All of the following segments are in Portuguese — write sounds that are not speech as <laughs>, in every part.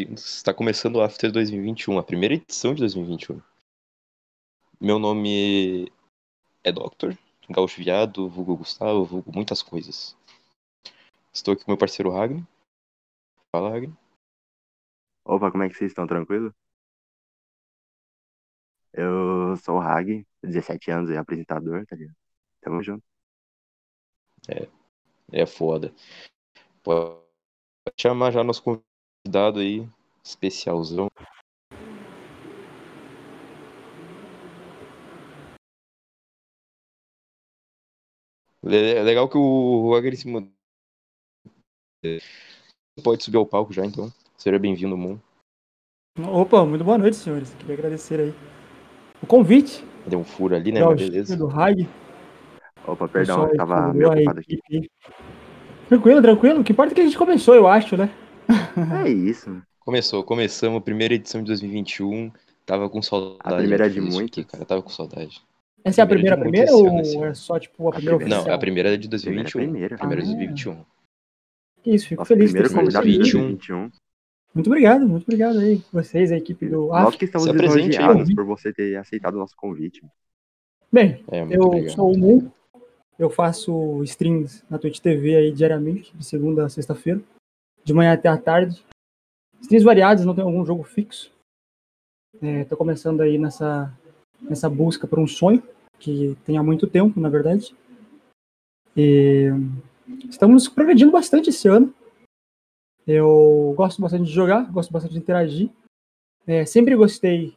Está começando o After 2021, a primeira edição de 2021. Meu nome é Doctor, Gaúcho Viado, vulgo Gustavo, vulgo muitas coisas. Estou aqui com meu parceiro Ragni. Fala, Ragni. Opa, como é que vocês estão? Tranquilo? Eu sou o Hag, 17 anos e apresentador, tá ligado? Tamo junto. É foda. Pode chamar já nosso convidado aí, especialzão. É legal que o Ragni se mudou. Pode subir ao palco já, então. Seja bem-vindo, Moon. Opa, muito boa noite, senhores. Queria agradecer aí o convite Deu um furo ali, né? Mas beleza. do Rag. Opa, perdão, eu tava meio ocupado aqui. Tranquilo, tranquilo. O que importa é que a gente começou, eu acho, né? É isso. Começou, começamos, primeira edição de 2021. Tava com saudade. A primeira de de isso aqui, cara. Tava com saudade. Essa é a Primeira primeira de primeira muitas ou esse é só, tipo, a primeira primeira. oficial? Não, a primeira é de 2021. Primeira, A primeira é de Ah. 2021. Que Isso, fico Nosso feliz de ter primeiro sido convidado de 2021. 2021. Muito obrigado, muito obrigado aí. Vocês, a equipe do Nós que estamos lisonjeados por você ter aceitado o nosso convite. Bem, É, muito eu obrigado. sou o Moon. Eu faço streams na Twitch TV aí diariamente, de segunda a sexta-feira, de manhã até a tarde. Streams variados, não tem algum jogo fixo. É, tô começando aí nessa, nessa busca por um sonho, que tem há muito tempo, na verdade. E estamos progredindo bastante esse ano. Eu gosto bastante de jogar, gosto bastante de interagir. É, sempre gostei,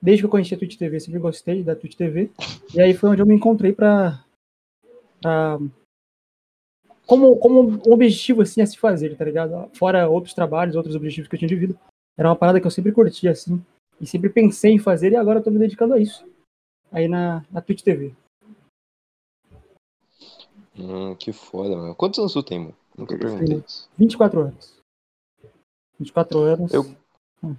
desde que eu conheci a Twitch TV, sempre gostei da Twitch TV. E aí foi onde eu me encontrei para como, como um objetivo assim a se fazer, tá ligado? Fora outros trabalhos, outros objetivos que eu tinha de vida. Era uma parada que eu sempre curti assim e sempre pensei em fazer e agora eu tô me dedicando a isso. Aí na, na Twitch TV. Hum, que foda, mano. Quantos anos tu tem, mano? Nunca perguntei isso. 24 anos. 24 anos. Eu- Hum,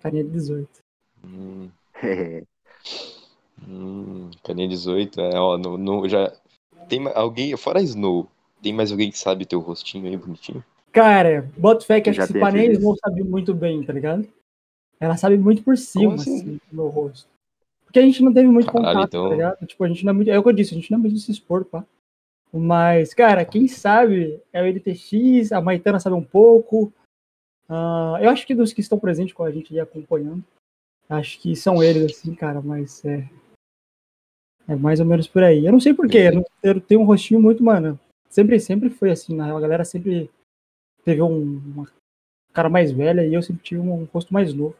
Carinha de 18. Hum, <laughs> hum, caninha 18, é, ó, no, no- já... Tem alguém, fora Snow, tem mais alguém que sabe teu rostinho aí, bonitinho? Cara, boto fé que acho Já que esse tem painel aqueles- não sabe muito bem, tá ligado? Ela sabe muito por cima, Como assim? assim, do meu rosto. Porque a gente não teve muito Caralho, contato, então- tá ligado? Tipo, a gente não é muito. É o que eu disse, a gente não é muito se expor, pá. Mas, cara, quem sabe é o LTX, a Maitana sabe um pouco. Ah, eu acho que dos que estão presentes com a gente e acompanhando, acho que são eles, assim, cara, mas é. É mais ou menos por aí. Eu não sei porquê, eu, não- eu tenho um rostinho muito, mano. Sempre, sempre foi assim, na real, a galera sempre teve um, uma cara mais velha e eu sempre tive um rosto mais novo.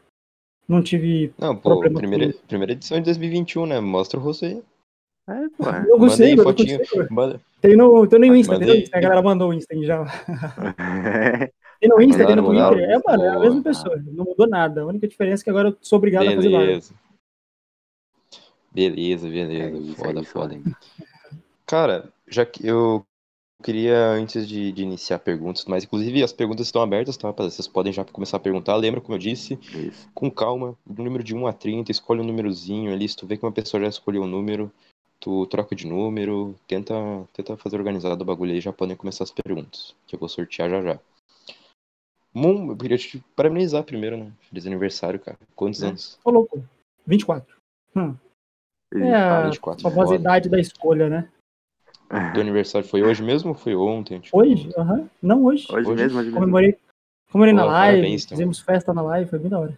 Não tive. Não, pô, Problema primeira, com- primeira edição de 2021, né? Mostra o rosto aí. é pô. Eu gostei, eu gostei. Manda- Tem no, tem no Insta, tem no Insta, a galera mandou o Insta aí já. <laughs> Tem no Insta, tem no Twitter. mandaram? É, mano, é a mesma pessoa. Não mudou nada. A única diferença é que agora eu sou obrigado a fazer live. Beleza. Beleza, É beleza. isso, foda, é isso, foda. hein. Cara, já que eu queria, antes de, de iniciar perguntas, mas inclusive as perguntas estão abertas, tá, rapaziada? Vocês podem já começar a perguntar. Lembra, como eu disse, Isso. com calma, do número de 1 a 30, escolhe um númerozinho ali. Se tu vê que uma pessoa já escolheu um número, tu troca de número, tenta, tenta fazer organizado o bagulho aí, já podem começar as perguntas, que eu vou sortear já já. Moon, eu queria te parabenizar primeiro, né? Feliz aniversário, cara. Quantos É. anos? Ô, louco. 24. Hum. É a 24, famosa foda. idade da escolha, né? Teu aniversário foi hoje mesmo ou foi ontem? Tipo, Hoje? Aham. Não hoje. Hoje, Hoje? mesmo, hoje mesmo. Comemorei, comemorei na live, parabéns, então. fizemos festa na live, foi bem da hora.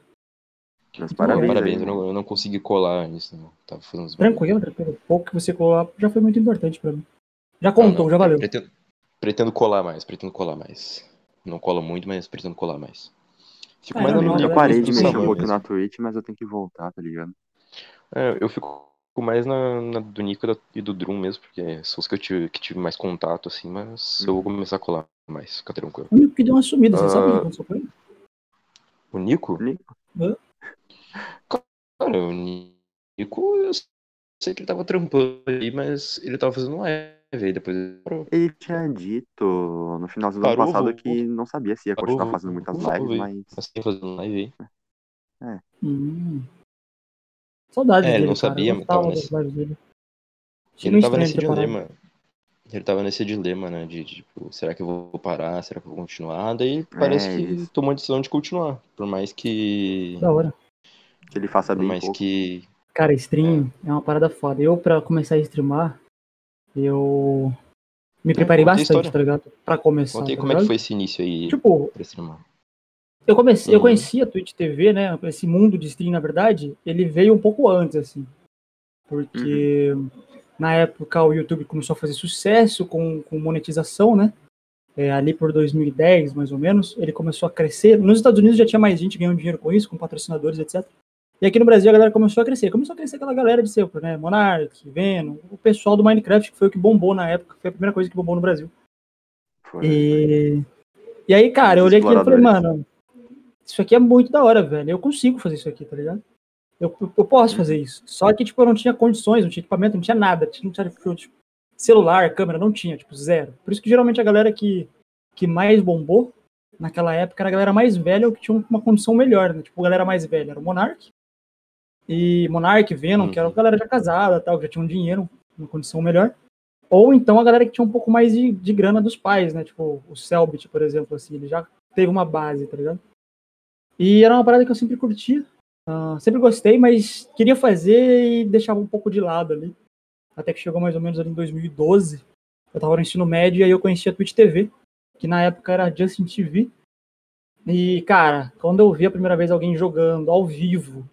Pô, parabéns. parabéns, aí, eu, não, eu não consegui colar nisso, não. Tava fazendo uns Tranquilo, tranquilo. O pouco que você colou já foi muito importante pra mim. Já contou, Não, não, já valeu. Pretendo, pretendo colar mais, pretendo colar mais. Não colo muito, mas pretendo colar mais. Fico Ah, mais não, Eu parei de isso mexer um pouco mesmo. na Twitch, mas eu tenho que voltar, tá ligado? É, eu fico mais na, na do Nico e do Drum mesmo, porque são os que eu tive, que tive mais contato, assim, mas eu vou começar a colar mais, fica tranquilo. O único que deu uma sumida, você Ah. sabe o que aconteceu com ele? O Nico? Nico? Cara, o Nico, eu sei que ele tava trampando aí, mas ele tava fazendo live aí, depois ele parou. Ele tinha dito no finalzinho do ano Parou, passado voltou. que não sabia se ia Parou, continuar fazendo muitas lives, mas. Mas tem fazendo live aí. Hum. Saudades É, ele dele, não cara. sabia, mas tava nesse- dele. Ele meio tava estranho nesse ele ter parado. dilema. Ele tava nesse dilema, né? De, tipo, será que eu vou parar? Será que eu vou continuar? Daí parece que isso. tomou a decisão de continuar. Por mais que. Da hora. Que ele faça Por bem mais pouco. que. Cara, stream é. uma parada foda. Eu, pra começar a streamar, eu me preparei conta a bastante, tá ligado? Pra começar. Conta aí tá como é que foi esse início aí Tipo, pra streamar. Eu comecei, eu Uhum. conheci a Twitch TV, né? Esse mundo de stream, na verdade, ele veio um pouco antes, assim. Porque na época o YouTube começou a fazer sucesso com, com monetização, né? É, ali por 2010, mais ou menos, ele começou a crescer. Nos Estados Unidos já tinha mais gente ganhando dinheiro com isso, com patrocinadores, etc. E aqui no Brasil a galera começou a crescer. Começou a crescer aquela galera de sempre, né? Monarch, Venom, o pessoal do Minecraft, que foi o que bombou na época, foi a primeira coisa que bombou no Brasil. Foi. E, e aí, cara, eu olhei aquilo e falei, mano, isso aqui é muito da hora, velho. Eu consigo fazer isso aqui, tá ligado? Eu, eu, posso fazer isso. Só que, tipo, eu não tinha condições, não tinha equipamento, não tinha nada. Não tinha tipo, celular, câmera, não tinha, tipo, zero. Por isso que geralmente a galera que, que mais bombou naquela época era a galera mais velha ou que tinha uma condição melhor, né? Tipo, a galera mais velha era o Monark. E Monark, Venom, que era a galera já casada, tal, que já tinha um dinheiro, uma condição melhor. Ou então a galera que tinha um pouco mais de, de grana dos pais, né? Tipo, o Selbit, por exemplo, assim, ele já teve uma base, tá ligado? E era uma parada que eu sempre curtia, ah, sempre gostei, mas queria fazer e deixava um pouco de lado ali. Até que chegou mais ou menos ali em 2012. Eu tava no ensino médio e aí eu conheci a Twitch TV, que na época era Justin TV. E, cara, quando eu vi a primeira vez alguém jogando ao vivo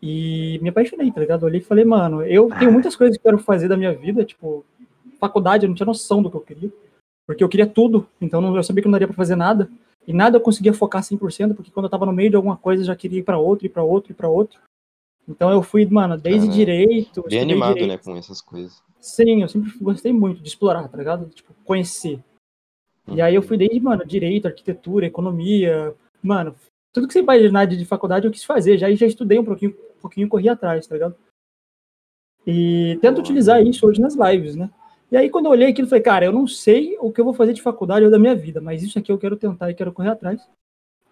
e me apaixonei, tá ligado? Eu olhei e falei, mano, eu tenho muitas coisas que quero fazer da minha vida, tipo, faculdade, eu não tinha noção do que eu queria. Porque eu queria tudo, então eu sabia que não daria pra fazer nada. E nada eu conseguia focar 100%, porque quando eu tava no meio de alguma coisa, eu já queria ir pra outro, ir pra outro, ir pra outro. Então eu fui, mano, desde Caramba. direito. Bem animado, direito. né, com essas coisas. Sim, eu sempre gostei muito de explorar, tá ligado? Tipo, conhecer. E aí eu fui desde, mano, direito, arquitetura, economia, mano, tudo que você imaginar de, de faculdade eu quis fazer, já, e já estudei um pouquinho, um pouquinho e corri atrás, tá ligado? E tento utilizar isso hoje nas lives, né? E aí quando eu olhei aquilo, eu falei, cara, eu não sei o que eu vou fazer de faculdade ou da minha vida, mas isso aqui eu quero tentar e quero correr atrás.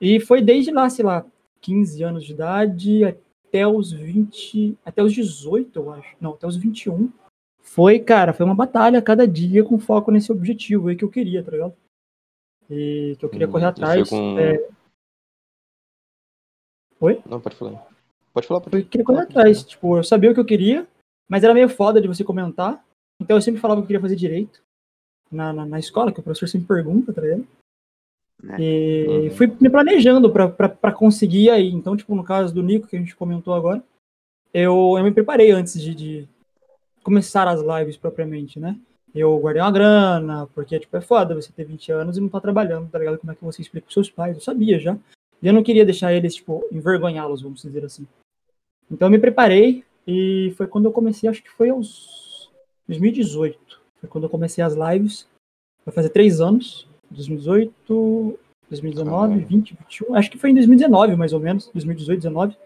E foi desde lá, sei lá, 15 anos de idade até os 20, até os 18, eu acho. Não, até os 21. Foi, cara, foi uma batalha cada dia com foco nesse objetivo aí que eu queria, tá ligado? E que eu queria Hum, correr e atrás. Com... é, Oi? Não, pode falar. Pode falar, pode foi querer correr atrás. Tipo, eu sabia o que eu queria, mas era meio foda de você comentar. Então eu sempre falava que eu queria fazer direito na, na, na escola, que o professor sempre pergunta, tá ligado? Né? E Uhum. fui me planejando pra conseguir aí. Então, tipo, no caso do Nico, que a gente comentou agora, eu, eu me preparei antes de, de começar as lives propriamente, né? Eu guardei uma grana, porque, tipo, é foda você ter 20 anos e não tá trabalhando, tá ligado? Como é que você explica pros seus pais? Eu sabia já. E eu não queria deixar eles, tipo, envergonhá-los, vamos dizer assim. Então eu me preparei e foi quando eu comecei, acho que foi aos 2018. Foi quando eu comecei as lives. Vai fazer três anos. 2018, 2019, Caralho. 20, 21. Acho que foi em 2019, mais ou menos. 2018, 2019.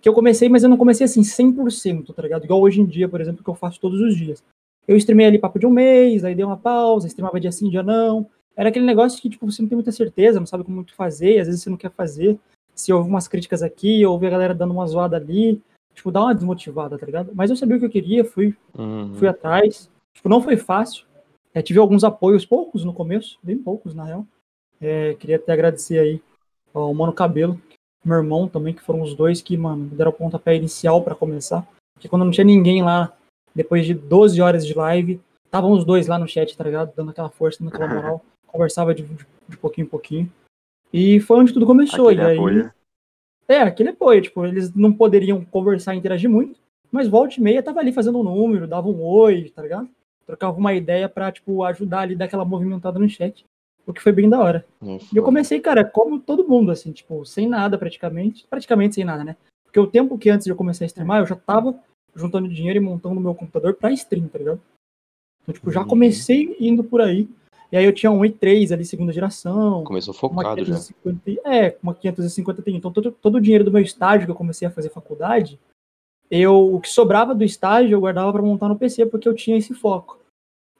Que eu comecei, mas eu não comecei assim 100%, tá ligado? Igual hoje em dia, por exemplo, que eu faço todos os dias. Eu streamei ali papo de um mês, aí dei uma pausa, streamava dia sim, dia não. Era aquele negócio que, tipo, você não tem muita certeza, não sabe como muito fazer, às vezes você não quer fazer. Se houve umas críticas aqui, ouve a galera dando uma zoada ali, tipo, dá uma desmotivada, tá ligado? Mas eu sabia o que eu queria, fui, Uhum. fui atrás. Tipo, não foi fácil. É, tive alguns apoios, poucos no começo, bem poucos, na real. É, queria até agradecer aí ao Mano Cabelo, meu irmão também, que foram os dois que, mano, me deram o pontapé inicial pra começar. Que quando não tinha ninguém lá, depois de 12 horas de live, estavam os dois lá no chat, tá ligado? Dando aquela força, dando aquela moral. <laughs> Conversava de, de, de pouquinho em pouquinho. E foi onde tudo começou. Aquele e aí. apoio. É, aquele apoio, tipo, eles não poderiam conversar e interagir muito, mas volta e meia tava ali fazendo um número, dava um oi, tá ligado? Trocava uma ideia pra, tipo, ajudar ali, dar aquela movimentada no chat. O que foi bem da hora. É, E eu comecei, cara, como todo mundo, assim, tipo, sem nada praticamente. Praticamente sem nada, né? Porque o tempo que antes de eu começar a streamar, eu já tava juntando dinheiro e montando o meu computador pra stream, tá ligado? Então, tipo, já Uhum. comecei indo por aí. E aí eu tinha um i3 ali, segunda geração. Começou focado já. 550, é, uma 550 Ti. Então, todo, todo o dinheiro do meu estágio que eu comecei a fazer faculdade, eu, o que sobrava do estágio eu guardava para montar no PC, porque eu tinha esse foco.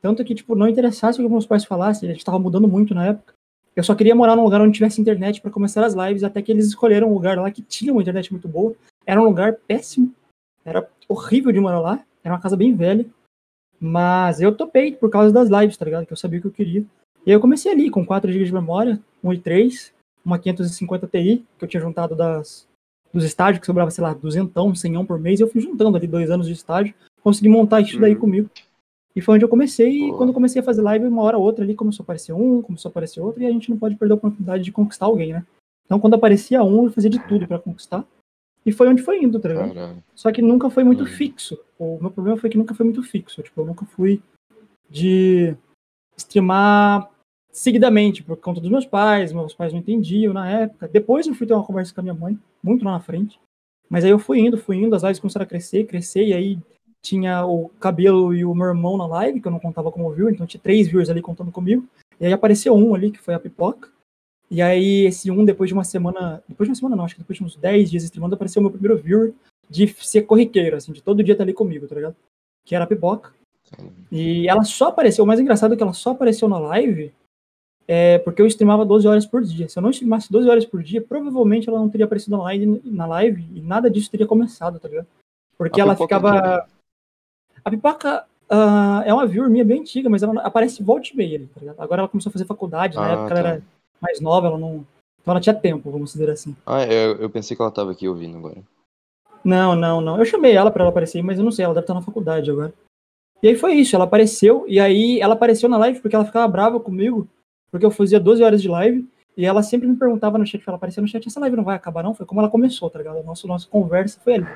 Tanto que, tipo, não interessasse o que meus pais falassem, a gente tava mudando muito na época. Eu só queria morar num lugar onde tivesse internet para começar as lives, até que eles escolheram um lugar lá que tinha uma internet muito boa. Era um lugar péssimo, era horrível de morar lá, era uma casa bem velha. Mas eu topei por causa das lives, tá ligado? Que eu sabia o que eu queria. E aí eu comecei ali com 4 GB de memória, um i3, uma 550 Ti, que eu tinha juntado das, dos estágios, que sobrava, sei lá, duzentão, senhão por mês. Eu fui juntando ali dois anos de estágio, consegui montar isso daí Uhum. comigo. E foi onde eu comecei, e quando eu comecei a fazer live, uma hora ou outra ali começou a aparecer um, começou a aparecer outro, e a gente não pode perder a oportunidade de conquistar alguém, né? Então quando aparecia um, eu fazia de tudo pra conquistar. E foi onde foi indo, tá ligado? Só que nunca foi muito Uhum. fixo. O meu problema foi que nunca foi muito fixo. Tipo, eu nunca fui de streamar seguidamente, por conta dos meus pais, meus pais não entendiam na época. Depois eu fui ter uma conversa com a minha mãe, muito lá na frente. Mas aí eu fui indo, fui indo, as lives começaram a crescer, crescer, e aí tinha o Cabelo e o meu irmão na live, que eu não contava como viewer, então tinha três viewers ali contando comigo. E aí apareceu um ali, que foi a Pipoca. E aí esse um, depois de uma semana, depois de uma semana não, acho que depois de uns 10 dias streamando, apareceu o meu primeiro viewer de ser corriqueiro, assim, de todo dia estar ali comigo, tá ligado? Que era a Pipoca. E ela só apareceu, o mais engraçado é que ela só apareceu na live é, porque eu streamava 12 horas por dia. Se eu não streamasse 12 horas por dia, provavelmente ela não teria aparecido na live, na live e nada disso teria começado, tá ligado? Porque A ela ficava. A pipoca ah, é uma viewer minha bem antiga, mas ela aparece volta e meia tá ligado? Agora ela começou a fazer faculdade, na Ah, época ela tá. era mais nova, ela não. Então ela tinha tempo, vamos dizer assim. Ah, eu, eu pensei que ela tava aqui ouvindo agora. Não, não, não. Eu chamei ela pra ela aparecer, mas eu não sei, ela deve estar na faculdade agora. E aí foi isso, ela apareceu, e aí ela apareceu na live porque ela ficava brava comigo, porque eu fazia 12 horas de live, e ela sempre me perguntava no chat, ela aparecia no chat, essa live não vai acabar não? Foi como ela começou, tá ligado? Nossa, nossa conversa foi ali.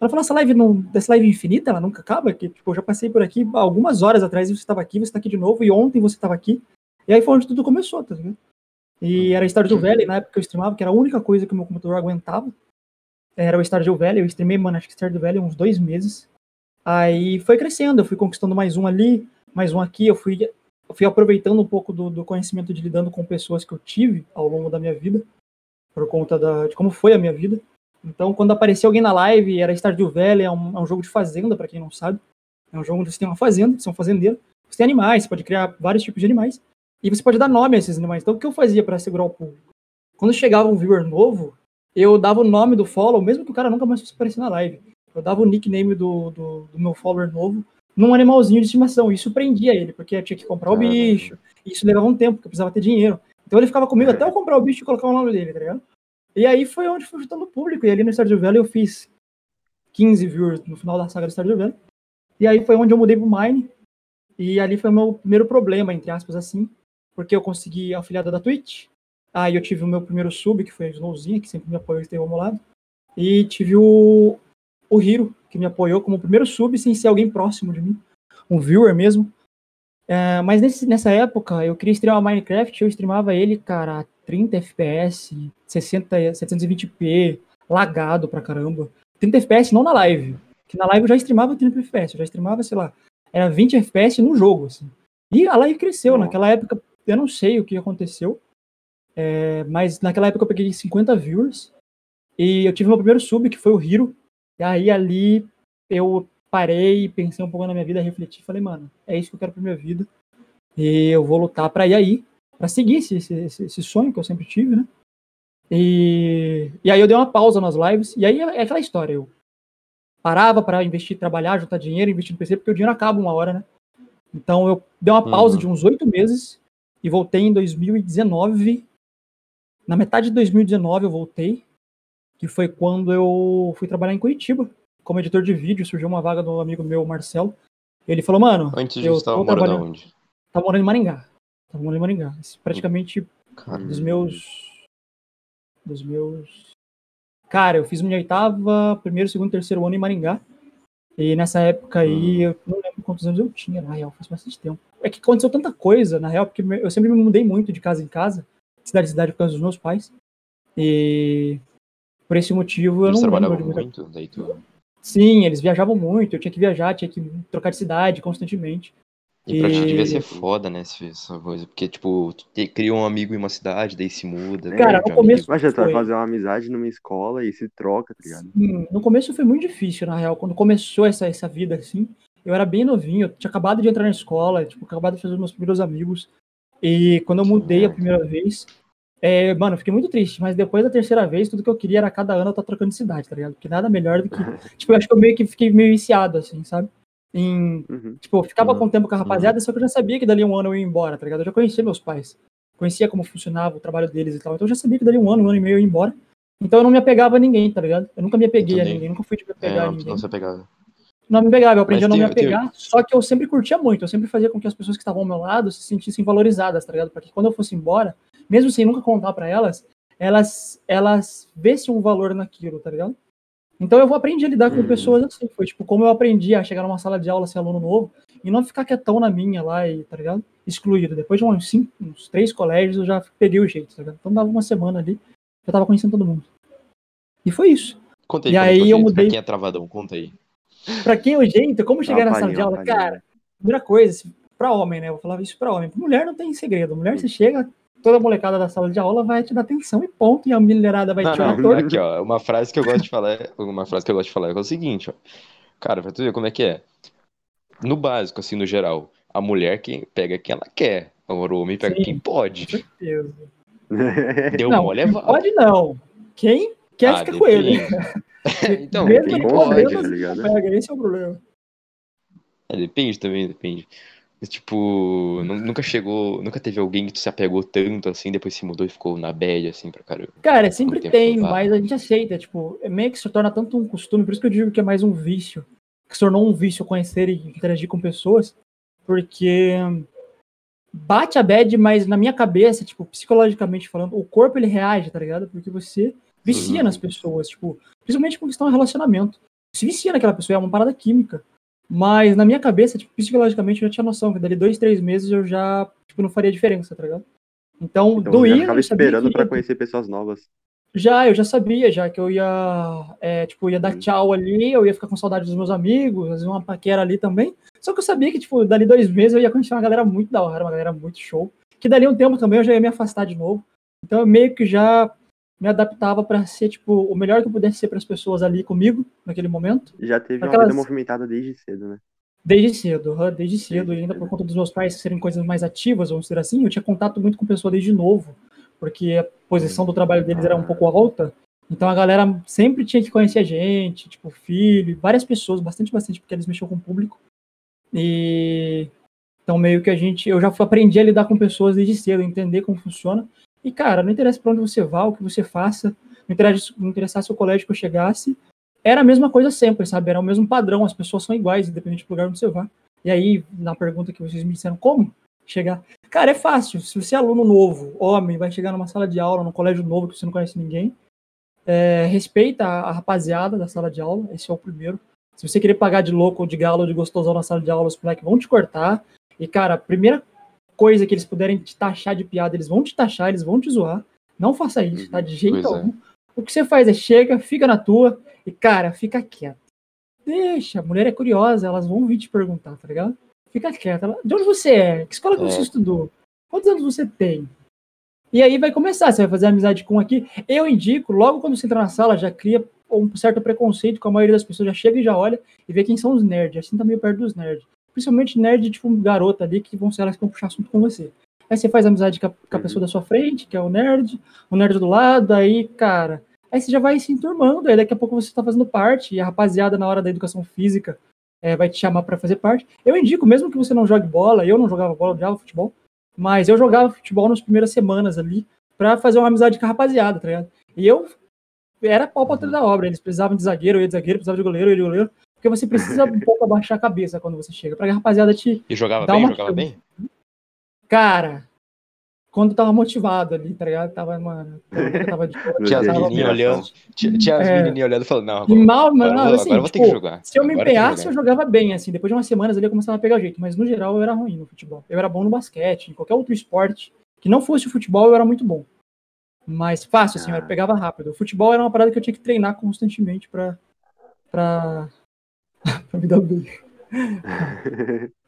Ela falou, essa live não, dessa live infinita, ela nunca acaba, que tipo, eu já passei por aqui algumas horas atrás e você estava aqui, você está aqui de novo, e ontem você estava aqui. E aí foi onde tudo começou, tá ligado? E era Stardew Valley, na época que eu streamava, que era a única coisa que o meu computador aguentava. Era o Stardew Valley, eu streamei, mano, acho que Stardew Valley uns dois meses. Aí foi crescendo, eu fui conquistando mais um ali, mais um aqui, eu fui, eu fui aproveitando um pouco do, do conhecimento de lidando com pessoas que eu tive ao longo da minha vida, por conta da, de como foi a minha vida. Então, quando aparecia alguém na live, era Stardew Valley, é um, é um jogo de fazenda, para quem não sabe. É um jogo onde você tem uma fazenda, você é um fazendeiro, você tem animais, você pode criar vários tipos de animais, e você pode dar nome a esses animais. Então, o que eu fazia para segurar o público? Quando chegava um viewer novo, eu dava o nome do follow, mesmo que o cara nunca mais fosse aparecer na live. Eu dava o nickname do, do, do meu follower novo num animalzinho de estimação. Isso prendia ele, porque eu tinha que comprar o bicho. Isso levava um tempo, porque eu precisava ter dinheiro. Então ele ficava comigo até eu comprar o bicho e colocar o nome dele, tá ligado? E aí foi onde foi juntando o público. E ali no Stardew Valley eu fiz 15 viewers no final da saga do Stardew Valley. E aí foi onde eu mudei pro Mine. E ali foi o meu primeiro problema, entre aspas, assim. Porque eu consegui a afiliada da Twitch. Aí eu tive o meu primeiro sub, que foi a Snowzinha, que sempre me apoiou e esteve ao meu lado. E tive o, o Hiro, que me apoiou como primeiro sub, sem ser alguém próximo de mim. Um viewer mesmo. É, mas nesse, nessa época, eu queria streamar Minecraft, eu streamava ele, cara, a 30 FPS, 60, 720p, lagado pra caramba. 30 FPS não na live. Que na live eu já streamava 30 FPS, eu já streamava, sei lá, era 20 FPS no jogo, assim. E a live cresceu, naquela época, eu não sei o que aconteceu, é, mas naquela época eu peguei 50 viewers, e eu tive meu primeiro sub, que foi o Hiro, e aí ali eu parei, pensei um pouco na minha vida, refleti, falei, mano, é isso que eu quero pra minha vida, e eu vou lutar pra ir aí, pra seguir esse, esse, esse sonho que eu sempre tive, né? E, e aí eu dei uma pausa nas lives, e aí é aquela história, eu parava para investir, trabalhar, juntar dinheiro, investir no PC, porque o dinheiro acaba uma hora, né? Então eu dei uma pausa Uhum. de uns oito meses e voltei em 2019. Na metade de 2019 eu voltei, que foi quando eu fui trabalhar em Curitiba. como editor de vídeo, surgiu uma vaga do amigo meu, Marcelo. Ele falou, mano, Antes eu disso, você tava tô morando aonde? tava morando em Maringá. Tava morando em Maringá. Praticamente Cara, dos meus. Dos meus. Cara, eu fiz minha oitava, primeiro, segundo, terceiro ano em Maringá. E nessa época aí, eu não lembro quantos anos eu tinha, na real, faz bastante tempo. É que aconteceu tanta coisa, na real, porque eu sempre me mudei muito de casa em casa, de cidade em cidade por causa dos meus pais. E por esse motivo eu eles não trabalhavam muito, daí tu... Sim, eles viajavam muito, eu tinha que viajar, tinha que trocar de cidade constantemente. E pra ti E- devia ser foda, né, essa coisa. Porque, tipo, tu te- cria um amigo em uma cidade, daí se muda. Cara, no começo-. Imagina, tu vai Foi. fazer uma amizade numa escola e se troca, tá ligado? Sim, no começo foi muito difícil, na real. Quando começou essa, essa vida assim, eu era bem novinho, eu tinha acabado de entrar na escola, tipo, acabado de fazer os meus primeiros amigos. E quando eu mudei a primeira vez, é, mano, fiquei muito triste, mas depois da terceira vez, tudo que eu queria era cada ano eu estar trocando de cidade, tá ligado? Porque nada melhor do que. <laughs> tipo, eu acho que eu meio que fiquei meio viciado, assim, sabe? Em, Uhum. Tipo, eu ficava Uhum. com o tempo com a rapaziada, só que eu já sabia que dali um ano eu ia embora, tá ligado? Eu já conhecia meus pais. Conhecia como funcionava o trabalho deles e tal. Então eu já sabia que dali um ano, um ano e meio eu ia embora. Então eu não me apegava a ninguém, tá ligado? Eu nunca me apeguei a ninguém, nunca fui de me É, apegar a não, ninguém. não se apegava. Não me pegava, eu aprendi Mas a não me tem- apegar, só que eu sempre curtia muito, eu sempre fazia com que as pessoas que estavam ao meu lado se sentissem valorizadas, tá ligado? Porque quando eu fosse embora, mesmo sem nunca contar pra elas, elas elas vissem um valor naquilo, tá ligado? Então eu aprendi a lidar com Uhum. pessoas assim, foi tipo como eu aprendi a chegar numa sala de aula ser aluno novo e não ficar quietão na minha lá e, tá ligado? Excluído. Depois de uns cinco, uns três colégios eu já peguei o jeito, tá ligado? Então dava uma semana ali, eu tava conhecendo todo mundo. E foi isso. Conta aí, E que aí eu mudei- Pra quem é travadão, conta aí. Pra quem é o jeito, como chegar na sala de aula? Cara, primeira coisa, pra homem, né? Eu vou falar isso pra homem. Mulher não tem segredo. Mulher, você chega, toda molecada da sala de aula vai te dar atenção e ponto, e a mulherada vai Não, te olhar não, aqui, ó, uma frase que eu gosto de falar, é- uma frase que eu gosto de falar é o seguinte, ó. Cara, pra tu ver como é que é. No básico, assim, no geral, a mulher quem pega quem ela quer. Agora o homem pega Sim. quem pode. Com certeza. Deu não, mole é pode não. Quem quer Ah, fica com ele. depende. <laughs> então, Mesmo ele pode. tá ligado? pega, esse é o problema. É, depende também, depende. Tipo, nu- nunca chegou, nunca teve alguém que tu se apegou tanto assim, depois se mudou e ficou na bad, assim, pra caramba. Cara, sempre tem, mas a gente aceita, tipo, é meio que se torna tanto um costume, por isso que eu digo que é mais um vício, que se tornou um vício conhecer e interagir com pessoas, porque bate a bad, mas na minha cabeça, tipo, psicologicamente falando, o corpo ele reage, tá ligado? Porque você vicia Uhum. nas pessoas, tipo, principalmente com questão de relacionamento. Se vicia naquela pessoa, é uma parada química. Mas na minha cabeça, tipo, psicologicamente eu já tinha noção que dali dois, três meses eu já, tipo, não faria diferença, tá ligado? Então, Então doía, já ficava eu sabia esperando que- pra conhecer pessoas novas. já, eu já sabia, já que eu ia, é, tipo, ia dar Uhum. tchau ali, eu ia ficar com saudade dos meus amigos, vezes uma paquera ali também. Só que eu sabia que, tipo, dali dois meses eu ia conhecer uma galera muito da hora, uma galera muito show. Que dali um tempo também eu já ia me afastar de novo. Então eu meio que já me adaptava pra ser, tipo, o melhor que eu pudesse ser para as pessoas ali comigo, naquele momento, Já teve uma Aquelas- vida movimentada desde cedo, né? desde cedo, desde cedo, Desde e ainda cedo. por conta dos meus pais serem coisas mais ativas, vamos dizer assim, eu tinha contato muito com pessoa desde novo, porque a posição do trabalho deles era um pouco alta, então a galera sempre tinha que conhecer a gente, tipo, filho, várias pessoas, bastante, bastante, porque eles mexiam com o público. E então meio que a gente, eu já aprendi a lidar com pessoas desde cedo, entender como funciona. E cara, não interessa para onde você vá, o que você faça, não interessa, não interessasse o colégio que eu chegasse, era a mesma coisa sempre, sabe? Era o mesmo padrão, as pessoas são iguais, independente do lugar onde você vá. E aí, na pergunta que vocês me disseram, como chegar? Cara, é fácil. Se você é aluno novo, homem, vai chegar numa sala de aula, num colégio novo que você não conhece ninguém, é, respeita a, a rapaziada da sala de aula, esse é o primeiro. Se você querer pagar de louco ou de galo ou de gostosão na sala de aula, os moleques vão te cortar. E, cara, a primeira coisa que eles puderem te taxar de piada, eles vão te taxar, eles vão te zoar. Não faça isso, tá? De jeito Pois é. algum. O que você faz é chega, fica na tua e, cara, fica quieto. Deixa, a mulher é curiosa, elas vão vir te perguntar, tá ligado? Fica quieta. Ela, De onde você é? Que escola que É. você estudou? Quantos anos você tem? E aí vai começar, você vai fazer amizade com um aqui. Eu indico, logo quando você entra na sala, já cria um certo preconceito com a maioria das pessoas, já chega e já olha e vê quem são os nerds. Assim tá meio perto dos nerds. Principalmente nerd, tipo, um garota ali, que vão ser elas que vão puxar assunto com você. Aí você faz amizade com a, com a Uhum. pessoa da sua frente, que é o nerd, o nerd do lado, aí, cara. Aí você já vai se enturmando, aí daqui a pouco você tá fazendo parte, e a rapaziada na hora da educação física é, vai te chamar para fazer parte. Eu indico, mesmo que você não jogue bola, eu não jogava bola, eu jogava futebol, mas eu jogava futebol nas primeiras semanas ali, pra fazer uma amizade com a rapaziada, tá ligado? E eu era pau pra da obra. Eles precisavam de zagueiro, eu ia de zagueiro, precisavam de goleiro, eu ia de goleiro. Porque você precisa um pouco abaixar a cabeça quando você chega. Pra que a rapaziada te. E jogava bem? Jogava bem? Cara, quando eu tava motivado ali, tá ligado? Tava, mano. Eu tava de Tinha as menininhas olhando. Tinha, tinha as É. menininhas olhando e falando, não, agora, mal, mano, agora, eu assim, agora eu vou ter tipo, que jogar. Se eu me empenhasse, eu jogar. jogava bem, assim. Depois de umas semanas ali, eu começava a pegar jeito. Mas no geral, eu era ruim no futebol. Eu era bom no basquete, em qualquer outro esporte. Que não fosse o futebol, eu era muito bom. Mas fácil, assim, eu Ah. pegava rápido. O futebol era uma parada que eu tinha que treinar constantemente pra. pra. <laughs> pra me dar bem.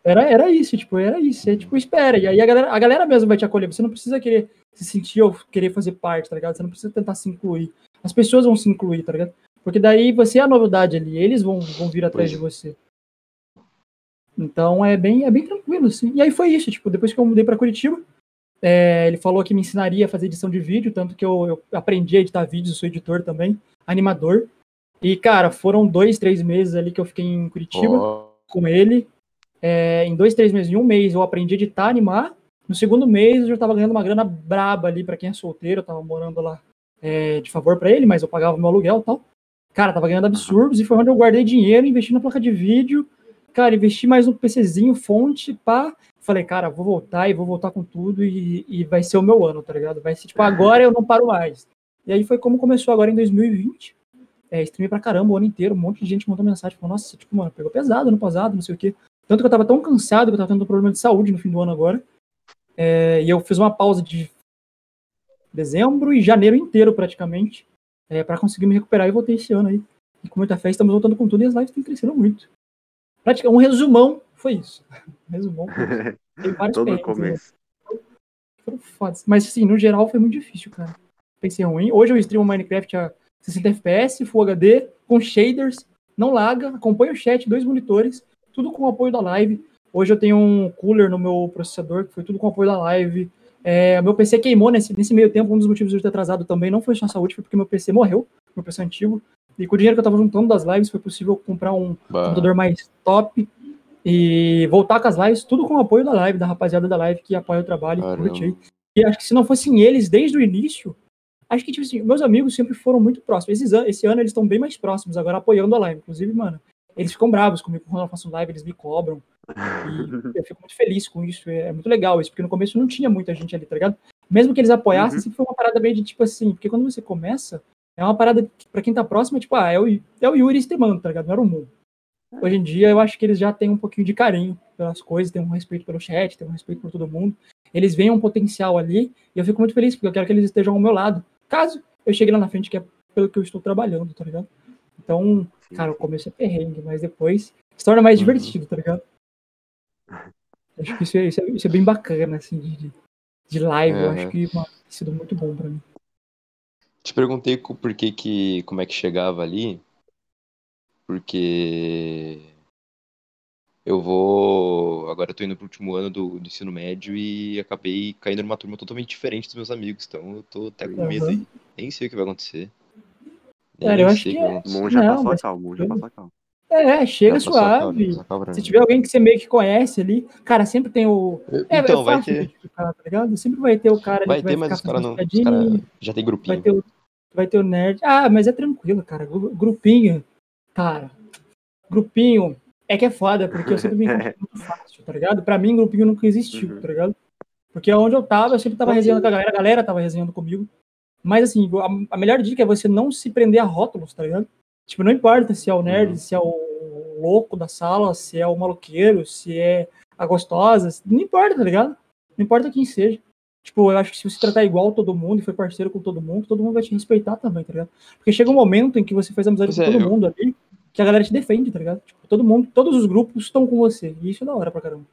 Era, era isso, tipo, era isso. É tipo, espera. E aí a galera, a galera mesmo vai te acolher. Você não precisa querer se sentir ou querer fazer parte, tá ligado? Você não precisa tentar se incluir. As pessoas vão se incluir, tá ligado? Porque daí você é a novidade ali, eles vão, vão vir atrás de você. Então é bem, é bem tranquilo, assim. E aí foi isso, tipo, depois que eu mudei pra Curitiba, é, ele falou que me ensinaria a fazer edição de vídeo, tanto que eu, eu aprendi a editar vídeos, sou editor também, animador. E, cara, foram dois, três meses ali que eu fiquei em Curitiba com ele. É, em dois, três meses, em um mês, eu aprendi a editar, animar. No segundo mês, eu já tava ganhando uma grana braba ali pra quem é solteiro. Eu tava morando lá é, de favor pra ele, mas eu pagava meu aluguel e tal. Cara, tava ganhando absurdos e foi onde eu guardei dinheiro, investi na placa de vídeo. Cara, investi mais um PCzinho, fonte, pá. Falei, cara, vou voltar e vou voltar com tudo e, e vai ser o meu ano, tá ligado? Vai ser tipo, agora eu não paro mais. E aí foi como começou agora em 2020. É, streamei pra caramba o ano inteiro, um monte de gente mandou mensagem, falou, nossa, tipo, mano, pegou pesado ano passado, não sei o quê. Tanto que eu tava tão cansado que eu tava tendo um problema de saúde no fim do ano agora. É, e eu fiz uma pausa de dezembro e janeiro inteiro, praticamente, é, para conseguir me recuperar e voltei esse ano aí. E com muita fé, estamos voltando com tudo e as lives têm crescido muito. Pratica, um resumão foi isso. <laughs> Um resumão foi isso. <laughs> Todo né? começo. foram fodas. Mas assim, no geral foi muito difícil, cara. Pensei ruim. Hoje eu streamo Minecraft a 60 FPS, Full HD, com shaders, não laga, acompanha o chat, dois monitores, tudo com o apoio da live. Hoje eu tenho um cooler no meu processador, que foi tudo com o apoio da live. É, meu PC queimou nesse, nesse meio tempo, um dos motivos de eu ter atrasado também não foi só a saúde, foi porque meu PC morreu, meu PC antigo. E com o dinheiro que eu tava juntando das lives, foi possível comprar um bah. computador mais top e voltar com as lives, tudo com o apoio da live, da rapaziada da live que apoia o trabalho e. E acho que se não fossem eles desde o início, acho que, tipo assim, meus amigos sempre foram muito próximos. Esses an- esse ano eles estão bem mais próximos, agora apoiando a live. Inclusive, mano, eles ficam bravos comigo quando eu faço live, eles me cobram. E <laughs> eu fico muito feliz com isso. É, muito legal isso, porque no começo não tinha muita gente ali, tá ligado? Mesmo que eles apoiassem, Uhum. sempre foi uma parada meio de tipo assim, porque quando você começa, é uma parada que, pra quem tá próximo, é tipo, ah, é o, é o Yuri streamando, tá ligado? Não era o mundo. Hoje em dia, eu acho que eles já têm um pouquinho de carinho pelas coisas, têm um respeito pelo chat, têm um respeito por todo mundo. Eles veem um potencial ali, e eu fico muito feliz, porque eu quero que eles estejam ao meu lado. Caso eu chegue lá na frente, que é pelo que eu estou trabalhando, tá ligado? Então, cara, o começo é perrengue, mas depois se torna mais Uhum. divertido, tá ligado? <laughs> Acho que isso é, isso é, isso é bem bacana, assim, de, de- live. Eu acho que mano, tem sido muito bom pra mim. Te perguntei por que que, como é que chegava ali, porque eu vou, agora eu tô indo pro último ano do, do ensino médio e acabei caindo numa turma totalmente diferente dos meus amigos, então eu tô até com medo Aham. aí. Nem sei o que vai acontecer. Nem Cara, eu acho que vai é- O acontecer. Mon já Não, passou a mas- calma, o Mon já passou a calma. É, chega calma, suave. calma pra Se tiver alguém que você meio que conhece ali, cara, sempre tem o. É, Então, é vai fácil ter, identificar, tá ligado? Sempre vai ter o cara ali vai que ter, vai mas ficar os caras não, os cara já tem vai grupinho. ter, o, vai ter o nerd. Ah, mas é tranquilo, cara. Gru- Grupinho, cara. Grupinho é que é foda, porque eu sempre me encontro <laughs> muito fácil, tá ligado? Pra mim, grupinho nunca existiu, Uhum. tá ligado? Porque onde eu tava, eu sempre tava resenhando com a galera, a galera tava resenhando comigo. Mas assim, a, a melhor dica é você não se prender a rótulos, tá ligado? Tipo, não importa se é o nerd, Uhum. se é o louco da sala, se é o maloqueiro, se é a gostosa, não importa, tá ligado? Não importa quem seja. Tipo, eu acho que se você tratar igual todo mundo e for parceiro com todo mundo, todo mundo vai te respeitar também, tá ligado? Porque chega um momento em que você faz amizade Pois com é, todo eu- mundo ali, que a galera te defende, tá ligado? Tipo, todo mundo, todos os grupos estão com você. E isso é da hora pra caramba.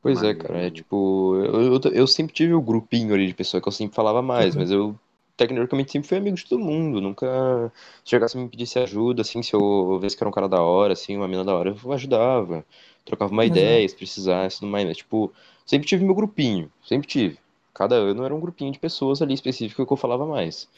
Pois é, cara, é tipo, eu, eu, eu sempre tive o grupinho ali de pessoa que eu sempre falava mais, Uhum. mas eu tecnicamente sempre fui amigo de todo mundo, nunca chegasse a me pedisse ajuda, assim, se eu visse que era um cara da hora, assim, uma mina da hora, eu ajudava, trocava uma ideia, se precisasse, tudo mais, mas, tipo, sempre tive meu grupinho, sempre tive. Cada ano era um grupinho de pessoas ali específico que eu falava mais.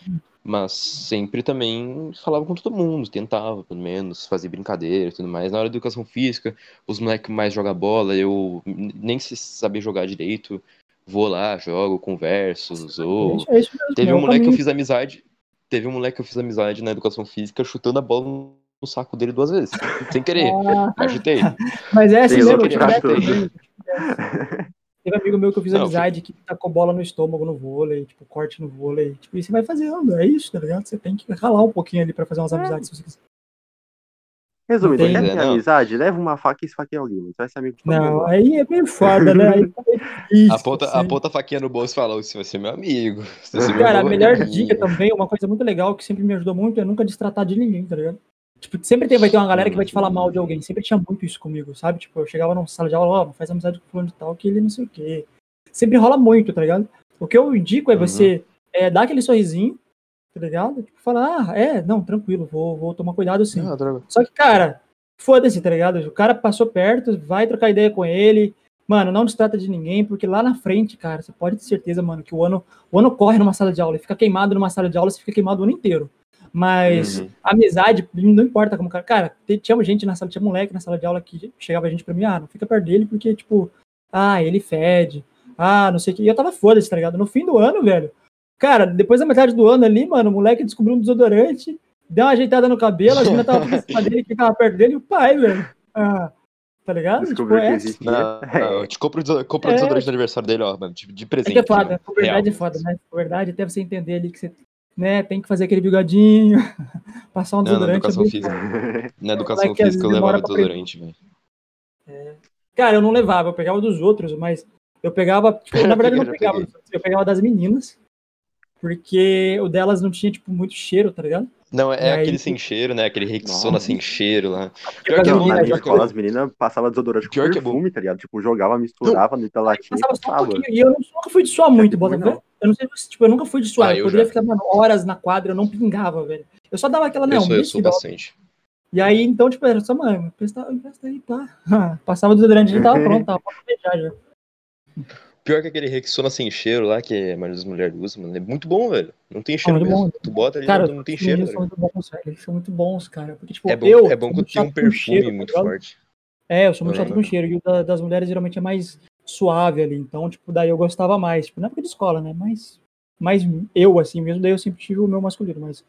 Mas sempre também falava com todo mundo, tentava, pelo menos, fazer brincadeira e tudo mais. Na hora da educação física, os moleques mais jogam bola, eu nem se saber jogar direito, vou lá, jogo, converso, zoo. é. Teve um o moleque que eu fiz amizade. teve um moleque que eu fiz amizade na educação física chutando a bola no saco dele duas vezes. Sem querer. Ah, Aí chutei. <laughs> mas é assim Sei mesmo, <laughs> Teve amigo meu que eu fiz Não, amizade que tacou bola no estômago no vôlei, tipo, corte no vôlei. Tipo, e você vai fazendo, é isso, tá ligado? Você tem que ralar um pouquinho ali pra fazer umas amizades, se você quiser. Resumindo, quer ter é, não. amizade? Leva uma faca e esfaqueia alguém. Você vai ser amigo de Não, aí é meio foda, né? Aí <laughs> tá meio difícil, Aponta, assim. aponta a faquinha no bolso e fala: Você vai ser meu amigo. Você vai ser meu Cara, a novo melhor amigo." dica também, uma coisa muito legal que sempre me ajudou muito é nunca destratar de ninguém, tá ligado? Tipo, sempre tem, vai ter uma galera que vai te falar mal de alguém. Sempre tinha muito isso comigo, sabe? Tipo, eu chegava numa sala de aula, ó, não faz amizade com fulano de tal, que ele não sei o quê. Sempre rola muito, tá ligado? O que eu indico é Uhum. você é, dar aquele sorrisinho, tá ligado? Tipo, falar, ah, é, não, tranquilo, vou, vou tomar cuidado sim. Ah, droga. Só que, cara, foda-se, tá ligado? O cara passou perto, vai trocar ideia com ele. Mano, não destrata de ninguém, porque lá na frente, cara, você pode ter certeza, mano, que o ano, o ano corre numa sala de aula, e fica queimado numa sala de aula, você fica queimado o ano inteiro. Mas Uhum. amizade, não importa como cara. Cara, tinha gente na sala, tinha moleque na sala de aula que chegava a gente pra mim, ah, não fica perto dele, porque, tipo, ah, ele fede. Ah, não sei o que. E eu tava foda-se, tá ligado? No fim do ano, velho. Cara, depois da metade do ano ali, mano, o moleque descobriu um desodorante, deu uma ajeitada no cabelo, as meninas tava em cima dele, que ficava perto dele, e o pai, velho. Ah, tá ligado? Descobriu tipo, que é, existia. Não, não, eu te compro, o compro o É. desodorante do aniversário dele, ó, mano, de, de é presente. que é foda, por verdade Real. é foda, né? Verdade, até você entender ali que você né, tem que fazer aquele bigodinho, <laughs> passar um Não, na desodorante. é educação física. Na <laughs> educação física eu levava desodorante, velho. Cara, eu não levava, eu pegava dos outros, mas eu pegava, <laughs> tipo, na verdade eu não pegava eu pegava das meninas, porque o delas não tinha, tipo, muito cheiro, tá ligado? Não, é E aí- aquele sem cheiro, né? Aquele Rexona sem cheiro lá. Porque Pior que é bom, minha pior que é escola, bom. as meninas passavam desodorante com é perfume, tá ligado? Tipo, jogava, misturava no italatinho e passava só um pouquinho, e eu não- nunca fui de suar muito, que bota não. Eu não sei se, tipo, eu nunca fui de suar, Ah, eu eu poderia já. ficar, mano, horas na quadra, eu não pingava, velho. Eu só dava aquela, Eu não, sou, eu sou bastante. E aí, então, tipo, era só, mano, empresta, aí, pá. <laughs> Passava desodorante, já tava pronto, tava pra beijar já. Pior que aquele Rexona sem cheiro lá, que a maioria das mulheres usam, mano. É muito bom, velho. Não tem cheiro muito mesmo. bom. Tu bota ali, Cara, não, não tem cheiro. meninos tá são muito bons, velho. Eles são muito bons, cara. Porque, tipo, É bom, eu. é bom muito tem um perfume cheiro, tá muito ligado? forte. É, eu sou muito chato com cheiro. E o da- das mulheres geralmente é mais suave ali. Então, tipo, daí eu gostava mais. Tipo, na época de escola, né? Mas, mais eu, assim mesmo, daí eu sempre tive o meu masculino. Mas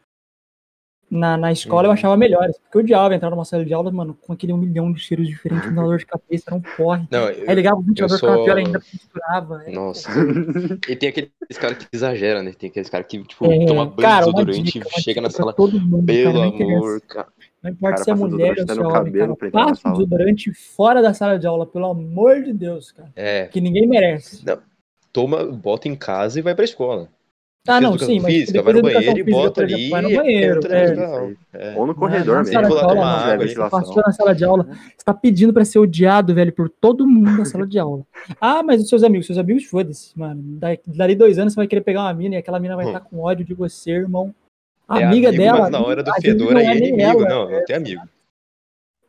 na, na escola eu Uhum. achava melhor. Porque eu odiava entrar numa sala de aula, mano, com aquele um milhão de cheiros diferentes, me dava dor de cabeça, era um porre. Não, Aí eu, ligava o ventilador, ficava sou- pior ainda, misturava. era- Nossa. E tem aqueles caras que exageram, né? Tem aqueles caras que, tipo, É, toma banho cara, desodorante e chega na sala. todo mundo, Pelo cara, não amor, cara. Não importa Cara, se é mulher ou se é homem, cara. Passa o desodorante fora da sala de aula, pelo amor de Deus, cara. É, Que ninguém merece. toma, bota em casa e vai pra escola. Ah, não, sim, mas física, vai no banheiro e bota ali vai no e banheiro, é. É. Ou no Na- corredor na mesmo. sala de Vou lá aula, tomar água. Você Ventilação. passou na sala de aula, você tá pedindo pra ser odiado, velho, por todo mundo da sala de aula. Ah, mas os seus amigos, seus amigos, foda-se, mano. Da- Dali dois anos você vai querer pegar uma mina e aquela mina vai Hum. estar com ódio de você, irmão. É amiga amigo, dela. mas na hora do fedor não aí é nem inimigo. ela, Não, é- não tem amigo.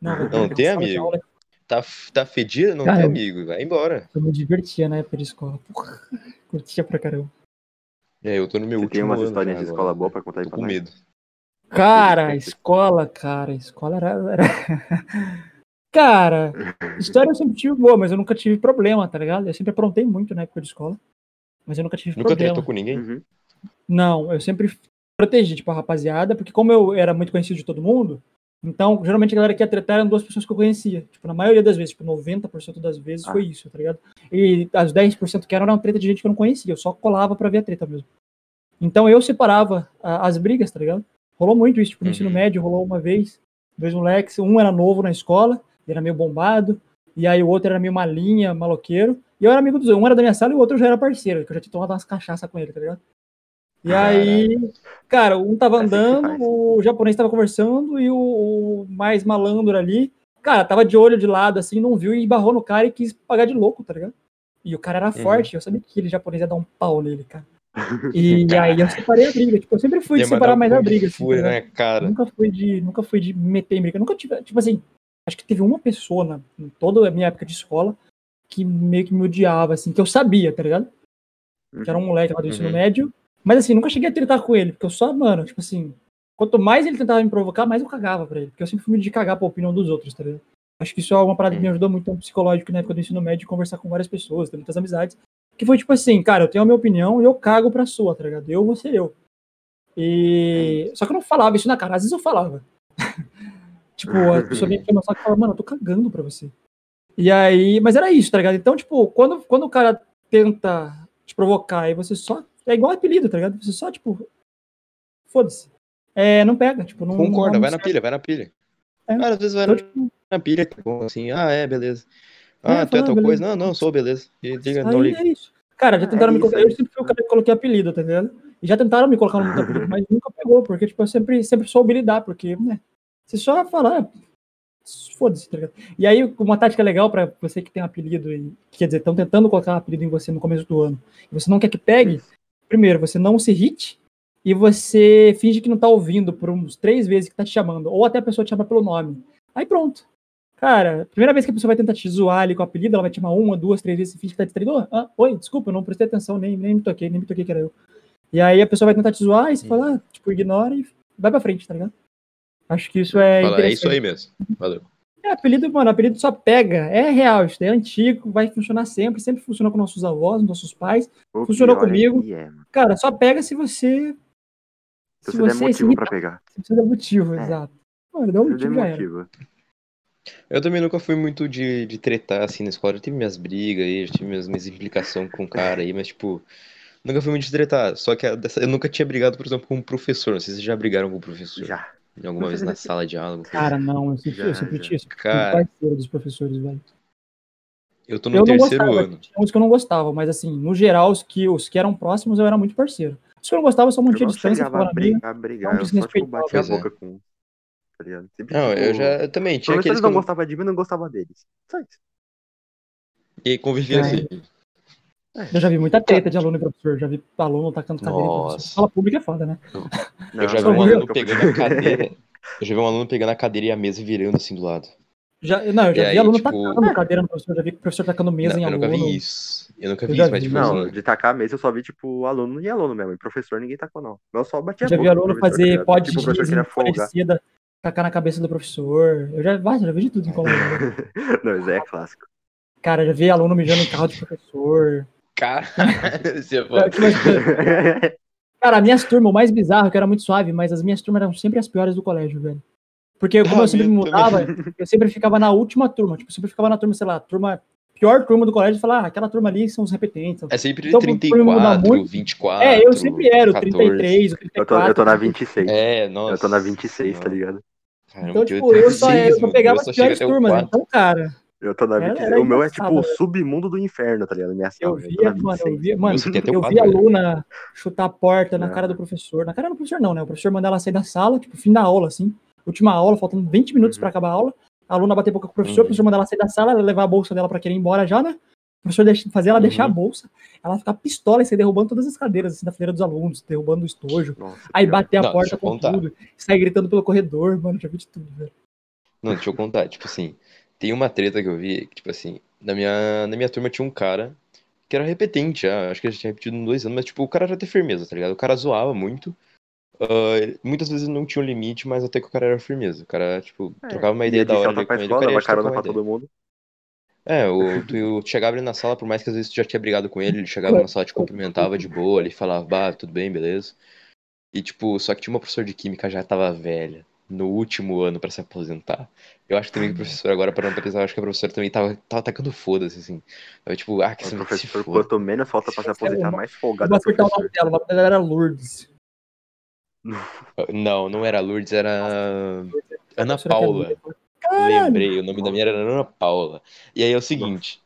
Não, na tem amigo. Tá, tá fedido, não Cara, tem amigo. Vai embora. Eu me divertia na época de escola. Curtia pra caramba. É, eu tô no meu Você tem último umas ano historinhas já de agora. escola boa pra contar aí Tô pra com nós? medo. Cara, escola, cara, escola era. era- <laughs> cara, história eu sempre tive boa, mas eu nunca tive problema, tá ligado? Eu sempre aprontei muito na época de escola. Mas eu nunca tive Nunca problema. tretou com ninguém? Uhum. Não, eu sempre protegi, tipo, a rapaziada, porque como eu era muito conhecido de todo mundo, então, geralmente a galera que ia tretar eram duas pessoas que eu conhecia. Tipo, na maioria das vezes, tipo, 90% das vezes Ah. foi isso, tá ligado? E as 10% que eram eram treta de gente que eu não conhecia, eu só colava pra ver a treta mesmo. Então eu separava a- as brigas, tá ligado? Rolou muito isso, tipo, no Uhum. ensino médio, rolou uma vez, dois moleques, um era novo na escola, era meio bombado, e aí o outro era meio malinha, maloqueiro, e eu era amigo dos dois, um era da minha sala e o outro já era parceiro, que eu já tinha tomado umas cachaças com ele, tá ligado? E aí, cara, um tava É assim andando, o japonês tava conversando e o, o mais malandro ali, cara, tava de olho de lado, assim, não viu e barrou no cara e quis pagar de louco, tá ligado? E o cara era forte, eu sabia que aquele japonês ia dar um pau nele, cara. E, <laughs> aí eu separei a briga, tipo, eu sempre fui de separar um mais a briga, assim, Fu tá na cara. Nunca fui de, nunca fui de meter em briga. Nunca tive, tipo assim, acho que teve uma pessoa na, em toda a minha época de escola que meio que me odiava, assim, que eu sabia, tá ligado? Que era um moleque lá do ensino Uhum. médio. Mas assim, nunca cheguei a tretar com ele, porque eu só, mano, tipo assim, quanto mais ele tentava me provocar, mais eu cagava pra ele. Porque eu sempre fui de cagar pra opinião dos outros, tá ligado? Acho que isso é uma parada que me ajudou muito no psicológico na época do ensino médio, de conversar com várias pessoas, ter muitas amizades. Que foi tipo assim, cara, eu tenho a minha opinião e eu cago pra sua, tá ligado? Eu vou ser eu. E... Só que eu não falava isso na cara, às vezes eu falava. <laughs> tipo, a pessoa vinha aqui no saco e falava, mano, eu tô cagando pra você. E aí, mas era isso, tá ligado? Então, tipo, quando, quando o cara tenta te provocar e você só. É igual apelido, tá ligado? Você só, tipo. Foda-se. É, não pega, tipo, não. Concorda, não vai na pilha, vai na pilha. É. Cara, às vezes vai Então, na, tipo, na pilha, tá bom, assim, ah, é, beleza. Ah, É, tu é tal beleza. coisa? Não, não, sou, beleza. E liga, não liga. é isso. Cara, já Ah, tentaram é me colocar. é Eu sempre fui o cara que coloquei apelido, tá ligado? E já tentaram me colocar no muito apelido, <laughs> mas nunca pegou, porque, tipo, eu sempre, sempre soube lidar, porque, né? Você só fala, ah, foda-se, tá ligado? E aí, uma tática legal pra você que tem um apelido, e, quer dizer, estão tentando colocar um apelido em você no começo do ano, e você não quer que pegue, primeiro, você não se irrite, e você finge que não tá ouvindo por uns três vezes que tá te chamando, ou até a pessoa te chama pelo nome. Aí pronto. Cara, primeira vez que a pessoa vai tentar te zoar ali com o apelido, ela vai te chamar uma, duas, três vezes, você finge que tá distraído. Ah, oi, desculpa, eu não prestei atenção, nem, nem me toquei, nem me toquei que era eu. E aí a pessoa vai tentar te zoar, e você fala, ah, tipo, ignora e vai pra frente, tá ligado? Acho que isso é Fala, é isso aí mesmo. Valeu. É, apelido, mano, apelido só pega. É real, isso daí é antigo, vai funcionar sempre, sempre funcionou com nossos avós, nossos pais. O Funcionou é comigo. é. Cara, só pega se você. Se Se você der você motivo pra pegar. se você der motivo, É. exato. Mano, dá um motivo motivo. Eu também nunca fui muito de, de tretar assim na escola. Eu tive minhas brigas aí, eu tive minhas, minhas implicações com o cara aí, mas tipo, nunca fui muito de tretar. Só que a dessa- eu nunca tinha brigado, por exemplo, com um professor. Não sei se vocês já brigaram com o professor. Já. Alguma vez na sala de aula. Cara, não, eu sempre, Já, eu sempre já. tinha esse Cara. parceiro dos professores, velho. Eu tô no Eu não terceiro gostava, ano. tinha uns que eu não gostava, mas assim, no geral, os que, os que eram próximos eu era muito parceiro. Os que eu não gostava, eu só Eu mantinha não distância, chegava ficava a na minha. brigar, brigar. não Eu só, tipo, batia a Pois é. boca com. Tá ligado? Sempre, Não, eu tipo, já eu também tinha aqueles não eu não... gostavam de mim, eu não gostava deles. Só isso. E convivia É. assim. Eu já vi muita treta de aluno e professor, já vi aluno tacando cadeira em professor. Nossa. Escola pública é foda, né? Não, Eu já vi um aluno pegando a cadeira. Eu já vi um aluno pegando a cadeira e a mesa e virando assim do lado. Já, não, eu já E vi aí, aluno tipo- tacando cadeira no professor, já vi professor tacando mesa Não, em eu aluno. nunca vi isso. Eu nunca Eu vi já isso, mas vi. tipo Não, assim. de tacar a mesa eu só vi, tipo, aluno e aluno mesmo. E professor ninguém tacou, não. Eu só bati a Já vi aluno tá fazer ligado? pote Tipo, de tacar na cabeça do professor. Eu já, ah, já vi de tudo em <laughs> colégio. né? Não, isso aí é clássico. Cara, já vi aluno mijando em carro de professor. Cara. <laughs> Tipo, Cara, as minhas turmas, o mais bizarro, que era muito suave, mas as minhas turmas eram sempre as piores do colégio, velho. Porque como Ah, eu sempre me mudava, eu sempre ficava na última turma. Tipo, eu sempre ficava na turma, sei lá, turma, pior turma do colégio, e falar, ah, aquela turma ali são os repetentes. É sempre Então, por- por me 34, mudar muito- 24. É, eu sempre era o 14. 33, o Eu tô, 34. eu tô na 26. É, nossa. Eu tô na 26, tá ligado? Caramba, Então, tipo, eu só, 16, eu só pegava Eu as só piores turmas. 4. Então, cara, Eu tô na Era- 26. era o meu é tipo o submundo do inferno, tá ligado? Minha eu sala. tô via, mano, eu 26. via, mano, eu quatro, vi velho. aluna chutar a porta na cara do professor. Na cara do professor não, né? O professor mandar ela sair da sala, tipo, fim da aula, assim. Última aula, faltando 20 minutos Uhum. pra acabar a aula. A aluna bater boca com o professor, Uhum. o professor mandar ela sair da sala, ela levar a bolsa dela pra querer ir embora já, né? O professor deixa- fazer ela deixar a Uhum. bolsa, ela ficar pistola e sair derrubando todas as cadeiras, assim, da fileira dos alunos, derrubando o estojo. Nossa, Aí bater a Não, deixa porta com contar. tudo, sair gritando pelo corredor, mano, já vi de tudo, velho. Não, deixa eu contar. Tipo assim, tem uma treta que eu vi, que, tipo assim, na minha, na minha turma tinha um cara que era repetente já, acho que ele já tinha repetido em dois anos, mas tipo, o cara já tem firmeza, tá ligado? O cara zoava muito. ele- muitas vezes não tinha um limite, mas até que o cara era firmeza. O cara, tipo, É, trocava uma ia ideia de da hora com pra ele, o escola, cara ia carona pra todo mundo. É, o, tu chegava ali na sala, por mais que às vezes tu já tinha brigado com ele, ele chegava na sala, te cumprimentava de boa, ele falava, bah, tudo bem, beleza. E tipo, só que tinha uma professora de química já tava velha, no último ano pra se aposentar. Eu acho também que o professor agora, para não pensar, eu acho que a professora também tava, tava tacando foda-se, assim. Tava tipo, ah, que O você se professor, foda. quanto menos falta pra se aposentar, mais Eu folgado vou é o acertar o nome professor. dela, o nome dela era Lourdes. Não, não era Lourdes, era Ana que é Paula. Lembrei, o nome da minha era Ana Paula. E aí é o seguinte,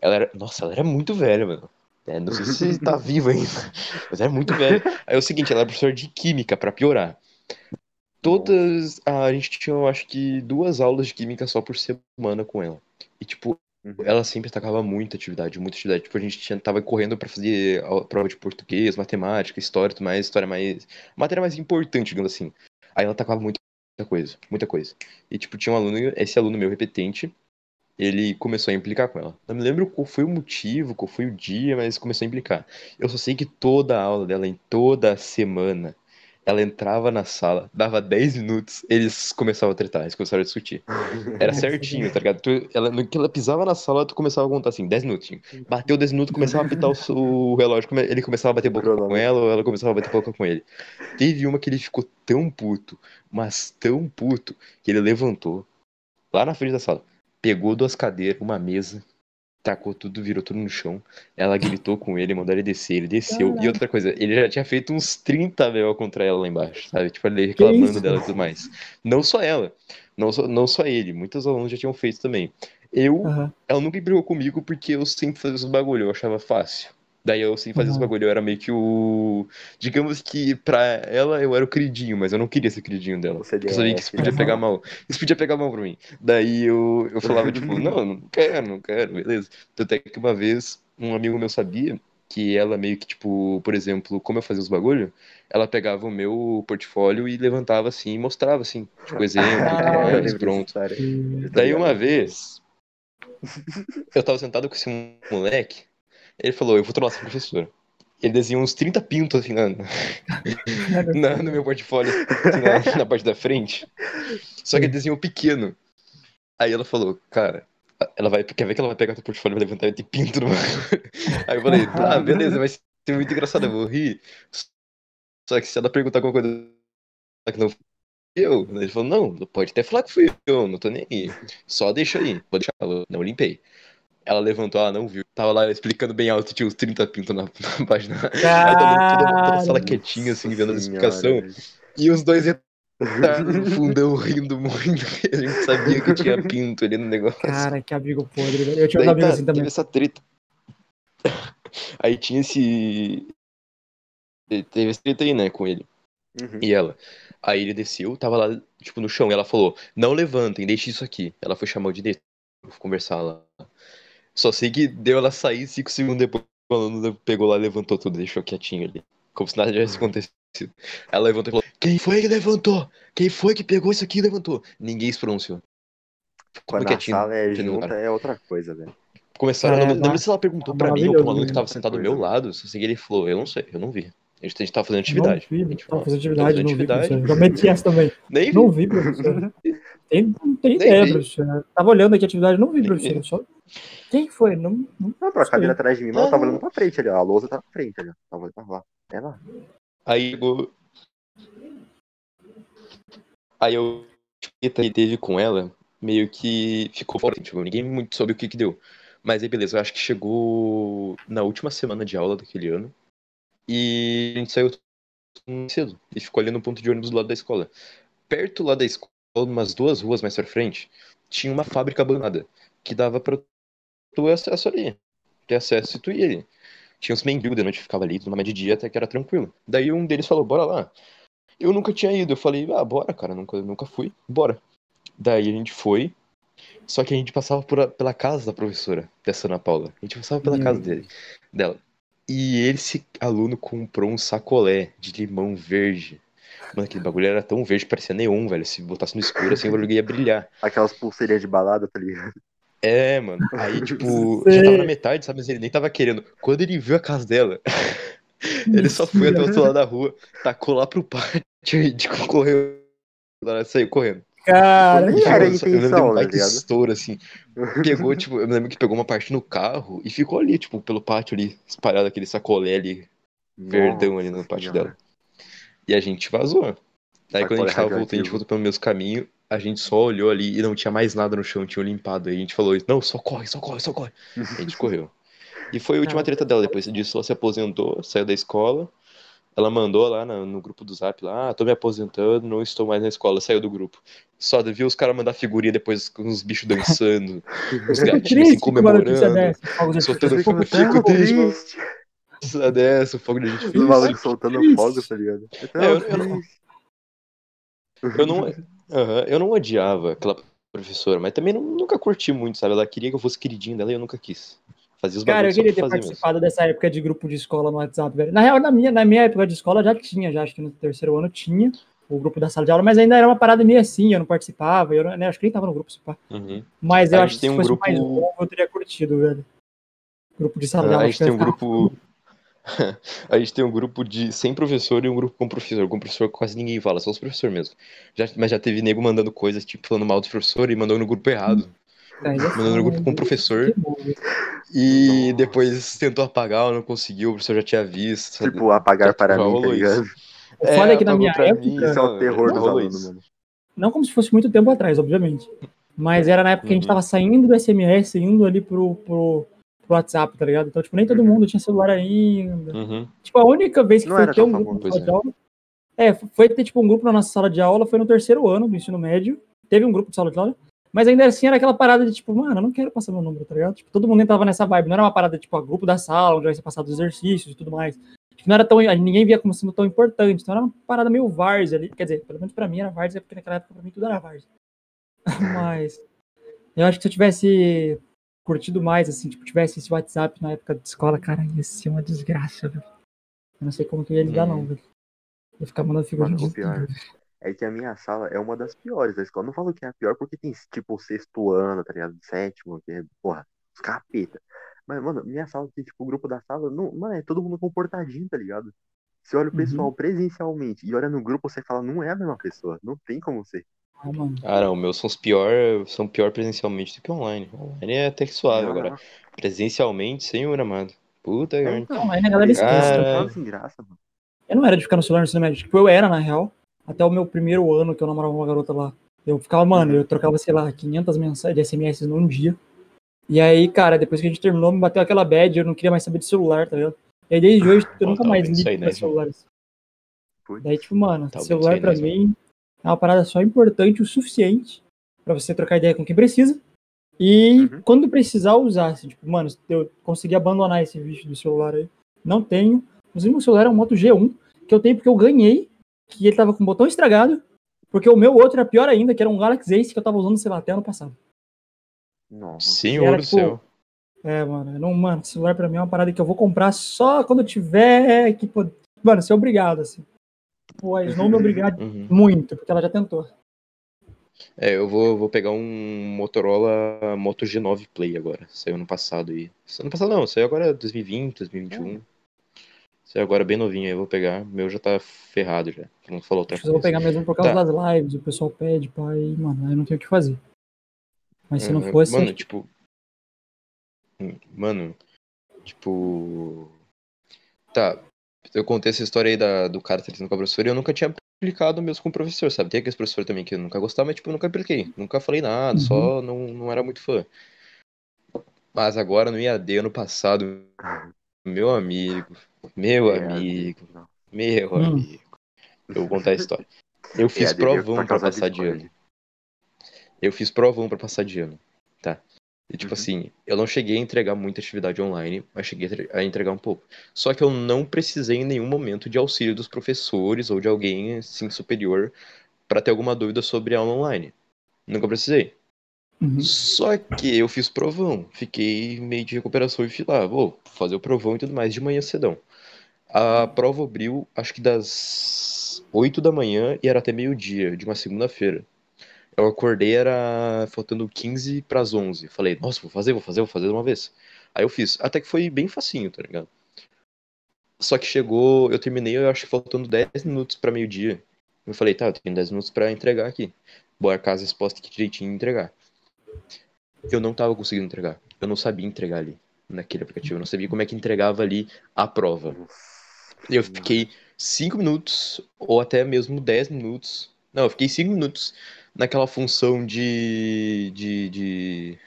ela era. Nossa, ela era muito velha, mano. É, não sei se tá <laughs> viva ainda, mas era muito velha. Aí é o seguinte, ela era professora de química, pra piorar. Todas. ah, a gente tinha, eu acho que, duas aulas de química só por semana com ela. E, tipo, Uhum. ela sempre tacava muita atividade, muita atividade. Tipo, a gente tinha, tava correndo pra fazer a prova de português, matemática, história, tudo mais, história mais. Matéria mais importante, digamos assim. Aí ela tacava muita coisa, muita coisa. E, tipo, tinha um aluno, esse aluno meu repetente, ele começou a implicar com ela. Não me lembro qual foi o motivo, qual foi o dia, mas começou a implicar. Eu só sei que toda a aula dela, em toda semana, ela entrava na sala, dava 10 minutos, eles começavam a tretar, eles começaram a discutir. Era certinho, tá ligado? Tu, ela, no que ela pisava na sala, tu começava a contar assim, 10 minutinhos. Bateu 10 minutos, começava a apitar o, o relógio, ele começava a bater boca com ela, ou ela começava a bater boca com ele. Teve uma que ele ficou tão puto, mas tão puto, que ele levantou, lá na frente da sala, pegou duas cadeiras, uma mesa, tacou tudo, virou tudo no chão. Ela gritou com ele, mandou ele descer, ele desceu. E outra coisa, ele já tinha feito uns 30 BO contra ela lá embaixo, sabe? Tipo, ele reclamando dela e tudo mais. Não só ela, não só, não só ele, muitos alunos já tinham feito também. Eu, Aham. ela nunca brigou comigo porque eu sempre fazia os bagulho, eu achava fácil. Daí eu sempre fazia os Uhum. bagulho, eu era meio que o. Digamos que pra ela eu era o queridinho, mas eu não queria ser queridinho dela. CDF, Eu sabia que isso podia né? pegar mal. Isso podia pegar mal pra mim. Daí eu, eu falava, tipo, <laughs> não, não quero, não quero, beleza. Tanto é que uma vez um amigo meu sabia que ela meio que, tipo, por exemplo, como eu fazia os bagulho, ela pegava o meu portfólio e levantava assim e mostrava, assim, tipo, exemplo, Ah, mais, lembro dessa pronto. Daí uma vez, eu tava sentado com esse moleque, ele falou, eu vou tornar essa professora. Ele desenhou uns 30 pintos assim na, <laughs> na- no meu portfólio, assim, na, na parte da frente. Só que ele desenhou pequeno. Aí ela falou, cara, ela vai, quer ver que ela vai pegar teu portfólio e vai levantar e ter pinto no <laughs> Aí eu falei, tá, beleza, vai ser muito engraçado, eu vou rir. Só que se ela perguntar alguma coisa que não fui eu, ele falou, não, pode até falar que fui eu, não tô nem aí. Só deixa aí, vou deixar, não limpei. Ela levantou, ela não viu. Tava lá explicando bem alto, tinha uns 30 pintos na, na <laughs> página. Aí tava toda, toda a sala quietinha, assim, vendo a explicação. E os dois entraram no fundão rindo muito. <laughs> A gente sabia que tinha pinto ali no negócio. Cara, que amigo podre, velho. Eu tinha Daí, amigos tá, assim também. teve essa treta. Aí tinha esse. Teve essa treta aí, né, com ele Uhum. e ela. Aí ele desceu, tava lá, tipo, no chão, e ela falou: Não levantem, deixe isso aqui. Ela foi chamar o diretor, conversar lá. Só sei que deu ela sair cinco segundos depois, o aluno pegou lá, levantou tudo, deixou quietinho ali. Como se nada tivesse acontecido. Ela levantou e falou: Quem foi que levantou? Quem foi que pegou isso aqui e levantou? Ninguém se pronunciou. Quando a sala é junta, é outra coisa, velho. Começaram, É, eu não lembro lá- se ela perguntou pra mim ou pro maravilhoso, aluno que né? tava sentado do meu lado, só sei que ele falou, eu não sei, eu não vi. A gente, a gente tava fazendo Não atividade. vi, A gente tava fazendo "Tava atividade, não vi, atividade." professor. Já meti essa também. Nem vi. Não vi, professor. <laughs> Tem, não tem Nem ideia, vi. professor. Tava olhando aqui a atividade, não vi, vi. Só... Quem foi? Não, não Não, pra sei. cadeira atrás de mim, mas ela tava olhando pra frente ali, ó. A lousa tava pra frente ali, ó. Tava, tava lá. É lá. Aí chegou. Aí eu treta que teve com ela, meio que ficou fora, tipo, ninguém muito soube o que que deu. Mas aí beleza, eu acho que chegou na última semana de aula daquele ano. E a gente saiu cedo e ficou ali no ponto de ônibus do lado da escola. Perto lá da escola, umas duas ruas mais pra frente, tinha uma fábrica abandonada que dava pra tu acesso ali. Ter acesso e tu ia ali. Tinha uns mendigos de noite que ficava ali, mais de dia, até que era tranquilo. Daí um deles falou, bora lá. Eu nunca tinha ido. Eu falei, ah, bora, cara, nunca, nunca fui, bora. Daí a gente foi. Só que a gente passava por a- pela casa da professora, dessa Ana Paula. A gente passava pela Meu casa dele, dela. E esse aluno comprou um sacolé de limão verde. Mano, aquele bagulho era tão verde, parecia neon, velho. Se botasse no escuro, assim, o bagulho ia brilhar. Aquelas pulseirinhas de balada, tá ligado? É, mano. Aí, tipo, <laughs> já tava na metade, sabe? Mas ele nem tava querendo. Quando ele viu a casa dela, <laughs> ele só foi até o outro lado da rua, tacou lá pro pátio e, tipo, correu. Saiu correndo. Cara, Nem era a só- eu lembro de intenção, um tá estouro, assim. Pegou, tipo, eu me lembro que pegou uma parte no carro e ficou ali, tipo, pelo pátio ali, espalhado aquele sacolé ali, verdão ali no pátio senhora. dela. E a gente vazou. Daí quando a gente Sacolé tava voltando, a gente voltou pelo mesmo caminho, a gente só olhou ali e não tinha mais nada no chão, tinha limpado. Aí a gente falou, não, só corre, só corre, só corre. A gente <laughs> correu. E foi a última treta dela. Depois disso, ela se aposentou, saiu da escola. Ela mandou lá no, no grupo do Zap lá, ah, tô me aposentando, não estou mais na escola, saiu do grupo. Só viu os caras mandar figurinha depois com os bichos dançando, <laughs> os gatinhos assim triste que uma notícia comemorando, soltando fogo. fico triste, Essa dessa, o fogo de Os artifício. malucos soltando fogo, tá ligado? É É, eu- eu não-. Eu não, eu não odiava aquela professora, mas também não- nunca curti muito, sabe? Ela queria que eu fosse queridinho dela e eu nunca quis. Fazia os Cara, eu queria ter fazer mesmo. participado dessa época de grupo de escola no WhatsApp, velho. Na real, na minha, na minha época de escola já tinha, já acho que no terceiro ano tinha o grupo da sala de aula, mas ainda era uma parada meio assim, eu não participava, eu não- né, acho que nem tava no grupo, se pá. Uhum. Mas eu acho gente que se um fosse grupo- mais novo, eu teria curtido, velho. Grupo de sala de Ah, aula. a acho gente que tem um ficar- grupo. <laughs> A gente tem um grupo de sem professor e um grupo com professor. Com professor quase ninguém fala, só os professores mesmo. Já, mas já teve nego mandando coisas, tipo, falando mal dos professores e mandando no grupo errado. Aí é Mandando no grupo foda, com o professor. que bom, velho. E Nossa. depois tentou apagar, não conseguiu, o professor já tinha visto. Tipo, apagar já- para já mim, tá ligado? foda é que na apagou minha época- mim, Isso é o terror dos alunos, mano. Não como se fosse muito tempo atrás, obviamente. Mas era na época que a gente Uhum. tava saindo do SMS, indo ali pro, pro, pro WhatsApp, tá ligado? Então, tipo, nem todo Uhum. mundo tinha celular ainda. Uhum. Tipo, a única vez que Não foi ter um grupo na sala de aula. É, foi ter, tipo, um grupo na nossa sala de aula, foi no terceiro ano do ensino médio. Teve um grupo de sala de aula. Mas ainda assim era aquela parada de, tipo, mano, eu não quero passar meu número, tá ligado? Tipo, todo mundo entrava nessa vibe. Não era uma parada, tipo, a grupo da sala, onde vai ser passado os exercícios e tudo mais. Tipo, não era tão. Ninguém via como sendo tão importante. Então era uma parada meio várzea ali. Quer dizer, pelo menos pra mim era várzea, porque naquela época pra mim tudo era várzea. <laughs> Mas. Eu acho que se eu tivesse curtido mais, assim, tipo, tivesse esse WhatsApp na época de escola, cara, ia ser uma desgraça, velho. Eu não sei como que eu ia lidar, não, Hum. velho. Ia ficar mandando figurinha de pior é que a minha sala é uma das piores da escola. Não falo que é a pior porque tem, tipo, o sexto ano, tá ligado? Sétimo, que é, porra, os capeta. Mas, mano, minha sala tem, tipo, o grupo da sala, não, mano, é todo mundo comportadinho, tá ligado? Você olha o Uhum. pessoal presencialmente e olha no grupo, você fala, não é a mesma pessoa. Não tem como ser. Ah, mano. Não, meus são os pior, são pior presencialmente do que online. Online é até que suave, Não, agora não. presencialmente, senhor amado. Puta, É, então, Não, aí a galera esquece. Cara, sem graça, mano. Eu não era de ficar no celular no ensino médio. Tipo, eu era, na real. Até o meu primeiro ano que eu namorava uma garota lá. Eu ficava, mano, eu trocava, sei lá, 500 mensagens de SMS num dia. E aí, cara, depois que a gente terminou, me bateu aquela bad, eu não queria mais saber de celular, tá ligado? E aí, desde hoje, eu nunca tá mais ligo pra né, celulares. Daí, tipo, mano, Tá celular pra né, mim é uma parada só importante o suficiente pra você trocar ideia com quem precisa. E Uhum. quando precisar usar, assim, tipo, mano, eu consegui abandonar esse bicho do celular aí. Não tenho. Inclusive, meu celular é um Moto G1, que eu tenho porque eu ganhei, que ele tava com o botão estragado, porque o meu outro era pior ainda, que era um Galaxy Ace que eu tava usando, sei lá, até ano passado. Nossa. Senhor era, do tipo, céu. É, mano, eu não, mano, celular pra mim é uma parada que eu vou comprar só quando eu tiver que, mano, ser obrigado, assim. Pô, a Snow me obrigar Uhum. muito, porque ela já tentou. É, eu vou, vou pegar um Motorola Moto G9 Play agora. Saiu ano passado aí. Ano passado não, saiu agora 2020, 2021. Saiu agora bem novinho aí, eu vou pegar. Meu já tá ferrado já. Não falou outra Acho que eu vou coisa. pegar mesmo por causa Tá. das lives, o pessoal pede, e, mano, aí eu não tenho o que fazer. Mas se não Uhum. fosse, Mano, tipo. Hum, Mano, tipo. Tá. Eu contei essa história aí da, do cara tretando com a professora e eu nunca tinha aplicado mesmo com o professor, sabe? Tem aqueles professores também que eu nunca gostava, mas tipo, eu nunca apliquei. Nunca falei nada, Uhum. só não, não era muito fã. Mas agora no IAD, ano passado, meu amigo, meu amigo, meu Hum. amigo. Eu vou contar a história. Eu <laughs> fiz É, provão pra passar de discórdia. ano. Eu fiz provão pra passar de ano, tá? E tipo Uhum. assim, eu não cheguei a entregar muita atividade online, mas cheguei a tre- a entregar um pouco. Só que eu não precisei em nenhum momento de auxílio dos professores ou de alguém assim superior pra ter alguma dúvida sobre aula online. Nunca precisei. Uhum. Só que eu fiz provão, fiquei meio de recuperação e fui lá, vou fazer o provão e tudo mais de manhã cedão. A prova abriu, acho que das 8 da manhã e era até meio-dia, de uma segunda-feira. Eu acordei, era faltando 15 para as 11. Falei, nossa, vou fazer, vou fazer, vou fazer de uma vez. Aí eu fiz, até que foi bem facinho, tá ligado? Só que chegou, eu terminei, eu acho que faltando 10 minutos para meio-dia. Eu falei, tá, eu tenho 10 minutos para entregar aqui. Vou marcar as respostas aqui direitinho entregar. Eu não tava conseguindo entregar. Eu não sabia entregar ali, naquele aplicativo. Eu não sabia como é que entregava ali a prova. Eu fiquei 5 minutos, ou até mesmo 10 minutos. Não, eu fiquei 5 minutos naquela função de. de, de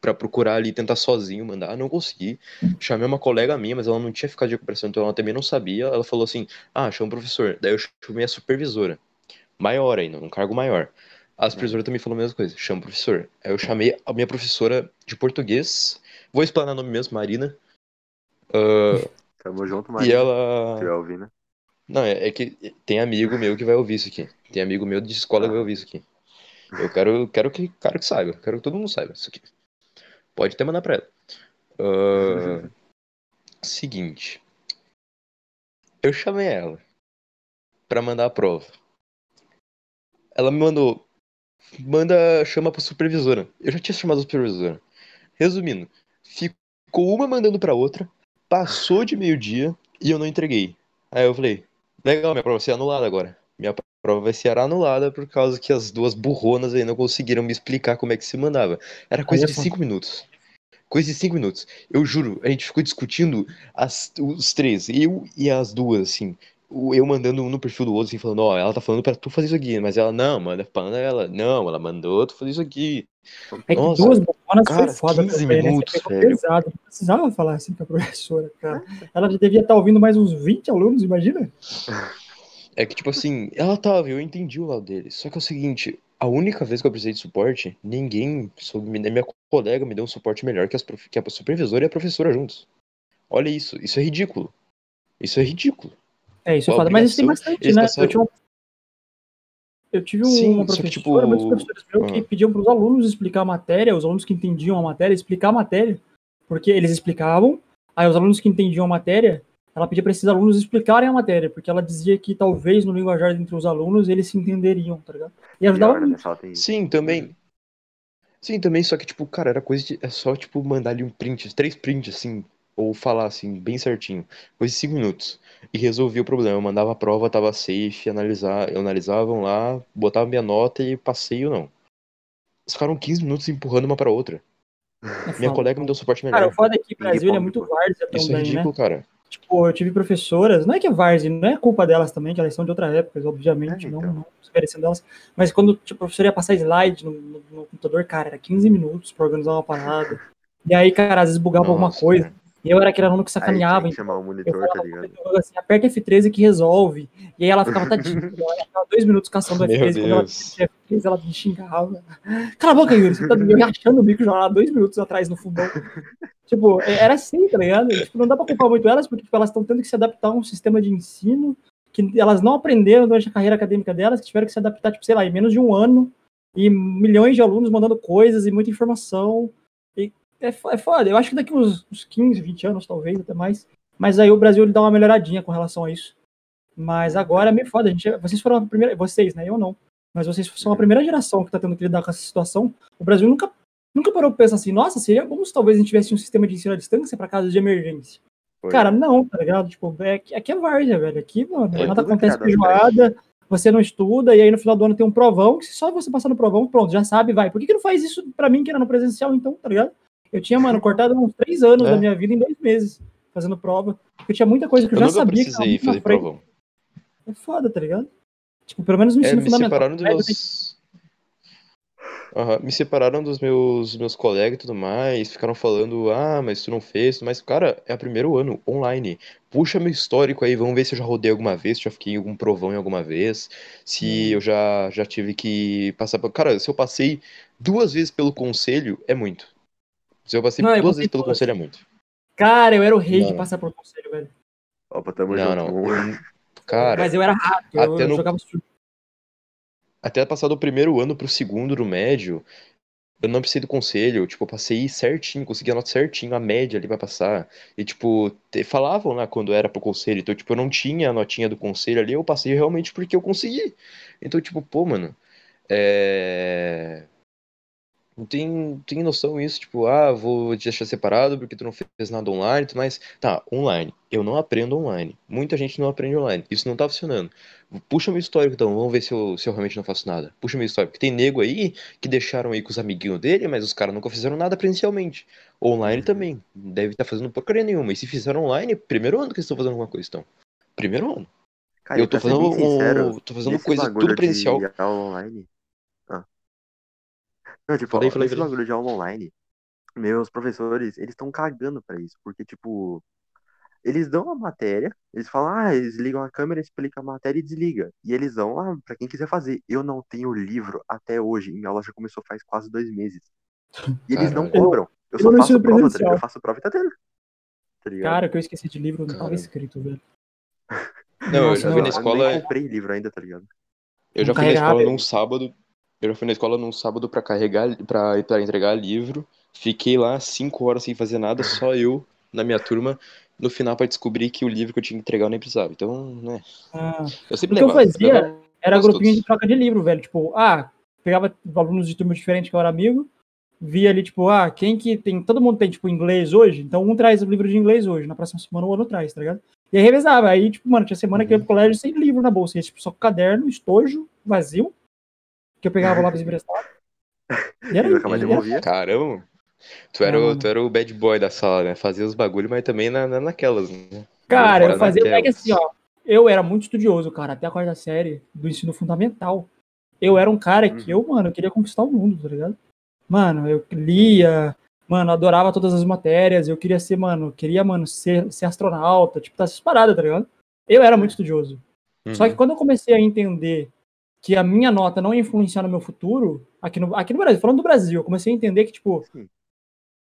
para procurar ali, tentar sozinho, mandar. Não consegui. Chamei uma colega minha, mas ela não tinha ficado de recuperação, então ela também não sabia. Ela falou assim: ah, chama o professor. Daí eu chamei a supervisora. Maior ainda, um cargo maior. A supervisora também falou a mesma coisa: chama o professor. Aí eu chamei a minha professora de português. Vou explanar o nome mesmo, Marina. Ah, Tamo junto, e Maria. ela. Se ouvir, né? Não, é, é que tem amigo meu que vai ouvir isso aqui. Tem amigo meu de escola que vai ouvir isso aqui. Eu quero, quero que, quero que saiba. Quero que todo mundo saiba isso aqui. Pode até mandar pra ela. Ah, <laughs> seguinte. Eu chamei ela pra mandar a prova. Ela me mandou. Manda, chama pra supervisora. Eu já tinha chamado a supervisora. Resumindo, ficou uma mandando pra outra, passou de meio-dia, E eu não entreguei. Aí eu falei, legal, minha prova vai ser anulada agora. Minha prova vai ser anulada por causa que as duas burronas aí não conseguiram me explicar como é que se mandava. Era coisa é de cinco minutos. Coisa de cinco minutos. Eu juro, a gente ficou discutindo as, os três, eu e as duas, assim. Eu mandando um no perfil do outro, assim, falando, ó, ela tá falando pra tu fazer isso aqui, mas ela, não, manda pra ela. Não, ela mandou tu fazer isso aqui. É que Nossa, duas boconas cara, foi foda 15 também, né? Você minutos, velho. pesado. Não precisava falar assim com a professora, cara. Ela já devia estar ouvindo mais uns 20 alunos, imagina? <laughs> É que, tipo assim, ela tava, eu entendi o lado dele. Só que é o seguinte, a única vez que eu precisei de suporte, ninguém minha colega me deu um suporte melhor que, as, que a supervisora e a professora juntos. Olha isso, isso é ridículo. Isso é ridículo. É, isso é foda. Mas isso tem bastante, né? passaram- Eu, tinha uma- eu tive um- Sim, uma só que, professora, tipo, muitos professores meus que ah. pediam para os alunos explicar a matéria, os alunos que entendiam a matéria, explicar a matéria, porque eles explicavam, aí os alunos que entendiam a matéria, ela pedia para esses alunos explicarem a matéria, porque ela dizia que talvez no linguajar entre os alunos eles se entenderiam, tá ligado? E ajudava né? muito. Sim, também. Sim, também, só que, tipo, cara, era coisa de. É só, tipo, mandar ali um print, três prints, assim, ou falar, assim, bem certinho. Coisa de cinco minutos. E resolvia o problema. Eu mandava a prova, tava safe, analisar, analisavam lá, botava minha nota e passei ou não. Eles ficaram 15 minutos empurrando uma pra outra. É Minha foda. colega me deu suporte Cara, melhor. o foda é que o Brasil ele é muito várzea Isso é também, né? ridículo, cara. Tipo, eu tive professoras, não é que é várzea, não é culpa delas também, que elas são de outra época, obviamente, É, não, então. não desmerecendo delas, mas quando tipo, a professora ia passar slide no, no- no computador, cara, era 15 minutos pra organizar uma parada. E aí, cara, às vezes bugava alguma Nossa, coisa, cara. e eu era aquele aluno que Aí sacaneava, que chamar o monitor, falava tá ligado? assim, aperta F13 que resolve. E aí ela ficava tadinha, <laughs> ela ficava dois minutos caçando Meu F13, quando ela Deus. tinha F13, ela me xingava. Cala a boca, Yuri, você tá eu rachando o bico já lá dois minutos atrás no fundão. Tipo, é- era assim, tá ligado? Tipo, não dá pra culpar muito elas, porque tipo, elas estão tendo que se adaptar a um sistema de ensino que elas não aprenderam durante a carreira acadêmica delas, que tiveram que se adaptar, tipo, sei lá, em menos de um ano, e milhões de alunos mandando coisas e muita informação. E é, é foda. Eu acho que daqui uns, uns 15, 20 anos, talvez, até mais. Mas aí o Brasil ele dá uma melhoradinha com relação a isso. Mas agora é meio foda. A gente, vocês foram a primeira. Vocês, né? Eu não. Mas vocês são a primeira geração que tá tendo que lidar com essa situação. O Brasil nunca, nunca parou pra pensar assim, nossa, seria bom se talvez a gente tivesse um sistema de ensino à distância para casos de emergência. Foi. Cara, não, tá ligado? Tipo, é, aqui é várzea, velho. Aqui, mano, É, nada acontece feijoada, você não estuda, e aí no final do ano tem um provão, que só você passar no provão, pronto, já sabe, vai. Por que, que não faz isso pra mim que era no presencial, então, tá ligado? Eu tinha, mano, cortado uns três anos É. da minha vida em dois meses, fazendo prova. Eu tinha muita coisa que eu, Eu já sabia que precisei fazer frente. provão. É foda, tá ligado? Tipo, pelo menos no É, ensino me fundamental. separaram dos meus. Aham, Me separaram dos meus, meus colegas e tudo mais. Ficaram falando, ah, mas tu não fez. Mas, cara, é o primeiro ano, online. Puxa meu histórico aí, vamos ver se eu já rodei alguma vez, se já fiquei em algum provão em alguma vez. Se Hum. eu já, já tive que passar. por- Cara, se eu passei duas vezes pelo conselho, é muito. Se eu passei Não, eu duas passei vezes pelo todas. conselho, é muito. Cara, eu era o rei de Não. passar por conselho, velho. Opa, tamo Não, junto. não. Cara, Mas eu era rato, eu, até eu no- jogava sujo. até passar do primeiro ano pro segundo no médio, eu não precisei do conselho, tipo, eu passei certinho, consegui a nota certinho, a média ali pra passar. E, tipo, falavam lá quando era pro conselho, então, tipo, eu não tinha a notinha do conselho ali, eu passei realmente porque eu consegui. Então, tipo, pô, mano, é. Não tem, tem noção isso, tipo, ah, vou te deixar separado porque tu não fez nada online, tu mais. Tá, online. Eu não aprendo online. Muita gente não aprende online. Isso não tá funcionando. Puxa meu histórico, então, vamos ver se eu, se eu realmente não faço nada. Puxa meu histórico. Porque tem nego aí que deixaram aí com os amiguinhos dele, mas os caras nunca fizeram nada presencialmente. Online Uhum. também. Deve estar fazendo porcaria nenhuma. E se fizeram online, primeiro ano que eles estão fazendo alguma coisa, então. Primeiro ano. Cara, eu tô fazendo, um- sincero, tô fazendo coisa tudo presencial. online. Ah. Não, tipo, Falei, ó, falei, esse falei. bagulho de aula online, meus professores, eles estão cagando pra isso, porque, tipo, eles dão a matéria, eles falam, ah, eles ligam a câmera, explica a matéria e desliga. E eles dão lá pra quem quiser fazer. Eu não tenho livro até hoje, minha aula já começou faz quase dois meses. <laughs> E eles não cobram. Eu Eu só não faço prova, tá? Eu faço prova e tá tendo. Tá? Cara, que eu esqueci de livro, não tava escrito, velho. <laughs> Não, eu Nossa, já não, fui na eu Eu escola. nem comprei livro ainda, tá ligado? Eu já Não fui na escola num sábado. Eu já fui na escola num sábado pra carregar, pra entregar livro. Fiquei lá cinco horas sem fazer nada, só eu na minha turma. No final, pra descobrir que o livro que eu tinha que entregar eu nem precisava. Então, né. Ah, Eu sempre O que eu levava. fazia levava era quase grupinho de todos. troca de livro, velho. Tipo, ah, pegava alunos de turmas diferentes que eu era amigo, via ali, tipo, ah, quem que tem. Todo mundo tem, tipo, inglês hoje, então um traz o livro de inglês hoje, na próxima semana o outro traz, tá ligado? E aí revezava. Aí, tipo, mano, tinha semana que eu ia Uhum. pro colégio sem livro na bolsa. Ia, tipo, só com caderno, estojo, vazio, que eu pegava o lápis emprestado. <laughs> E era. Caramba. Tu era, o, tu era o bad boy da sala, né? Fazia os bagulho, mas também na, na- naquelas, né? Cara, eu fazia. É que naquelas. assim, ó. Eu era muito estudioso, cara, até a quarta série do ensino fundamental. Eu era um cara que eu, mano, eu queria conquistar o mundo, tá ligado? Mano, eu lia, mano, adorava todas as matérias, eu queria ser, mano, queria, mano, ser, ser astronauta, tipo, tá essas paradas, tá ligado? Eu era muito estudioso. Só que Uhum. quando eu comecei a entender que a minha nota não ia influenciar no meu futuro, aqui no, aqui no Brasil, falando do Brasil, eu comecei a entender que, tipo, Sim.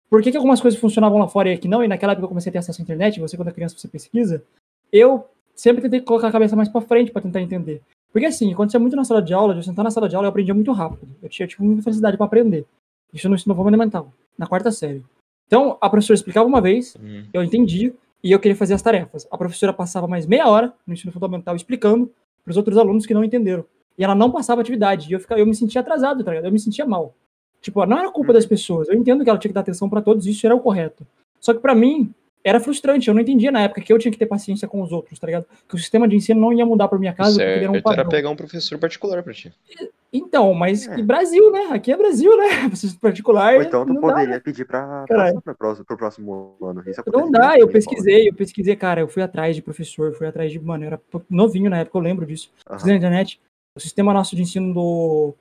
por que, que algumas coisas funcionavam lá fora e aqui não, e naquela época eu comecei a ter acesso à internet, você quando é criança você pesquisa, eu sempre tentei colocar a cabeça mais pra frente pra tentar entender. Porque assim, acontecia muito na sala de aula, de eu sentar na sala de aula eu aprendia muito rápido. Eu tinha, tipo, muita facilidade pra aprender. Isso no ensino fundamental, na quarta série. Então, a professora explicava uma vez, Uhum. eu entendia e eu queria fazer as tarefas. A professora passava mais meia hora no ensino fundamental explicando para os outros alunos que não entenderam. E ela não passava atividade. E eu, ficava, eu me sentia atrasado, tá ligado? Eu me sentia mal. Tipo, não era culpa das pessoas. Eu entendo que ela tinha que dar atenção para todos, isso era o correto. Só que para mim era frustrante. Eu não entendia na época que eu tinha que ter paciência com os outros, tá ligado? Que o sistema de ensino não ia mudar por minha casa, porque ele era um certo era padrão. pegar um professor particular pra ti. Então, mas É. que Brasil, né? Aqui é Brasil, né? <laughs> Particular. Ou então tu não dá, poderia né? pedir pra Caralho. passar pro próximo, pro próximo ano. Isso Não dá, eu pesquisei, eu pesquisei, cara, eu fui atrás de professor, fui atrás de, mano, eu era novinho na época, eu lembro disso. Pesquisei na internet, o sistema nosso de ensino do,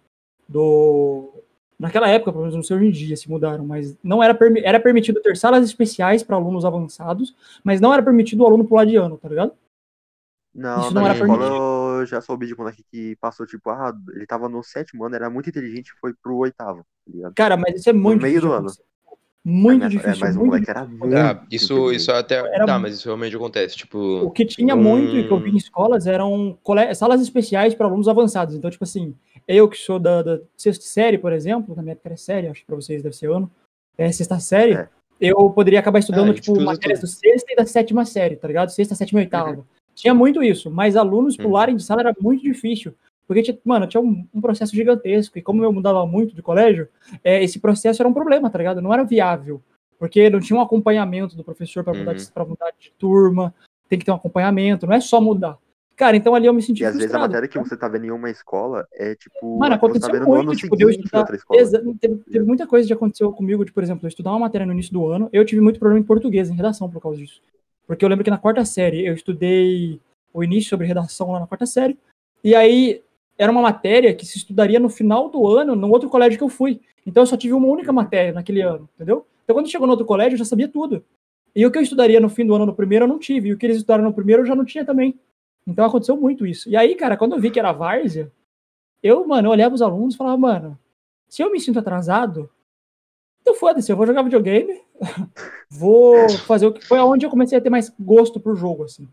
do, naquela época, pelo menos não sei hoje em dia, se mudaram, mas não era, era permitido ter salas especiais para alunos avançados, mas não era permitido o aluno pular de ano, tá ligado? Não, Isso na não era permitido. eu já soube de moleque que passou, tipo, ah, ele tava no sétimo ano, era muito inteligente e foi pro oitavo, tá ligado? Cara, mas isso é muito meio difícil do ano. Muito É, difícil, mas o muito moleque era muito Ah, isso, isso até. Era Tá, mas isso realmente acontece. Tipo. O que tinha um- muito e que eu vi em escolas eram cole- salas especiais para alunos avançados. Então, tipo assim, eu que sou da, da sexta série, por exemplo, na minha época era série, acho que para vocês deve ser ano, é sexta série, É. eu poderia acabar estudando, gente tipo, matérias tudo. do sexta e da sétima série, tá ligado? Sexta, sétima e oitava. Tinha muito isso, mas alunos Uhum. pularem de sala era muito difícil. Porque, tinha, mano, tinha um, um processo gigantesco. E como eu mudava muito de colégio, é, esse processo era um problema, tá ligado? Não era viável. Porque não tinha um acompanhamento do professor para mudar, Uhum. pra mudar de turma. Tem que ter um acompanhamento, não é só mudar. Cara, então ali eu me senti E às vezes a matéria que você tá vendo em uma escola é tipo. Mano, tá aconteceu ano muito, tipo, de eu estudar. Exa- teve, teve muita coisa que aconteceu comigo, de, por exemplo, eu estudar uma matéria no início do ano, eu tive muito problema em português, em redação, por causa disso. Porque eu lembro que na quarta série eu estudei o início sobre redação lá na quarta série, e aí era uma matéria que se estudaria no final do ano, no outro colégio que eu fui. Então eu só tive uma única matéria naquele ano, entendeu? Então quando chegou no outro colégio eu já sabia tudo. E o que eu estudaria no fim do ano no primeiro eu não tive, e o que eles estudaram no primeiro eu já não tinha também. Então aconteceu muito isso. E aí, cara, quando eu vi que era várzea, eu, mano, eu olhava os alunos e falava, mano, se eu me sinto atrasado, então foda-se, eu vou jogar videogame, <laughs> vou fazer o que foi aonde eu comecei a ter mais gosto pro jogo, assim.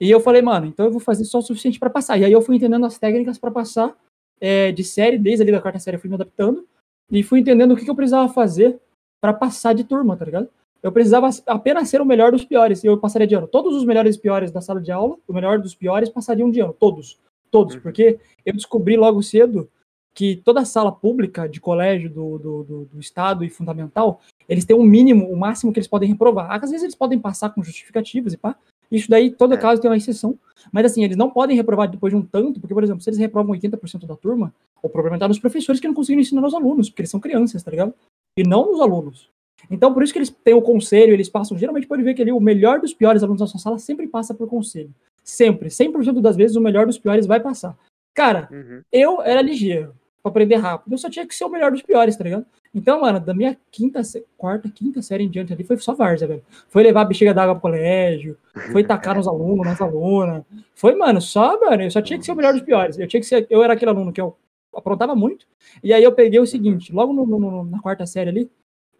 E eu falei, mano, então eu vou fazer só o suficiente pra passar. E aí eu fui entendendo as técnicas pra passar é, de série, desde ali da quarta série eu fui me adaptando e fui entendendo o que, que eu precisava fazer pra passar de turma, tá ligado? Eu precisava apenas ser o melhor dos piores e eu passaria de ano. Todos os melhores e piores da sala de aula, o melhor dos piores passariam de ano, todos. Todos, Uhum. porque eu descobri logo cedo que toda sala pública de colégio do, do, do, do Estado e fundamental, eles têm um mínimo, o máximo que eles podem reprovar. Às vezes eles podem passar com justificativas e pá. Isso daí, todo É. caso tem uma exceção. Mas assim, eles não podem reprovar depois de um tanto, porque, por exemplo, se eles reprovam 80% da turma, o problema está nos professores que não conseguiram ensinar os alunos, porque eles são crianças, tá ligado? E não nos alunos. Então, por isso que eles têm o conselho, eles passam, geralmente pode ver que ali o melhor dos piores alunos da sua sala sempre passa por conselho. Sempre. 100% das vezes o melhor dos piores vai passar. Cara, Uhum. eu era ligeiro pra aprender rápido. Eu só tinha que ser o melhor dos piores, tá ligado? Então, mano, da minha quinta, quarta, quinta série em diante ali foi só várzea, velho. Foi levar a bexiga d'água pro colégio, foi tacar nos alunos, nas alunas. Foi, mano, só, mano, eu só tinha que ser o melhor dos piores. Eu tinha que ser, eu era aquele aluno que eu aprontava muito. E aí eu peguei o seguinte, logo no- no- na quarta série ali,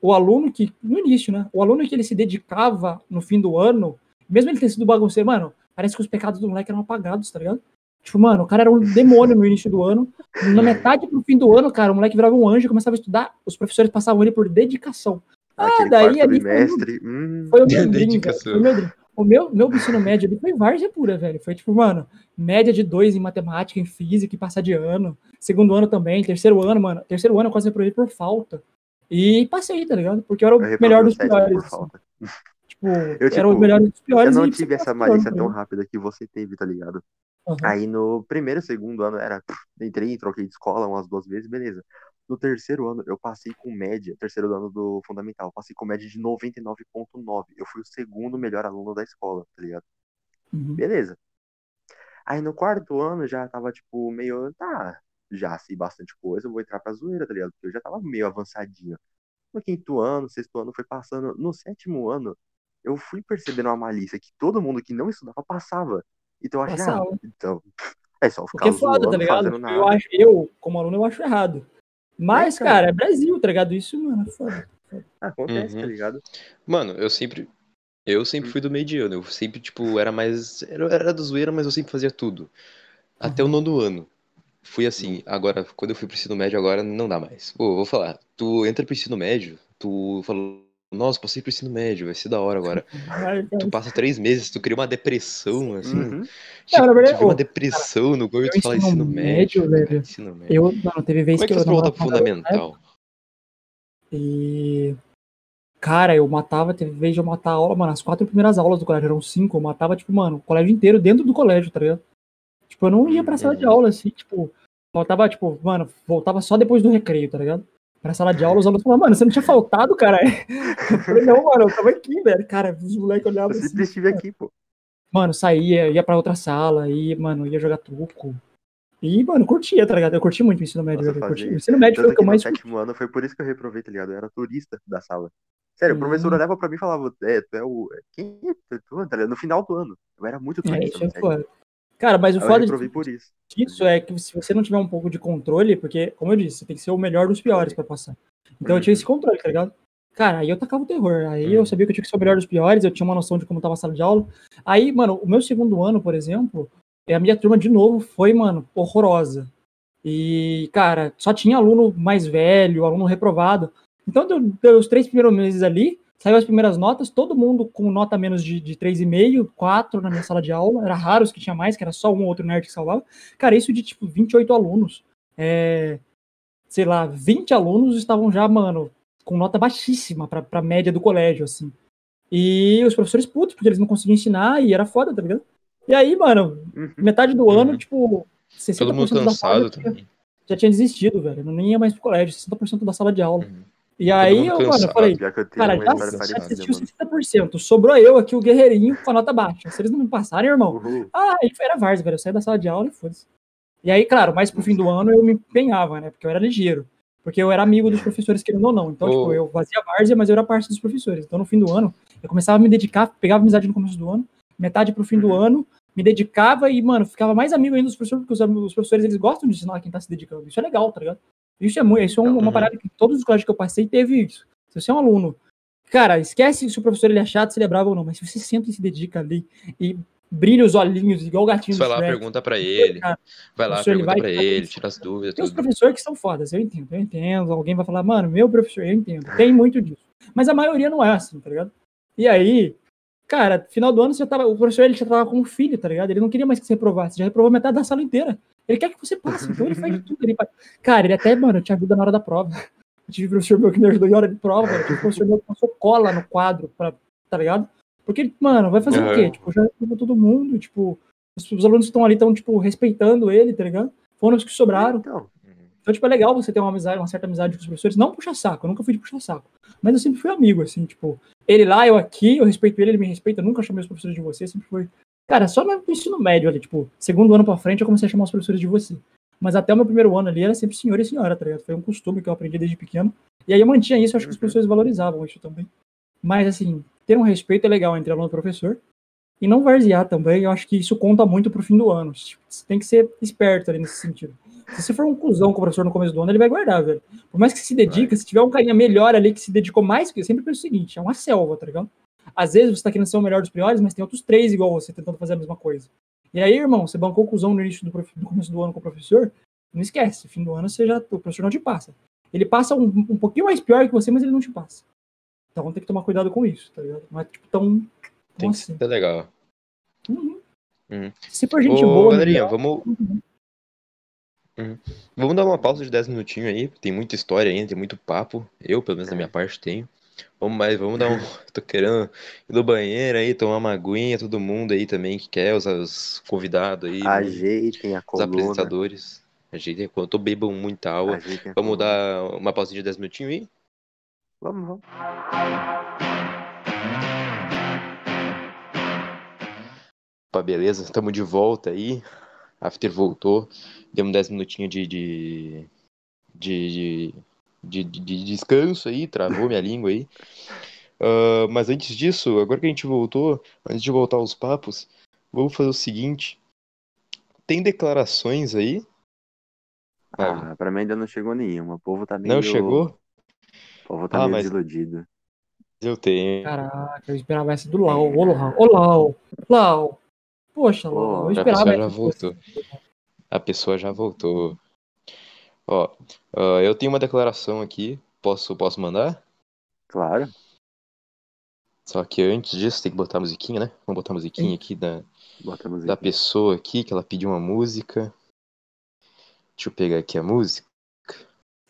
o aluno que, no início, né? O aluno que ele se dedicava no fim do ano, mesmo ele ter sido bagunceiro, mano, parece que os pecados do moleque eram apagados, tá ligado? Tipo, mano, o cara era um demônio no início do ano. Na metade pro fim do ano, cara, o moleque virava um anjo e começava a estudar. Os professores passavam ele por dedicação. Ah, Aquele daí ali foi, hum, foi o meu dream. Foi o meu dream. O meu, meu ensino médio ali foi várzea pura, velho. Foi tipo, mano, média de dois em matemática, em física e passar de ano. Segundo ano também, terceiro ano, mano. Terceiro ano eu quase reprovei por falta. E passei, tá ligado? Porque eu era o eu melhor o dos piores. assim. Tipo, Eu, eram os tipo, melhores dos Eu piores não e tive essa malícia ano, tão tá rápida que você teve, tá ligado? Aham. Aí no primeiro segundo ano era. Entrei, troquei de escola umas duas vezes, beleza. No terceiro ano, eu passei com média, terceiro ano do fundamental, passei com média de 99,9. Eu fui o segundo melhor aluno da escola, tá ligado? Uhum. Beleza. Aí no quarto ano já tava, tipo, meio. Tá, já sei bastante coisa, eu vou entrar pra zoeira, tá ligado? Porque eu já tava meio avançadinho. No quinto ano, sexto ano foi passando. No sétimo ano, eu fui percebendo uma malícia que todo mundo que não estudava passava. Então eu ah, Passava. então. <laughs> É só ficar Porque é foda, tá ligado? fazendo nada. Eu, acho, eu, como aluno, eu acho errado. Mas, É, cara. cara, é Brasil, tá ligado? Isso, mano, é foda. Acontece, Uhum. tá ligado? Mano, eu sempre. Eu sempre Hum. fui do mediano. Eu sempre, tipo, era mais. Era, era do zoeira, mas eu sempre fazia tudo. Até o Uhum. nono ano. Fui assim. Agora, quando eu fui pro ensino médio, agora não dá mais. Pô, vou falar. Tu entra pro ensino médio, tu falou. Nossa, passei pro ensino médio, vai ser da hora agora. <laughs> Tu passa três meses, tu cria uma depressão, assim. Uhum. Tipo, Não, verdade, tu uma depressão no corpo e tu fala ensino médio, médio. velho, cara, ensino médio. Eu, mano, teve vez Como é que que faz eu namorava uma garota, fundamental? E. Cara, eu matava, teve vez de eu matar a aula, mano, as quatro primeiras aulas do colégio eram cinco, eu matava, tipo, mano, o colégio inteiro dentro do colégio, tá ligado? Tipo, eu não ia pra sala de Uhum. aula, assim, tipo, voltava, tipo, mano, voltava só depois do recreio, tá ligado? Pra sala de aula, os alunos falavam, mano, você não tinha faltado, cara? Eu falei, não, mano, eu tava aqui, velho. Cara, os moleques olhavam Eu assim. sempre estive aqui, pô. Mano, saía, ia pra outra sala, e, mano, ia jogar truco. E, mano, curtia, tá ligado? Eu curti muito o ensino médio, Nossa, eu curti. O isso. ensino médio foi o que eu no mais curti. sétimo ano foi por isso que eu reprovei, tá ligado? Eu era turista da sala. Sério, o professor olhava pra mim e falava, é, tu é o. Quem é tu, tá ligado? No final do ano. Eu era muito É, turista isso é no sétimo. foda. Cara, mas o eu foda de por isso. disso é que se você não tiver um pouco de controle, porque, como eu disse, você tem que ser o melhor dos piores pra passar. Então eu tinha esse controle, tá ligado? Cara, aí eu tacava o terror. Aí eu Uhum. sabia que eu tinha que ser o melhor dos piores, eu tinha uma noção de como tava a sala de aula. Aí, mano, o meu segundo ano, por exemplo, a minha turma de novo foi, mano, horrorosa. E, cara, só tinha aluno mais velho, aluno reprovado. Então, deu, deu os três primeiros meses ali, saiu as primeiras notas, todo mundo com nota menos de, de 3,5, 4 na minha sala de aula. Era raro os que tinha mais, que era só um ou outro nerd que salvava. Cara, isso de, tipo, 28 alunos. É, sei lá, 20 alunos estavam já, mano, com nota baixíssima pra, pra média do colégio, assim. E os professores putos, porque eles não conseguiam ensinar e era foda, tá ligado? E aí, mano, Uhum. metade do ano, Uhum. tipo, 60% Todo mundo da sala cansado já tinha, já tinha desistido, velho. Não ia mais pro colégio, 60% da sala de aula. Uhum. E aí, eu, mano, eu falei, eu cara, já, desistiu mano. 60%. Sobrou eu aqui, o guerreirinho, com a nota baixa. Se eles não me passarem, irmão, Uhul. ah, aí era Vars, velho. Eu saí da sala de aula e foda-se. E aí, claro, mais pro fim do ano eu me empenhava, né? Porque eu era ligeiro. Porque eu era amigo dos professores, querendo ou não. Então, Ô. tipo, eu fazia várzea, mas eu era parte dos professores. Então, no fim do ano, eu começava a me dedicar, pegava amizade no começo do ano, metade pro fim do Uhum. ano, me dedicava e, mano, ficava mais amigo ainda dos professores, porque os, os professores, eles gostam de ensinar quem tá se dedicando. Isso é legal, tá ligado? Isso é muito, isso é um- uma Uhum. parada que todos os colégios que eu passei teve isso. Se você é um aluno, cara, esquece se o professor ele é chato, se ele é bravo ou não, mas se você senta e se dedica ali e brilha os olhinhos, igual o gatinho vai lá, Shrek, pergunta pra ele. cara, Vai lá, pergunta vai pra ele, tira as dúvidas, Tem uns tudo. professores que são fodas, eu entendo, eu entendo. Alguém vai falar, mano, meu professor, eu entendo. Tem muito disso. Mas a maioria não é assim, tá ligado? E aí, cara, final do ano você já tava, o professor ele já tava com um filho, tá ligado? Ele não queria mais que você reprovasse, já reprovou metade da sala inteira. Ele quer que você passe, então ele faz de <laughs> tudo. Ele. Cara, ele até, mano, tinha vida na hora da prova. Eu tive professor meu que me ajudou em hora de prova, mano. Tive professor meu que passou cola no quadro, pra, tá ligado? Porque, mano, vai fazer o quê? Tipo, já reprovou todo mundo, tipo, os, os alunos que estão ali estão, tipo, respeitando ele, tá ligado? Foram os que sobraram. Então, Uhum. Então, tipo, é legal você ter uma amizade, uma certa amizade com os professores. Não puxa saco, eu nunca fui de puxar saco. Mas eu sempre fui amigo, assim, tipo, ele lá, eu aqui, eu respeito ele, ele me respeita, eu nunca chamei os professores de você, sempre foi. Cara, só no ensino médio ali, tipo, segundo ano pra frente eu comecei a chamar os professores de você. Mas até o meu primeiro ano ali era sempre senhor e senhora, tá ligado? Foi um costume que eu aprendi desde pequeno. E aí eu mantinha isso, acho que os Uhum. professores valorizavam isso também. Mas, assim, ter um respeito é legal entre aluno e professor. E não varzear também, eu acho que isso conta muito pro fim do ano. Você tem que ser esperto ali nesse sentido. Se você for um cuzão com o professor no começo do ano, ele vai guardar, velho. Por mais que se dedica, se tiver um carinha melhor ali que se dedicou mais, que eu sempre penso o seguinte, é uma selva, tá ligado? Às vezes você tá querendo ser o melhor dos piores, mas tem outros três igual você tentando fazer a mesma coisa. E aí, irmão, você bancou o cuzão no início do, prof... no começo do ano com o professor, não esquece, fim do ano você já, o professor não te passa. Ele passa um, um pouquinho mais pior que você, mas ele não te passa. Então tem que tomar cuidado com isso, tá ligado? Não é tipo tão, Tem que assim. ser legal. Uhum. Uhum. Se for gente Ô, boa, galerinha, vamos. Uhum. Vamos dar uma pausa de 10 minutinhos aí. Tem muita história ainda, tem muito papo. Eu, pelo menos da minha parte, tenho. Vamos mais, vamos dar um. <laughs> Tô querendo ir no banheiro aí, tomar uma aguinha, todo mundo aí também que quer, os, os convidados aí, Ajeitem a os coluna. apresentadores. Ajeitem enquanto eu bebo muita água. Ajeitem a Vamos coluna. dar uma pausinha de 10 minutinhos aí? Vamos, vamos. Opa, beleza, estamos de volta aí. After voltou. Demos 10 minutinhos de, de, de, de, de- de descanso aí, travou minha <laughs> língua aí. Ah, mas antes disso, agora que a gente voltou, antes de voltar aos papos, vamos fazer o seguinte. Tem declarações aí? Ah, Ah, pra mim ainda não chegou nenhuma. O povo tá meio. não chegou? O povo tá Ah, meio mas- desiludido. Eu tenho. Caraca, eu esperava essa do Lau. Ô, Lau. Ô, Lau. Lau. Poxa, Lau. Eu Ô, A esperava pessoa já voltou. A pessoa já voltou. Ó, ah, eu tenho uma declaração aqui. Posso, posso mandar? Claro. Só que antes disso tem que botar a musiquinha, né? Vamos botar a musiquinha aqui da, Botamos da pessoa aqui, que ela pediu uma música. Deixa eu pegar aqui a música.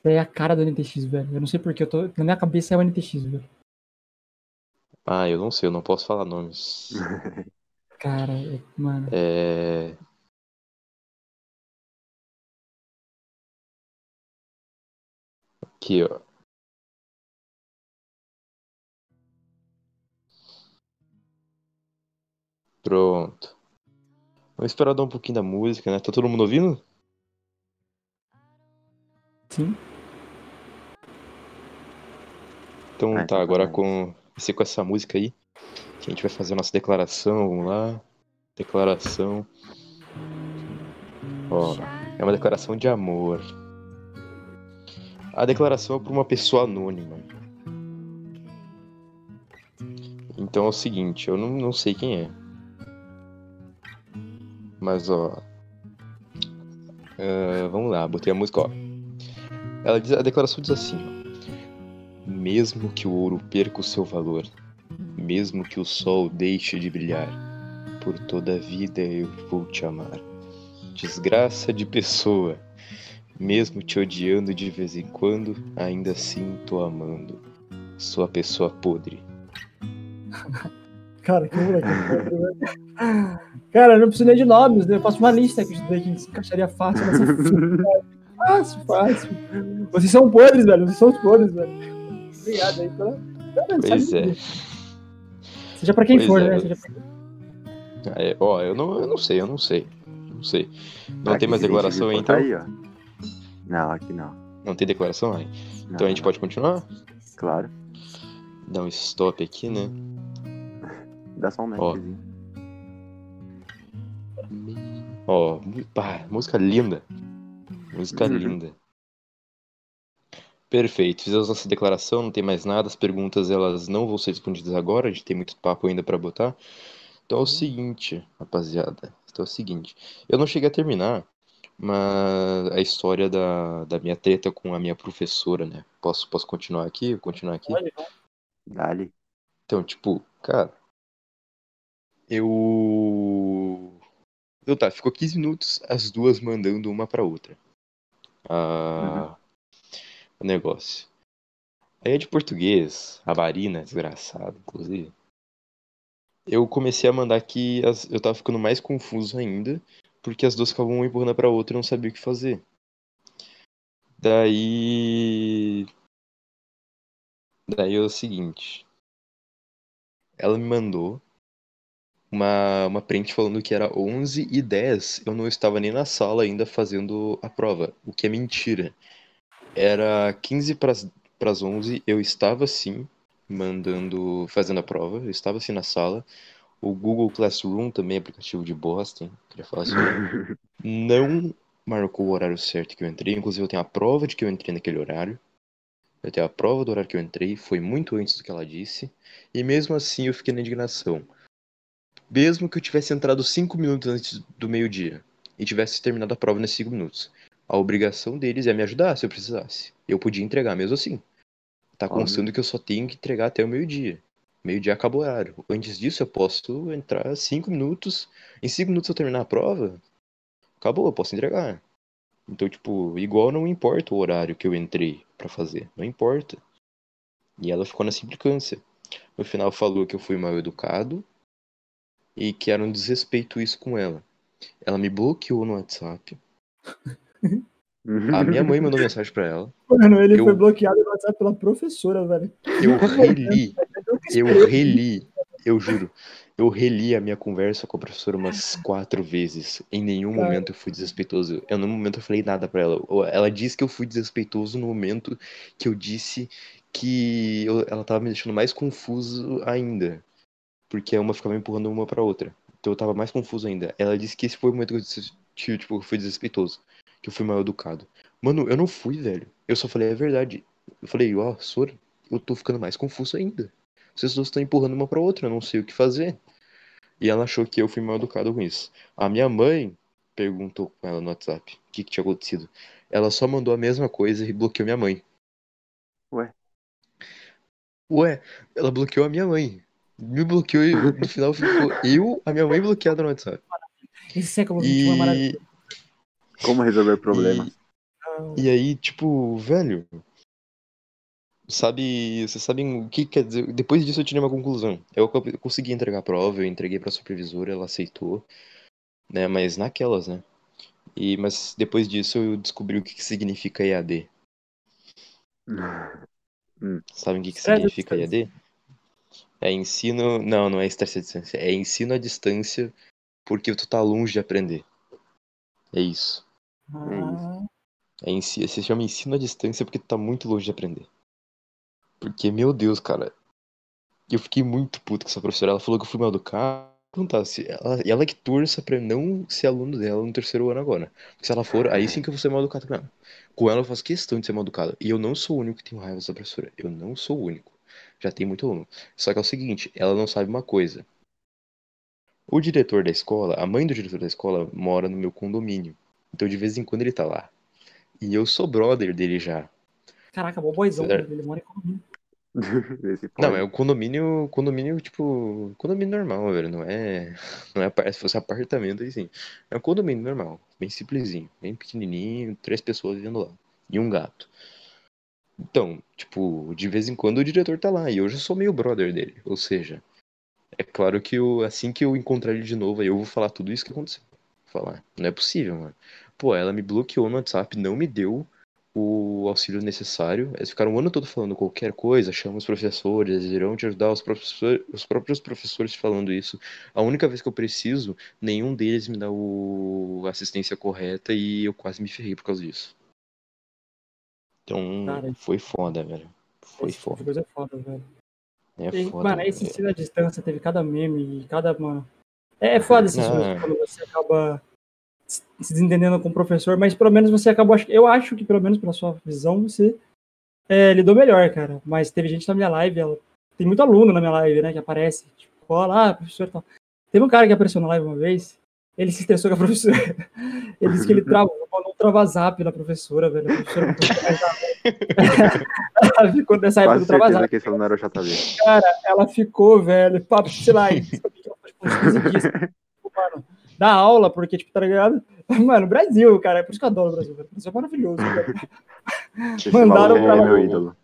É a cara do NTX, velho. Eu não sei porque eu tô. Na minha cabeça é o NTX, velho. Ah, eu não sei, eu não posso falar nomes. <laughs> Cara, mano. É. Aqui, ó. Pronto. Vamos esperar dar um pouquinho da música, né? Tá todo mundo ouvindo? Sim. Então Ah, tá, agora com, com essa música aí que a gente vai fazer a nossa declaração. Vamos lá. Declaração. Ó, é uma declaração de amor. A declaração é para uma pessoa anônima. Então é o seguinte, eu não, não sei quem é. Mas ó. ah, vamos lá, botei a música, ó. Ela diz, a declaração diz assim. Mesmo que o ouro perca o seu valor, mesmo que o sol deixe de brilhar, por toda a vida eu vou te amar. Desgraça de pessoa, mesmo te odiando de vez em quando, ainda assim tô amando. Sou a pessoa podre. <laughs> Cara, que moleque. Cara, eu não preciso nem de nomes, né? Eu faço uma lista estudei que se encaixaria fácil nessa <laughs> Fácil, fácil. Vocês são podres, velho. Vocês são os podres, velho. Obrigado aí pela. Pois é. Seja pra quem Pois for, é. né? Seja pra... É, ó, eu não, eu não sei, eu não sei. Não sei. Não Aqui, tem mais declaração aí, então? aí, ó. Não, aqui não. Não tem declaração aí. Não, Então a gente não. pode continuar? Claro. Dá um stop aqui, né? <laughs> Dá só um Ó. netzinho. Ó, pá, música linda. Música Uhum. linda. Perfeito, fizemos nossa declaração, não tem mais nada. As perguntas elas não vão ser respondidas agora, a gente tem muito papo ainda pra botar. Então é o seguinte, rapaziada. Então é o seguinte, eu não cheguei a terminar, mas a história da, da minha treta com a minha professora, né? Posso, posso continuar aqui? Continuar aqui? Dali. Então, tipo, cara, eu. Então tá, ficou 15 minutos as duas mandando uma pra outra. Ah, O negócio. Aí é de português, a Marina, desgraçado, inclusive. Eu comecei a mandar que as- eu tava ficando mais confuso ainda, porque as duas ficavam uma empurrando pra outra e não sabia o que fazer. Daí. Daí é o seguinte. Ela me mandou uma, uma print falando que era 11 e 10. Eu não estava nem na sala ainda fazendo a prova, o que é mentira. Era 15 para as 11, eu estava sim mandando, fazendo a prova, eu estava sim na sala. O Google Classroom também, aplicativo de bosta, hein? Queria falar aí. Não marcou o horário certo que eu entrei, inclusive eu tenho a prova de que eu entrei naquele horário. Eu tenho a prova do horário que eu entrei, foi muito antes do que ela disse. E mesmo assim eu fiquei na indignação. Mesmo que eu tivesse entrado 5 minutos antes do meio-dia e tivesse terminado a prova nesses 5 minutos, a obrigação deles é me ajudar se eu precisasse. Eu podia entregar mesmo assim. Tá constando que eu só tenho que entregar até o meio-dia. Meio-dia acabou o horário. Antes disso eu posso entrar 5 minutos. Em 5 minutos eu terminar a prova, acabou, eu posso entregar. Então, tipo, igual não importa o horário que eu entrei pra fazer. Não importa. E ela ficou nessa implicância. No final falou que eu fui mal educado e que era um desrespeito isso com ela. Ela me bloqueou no WhatsApp. <laughs> A minha mãe mandou <laughs> mensagem pra ela. Mano, ele Eu- foi bloqueado no WhatsApp pela professora, velho. Eu <laughs> reli, eu reli, eu juro. Eu reli a minha conversa com a professora umas quatro vezes. Em nenhum Cara. momento eu fui desrespeitoso. Eu, no momento, eu falei nada pra ela. Ela disse que eu fui desrespeitoso no momento que eu disse que eu- ela tava me deixando mais confuso ainda. Porque uma ficava empurrando uma pra outra. Então eu tava mais confuso ainda. Ela disse que esse foi o momento que eu disse, tipo, eu fui desrespeitoso. Que eu fui mal educado. Mano, eu não fui, velho. Eu só falei a verdade. Eu falei, ó, Sora, eu tô ficando mais confuso ainda. Vocês duas estão empurrando uma pra outra, eu não sei o que fazer. E ela achou que eu fui mal educado com isso. A minha mãe perguntou com ela no WhatsApp o que, que tinha acontecido. Ela só mandou a mesma coisa e bloqueou minha mãe. Ué. Ué, ela bloqueou a minha mãe. Me bloqueou e no final ficou eu, a minha mãe bloqueada no WhatsApp. Esse século XXI é maravilhoso. Como resolver problemas? E aí, tipo, velho. Sabe, vocês sabem o que quer dizer? Depois disso eu tirei uma conclusão. Eu co- consegui entregar a prova, eu entreguei pra supervisora, ela aceitou, né? Mas naquelas, né? E, mas depois disso eu descobri o que, que significa EAD. Sabem o que, que significa. EAD? É ensino. Não, não é estresse à distância. É ensino à distância porque tu tá longe de aprender. É isso. Ah, É ensi- se chama ensino à distância porque tu tá muito longe de aprender. Porque, meu Deus, cara. Eu fiquei muito puto com essa professora. Ela falou que eu fui mal educado. Perguntar se ela, ela que torça pra não ser aluno dela no terceiro ano agora. Porque se ela for, aí sim que eu vou ser mal educado com ela. Com ela eu faço questão de ser mal educado. E eu não sou o único que tem raiva dessa professora. Eu não sou o único. Já tem muito aluno. Só que é o seguinte, ela não sabe uma coisa. O diretor da escola, a mãe do diretor da escola, mora no meu condomínio. Então de vez em quando ele tá lá. E eu sou brother dele já. caraca, bom boizão, velho. Ele mora em condomínio. <laughs> Não, é o condomínio, condomínio, tipo, condomínio normal, velho. Não é, não é, se fosse apartamento aí sim. É um condomínio normal, bem simplesinho, bem pequenininho, três pessoas vivendo lá. E um gato. Então, tipo, de vez em quando o diretor tá lá, e eu já sou meio brother dele. Ou seja, é claro que eu, assim que eu encontrar ele de novo, aí eu vou falar tudo isso que aconteceu. Vou falar, não é possível, mano. Pô, ela me bloqueou no WhatsApp, não me deu o auxílio necessário. Eles ficaram o ano todo falando qualquer coisa, chama os professores, eles irão te ajudar, os, professor, os próprios professores falando isso. A única vez que eu preciso, nenhum deles me dá o a assistência correta e eu quase me ferrei por causa disso. Então, Cara, foi foda, velho. Foi Esse tipo foda. coisa é foda, velho. É E, foda. mano, esse velho. ensino à distância teve cada meme e cada, mano. É, é foda Não. coisas quando você acaba se desentendendo com o professor, mas pelo menos você acabou. Eu acho que, pelo menos pela sua visão, você é, lidou melhor, cara. Mas teve gente na minha live, ela, tem muito aluno na minha live, né, que aparece. Tipo, olha lá, professor e tal. Teve um cara que apareceu na live uma vez, ele se estressou com a <laughs> professora. Ele disse que ele travou, mandou um travazap na professora, velho. A professora. <laughs> Ela ficou nessa época do travazap que esse não era o JV. ela ficou, velho, papo, sei lá, em tipo, uns 15 dias, mano, da aula, porque, tipo, tá ligado? <laughs> Mano, Brasil, cara, é por isso que eu adoro o Brasil. O Brasil é maravilhoso. Esse <laughs> Mandaram maluco pra é lá. meu ídolo.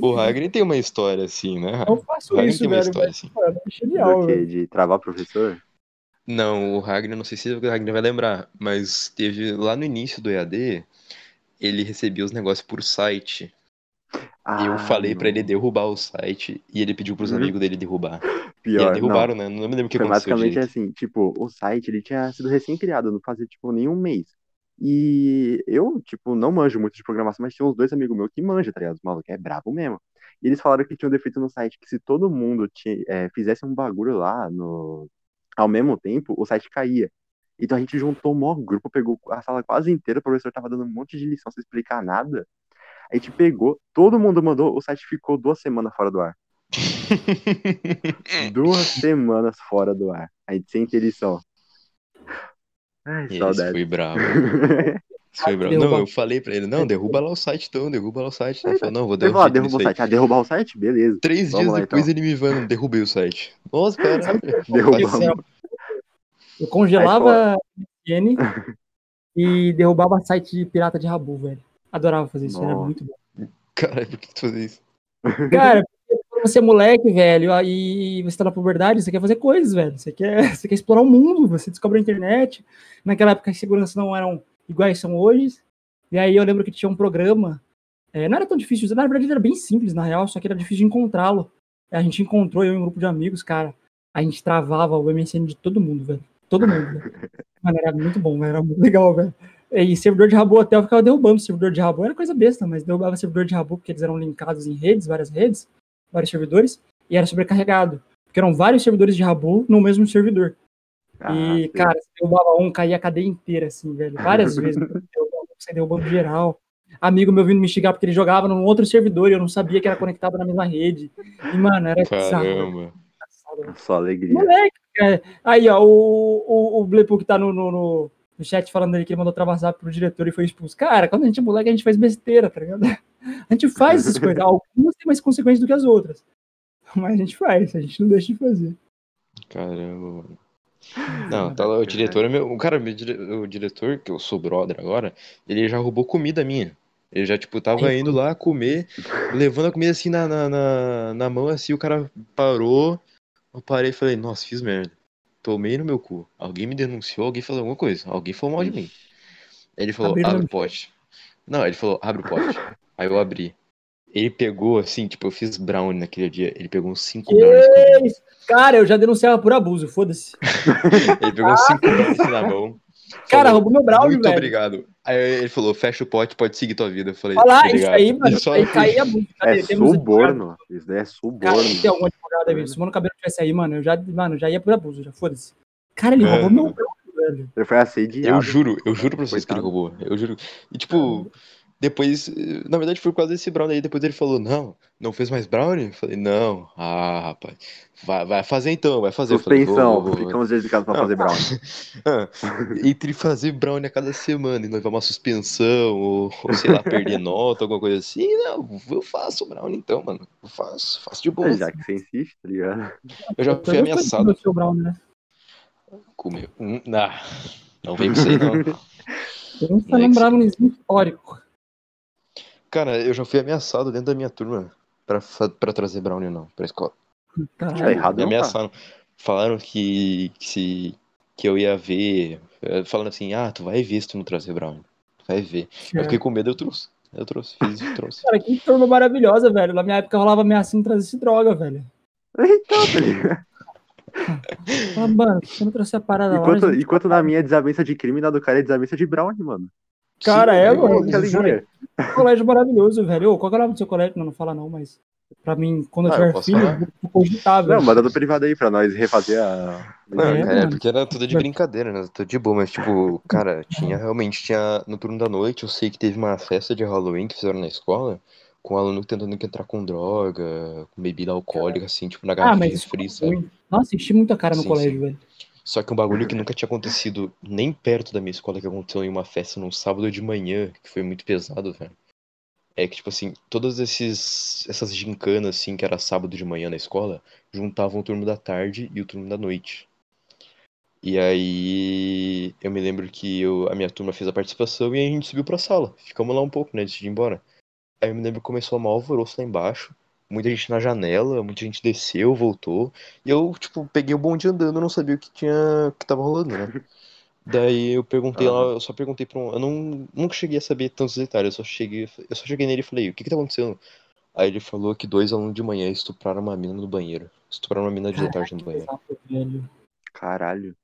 O Hagrid tem uma história assim, né? Eu faço Hagrid isso, tem uma velho, história mas, assim. mano, é genial, velho. De travar professor? Não, o Ragnar, não sei se o Ragnar vai lembrar, mas teve lá no início do EAD, ele recebia os negócios por site. Ah, eu falei pra ele não. derrubar o site e ele pediu pros Uhum. amigos dele derrubar. <laughs> e Pior, aí derrubaram, né? Não me lembro o que Foi aconteceu basicamente direito. assim, tipo, o site ele tinha sido recém-criado, não fazia tipo nenhum mês. E eu, tipo, não manjo muito de programação, mas tinha uns dois amigos meus que manjam, tá ligado? Os malucos é brabo mesmo. E eles falaram que tinha um defeito no site, que se todo mundo ti- é, fizesse um bagulho lá no... ao mesmo tempo, o site caía. Então a gente juntou o maior grupo, pegou a sala quase inteira, o professor tava dando um monte de lição sem explicar nada. A gente pegou, todo mundo mandou, o site ficou duas semanas fora do ar. <laughs> Duas semanas fora do ar. A gente sem ter lição. Ai, E <laughs> esse foi bravo. Esse foi bravo. Derrubar. Não, eu falei pra ele, não, derruba lá o site então, derruba lá o site. Ele falou, não, vou jeito derruba o site. Ah, derrubar o site? Beleza. Três Vamos dias lá, depois então. ele me vando, derrubei o site. Nossa, cara. <laughs> Derrubamos. Eu congelava MSN e derrubava site de pirata de Rabu, velho. Adorava fazer isso, era Nossa. muito bom. <laughs> Caralho, por que tu fazia isso? Cara, quando você é moleque, velho, e você tá na puberdade, você quer fazer coisas, velho. Você quer, <laughs> você quer explorar o mundo, você descobre a internet. Naquela época as seguranças não eram iguais são hoje. E aí eu lembro que tinha um programa. é, não era tão difícil, na verdade era bem simples, na real, só que era difícil de encontrá-lo. A gente encontrou, eu e um grupo de amigos, cara. A gente travava o MSN de todo mundo, velho. Todo mundo, velho. Mano, era muito bom, velho, era muito legal, velho. E servidor de rabo até eu ficava derrubando servidor de rabo. Era coisa besta, mas derrubava servidor de rabo porque eles eram linkados em redes, várias redes, vários servidores, e era sobrecarregado. Porque eram vários servidores de rabo no mesmo servidor. Ah, e, sim. cara, você derrubava um, caía a cadeia inteira, assim, velho. Várias <laughs> vezes. Derrubava Você derrubando geral. Amigo meu vindo me xingar porque ele jogava num outro servidor e eu não sabia que era conectado na mesma rede. E, mano, era. Caramba. Só alegria. Moleque, cara. Aí, ó, o, o, o Blepu que tá no, no, no- no chat falando ali que ele mandou travasar pro diretor e foi expulso. Cara, quando a gente é moleque, a gente faz besteira, tá ligado? <laughs> A gente faz essas coisas. <laughs> Algumas têm mais consequências do que as outras. Mas a gente faz, a gente não deixa de fazer. Caramba, mano. Não, tá lá, o <laughs> diretor é meu. O cara, meu o diretor, que eu sou brother agora, ele já roubou comida minha. Ele já, tipo, tava indo lá comer, levando a comida assim na, na, na, na mão, assim, o cara parou. Eu parei e falei, nossa, fiz merda. Tomei no meu cu. Alguém me denunciou, alguém falou alguma coisa. Alguém falou mal de mim. Ele falou, Abriram abre o pote. Não, ele falou, abre o pote. <laughs> Aí eu abri. Ele pegou, assim, tipo, eu fiz brownie naquele dia. Ele pegou uns 5 brownies. Cara, eu já denunciava por abuso, foda-se. <laughs> Ele pegou cinco brownies na mão. Cara, falou, roubou meu brownie, Muito velho. obrigado. Aí ele falou, fecha o pote, pode seguir tua vida. Eu falei, Olha lá, isso obrigado. aí, mano, isso só- aí caía muito. É Cadê? Temos advogado. suborno. Isso daí é Cara, suborno. tem algum aí, velho. Se o Mano Cabelo tivesse aí, mano, eu já, mano, já ia por abuso, já foda-se. Cara, ele roubou Mano. meu velho. Ele foi assediado. Eu juro, eu juro pra vocês que ele Coitado. roubou. Eu juro. E tipo, depois, na verdade foi por causa desse brownie aí. Depois ele falou, não, não fez mais brownie? Eu falei, não. Ah, rapaz, vai, vai fazer então, vai fazer. Suspensão. Ficamos dedicados pra Não. fazer <laughs> brownie. Ah, <laughs> entre fazer brownie a cada semana e levar uma suspensão, ou, ou, sei lá, perder <laughs> nota, alguma coisa assim, não, eu faço brownie então, mano. Eu faço, faço de boa. Já que você insiste, tá ligado? Eu já Eu fui ameaçado do seu brownie, né? com meu. Hum, ah, não vem com isso aí, não. Eu não Não é um que brownie histórico. Cara, eu já fui ameaçado dentro da minha turma pra, pra trazer brownie, não, pra escola. Caralho. Tá errado Me tá. ameaçaram. Falaram que, que, se, que eu ia ver. eh, Falando assim, ah, tu vai ver se tu não trazer brownie. Tu vai ver. Eu fiquei com medo, eu trouxe. Eu trouxe, fiz e trouxe. Cara, que turma maravilhosa, velho. Na minha época rolava ameaçando trazer esse droga, velho. Então, tá ligado? Ah, mano, você não trouxe a parada lá. Enquanto, gente- enquanto na minha é desavença de crime, na do cara é desavença de brownie, mano. Cara, é, eu- mano. Que colégio maravilhoso, velho. Ô, qual que é o nome do seu colégio? Não, não fala não, mas. Pra mim, quando eu Ah, eu tiver filho, falar. eu vou cogitar, velho. Não, manda do privado aí pra nós refazer a. Não, É, cara, é porque era tudo de brincadeira, né? Tudo de boa, mas tipo, cara, tinha realmente, tinha no turno da noite, eu sei que teve uma festa de Halloween que fizeram na escola, com aluno tentando entrar com droga, com bebida alcoólica, assim, tipo, na Ah, garrafa mas de isso refri, foi sabe? Nossa, enchi muita cara no Sim, colégio, sim. velho. Só que um bagulho que nunca tinha acontecido nem perto da minha escola, que aconteceu em uma festa num sábado de manhã, que foi muito pesado, velho. É que, tipo assim, todas esses, essas gincanas, assim, que era sábado de manhã na escola, juntavam o turno da tarde e o turno da noite. E aí, eu me lembro que eu, a minha turma fez a participação e a gente subiu pra sala. Ficamos lá um pouco, né, antes de ir embora. Aí eu me lembro que começou a maior alvoroço lá embaixo. Muita gente na janela, muita gente desceu, voltou. E eu, tipo, peguei o bonde andando, não sabia o que tinha, que tava rolando, né? <laughs> Daí eu perguntei lá, eu só perguntei pra um. Eu não, nunca cheguei a saber tantos detalhes, eu só cheguei, eu só cheguei nele e falei, o que que tá acontecendo? Aí ele falou que dois alunos de manhã estupraram uma mina no banheiro. Estupraram uma mina de tarde no banheiro. Caralho.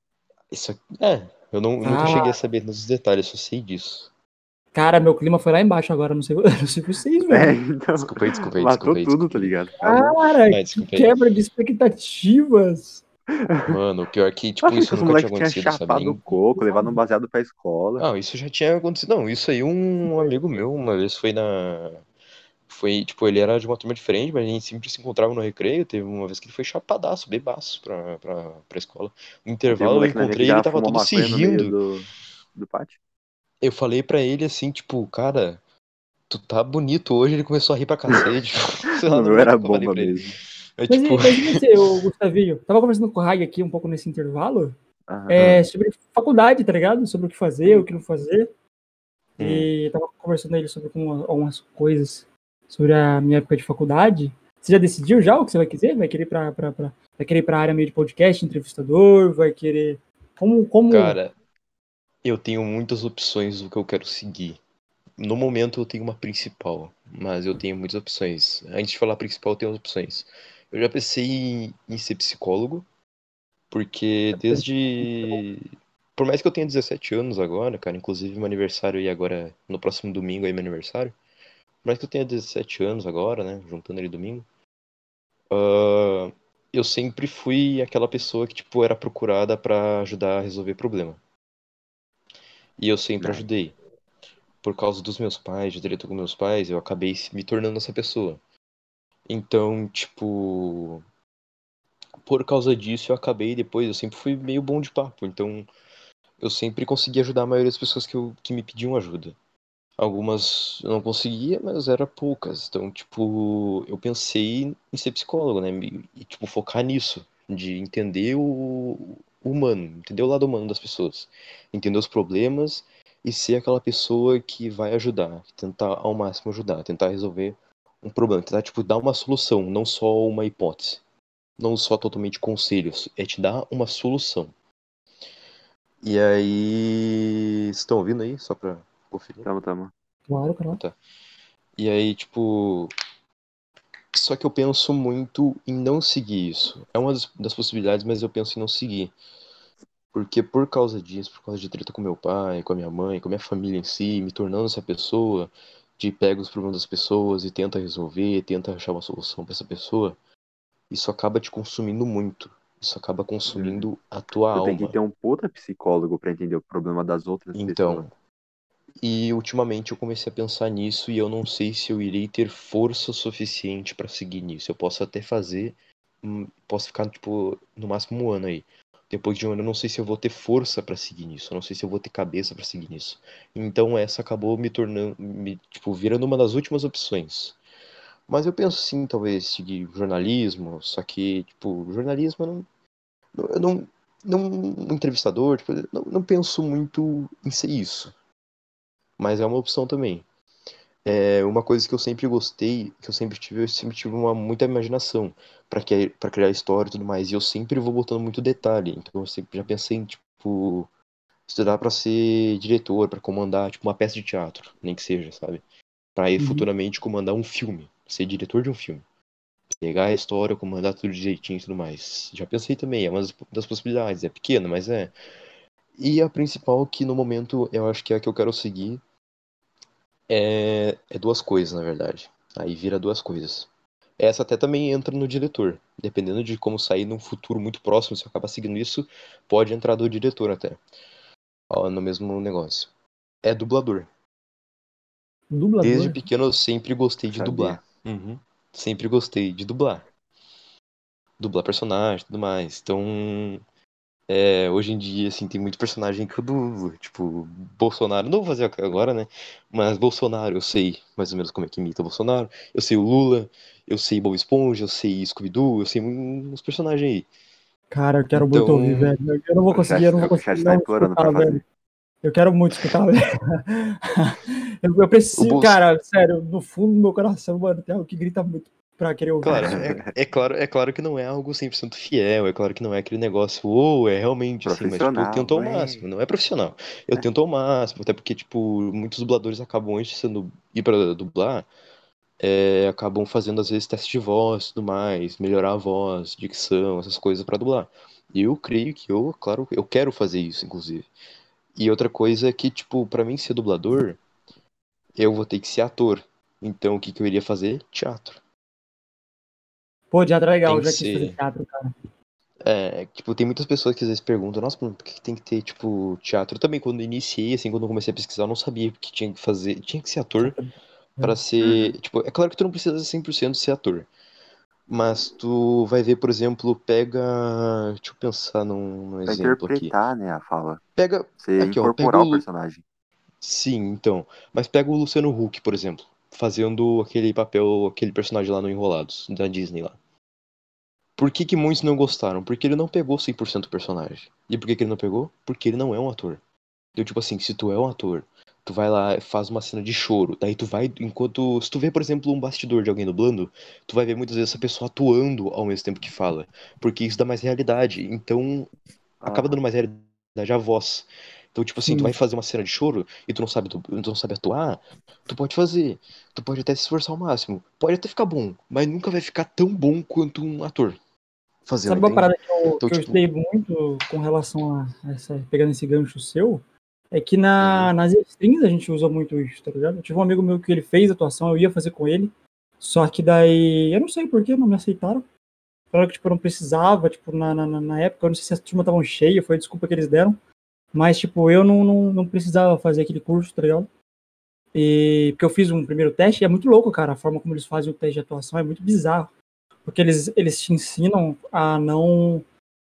Isso aqui, é, eu não, nunca Ah. cheguei a saber tantos detalhes, só sei disso. Cara, meu clima foi lá embaixo agora, não sei, eu não sei vocês, É, velho. então. Desculpa aí, desculpa aí, Matou desculpa aí, tudo, tá ligado? Cara, Ai, que quebra de expectativas. Mano, o pior é que, tipo, isso nunca tinha acontecido, sabe? chapado o coco, levado um baseado pra escola. Não, isso já tinha acontecido. Não, isso aí um amigo meu uma vez foi na. Foi, tipo, ele era de uma turma diferente, mas a gente sempre se encontrava no recreio. Teve uma vez que ele foi chapadaço, bebaço pra, pra, pra escola. No um intervalo eu encontrei ele tava todo se no rindo. do, do pátio. Eu falei pra ele assim, tipo, cara, tu tá bonito hoje. Ele começou a rir pra cacete. <laughs> Sei lá, O não era o eu bomba pra ele. mesmo. É Mas, tipo, mas você, <laughs> ô, Gustavinho? Tava conversando com o Rai aqui um pouco nesse intervalo. Aham. É, sobre faculdade, tá ligado? Sobre o que fazer, o que não fazer. Hum. E tava conversando ele sobre com algumas coisas. sobre a minha época de faculdade. Você já decidiu já o que você vai querer? Vai querer para vai querer para a área meio de podcast, entrevistador, vai querer como como Cara, eu tenho muitas opções do que eu quero seguir. No momento eu tenho uma principal, mas eu tenho muitas opções. Antes de falar principal, eu tenho opções. Eu já pensei em, em ser psicólogo, porque desde. Por mais que eu tenha 17 anos agora, cara, inclusive meu aniversário e agora, no próximo domingo aí meu aniversário. Por mais que eu tenha 17 anos agora, né, juntando ele domingo, uh, eu sempre fui aquela pessoa que, tipo, era procurada para ajudar a resolver problema. E eu sempre ajudei. Por causa dos meus pais, de treta com meus pais, eu acabei me tornando essa pessoa. Então, tipo, por causa disso eu acabei depois, eu sempre fui meio bom de papo, então eu sempre consegui ajudar a maioria das pessoas que, eu, que me pediam ajuda. Algumas eu não conseguia, mas era poucas. Então, tipo, eu pensei em ser psicólogo, né? E, tipo, focar nisso, de entender o humano, entender o lado humano das pessoas, entender os problemas e ser aquela pessoa que vai ajudar, tentar ao máximo ajudar, tentar resolver um problema, tentar, tipo, dar uma solução, não só uma hipótese não só totalmente conselhos, é te dar uma solução. E aí. Estão ouvindo aí? Só pra conferir? Tamo, tamo. Claro, claro. Tá. E aí, tipo. Só que eu penso muito em não seguir isso. É uma das, possibilidades, mas eu penso em não seguir. Porque por causa disso, por causa de treta com meu pai, com a minha mãe, com a minha família em si, me tornando essa pessoa, de pega os problemas das pessoas e tenta resolver, tenta achar uma solução para essa pessoa, isso acaba te consumindo muito. Isso acaba consumindo a tua Tu alma. tem que ter um puta psicólogo pra entender o problema das outras Então, pessoas. E ultimamente eu comecei a pensar nisso e eu não sei se eu irei ter força suficiente pra seguir nisso. Eu posso até fazer, hum, posso ficar tipo no máximo um ano aí. Depois de um ano eu não sei se eu vou ter força pra seguir nisso. Eu não sei se eu vou ter cabeça pra seguir nisso. Então essa acabou me tornando, me, tipo, virando uma das últimas opções. Mas eu penso sim, talvez seguir jornalismo, só que, tipo, jornalismo eu não. Eu não. não entrevistador, tipo, não, não penso muito em ser isso. Mas é uma opção também. É uma coisa que eu sempre gostei, que eu sempre tive, eu sempre tive uma muita imaginação para que para criar história e tudo mais, e eu sempre vou botando muito detalhe. Então eu sempre já pensei em tipo estudar para ser diretor, para comandar tipo uma peça de teatro, nem que seja, sabe? Para ir Uhum. futuramente comandar um filme, ser diretor de um filme. Pegar a história, comandar tudo direitinho e tudo mais. Já pensei também, é uma das possibilidades, é pequena, mas é. E a principal que no momento eu acho que é a que eu quero seguir é, é duas coisas, na verdade. Aí vira duas coisas. Essa até também entra no diretor. Dependendo de como sair num futuro muito próximo, se eu acabar seguindo isso, pode entrar do diretor até. Ó, no mesmo negócio. É dublador. Dublador. Desde pequeno eu sempre gostei de Sabia. dublar. Uhum. Sempre gostei de dublar. Dublar personagem e tudo mais. Então, é, hoje em dia, assim, tem muito personagem que eu dublo. Tipo, Bolsonaro. Não vou fazer agora, né? Mas Bolsonaro, eu sei mais ou menos como é que imita o Bolsonaro. Eu sei o Lula. Eu sei Bob Esponja. Eu sei Scooby-Doo. Eu sei uns personagens aí. Cara, eu quero muito Então- ouvir, velho. Eu não vou conseguir, eu não vou tá- chat conseguir tá não pra fazer. velho. Eu quero muito escutar, velho. <laughs> eu, eu preciso, Bolso- cara, sério, no fundo do meu coração, mano, tem algo que grita muito pra querer ouvir. Claro, <laughs> é, é claro, é claro que não é algo 100% fiel, é claro que não é aquele negócio, ou é realmente assim, mas tipo, eu tento ao é. máximo, não é profissional. Eu É. tento ao máximo, até porque, tipo, muitos dubladores acabam antes de sendo, ir pra dublar, é, acabam fazendo às vezes teste de voz e tudo mais, melhorar a voz, dicção, essas coisas pra dublar. E eu creio que eu, claro, eu quero fazer isso, inclusive. E outra coisa é que, tipo, pra mim ser dublador, eu vou ter que ser ator. Então, o que que eu iria fazer? Teatro. Pô, teatro é legal, eu Tem já quis fazer teatro, cara. É, tipo, tem muitas pessoas que às vezes perguntam, nossa, por que tem que ter, tipo, teatro? Eu também, quando eu iniciei, assim, quando eu comecei a pesquisar, eu não sabia que tinha que fazer, tinha que ser ator pra ser, tipo, é claro que tu não precisa 100% ser ator, mas tu vai ver, por exemplo, pega, deixa eu pensar num, num Pra exemplo aqui, interpretar, né, a fala. pega, Você Aqui, ó, incorporar pega o o- personagem. sim, então, mas pega o Luciano Huck, por exemplo, fazendo aquele papel, aquele personagem lá no Enrolados, da Disney lá. Por que que muitos não gostaram? Porque ele não pegou 100% o personagem. E por que que ele não pegou? Porque ele não é um ator. Então, tipo assim, se tu é um ator, tu vai lá e faz uma cena de choro. Daí tu vai, enquanto. Se tu vê, por exemplo, um bastidor de alguém dublando, tu vai ver muitas vezes essa pessoa atuando ao mesmo tempo que fala. Porque isso dá mais realidade. Então, acaba Ah. dando mais realidade à voz. Então, tipo assim, Sim. tu vai fazer uma cena de choro e tu não sabe, tu, tu não sabe atuar, tu pode fazer. Tu pode até se esforçar ao máximo. Pode até ficar bom, mas nunca vai ficar tão bom quanto um ator. Fazendo, Sabe uma entende? parada que eu, Então, que eu tipo- estudei muito com relação a essa, pegando esse gancho seu, é que na, nas strings a gente usa muito isso, tá ligado? Eu tive um amigo meu que ele fez atuação, eu ia fazer com ele, só que daí, eu não sei por que não me aceitaram. Falaram que, tipo, eu não precisava, tipo, na, na, na época, eu não sei se as turmas estavam cheias, foi a desculpa que eles deram, mas, tipo, eu não, não, não precisava fazer aquele curso, tá ligado? E, porque eu fiz um primeiro teste e é muito louco, cara, a forma como eles fazem o teste de atuação é muito bizarro. Porque eles, eles te ensinam a não.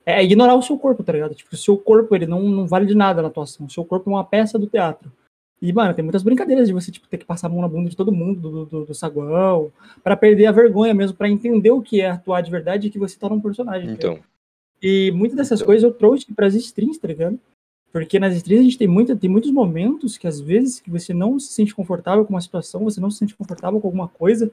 É ignorar o seu corpo, tá ligado? Tipo, o seu corpo, ele não, não vale de nada na atuação. O seu corpo é uma peça do teatro. E, mano, tem muitas brincadeiras de você, tipo, ter que passar a mão na bunda de todo mundo, do, do, do saguão, pra perder a vergonha mesmo, pra entender o que é atuar de verdade e que você tá num personagem. tá? Então, E muitas dessas Então. coisas eu trouxe para as strings, tá ligado? Porque nas strings a gente tem, muita, tem muitos momentos que às vezes que você não se sente confortável com uma situação, você não se sente confortável com alguma coisa,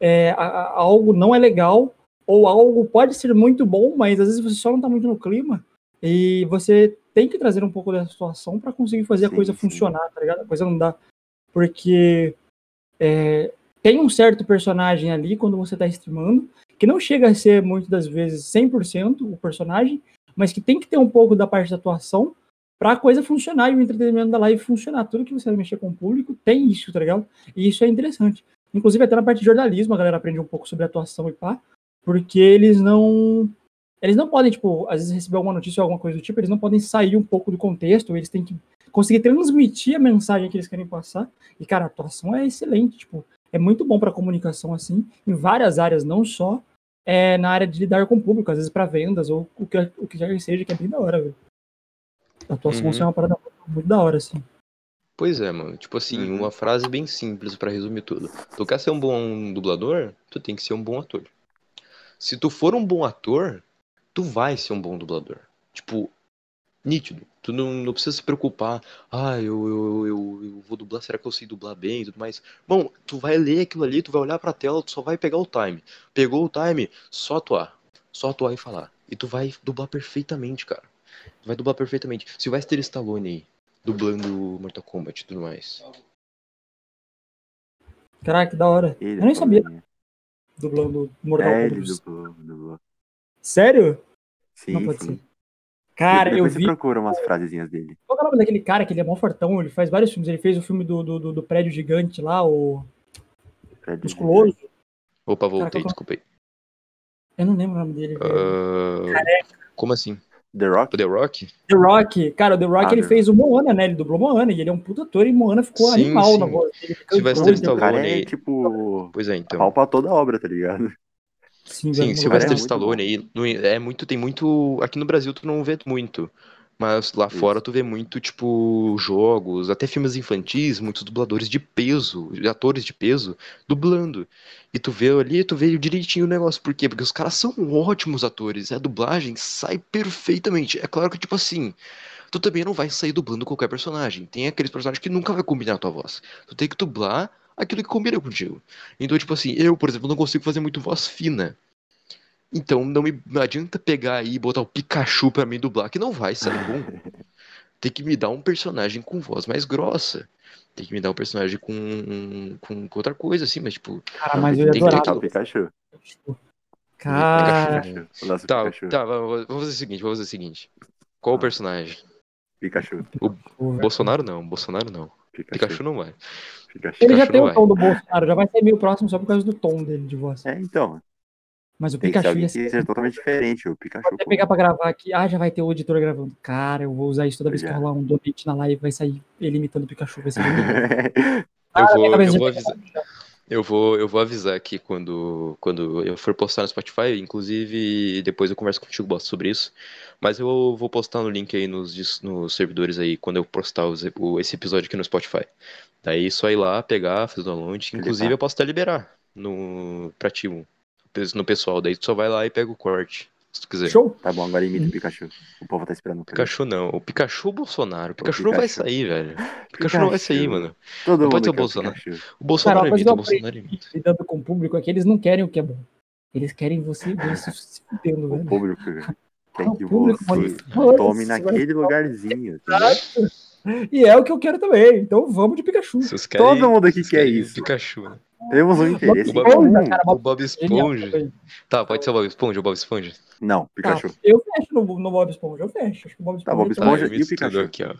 é, a- a- algo não é legal, ou algo pode ser muito bom, mas às vezes você só não tá muito no clima, e você tem que trazer um pouco dessa situação para conseguir fazer a Sim, coisa sim. funcionar, tá ligado? A coisa não dá. Porque é, tem um certo personagem ali quando você tá streamando, que não chega a ser muitas das vezes 100% o personagem, mas que tem que ter um pouco da parte da atuação pra coisa funcionar e o entretenimento da live funcionar. Tudo que você vai mexer com o público tem isso, tá ligado? E isso é interessante. Inclusive, até na parte de jornalismo, a galera aprende um pouco sobre atuação e pá, porque eles não. Eles não podem, tipo, às vezes receber alguma notícia ou alguma coisa do tipo, eles não podem sair um pouco do contexto, eles têm que conseguir transmitir a mensagem que eles querem passar. E, cara, a atuação é excelente, tipo, é muito bom pra comunicação, assim, em várias áreas, não só é, na área de lidar com o público, às vezes pra vendas, ou o que, o que quer que seja, que é bem da hora, velho. A atuação Uhum. assim, é uma parada muito, muito da hora, assim. Pois é, mano. Tipo assim, Uhum. uma frase bem simples pra resumir tudo. Tu quer ser um bom dublador? Tu tem que ser um bom ator. Se tu for um bom ator, tu vai ser um bom dublador. Tipo, nítido. Tu não, não precisa se preocupar. Ah, eu, eu, eu, eu vou dublar, será que eu sei dublar bem e tudo mais? Bom, tu vai ler aquilo ali, tu vai olhar pra tela, tu só vai pegar o time. Pegou o time, só atuar. Só atuar e falar. E tu vai dublar perfeitamente, cara. Tu vai dublar perfeitamente. Sylvester Stallone aí, dublando Mortal Kombat e tudo mais. Caraca, que da hora. Ele Eu nem sabia, também. dublando Mortal É, ele Kombat. dublou, dublou. Sério? Sim, Não pode sim. ser. Cara, Depois eu você vi. procura umas frasezinhas dele. Qual é o nome daquele cara que ele é mó fortão? Ele faz vários filmes. Ele fez o filme do, do, do- do prédio gigante lá, o Fred Musculoso. Opa, voltei, que é aí. Eu não lembro o nome dele. velho. Ah, como assim? The Rock? O The Rock? The Rock. Cara, o The Rock Ah, ele The fez o Moana, né? Ele dublou Moana e ele é um puta ator e Moana ficou Sim, animal sim. na voz Sylvester Stallone. Cara é aí. tipo. Pois é, então. Pau pra toda obra, tá ligado? Sim, Sim, velho, Sylvester é Stallone aí, no- é muito, tem muito, aqui no Brasil tu não vê muito, mas lá Isso. fora tu vê muito, tipo, jogos, até filmes infantis, muitos dubladores de peso, atores de peso, dublando. E tu vê ali, tu vê direitinho o negócio, por quê? Porque os caras são ótimos atores, a dublagem sai perfeitamente. É claro que, tipo assim, tu também não vai sair dublando qualquer personagem, tem aqueles personagens que nunca vai combinar a tua voz. Tu tem que dublar aquilo que combina contigo. Então, tipo assim, eu, por exemplo, não consigo fazer muito voz fina. Então não me não adianta pegar aí e botar o Pikachu pra mim dublar, que não vai sair <laughs> bom. Tem que me dar um personagem com voz mais grossa. Tem que me dar um personagem com, com, com outra coisa, assim, mas tipo. Cara, mas eu ia Tem que ter adorar. o Pikachu. Cara, Pikachu. O nosso Tá, Pikachu. tá, vamos fazer o seguinte, vamos fazer o seguinte. Qual o Ah. personagem? Pikachu. Bolsonaro não, Bolsonaro não. Pikachu. Pikachu não vai. Pikachu. ele já Pikachu tem o tom do Bolsonaro, já vai ser meio próximo só por causa do tom dele de voz. É, então. Mas o Tem que ser Pikachu alguém ia que ser. totalmente diferente. O Pikachu. Vou pegar pra gravar aqui. Ah, já vai ter o editor gravando. Cara, eu vou usar isso toda vez que Já. rolar um donate na live, vai sair ele imitando o Pikachu. Vai ser legal. <laughs> Eu Ah, vou, eu já vou tá avisar. Eu vou, eu vou avisar aqui quando, quando eu for postar no Spotify, inclusive depois eu converso contigo Bosta, sobre isso. Mas eu vou postar no link aí nos, nos servidores aí quando eu postar os- o- esse episódio aqui no Spotify. Daí é só ir lá, pegar, fazer o download. Inclusive tá. eu posso até liberar no, pra ti um, no pessoal. Daí tu só vai lá e pega o corte. se tu quiser. Show? Tá bom, agora imita o Pikachu. O povo tá esperando. isso. Pikachu não. O Pikachu ou o Bolsonaro? O Pikachu, não vai Pikachu. sair, velho. O Pikachu, não vai sair, Pikachu. mano. Todo Não mundo pode ser o Bolsonaro. Pikachu. O Bolsonaro Cara, imita, o Bolsonaro imita. Lidando com o público é que eles não querem o que é bom. Eles querem você ver se fudendo, O velho. público quer Ah, o que público, você mano, tome naquele lugarzinho, entendeu? E é o que eu quero também. Então vamos de Pikachu. Querem, Todo mundo aqui quer isso. Pikachu, né? Temos um interesse Bob. Esponja, cara, O Bob Bob Genial Esponja. Tá, pode ser o Bob Esponja, o Bob Esponja. Não, Tá, Pikachu. eu fecho no, no Bob Esponja, eu fecho. Acho que o Bob Tá, Esponja, Bob então- Esponja. eu e o Pikachu? aqui, ó.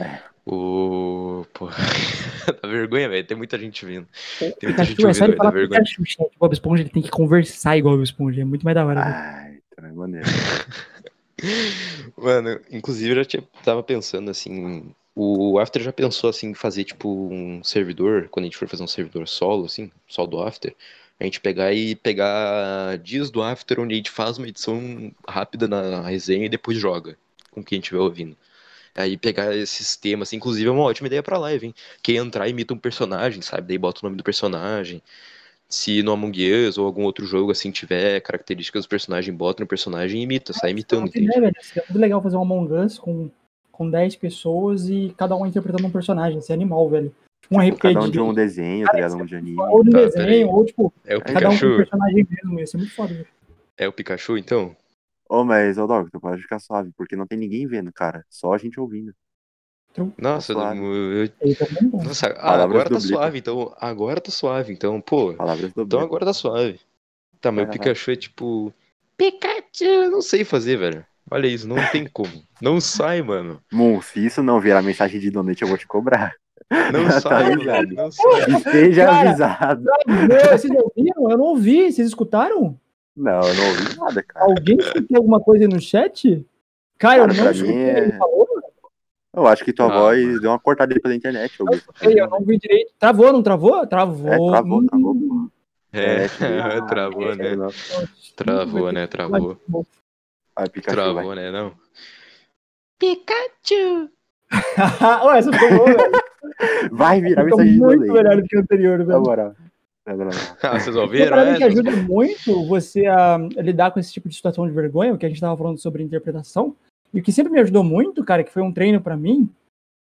É. O. Pô. <laughs> dá vergonha, velho. Tem muita gente vindo. Tem muita gente Pikachu, é só ouvindo, ele falar vergonha. Pikachu. O Bob Esponja ele tem que conversar igual o Bob Esponja. É muito mais da hora. Ai, é maneiro. <laughs> Mano, inclusive eu já tinha, tava pensando assim. O After já pensou assim em fazer tipo um servidor, quando a gente for fazer um servidor solo, assim, só do After, a gente pegar e pegar dias do After onde a gente faz uma edição rápida na resenha e depois joga com quem estiver ouvindo. Aí pegar esses temas, assim, inclusive é uma ótima ideia pra live, hein? Quem entrar imita um personagem, sabe? Daí bota o nome do personagem. Se no Among Us ou algum outro jogo assim tiver características do personagem, bota no personagem e imita, sai imitando, Outra entende? ideia, velho. Seria muito legal fazer um Among Us com, com 10 pessoas e cada um interpretando um personagem. Isso é animal, velho. Um RPG. Cada um de um desenho, tá ligado? Um de anime. Ou de um Tá, desenho, ou tipo, É o cada um com um personagem mesmo. Ia ser muito foda, velho. É o Pikachu, então? Ô, mas, ô, Dog, tu pode ficar suave, porque não tem ninguém vendo, cara. Só a gente ouvindo. Nossa, suave. eu- tá nossa, ah, agora tá suave, então. Agora tá suave, então, pô. Palavras do Então agora tá suave. Tá, mas o Ah. Pikachu é tipo. Pikachu, eu não sei fazer, velho. Olha isso, não tem como. Não sai, mano. Moon, se isso não virar mensagem de donate, eu vou te cobrar. Não Tá sai, ligado? velho. Não sai. Esteja Cara, avisado. Meu, vocês ouviram? Eu não ouvi. Vocês escutaram? Não, eu não ouvi nada, cara. Alguém escutou alguma coisa aí no chat? Cara, eu Cara, não pra escutei. mim é- Ele falou? Eu acho que tua Ah, voz mano. deu uma cortada aí pela internet. Eu escutei, eu não vi direito. Travou, não travou? Travou. É, travou, Hum, travou. É, É, travou, né? Não. Travou, né? Travou. Vai, Pikachu, Travou, vai. né? Não. Pikachu! <laughs> Ué, essa ficou boa, velho. Vai virar Ficou mensagem de muito melhor do que o anterior, Na velho. moral. Não. <laughs> Ah, vocês Uma ouviram parada que ajuda muito você a lidar com esse tipo de situação de vergonha, o que a gente estava falando sobre interpretação, e o que sempre me ajudou muito, cara, que foi um treino pra mim,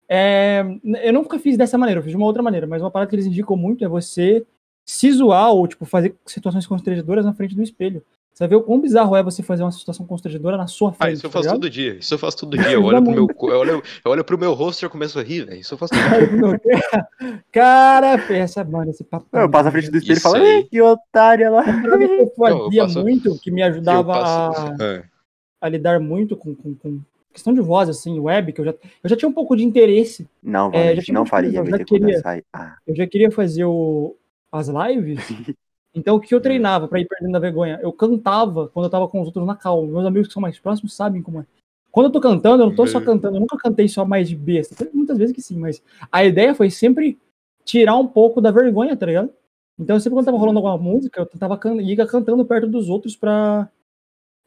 é... eu nunca fiz dessa maneira, eu fiz de uma outra maneira, mas uma parada que eles indicam muito é você se zoar ou, tipo, fazer situações constrangedoras na frente do espelho. Você vai ver o quão bizarro é você fazer uma situação constrangedora na sua Ah, frente. isso eu tá faço ligado? todo dia. Isso eu faço todo dia. <laughs> Eu olho pro meu, eu olho, eu olho pro meu rosto e já começo a rir, velho. Isso eu faço <laughs> todo dia. Cara, essa, mano, esse papo. Eu passo na frente do espelho e falo, aí. "Ei, que otária lá. Eu fazia passo- muito, que me Eu ajudava passo. a, Ah, a lidar muito com, com, com questão de voz, assim, web, que eu já, eu já tinha um pouco de interesse. Não, É, não faria eu já queria. Ah, Eu já queria fazer o, as lives. <laughs> Então, o que eu treinava pra ir perdendo a vergonha? Eu cantava quando eu tava com os outros na calma. Meus amigos que são mais próximos sabem como é. Quando eu tô cantando, eu não tô só cantando, eu nunca cantei só mais de besta. Muitas vezes que sim, mas a ideia foi sempre tirar um pouco da vergonha, tá ligado? Então, sempre quando tava rolando alguma música, eu tentava can ia cantando perto dos outros pra,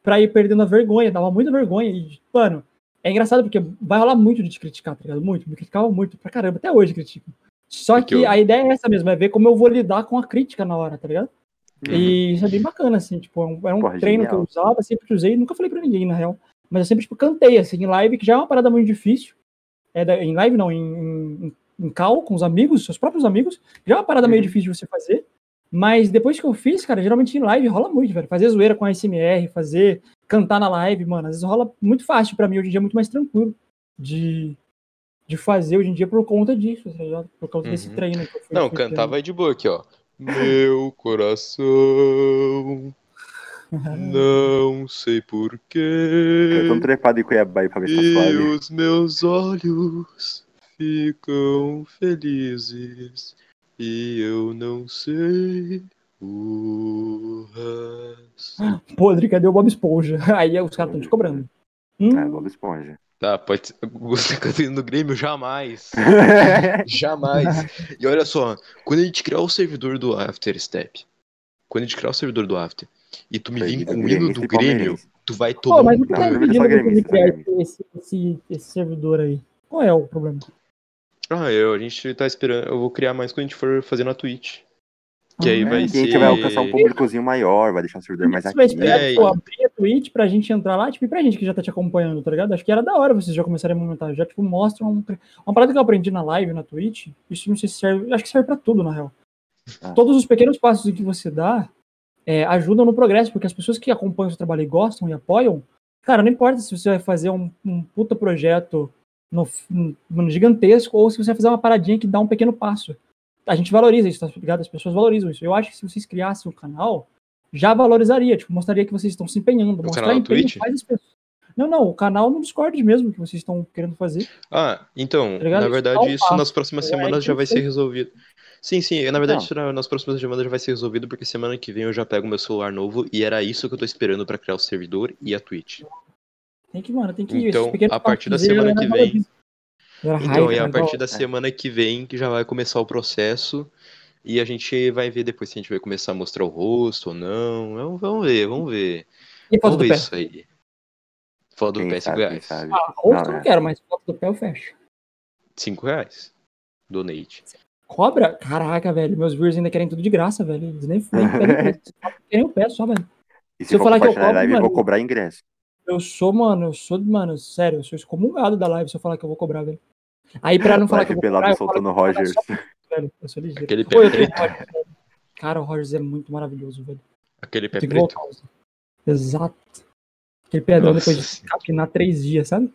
pra ir perdendo a vergonha. Dava muita vergonha. E, mano, é engraçado porque vai rolar muito de te criticar, tá ligado? Muito. Me criticava muito pra caramba. Até hoje criticam. Só Porque que eu- a ideia é essa mesmo, é ver como eu vou lidar com a crítica na hora, tá ligado? Uhum. E isso é bem bacana, assim, tipo, é um- era um Porra, treino genial. que eu usava, sempre usei, nunca falei pra ninguém, na real. Mas eu sempre, tipo, cantei, assim, em live, que já é uma parada muito difícil. É em live, não, em, em, em call, com os amigos, seus próprios amigos, já é uma parada meio Uhum. difícil de você fazer. Mas depois que eu fiz, cara, geralmente em live rola muito, velho. Fazer zoeira com a SMR, fazer, cantar na live, mano, às vezes rola muito fácil pra mim, hoje em dia é muito mais tranquilo de, de fazer hoje em dia por conta disso, tá ligado? Por causa desse Uhum. treino que eu fui Não, cantar vai de boa aqui, ó. Meu coração, <laughs> não sei Eu tô porquê, trepado em Cuiabá pra ver se tá e suave. os meus olhos ficam felizes, e eu não sei o resto. <gasps> Podre, cadê o Bob Esponja? <laughs> Aí os caras estão te cobrando. Hum, Ah, Bob Esponja. Tá, pode ser. Você cantando no Grêmio? Jamais. <laughs> Jamais. E olha só, quando a gente criar o servidor do After Step, quando a gente criar o servidor do After, e tu me vir com o hino do Grêmio, tu vai Pô, tomar mas um o que Não, tá eu impedindo de criar esse, esse, esse servidor aí? Qual é o problema? Ah, eu, a gente tá esperando. Eu vou criar mais quando a gente for fazer na Twitch. Que aí vai ser. gente vai alcançar um públicozinho maior, vai deixar o servidor mais Você vai ativo. esperar, É, tipo, e- abrir a Twitch pra gente entrar lá, tipo, e pra gente que já tá te acompanhando, tá ligado? Acho que era da hora vocês já começarem a momentar. Já, tipo, mostram um... uma parada que eu aprendi na live, na Twitch. Isso não sei se serve. Acho que serve pra tudo, na real. Ah. Todos os pequenos passos que você dá é, ajudam no progresso, porque as pessoas que acompanham o seu trabalho e gostam e apoiam, cara, não importa se você vai fazer um, um puta projeto no, no gigantesco ou se você vai fazer uma paradinha que dá um pequeno passo. A gente valoriza isso, tá ligado? As pessoas valorizam isso. Eu acho que se vocês criassem um canal, já valorizaria, tipo, mostraria que vocês estão se empenhando. mostrar canal empenho Twitch? faz as pessoas. Não, não, o canal no Discord mesmo que vocês estão querendo fazer. Ah, então, Tá na Isso verdade, isso passo. nas próximas Eu acho semanas que já vai ser resolvido. Sim, sim, na verdade, isso na- nas próximas semanas já vai ser resolvido, porque semana que vem eu já pego meu celular novo e era isso que eu tô esperando pra criar o servidor e a Twitch. Tem que, mano, tem que Então, a partir da semana galera que vem- valoriza. Então, hype, e a né? partir da é. semana que vem que já vai começar o processo e a gente vai ver depois se a gente vai começar a mostrar o rosto ou não. Vamos- Vamos ver, vamos ver. E foto Vamos do ver pé? isso aí. Foto do Quem pé, 5 sabe, quem reais. sabe. Ah, rosto eu Não, não é. quero, mas foto do pé eu fecho. 5 reais. Donate. Cobra? Caraca, velho. Meus viewers ainda querem tudo de graça, velho. Eles nem, <laughs> querem o pé só, velho. E se, Se eu falar que eu cobro, live, eu vou mano, cobrar ingresso. Eu sou, mano, eu sou, mano, sério, eu sou excomungado da live se eu falar que eu vou cobrar, velho. Aí pra não falar que eu vou pelado soltando Rogers. velho. Eu sou ligeiro. Aquele Pô, eu tenho preto. Rogers, velho. Cara, o Rogers é muito maravilhoso, velho. Aquele pé Tem que preto. voltar. Exato. Aquele pedrão Nossa depois de capinar três dias, sabe?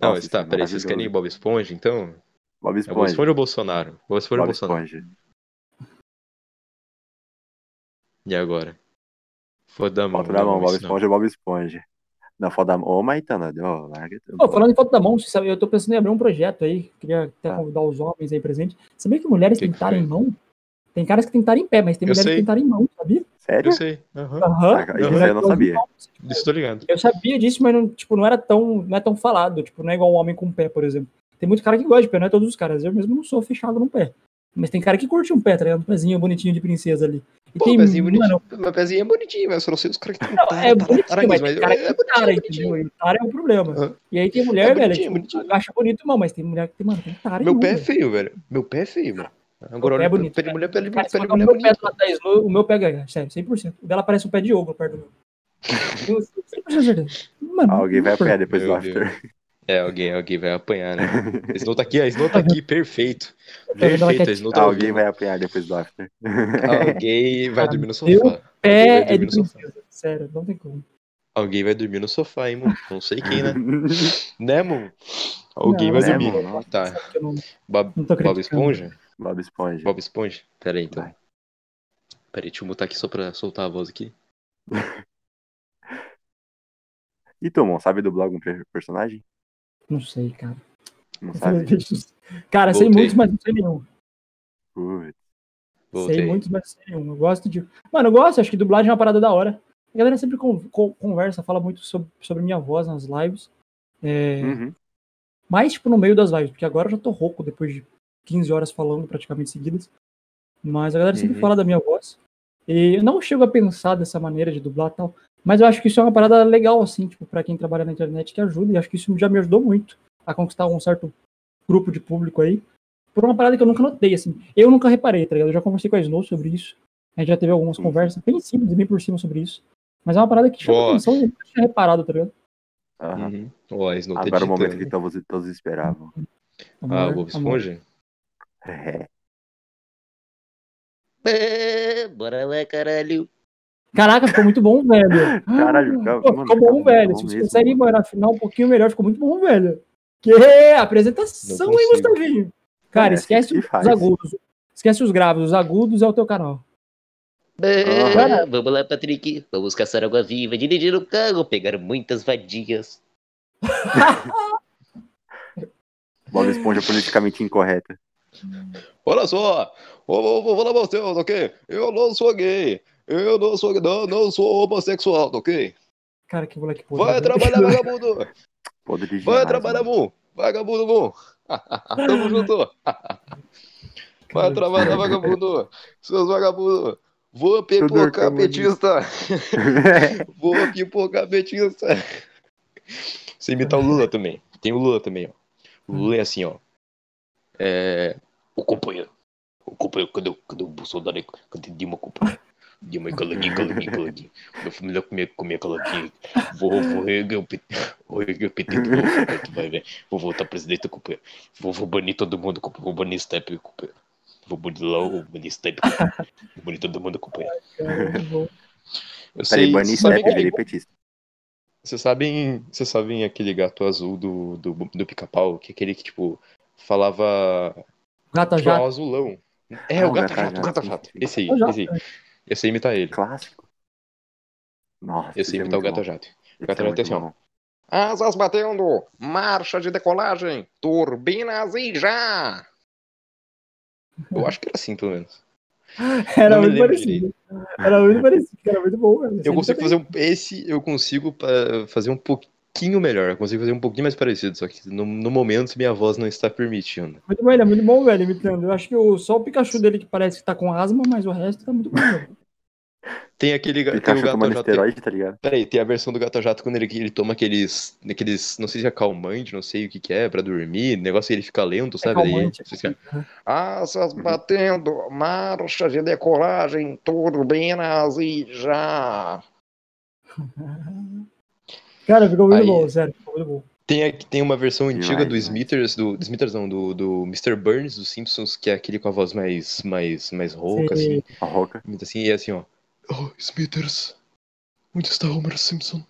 Não, Nossa, mas tá, isso é peraí, vocês querem. Bob Esponja, então? Bob É Bob Esponja. Esponja ou Bolsonaro? Bob Esponja ou Bob Bolsonaro? Esponja. E agora? Foda da mão. Bob. Esponja, Bob Esponja. Não, foto da mão. Ô, Maitana, ó, larga. Pô, falando em foto da mão, sabe, eu tô pensando em abrir um projeto aí. Queria até Tá. convidar os homens aí presentes. Sabia que mulheres Que que tentaram foi? em mão? Tem caras que tentaram em pé, mas tem Eu mulheres sei. que tentaram em mão, sabia? Sério? Eu sei. aham. Aham. Ah, isso eu não sabia. Isso tô ligado. Eu sabia disso, mas não, tipo, não era tão, não é tão falado. Tipo, não é igual um homem com pé, por exemplo. Tem muito cara que gosta de pé, não é todos os caras. Eu mesmo não sou fechado no pé. Mas tem cara que curte um pé, tá ligado? Um pezinho bonitinho de princesa ali. E Pô, tem, pezinho bonitinho. mano, Meu pezinho é bonitinho, mas eu só não sei os caras que tem não, é tara- bonitinho, mas mas tem cara que é é tara, entendeu? E tara é um problema. Aham. E aí tem mulher, É velho, bonitinho, tipo, bonitinho. acha bonito, não, mas tem mulher que tem, mano, tem tara Meu pé é feio, velho. Meu pé é feio, mano. Agora pé é olha, bonito, pé de mulher, pé de Cara, pé de o mulher é meu pé bonito. Snow, o meu pé ganha, sério, 100%. O dela parece um pé de ogro perto do meu. Tenho 100% certeza. Mano, Alguém vai não apanhar depois do after. É, alguém, alguém vai apanhar, né? A <laughs> Snow tá aqui, a Snow tá aqui, <laughs> perfeito. Perfeito, a. Snow tá Alguém vai apanhar depois do after. Alguém vai Ah, dormir no sofá. Alguém vai Pé é dormir de no sofá. princesa, sério, não tem como. Alguém vai dormir no sofá, hein, mano? Não sei quem, né? <laughs> Né, mano? Alguém Não, vai né, dormir. mano? Tá. Não, Bob, não Bob. Esponja? Bob Esponja. Bob Esponja? Pera aí, então. Vai. Pera aí, deixa eu mutar aqui só pra soltar a voz aqui. E tu, Mon, sabe dublar algum per- personagem? Não sei, cara. Não sabe? Cara, sei Voltei. muitos, mas não sei nenhum. Voltei. Sei muitos, mas não sei nenhum. Eu gosto de. Mano, eu gosto, acho que dublagem é uma parada da hora. A galera sempre con- con- conversa, fala muito sobre, sobre minha voz nas lives. É, Uhum. Mais, tipo, no meio das lives, porque agora eu já tô rouco depois de 15 horas falando praticamente seguidas. Mas a galera sempre Uhum. fala da minha voz. E eu não chego a pensar dessa maneira de dublar e tal. Mas eu acho que isso é uma parada legal, assim, tipo, pra quem trabalha na internet que ajuda. E acho que isso já me ajudou muito a conquistar um certo grupo de público aí. Por uma parada que eu nunca notei, assim. Eu nunca reparei, tá ligado? Eu já conversei com a Snow sobre isso. A gente já teve algumas Uhum. conversas bem simples e bem por cima sobre isso. Mas é uma parada que chama Ó. atenção e eu nunca tinha reparado, tá ligado? Aham. Uhum. A Snow tá Agora é o momento que todos, todos esperavam. Ah, Amor, Bob. Esponja? É. É, bora lá, caralho. Caraca, ficou muito bom, velho. Caralho, fica- Pô, mano, ficou bom, velho. bom Se você mesmo, consegue, mano. mano, afinal um pouquinho melhor, ficou muito bom, velho. Que apresentação, hein. Gustavinho? Cara, É, esquece assim os faz. agudos. Esquece os graves. Os agudos é o teu canal. É, Aham. vamos lá, Patrick. Vamos caçar água viva, dirigir o carro, pegar muitas vadias. <laughs> Bob Esponja politicamente incorreta. Olha só! Vou, vou, vou falar pra vocês, ok? Eu não sou gay. Eu não sou não, não sou homossexual, ok? Cara, que moleque podre. Vai velho. trabalhar, vagabundo! <laughs> Vai trabalhar, mano. mu! Vagabundo, mu! <laughs> Tamo junto! <laughs> Vai trabalhar, vagabundo! Seus vagabundos! Vou pipocar petista! Vou pipocar petista! Você imita o Lula também. Tem o Lula também, ó. O Lula é assim, ó. É... O companheiro. O companheiro, cadê, o- cadê o Bolsonaro? Cadê Dilma, companheiro? Dilma, caladinho, caladinho, caladinho. Minha família comia, comia caladinho. Vou, vou reerguer o PT, vou reerguer o PT de novo, companheiro, <laughs> tu vai ver. Vou voltar presidente, companheiro. Vou, vou banir todo mundo, companheiro. Vou banir Step, companheiro. Vou banir vou banir Step. Vou banir todo mundo. Eu Peraí, sei, banir vocês sabem, Step aquele, virei petista. vocês sabem, vocês sabem aquele gato azul do, do, do pica-pau? Que é aquele que, tipo, falava Gata Tipo, é um jato. azulão. É, Ah, o gato Gata jato, o gato Jato. Esse aí, esse aí. Eu sei imitar ele. Clássico. Nossa, Eu sei esse é imitar o muito gato jato. O gato é jato é assim, ó. Asas batendo, marcha de decolagem, turbinas e já. Eu acho que era assim, pelo menos. <laughs> Era muito parecido. Era muito parecido, era muito bom, velho. Eu Sempre consigo também. fazer um. Esse eu consigo pa- fazer um pouquinho melhor. Eu consigo fazer um pouquinho mais parecido. Só que no, no momento minha voz não está permitindo. Muito bom, ele é muito bom, velho, imitando. Eu acho que o, só o Pikachu dele que parece que tá com asma, mas o resto tá muito bom, velho. Tem aquele ga- tem o gato jato. esteroide, tá ligado? Peraí, tem a versão do gato jato quando ele, ele toma aqueles. aqueles. Não sei se é calmante, não sei o que, que é, pra dormir. Negócio que ele fica lento, sabe? Daí- calmante, vocês querem- Asas batendo, marcha de decolagem, turbinas e já. <laughs> Cara, ficou muito Aí- bom, sério, ficou muito bom. Tem, aqui- tem uma versão antiga Demais, do demais. Smithers, do, do Smithers não, do, do Mr. Burns, dos Simpsons, que é aquele com a voz mais, mais, mais rouca, Sim. assim. A. Imita assim, e é assim, ó. Oh, Smithers, onde está Homer Simpson?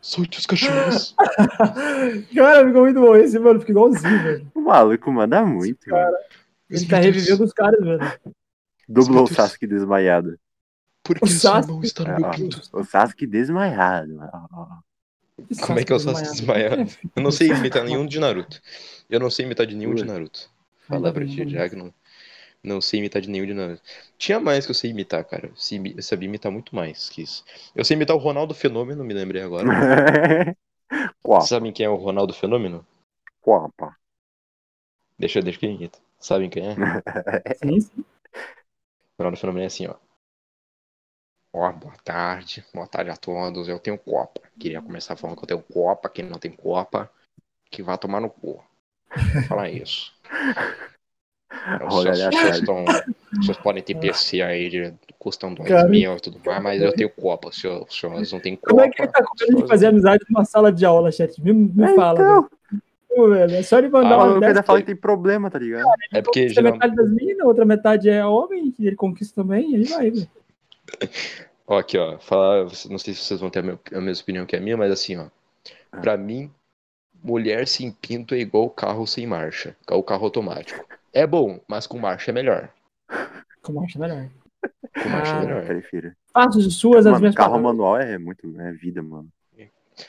Solte os cachorros. <laughs> Cara, ficou muito bom esse, mano, ficou igualzinho, velho. O maluco manda muito. mano. Ele tá revivendo os caras, velho. Dublou o Smithers. Sasuke desmaiado. Porque O seu Sasuke- irmão está no É, meu pinto. o Sasuke desmaiado. mano. Como é que é o Sasuke desmaiado? <laughs> Eu não sei imitar nenhum de Naruto. Eu não sei imitar de nenhum de Naruto. Falar pra ti, já que não, não sei imitar de nenhum de Naruto. Tinha mais que eu sei imitar, cara. Eu sabia imitar muito mais que isso. Eu sei imitar o Ronaldo Fenômeno, me lembrei agora. <laughs> Vocês sabem quem é o Ronaldo Fenômeno? quapa. Deixa, deixa que eu imito. Sabem quem é? O <laughs> Sim, sim. Ronaldo Fenômeno é assim, ó. Ó, boa tarde. Boa tarde a todos. Eu tenho Copa. Queria começar falando que eu tenho Copa. Quem não tem Copa, que vai tomar no cu. Vou falar isso. <laughs> Olha, Vocês, vocês, cara. estão- vocês podem ter PC aí de custam 2 Cara, mil e tudo mais, mas eu tenho Copa. Senhores os senhores não têm Copa. Como é que ele tá com medo de fazer amizade numa sala de aula, chat? Me, me fala, Então, velho. Pô, velho. É só ele o mandar uma maluco ainda dessa. fala que tem problema, tá ligado? É porque metade das meninas, outra metade é homem, que ele conquista também, e aí vai, velho. Ó, aqui, ó. Falar, não sei se vocês vão ter a, meu- a mesma opinião que a minha, mas assim, ó. Ah. Pra mim, mulher sem pinto é igual carro sem marcha. O carro automático. É bom, mas com marcha é melhor. Como acha melhor. Com marcha Ah, é melhor. Prefiro. Faço suas as Mano, minhas carro palavras. manual é muito. É vida, mano.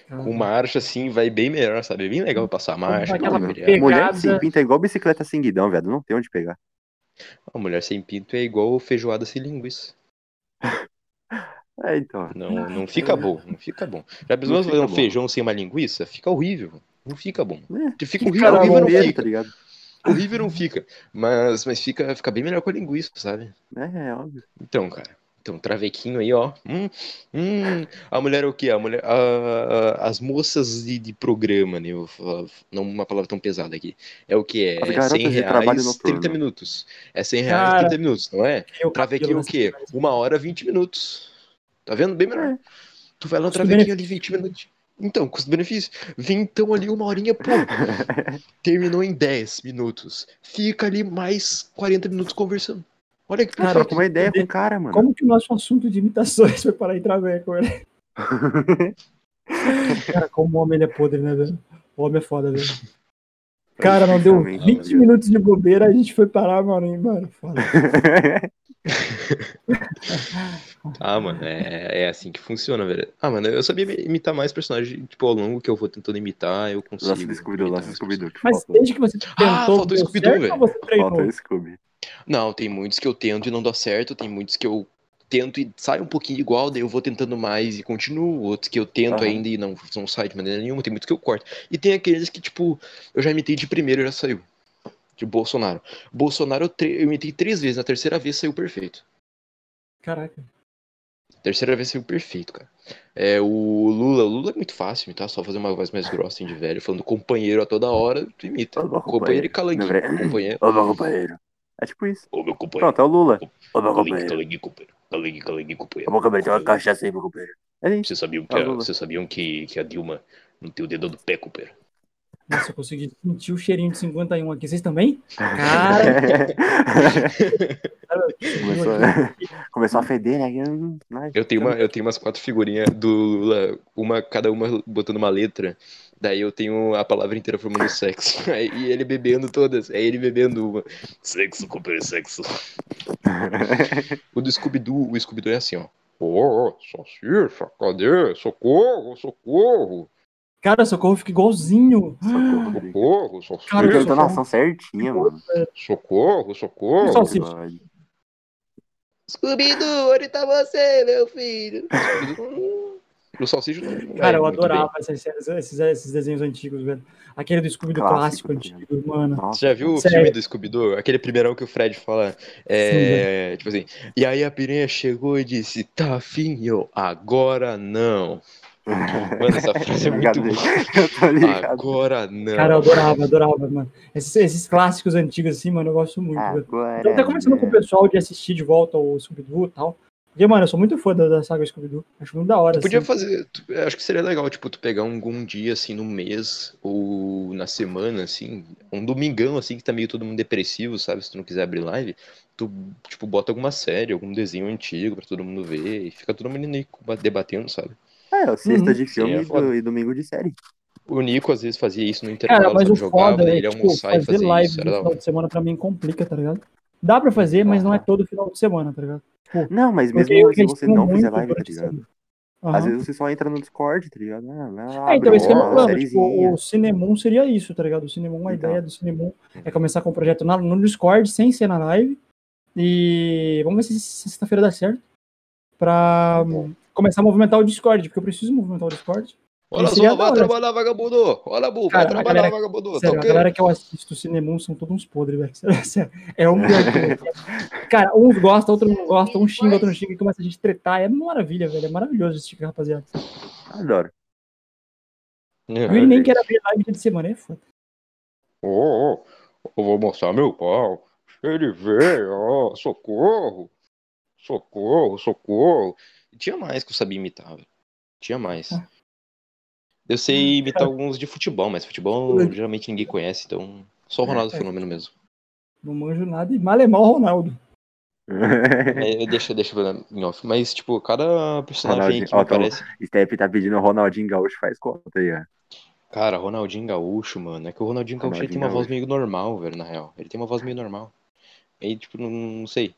Com marcha, assim, vai bem melhor, sabe? É bem legal passar marcha. pegada. mulher. Sem pinta é igual bicicleta sem guidão, viado. Não tem onde pegar. A mulher sem pinto é igual feijoada sem linguiça. <laughs> É, então. Não, não fica bom, não fica bom. Já Não fazer um bom. feijão sem uma linguiça? Fica horrível. Não fica bom. É, Fica horrível, horrível não tá fica. ligado? Horrível não fica. Mas, mas fica, fica bem melhor com a linguiça, sabe? É, é óbvio. Então, cara. Então, travequinho aí, ó. Hum, hum. A mulher é o quê? A mulher. a- a- as moças de, de programa, né? Eu vou falar, não uma palavra tão pesada aqui. É o que? As É garotas 100 de trabalho reais, noturno. 30 minutos. É 100 reais, Cara, 30 minutos, não é? Eu Travequinho o quê? Uma hora, 20 minutos. Tá vendo? Bem melhor. É. Tu vai lá no travequinho ali 20 minutos. Então, custo-benefício. Vem então ali uma horinha, pô. <laughs> Terminou em 10 minutos. Fica ali mais 40 minutos conversando. Olha que Cara. Troca uma ideia com o cara, mano. Como que o nosso assunto de imitações <laughs> foi parar em traveco, velho? <laughs> Cara, como o homem ele é podre, né, velho? O homem é foda, velho. Cara, não deu Principalmente, 20 tá ligado? minutos de bobeira, a gente foi parar, mano, hein, mano. Foda. <laughs> Ah, mano, é, é assim que funciona, velho. Ah, mano, eu sabia imitar mais personagens, tipo, ao longo que eu vou tentando imitar, eu consigo. Nossa, Scooby-Doo, imitar nossa, mais Scooby-Doo. que Mas desde que você tentou, Ah, faltou deu Scooby-Doo, velho. Falta o Scooby. Não, tem muitos que eu tento e não dá certo, tem muitos que eu tento e sai um pouquinho igual, daí eu vou tentando mais e continuo, outros que eu tento Aham. ainda e não, não sai de maneira nenhuma, tem muitos que eu corto. E tem aqueles que, tipo, eu já imitei de primeiro e já saiu. De Bolsonaro. Bolsonaro eu, imitei três vezes, na terceira vez saiu perfeito. Caraca. Terceira vez saiu perfeito, cara. É, o Lula, o Lula é muito fácil imitar, só fazer uma voz mais grossa, assim, de velho, falando companheiro a toda hora, tu imita. Ô, meu Companheiro e companheiro. calanguinho. Companheiro. Meu companheiro. É tipo isso. Ô, meu companheiro. Pronto, é o Lula. Ô, meu companheiro. aí, companheiro. Cala aí, companheiro. Ô, meu companheiro, tem uma cachaça aí, meu companheiro. É isso. Vocês sabiam, que Ah, a, vocês sabiam que, que a Dilma não tem o dedo do pé, companheiro? Nossa, eu consegui sentir o cheirinho de 51 aqui. Vocês também? <laughs> Cara, Começou, <laughs> começou a feder, né? Eu tenho, uma, eu tenho umas quatro figurinhas do Lula, uma, cada uma botando uma letra. Daí eu tenho a palavra inteira formando sexo. <laughs> Aí, e ele bebendo todas. Aí ele bebendo uma. Sexo, companheiro, sexo. <laughs> O do Scooby-Doo, o Scooby-Doo é assim, ó. Ô, salsicha, cadê? Socorro, socorro. cara, socorro fica igualzinho. Socorro, Drica. Socorro, salsicha. Cara, sou entonação certinha, mano. Socorro, socorro. Salsicha. Scooby-Doo, onde tá você, meu filho? <laughs> O salsicha não. não Cara, eu muito adorava essas séries, esses, esses desenhos antigos, velho. Aquele do Scooby do Clássico, clássico, tá antigo, mano. Nossa. Você já viu o Sério. filme do Scooby-Doo? Aquele primeirão que o Fred fala. É, tipo assim. E aí a piranha chegou e disse: Tá afim, eu, agora não. Mano, essa <laughs> frase é muito Obrigado, boa. <laughs> Agora não. Cara, eu adorava, adorava, mano. Esses, esses clássicos antigos, assim, mano, eu gosto muito. Agora. Eu tô até conversando com o pessoal de assistir de volta o Scooby-Doo e tal. Porque, mano, eu sou muito fã da, da saga Scooby-Doo. Acho muito da hora, Tu podia assim. fazer. tu- eu acho que seria legal, tipo, tu pegar um, um dia assim no mês ou na semana, assim, um domingão, assim, que tá meio todo mundo depressivo, sabe? Se tu não quiser abrir live, tu, tipo, bota alguma série, algum desenho antigo pra todo mundo ver e fica todo mundo debatendo, sabe? É, sexta Uhum, de filme e, foda. do- e domingo de série. O Nico às vezes fazia isso no intervalo, Cara, mas o jogava, foda é, ele tipo, almoçar e fazer fazer live isso, no final de semana pra mim complica, tá ligado? Dá pra fazer, mas não é todo final de semana, tá ligado? Não, mas mesmo se você não fizer live, tá ligado? semana. Às vezes você só entra no Discord, tá ligado? Ah, É, então esse que é o meu plano. Tipo, o Cinemon seria isso, tá ligado? O Cinemon, a Então. ideia do Cinemon é começar com o projeto na- no Discord, sem ser na live. E vamos ver se se sexta-feira dá certo. Pra hum, começar a movimentar o Discord, porque eu preciso movimentar o Discord. Olha só, vai hora. trabalhar, vagabundo! Olha, Bu, vai trabalhar, galera- vagabundo! Tá Sério, a ok? galera que eu assisto o Cinemon são todos uns podres, velho. <laughs> Sério, sério. É um pior. Cara, uns gostam, outros não gostam, um xinga, outro não xinga, e começa a gente tretar. É maravilha, velho. É maravilhoso assistir, rapaziada. Adoro. É, Eu nem quero abrir live dia de semana, é foda. Ô, ô, eu vou mostrar meu pau. Ele veio, ó, socorro. Socorro, socorro. E tinha mais que eu sabia imitar, velho. Tinha mais. Ah. Eu sei imitar alguns de futebol, mas futebol geralmente ninguém conhece, então só o Ronaldo É. Fenômeno mesmo. Não manjo nada e mal é mal o Ronaldo. É, deixa, deixa eu ver em off. Mas, tipo, cada personagem Ronaldinho, que me ó, tá- aparece. Step tá pedindo o Ronaldinho Gaúcho, faz conta aí, ó. Cara, Ronaldinho Gaúcho, mano. É que o Ronaldinho Gaúcho ele tem uma Ronaldinho voz meio normal, velho, na real. Ele tem uma voz meio normal. Aí, tipo, não, não sei.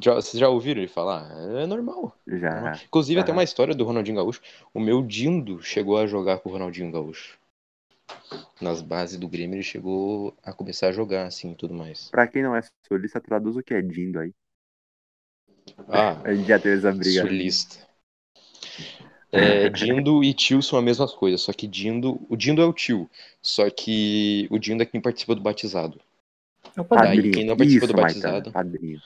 Já, vocês já ouviram ele falar? É normal. Já. Inclusive, até uma história do Ronaldinho Gaúcho. O meu Dindo chegou a jogar com o Ronaldinho Gaúcho. Nas bases do Grêmio, ele chegou a começar a jogar, assim, e tudo mais. Pra quem não é sulista, traduz o que é Dindo aí. Ah, <laughs> A gente já teve essa briga. sulista. É, Dindo e tio são as mesmas coisas, só que Dindo... O Dindo é o tio, só que o Dindo é quem participa do batizado. É o padrinho. Daí, quem não participa Isso, do Maitana, batizado- Padrinho.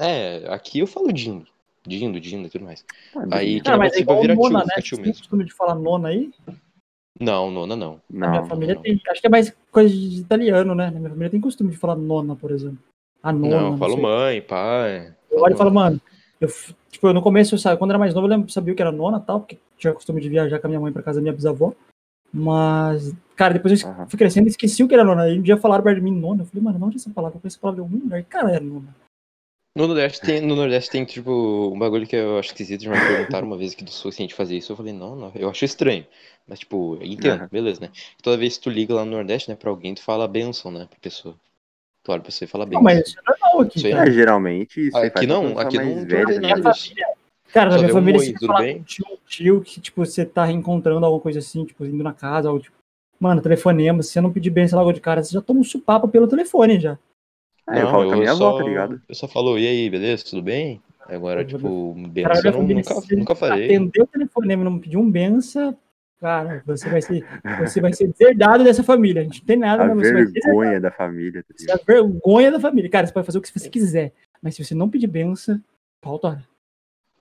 É, aqui eu falo Dindo. Dindo, Dindo e tudo mais. Padrinho. Aí Cara, não mas é igual vira tio, nona, né? fica tio Vocês têm mesmo. costume de falar nona aí? Não, nona não. Na minha Não. família não. tem. Acho que é mais coisa de italiano, né? Na minha família tem costume de falar nona, por exemplo. A nona. Não, eu falo sei. mãe, pai. Eu olho e falo, mano, eu, tipo, eu no começo, eu sa- quando era mais novo, eu lembro, sabia que era nona e tal, porque tinha costume de viajar com a minha mãe pra casa da minha bisavó. Mas, cara, depois eu Aham. fui crescendo e esqueci o que era nona. Aí um dia falaram perto de mim nona. Eu falei, mano, não é essa palavra? Eu conheço essa palavra em algum lugar. Cara, é nona. No Nordeste tem, no Nordeste tem, tipo, um bagulho que eu acho esquisito. Já me perguntaram uma vez aqui do Sul se a gente fazia isso. Eu falei, não, não. Eu acho estranho. Mas, tipo, eu entendo, Aham. beleza, né? Toda vez que tu liga lá no Nordeste, né, pra alguém, tu fala benção, né, pra pessoa. Tu olha pra você e fala Não, benção. mas isso é normal aqui, Isso cara. É, geralmente isso Aqui não, aqui não velha, tem né? nada Minha disso. família, cara, na minha família, se tudo bem? um tio, tio que, tipo, você tá reencontrando alguma coisa assim, tipo, indo na casa, ou tipo, mano, telefonema, se você não pedir benção logo de cara, você já toma um supapo pelo telefone já. Ah, eu falo com a minha só, avó, tá ligado? Eu só falo, e aí, beleza, tudo bem? Agora, Eu tipo, benção eu não- nunca, se nunca farei. atender o telefonema e não pedir um benção, cara, você vai ser, você vai ser deserdado dessa família. A gente não tem nada, A mas você vai ser deserdado. vergonha da família, tá Você é ligado? a vergonha da família. Cara, você pode fazer o que você quiser, mas se você não pedir benção, pau tora.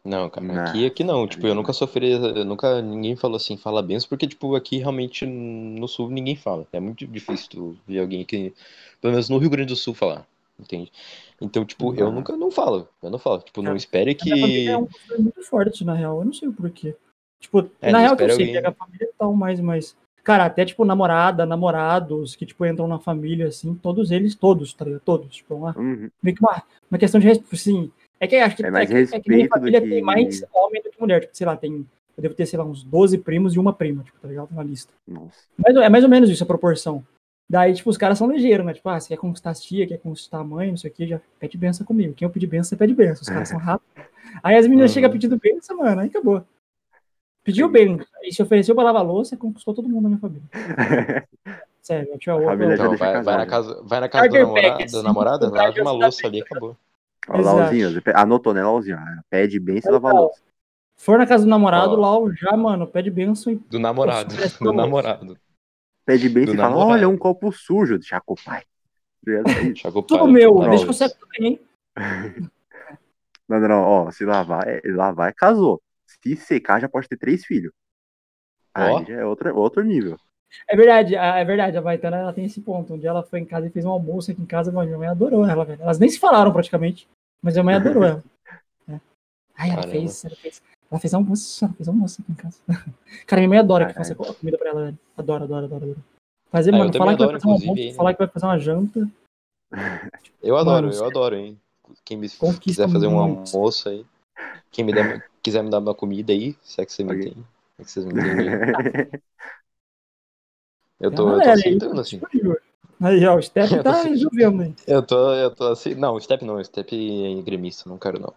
Não, cara, Nah, aqui, aqui não. Tipo, eu nunca sofri, eu nunca ninguém falou assim, fala benção, porque, tipo, aqui realmente no sul ninguém fala. É muito difícil tu ver alguém que, pelo menos no Rio Grande do Sul, falar, entende? Então, tipo, eu nunca não falo, eu não falo. Tipo, não espere A minha família que. é um costume muito forte, na real. Eu não sei o porquê. Tipo, É, na real que eu sei alguém- que a família é tal, mas, mas. Cara, até tipo namorada, namorados que, tipo, entram na família, assim, todos eles, todos, tá ligado? Todos. Tipo, uma, Uhum. meio que uma, uma questão de respeito, assim. É que acho que, É mais que, é que minha respeito família que- tem mais homem do que mulher. Tipo, sei lá, tem. Eu devo ter, sei lá, uns 12 primos e uma prima, tipo, tá ligado? Na lista. Nossa. Mas é mais ou menos isso a proporção. Daí, tipo, os caras são ligeiros, né? Tipo, ah, você quer conquistar as tia, quer conquistar a mãe, não sei o que, já pede benção comigo. Quem eu pedir benção, você pede benção. Os caras são rápidos. Aí as meninas Uhum. chegam pedindo benção, mano, aí acabou. Pediu bem, e se ofereceu pra lavar a louça, conquistou todo mundo da minha família. <laughs> Sério, eu tinha A família já outra. Então, vai, vai na casa, vai na casa do Starter namorado, pack, da assim, namorada, lava de uma louça ali e acabou. Ó. Lauzinho, anotou, né, Lauzinho? Ah, Pede bem se lava a louça. For na casa do namorado, Ó. lá, já, mano, pede benção e Do namorado, do namorado. Pede bem Do se fala, olha, um copo sujo. <laughs> Deixa com o pai. Chaco tudo pai, meu, lava deixa eu seco também, hein? Não, <laughs> não, não, ó, se lavar, é, lavar é casou. Se secar, já pode ter três filhos. Ó. Aí já é outro, outro nível. É verdade, é verdade, a Baitana ela tem esse ponto. Um dia ela foi em casa e fez um almoço aqui em casa, mano, minha mãe adorou ela, velho. Elas nem se falaram praticamente, mas minha mãe adorou ela. <laughs> É. Ai, ela Caramba. fez, ela fez. Ela fez almoço, ela fez almoço aqui em casa. <laughs> Cara, minha mãe adora que faça Caralho. comida pra ela, velho. Adora, adora, adora, adora. Fazer, Ah, mano, falar que vai adoro, fazer um inclusive, almoço, hein. falar que vai fazer uma janta. Eu adoro, Mano, eu adoro, hein. Quem me Conquista quiser fazer um almoço aí, quem me der, quiser me dar uma comida aí, se é que você me entende. É que vocês me entendem. <laughs> Eu Tem tô, eu tô aceitando, assim. disponível. Aí, ó, o Step <laughs> tá resolvendo aí. Eu tô, eu tô assim. Não, o Step não, o Step é gremista, não quero não.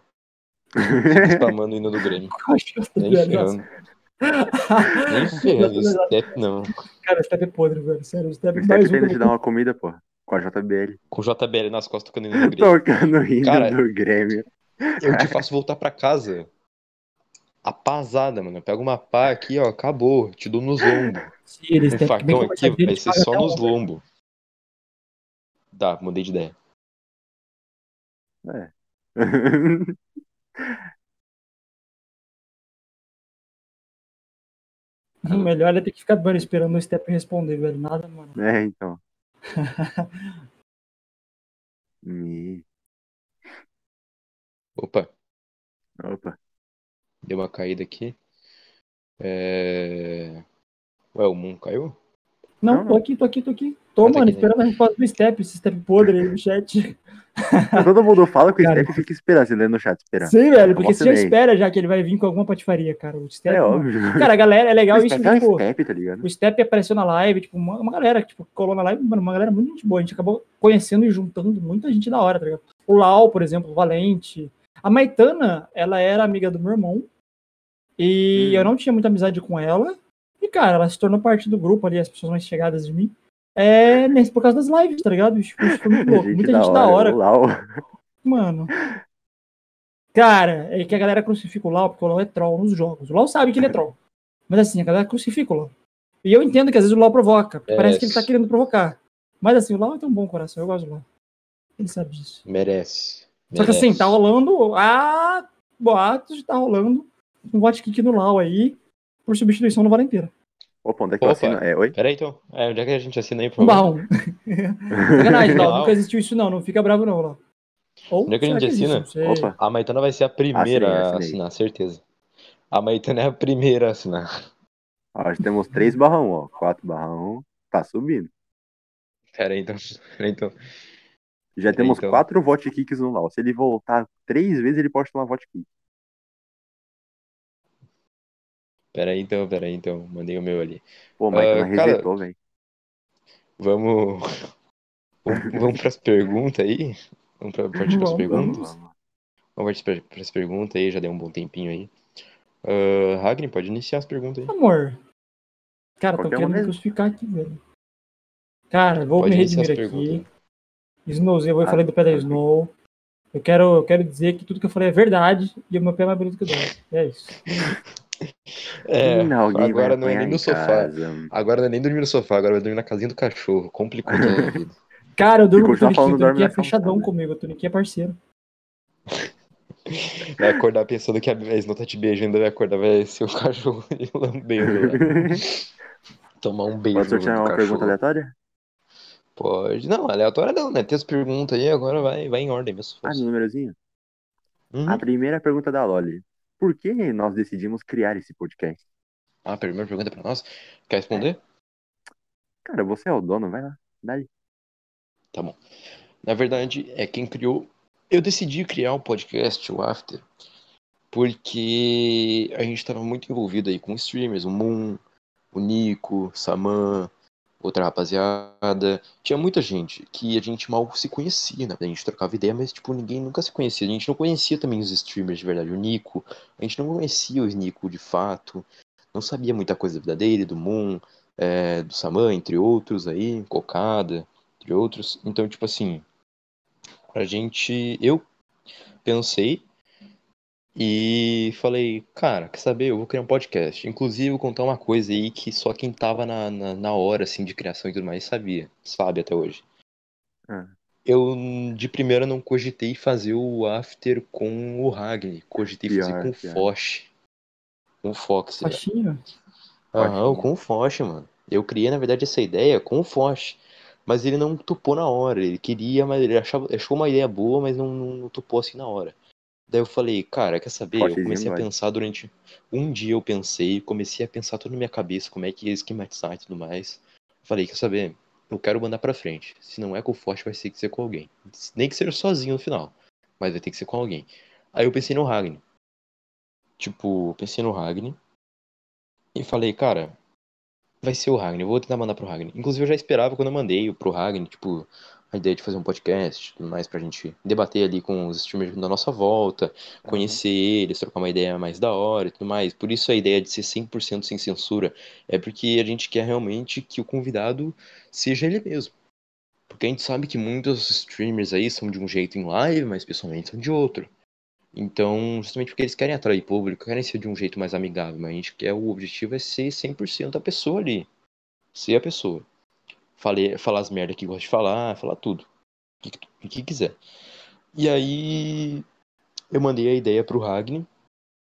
<laughs> Spamando o hino do Grêmio. <laughs> Nem ferrando. Nem ferrando, Step não. Cara, o Step é podre, velho. Sério, o Step O é mais Step um te dar uma comida, pô. Com a JBL. Com o JBL nas costas tocando o hino do Grêmio. Tocando o hino Cara, do Grêmio. Eu te faço voltar pra casa. Apazada, mano. Eu pego uma pá aqui, ó, acabou. Te dou nos lombos. Um Step, bem facão aqui vai ser só nos lombos. Tá, mudei de ideia. É. <laughs> <laughs> O melhor é ter que ficar mano, esperando o Step responder, velho. Nada, mano. é, então. <laughs> Me... Opa, Opa. deu uma caída aqui. É... Ué, o Moon caiu? Não, Não, tô aqui, tô aqui, tô aqui. Tô, Ah, tá mano, aqui, né? esperando a resposta do Step, esse Step podre aí no chat. Todo mundo fala que o Cara. Step fica esperando, você lê no chat esperando. Sim, velho, porque Eu você já espera já que ele vai vir com alguma patifaria, cara. O Step, É mano. óbvio. Cara, a galera, é legal o isso, Step é tipo, Step, tá ligado? o Step apareceu na live, tipo, uma, uma galera que tipo, colou na live, mano, uma galera muito gente boa. A gente acabou conhecendo e juntando muita gente da hora, tá ligado? O Lau, por exemplo, o Valente. A Maitana, ela era amiga do meu irmão. E Hum. eu não tinha muita amizade com ela. E, cara, ela se tornou parte do grupo ali, as pessoas mais chegadas de mim. É, nesse, por causa das lives, tá ligado? Isso foi muito louco. Muita gente da hora. o Lau. Mano. Cara, é que a galera crucifica o Lau porque o Lau é troll nos jogos. O Lau sabe que ele é troll. Mas assim, a galera crucifica o Lau. E eu entendo que às vezes o Lau provoca. porque Parece que ele tá Merece. querendo provocar. Mas assim, o Lau tem um bom coração. Eu gosto do Lau. Ele sabe disso. Merece. Só que assim, Merece. tá rolando. Ah, boatos, tá rolando um bot kick no Lau aí. Por substituição no Valenteira. Opa, onde é que eu Opa. assino? É, oi? Pera aí, então. É, onde é que a gente assina aí, por Um favor? barrão. Sacanagem, Lau. Nunca existiu isso, não. Não fica bravo, não, Lau. Ou Onde é que a gente assina? Opa. A Maitana vai ser a primeira Assinei, a assinei. assinar, certeza. A Maitana é a primeira a assinar. Ó, já temos três barrão, ó. Quatro barrão. Tá subindo. Pera aí, então. Pera aí, então. Já temos Então. quatro vote kicks no Lau. Se ele voltar três vezes, ele pode tomar vote kick. Pera aí, então. Pera aí, então. Mandei o meu ali. Pô, mas Ah, não cara- resetou, velho. Vamos. Vamos, pras perguntas aí? Vamos pra, partir pras Vamos, perguntas? Vamos, vamos. Vamos partir pra, pras perguntas aí, já deu um bom tempinho aí. Uh, pode iniciar as perguntas aí. Amor. Cara, tô Qualquer um querendo me mesmo. crucificar aqui, velho. Cara, vou Pode me redimir perguntas. aqui. Snowzinho, eu Ah, falei do pé da ok. Snow. Eu quero, eu quero dizer que tudo que eu falei é verdade e o meu pé é mais bonito que o dela. É isso. <laughs> É, alguém agora não é nem no sofá. casa. Agora não é nem dormir no sofá, agora vai dormir na casinha do cachorro. Complicou <laughs> a vida. Cara, eu durmo com o falando, o dorme Toniquinho é fechadão calçada. comigo, o Toniquinho é parceiro. <laughs> Vai acordar pensando que a vez não tá te beijando, vai acordar, vai ser um cachorro <laughs> lambendo lá. Tomar um beijo Pode sortear uma cachorro. pergunta aleatória? Pode. Não, aleatória não, né? Tem as perguntas aí, agora vai, vai em ordem mesmo. Ah, no númerozinho? Uhum. A primeira pergunta da Loli. Por que nós decidimos criar esse podcast? Ah, a primeira pergunta pra nós. Quer responder? Cara, você é o dono, vai lá. Dá-lhe. Tá bom. Na verdade, é quem criou. Eu decidi criar o podcast, o After, porque a gente estava muito envolvido aí com streamers, o Moon, o Nico, Saman, outra rapaziada. Tinha muita gente que a gente mal se conhecia, né? A gente trocava ideia, mas tipo, ninguém nunca se conhecia. A gente não conhecia também os streamers de verdade. O Nico, a gente não conhecia o Nico de fato. Não sabia muita coisa da vida dele, do Moon, é, do Saman, entre outros aí, Cocada, entre outros. Então, tipo assim, a gente. Eu pensei e falei, cara, quer saber? Eu vou criar um podcast. Inclusive, vou contar uma coisa aí que só quem tava na, na, na hora, assim, de criação e tudo mais sabia, sabe até hoje. Ah. Eu, de primeira, não cogitei fazer o after com o Ragni. Cogitei fazer Pior, com o. Foch. Com o Fox. Faixinha. Aham, com o Foch, mano. Eu criei, na verdade, essa ideia com o Foch. Mas ele não topou na hora. Ele queria, mas ele achava, achou uma ideia boa, mas não, não, não topou assim na hora. Daí eu falei, cara, quer saber? Eu comecei a pensar durante. Um dia eu pensei, comecei a pensar tudo na minha cabeça, como é que ia esquematizar e tudo mais. Falei, quer saber? Eu quero mandar pra frente. Se não é com o Forte, vai ter que ser com alguém. Nem que seja sozinho no final. Mas vai ter que ser com alguém. Aí eu pensei no Ragni. Tipo, pensei no Ragni. E falei, cara, vai ser o Ragni. Eu vou tentar mandar pro Ragni. Inclusive, eu já esperava quando eu mandei pro Ragni, tipo, a ideia de fazer um podcast tudo mais pra gente debater ali com os streamers da nossa volta, conhecer eles, trocar uma ideia mais da hora e tudo mais. Por isso a ideia de ser 100% sem censura é porque a gente quer realmente que o convidado seja ele mesmo. Porque a gente sabe que muitos streamers aí são de um jeito em live, mas pessoalmente são de outro. Então, justamente porque eles querem atrair público, querem ser de um jeito mais amigável, mas a gente quer, o objetivo é ser 100% a pessoa ali. Ser a pessoa. Falei, falar as merdas que gosta de falar, falar tudo. O que, o que quiser. E aí, eu mandei a ideia pro Ragni,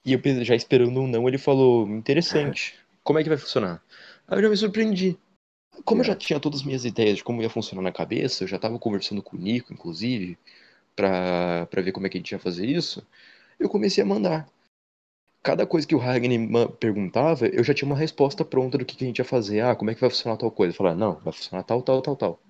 e eu já esperando um não, ele falou, interessante, como é que vai funcionar? Aí eu já me surpreendi. Como eu já tinha todas as minhas ideias de como ia funcionar na cabeça, eu já tava conversando com o Nico, inclusive, pra, pra ver como é que a gente ia fazer isso, eu comecei a mandar. Cada coisa que o ma- perguntava, eu já tinha uma resposta pronta do que, que a gente ia fazer. Ah, como é que vai funcionar tal coisa? Eu falava, não, vai funcionar tal, tal, tal, tal.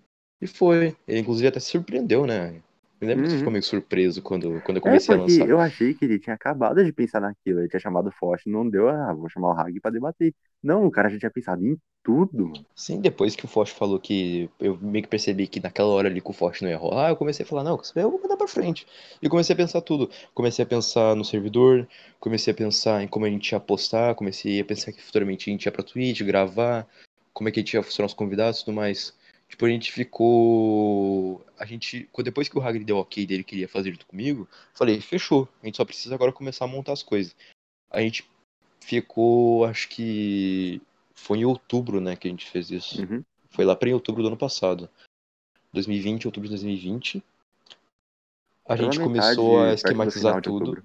E foi. Ele, inclusive, até se surpreendeu, né? Eu lembro que você Uhum. ficou meio surpreso quando, quando eu É comecei a porque lançar. eu achei que ele tinha acabado de pensar naquilo. Ele tinha chamado o Forte, não deu, ah, vou chamar o Hag pra debater. Não, o cara já tinha pensado em tudo. Sim, depois que o Forte falou que eu meio que percebi que naquela hora ali que o Forte não ia rolar, eu comecei a falar, não, eu vou mandar pra frente. E comecei a pensar tudo. Comecei a pensar no servidor, comecei a pensar em como a gente ia postar, comecei a pensar que futuramente a gente ia pra Twitch, gravar, como é que a gente ia funcionar os convidados e tudo mais. Tipo, a gente ficou. A gente. Depois que o Hagrid deu ok dele queria fazer junto comigo, falei, fechou. A gente só precisa agora começar a montar as coisas. A gente ficou, acho que. Foi em outubro, né, que a gente fez isso. Uhum. Foi lá pra em outubro do ano passado. 2020, outubro de 2020. A Pela gente metade, começou a esquematizar tudo.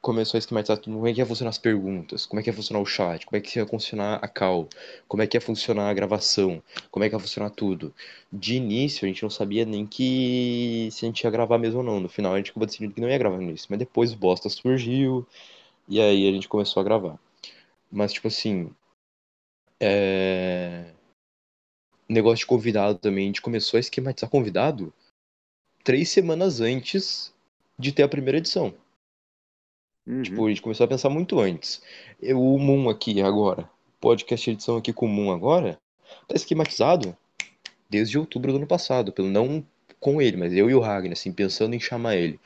Começou a esquematizar tudo. Como é que ia funcionar as perguntas? Como é que ia funcionar o chat? Como é que ia funcionar a call? Como é que ia funcionar a gravação? Como é que ia funcionar tudo? De início, a gente não sabia nem que se a gente ia gravar mesmo ou não. No final, a gente acabou decidindo que não ia gravar início. Mas depois o Bosta surgiu. E aí a gente começou a gravar. Mas, tipo assim. É... Negócio de convidado também. A gente começou a esquematizar convidado três semanas antes de ter a primeira edição. Uhum. Tipo, a gente começou a pensar muito antes. Eu, o Moon aqui agora, podcast edição aqui com o Moon agora, tá esquematizado desde outubro do ano passado, pelo não com ele, mas eu e o Ragnar, assim, pensando em chamar ele.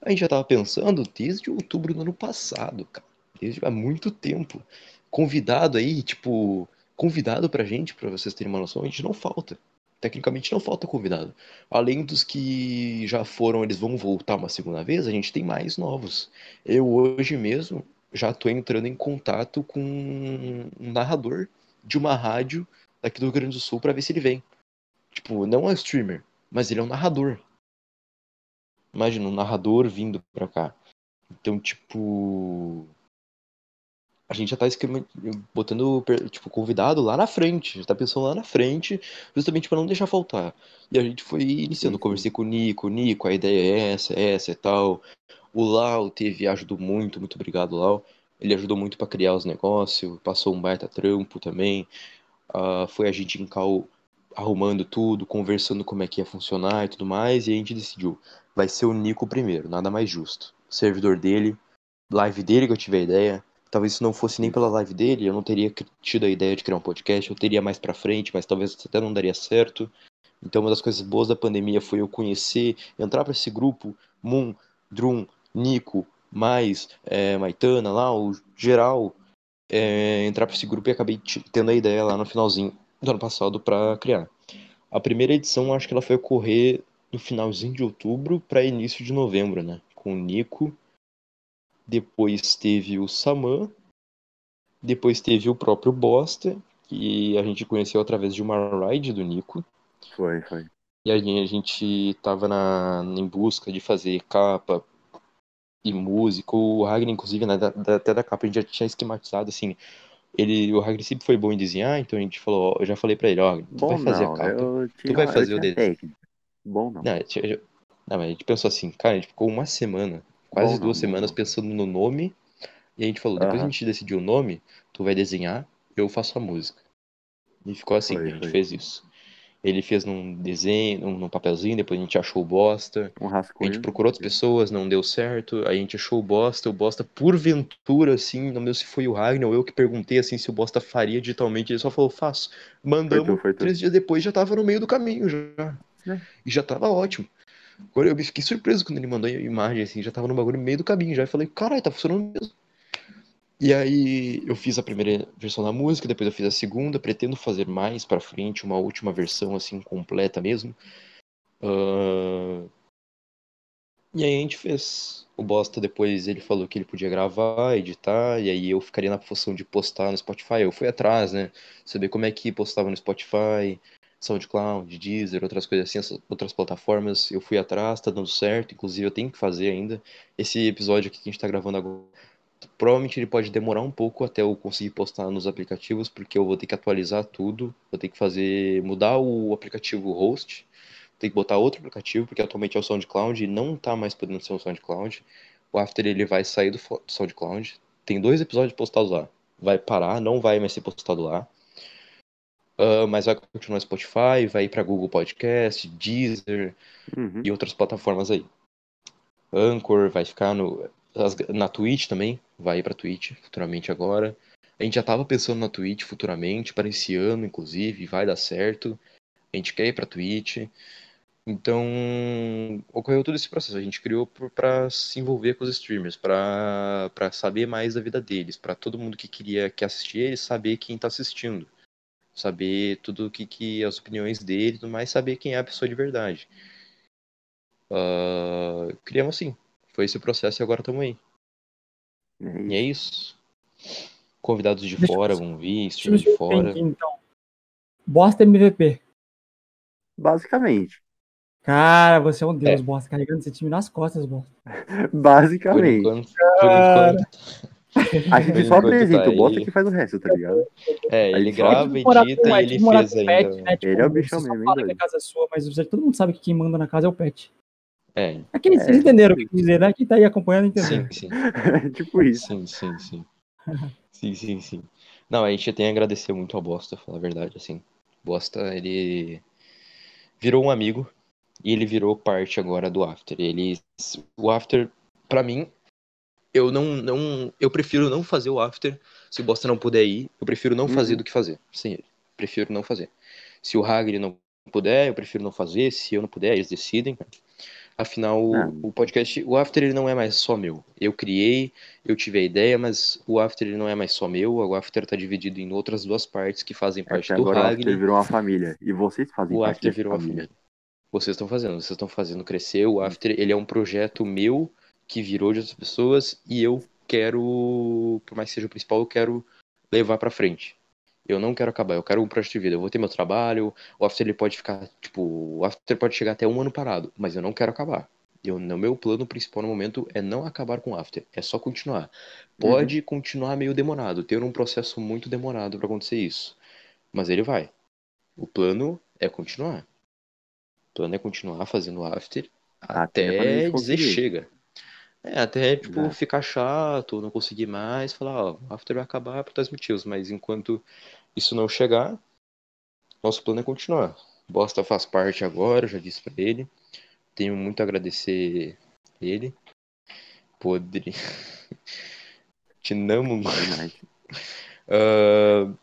A gente já tava pensando desde outubro do ano passado, cara. Desde há muito tempo. Convidado aí, tipo, convidado pra gente, pra vocês terem uma noção, a gente não falta. Tecnicamente não falta convidado. Além dos que já foram, eles vão voltar uma segunda vez, a gente tem mais novos. Eu hoje mesmo já tô entrando em contato com um narrador de uma rádio daqui do Rio Grande do Sul pra ver se ele vem. Tipo, não é streamer, mas ele é um narrador. Imagina, um narrador vindo pra cá. Então, tipo. A gente já tá esquema- botando tipo, convidado lá na frente, já tá pensando lá na frente, justamente pra não deixar faltar. E a gente foi iniciando, sim. conversei com o Nico, Nico, a ideia é essa, é essa e tal. O Lau teve, ajudou muito, muito obrigado, Lau. Ele ajudou muito pra criar os negócios, passou um baita trampo também. Ah, foi a gente em cal arrumando tudo, conversando como é que ia funcionar e tudo mais, e a gente decidiu, vai ser o Nico primeiro, nada mais justo. Servidor dele, live dele que eu tive a ideia. Talvez se não fosse nem pela live dele, eu não teria tido a ideia de criar um podcast, eu teria mais pra frente, mas talvez até não daria certo. Então uma das coisas boas da pandemia foi eu conhecer, entrar pra esse grupo, Moon, Drum, Nico, mais é, Maitana lá, o geral, é, entrar pra esse grupo e acabei tendo a ideia lá no finalzinho do ano passado pra criar. A primeira edição acho que ela foi ocorrer no finalzinho de outubro pra início de novembro, né? Com o Nico. Depois teve o Saman. Depois teve o próprio Bosta, que a gente conheceu através de uma ride do Nico. Foi, foi. E aí a gente tava na, em busca de fazer capa e música. O Ragnar, inclusive, né, da- da- até da capa, a gente já tinha esquematizado, assim. Ele, o Ragnar sempre foi bom em desenhar, então a gente falou, eu já falei pra ele, ó, tu Bom vai fazer não, a capa. tinha, vai eu fazer o técnica. Bom não. Não, eu eu- não, mas a gente pensou assim, cara, a gente ficou uma semana, quase duas semanas pensando no nome, e a gente falou, depois a gente decidiu o nome, tu vai desenhar, eu faço a música. E ficou assim, Foi, a gente foi. fez isso. Ele fez num desenho, num, papelzinho, depois a gente achou o bosta. Um A rascunho. gente procurou outras pessoas, não deu certo. Aí a gente achou o Bosta. O Bosta, porventura, assim, não lembro se foi o Ragnar ou eu que perguntei, assim, se o Bosta faria digitalmente. Ele só falou, faço. Mandamos, Foi tu, tu. três dias depois já tava no meio do caminho, já. É. E já tava ótimo. Agora eu fiquei surpreso quando ele mandou a imagem, assim, já tava no bagulho no meio do caminho já. Eu falei, caralho, tá funcionando mesmo. E aí eu fiz a primeira versão da música, depois eu fiz a segunda, pretendo fazer mais pra frente, uma última versão, assim, completa mesmo. Ah, E aí a gente fez. O Bosta depois ele falou que ele podia gravar, editar, e aí eu ficaria na função de postar no Spotify. Eu fui atrás, né? Saber como é que postava no Spotify, SoundCloud, Deezer, outras coisas assim, outras plataformas. Eu fui atrás, tá dando certo. Inclusive eu tenho que fazer ainda. Esse episódio aqui que a gente tá gravando agora, provavelmente ele pode demorar um pouco até eu conseguir postar nos aplicativos, porque eu vou ter que atualizar tudo. Vou ter que fazer, mudar o aplicativo host tem que botar outro aplicativo, porque atualmente é o SoundCloud e não tá mais podendo ser o SoundCloud. O After ele vai sair do SoundCloud. Tem dois episódios postados lá. Vai parar, não vai mais ser postado lá. Ah, mas vai continuar no Spotify, vai ir pra Google Podcast, Deezer Uhum. e outras plataformas aí. Anchor vai ficar no, na Twitch também, vai ir pra Twitch futuramente agora. A gente já tava pensando na Twitch futuramente, para esse ano, inclusive, vai dar certo. A gente quer ir pra Twitch. Então, ocorreu todo esse processo. A gente criou para se envolver com os streamers, para para saber mais da vida deles, para todo mundo que queria que assistir eles saber quem tá assistindo, saber tudo o que que as opiniões dele, e tudo mais, saber quem é a pessoa de verdade. Ah, criamos assim. Foi esse o processo e agora estamos aí. É E é isso. Convidados de Deixa eu- fora vão vir, se de fora. entendi, então. Bosta MVP. Basicamente. Cara, você é um deus, Bosta. Carregando esse time nas costas, Bosta. <laughs> Por Basicamente. enquanto, por enquanto. A gente só apresenta, tá o Bosta aí. que faz o resto, tá ligado? É, ele grava, morar edita com- e é ele morar fez com ainda. pet, né? Tipo, Ele é o bichão mesmo, hein, fala que a casa é sua, mas todo mundo sabe que quem manda na casa é o pet. É, Aqui, vocês É. entenderam o que eu quis dizer, né? Quem tá aí acompanhando entendeu. sim, sim. <laughs> tipo isso. Sim, sim, sim. Sim, sim, sim. Não, a gente tem a agradecer muito ao Bosta, falar a verdade, assim. Bosta, ele virou um amigo e ele virou parte agora do After. Ele, o After, pra mim, eu não, não, eu prefiro não fazer o After se o Bosta não puder ir. Eu prefiro não fazer Uhum. do que fazer sem ele. Prefiro não fazer. Se o Hagrid não puder, eu prefiro não fazer. Se eu não puder, eles decidem. Afinal, Ah. o, o podcast, o After ele não é mais só meu. Eu criei, eu tive a ideia, mas o After ele não é mais só meu. O After tá dividido em outras duas partes que fazem É parte que do agora o After virou uma família. E vocês fazem O parte After dessa virou uma família. Vocês estão fazendo, vocês estão fazendo crescer. O After ele é um projeto meu que virou de outras pessoas e eu quero, por mais que seja o principal, eu quero levar pra frente. Eu não quero acabar, eu quero um projeto de vida. Eu vou ter meu trabalho, o After ele pode ficar, tipo, o After pode chegar até um ano parado, mas eu não quero acabar. Eu, no meu plano principal no momento é não acabar com o After, é só continuar. Pode continuar meio demorado, ter um processo muito demorado pra acontecer isso. Mas ele vai. O plano é continuar. O plano é continuar fazendo After Até até dizer chega. É, até, tipo, Exato. ficar chato, não conseguir mais, falar, ó, o After vai acabar por tais motivos, mas enquanto isso não chegar, nosso plano é continuar. Bosta faz parte agora, já disse pra ele. Tenho muito a agradecer ele. Podre. <laughs> Te amo, Verdade. <laughs> ah,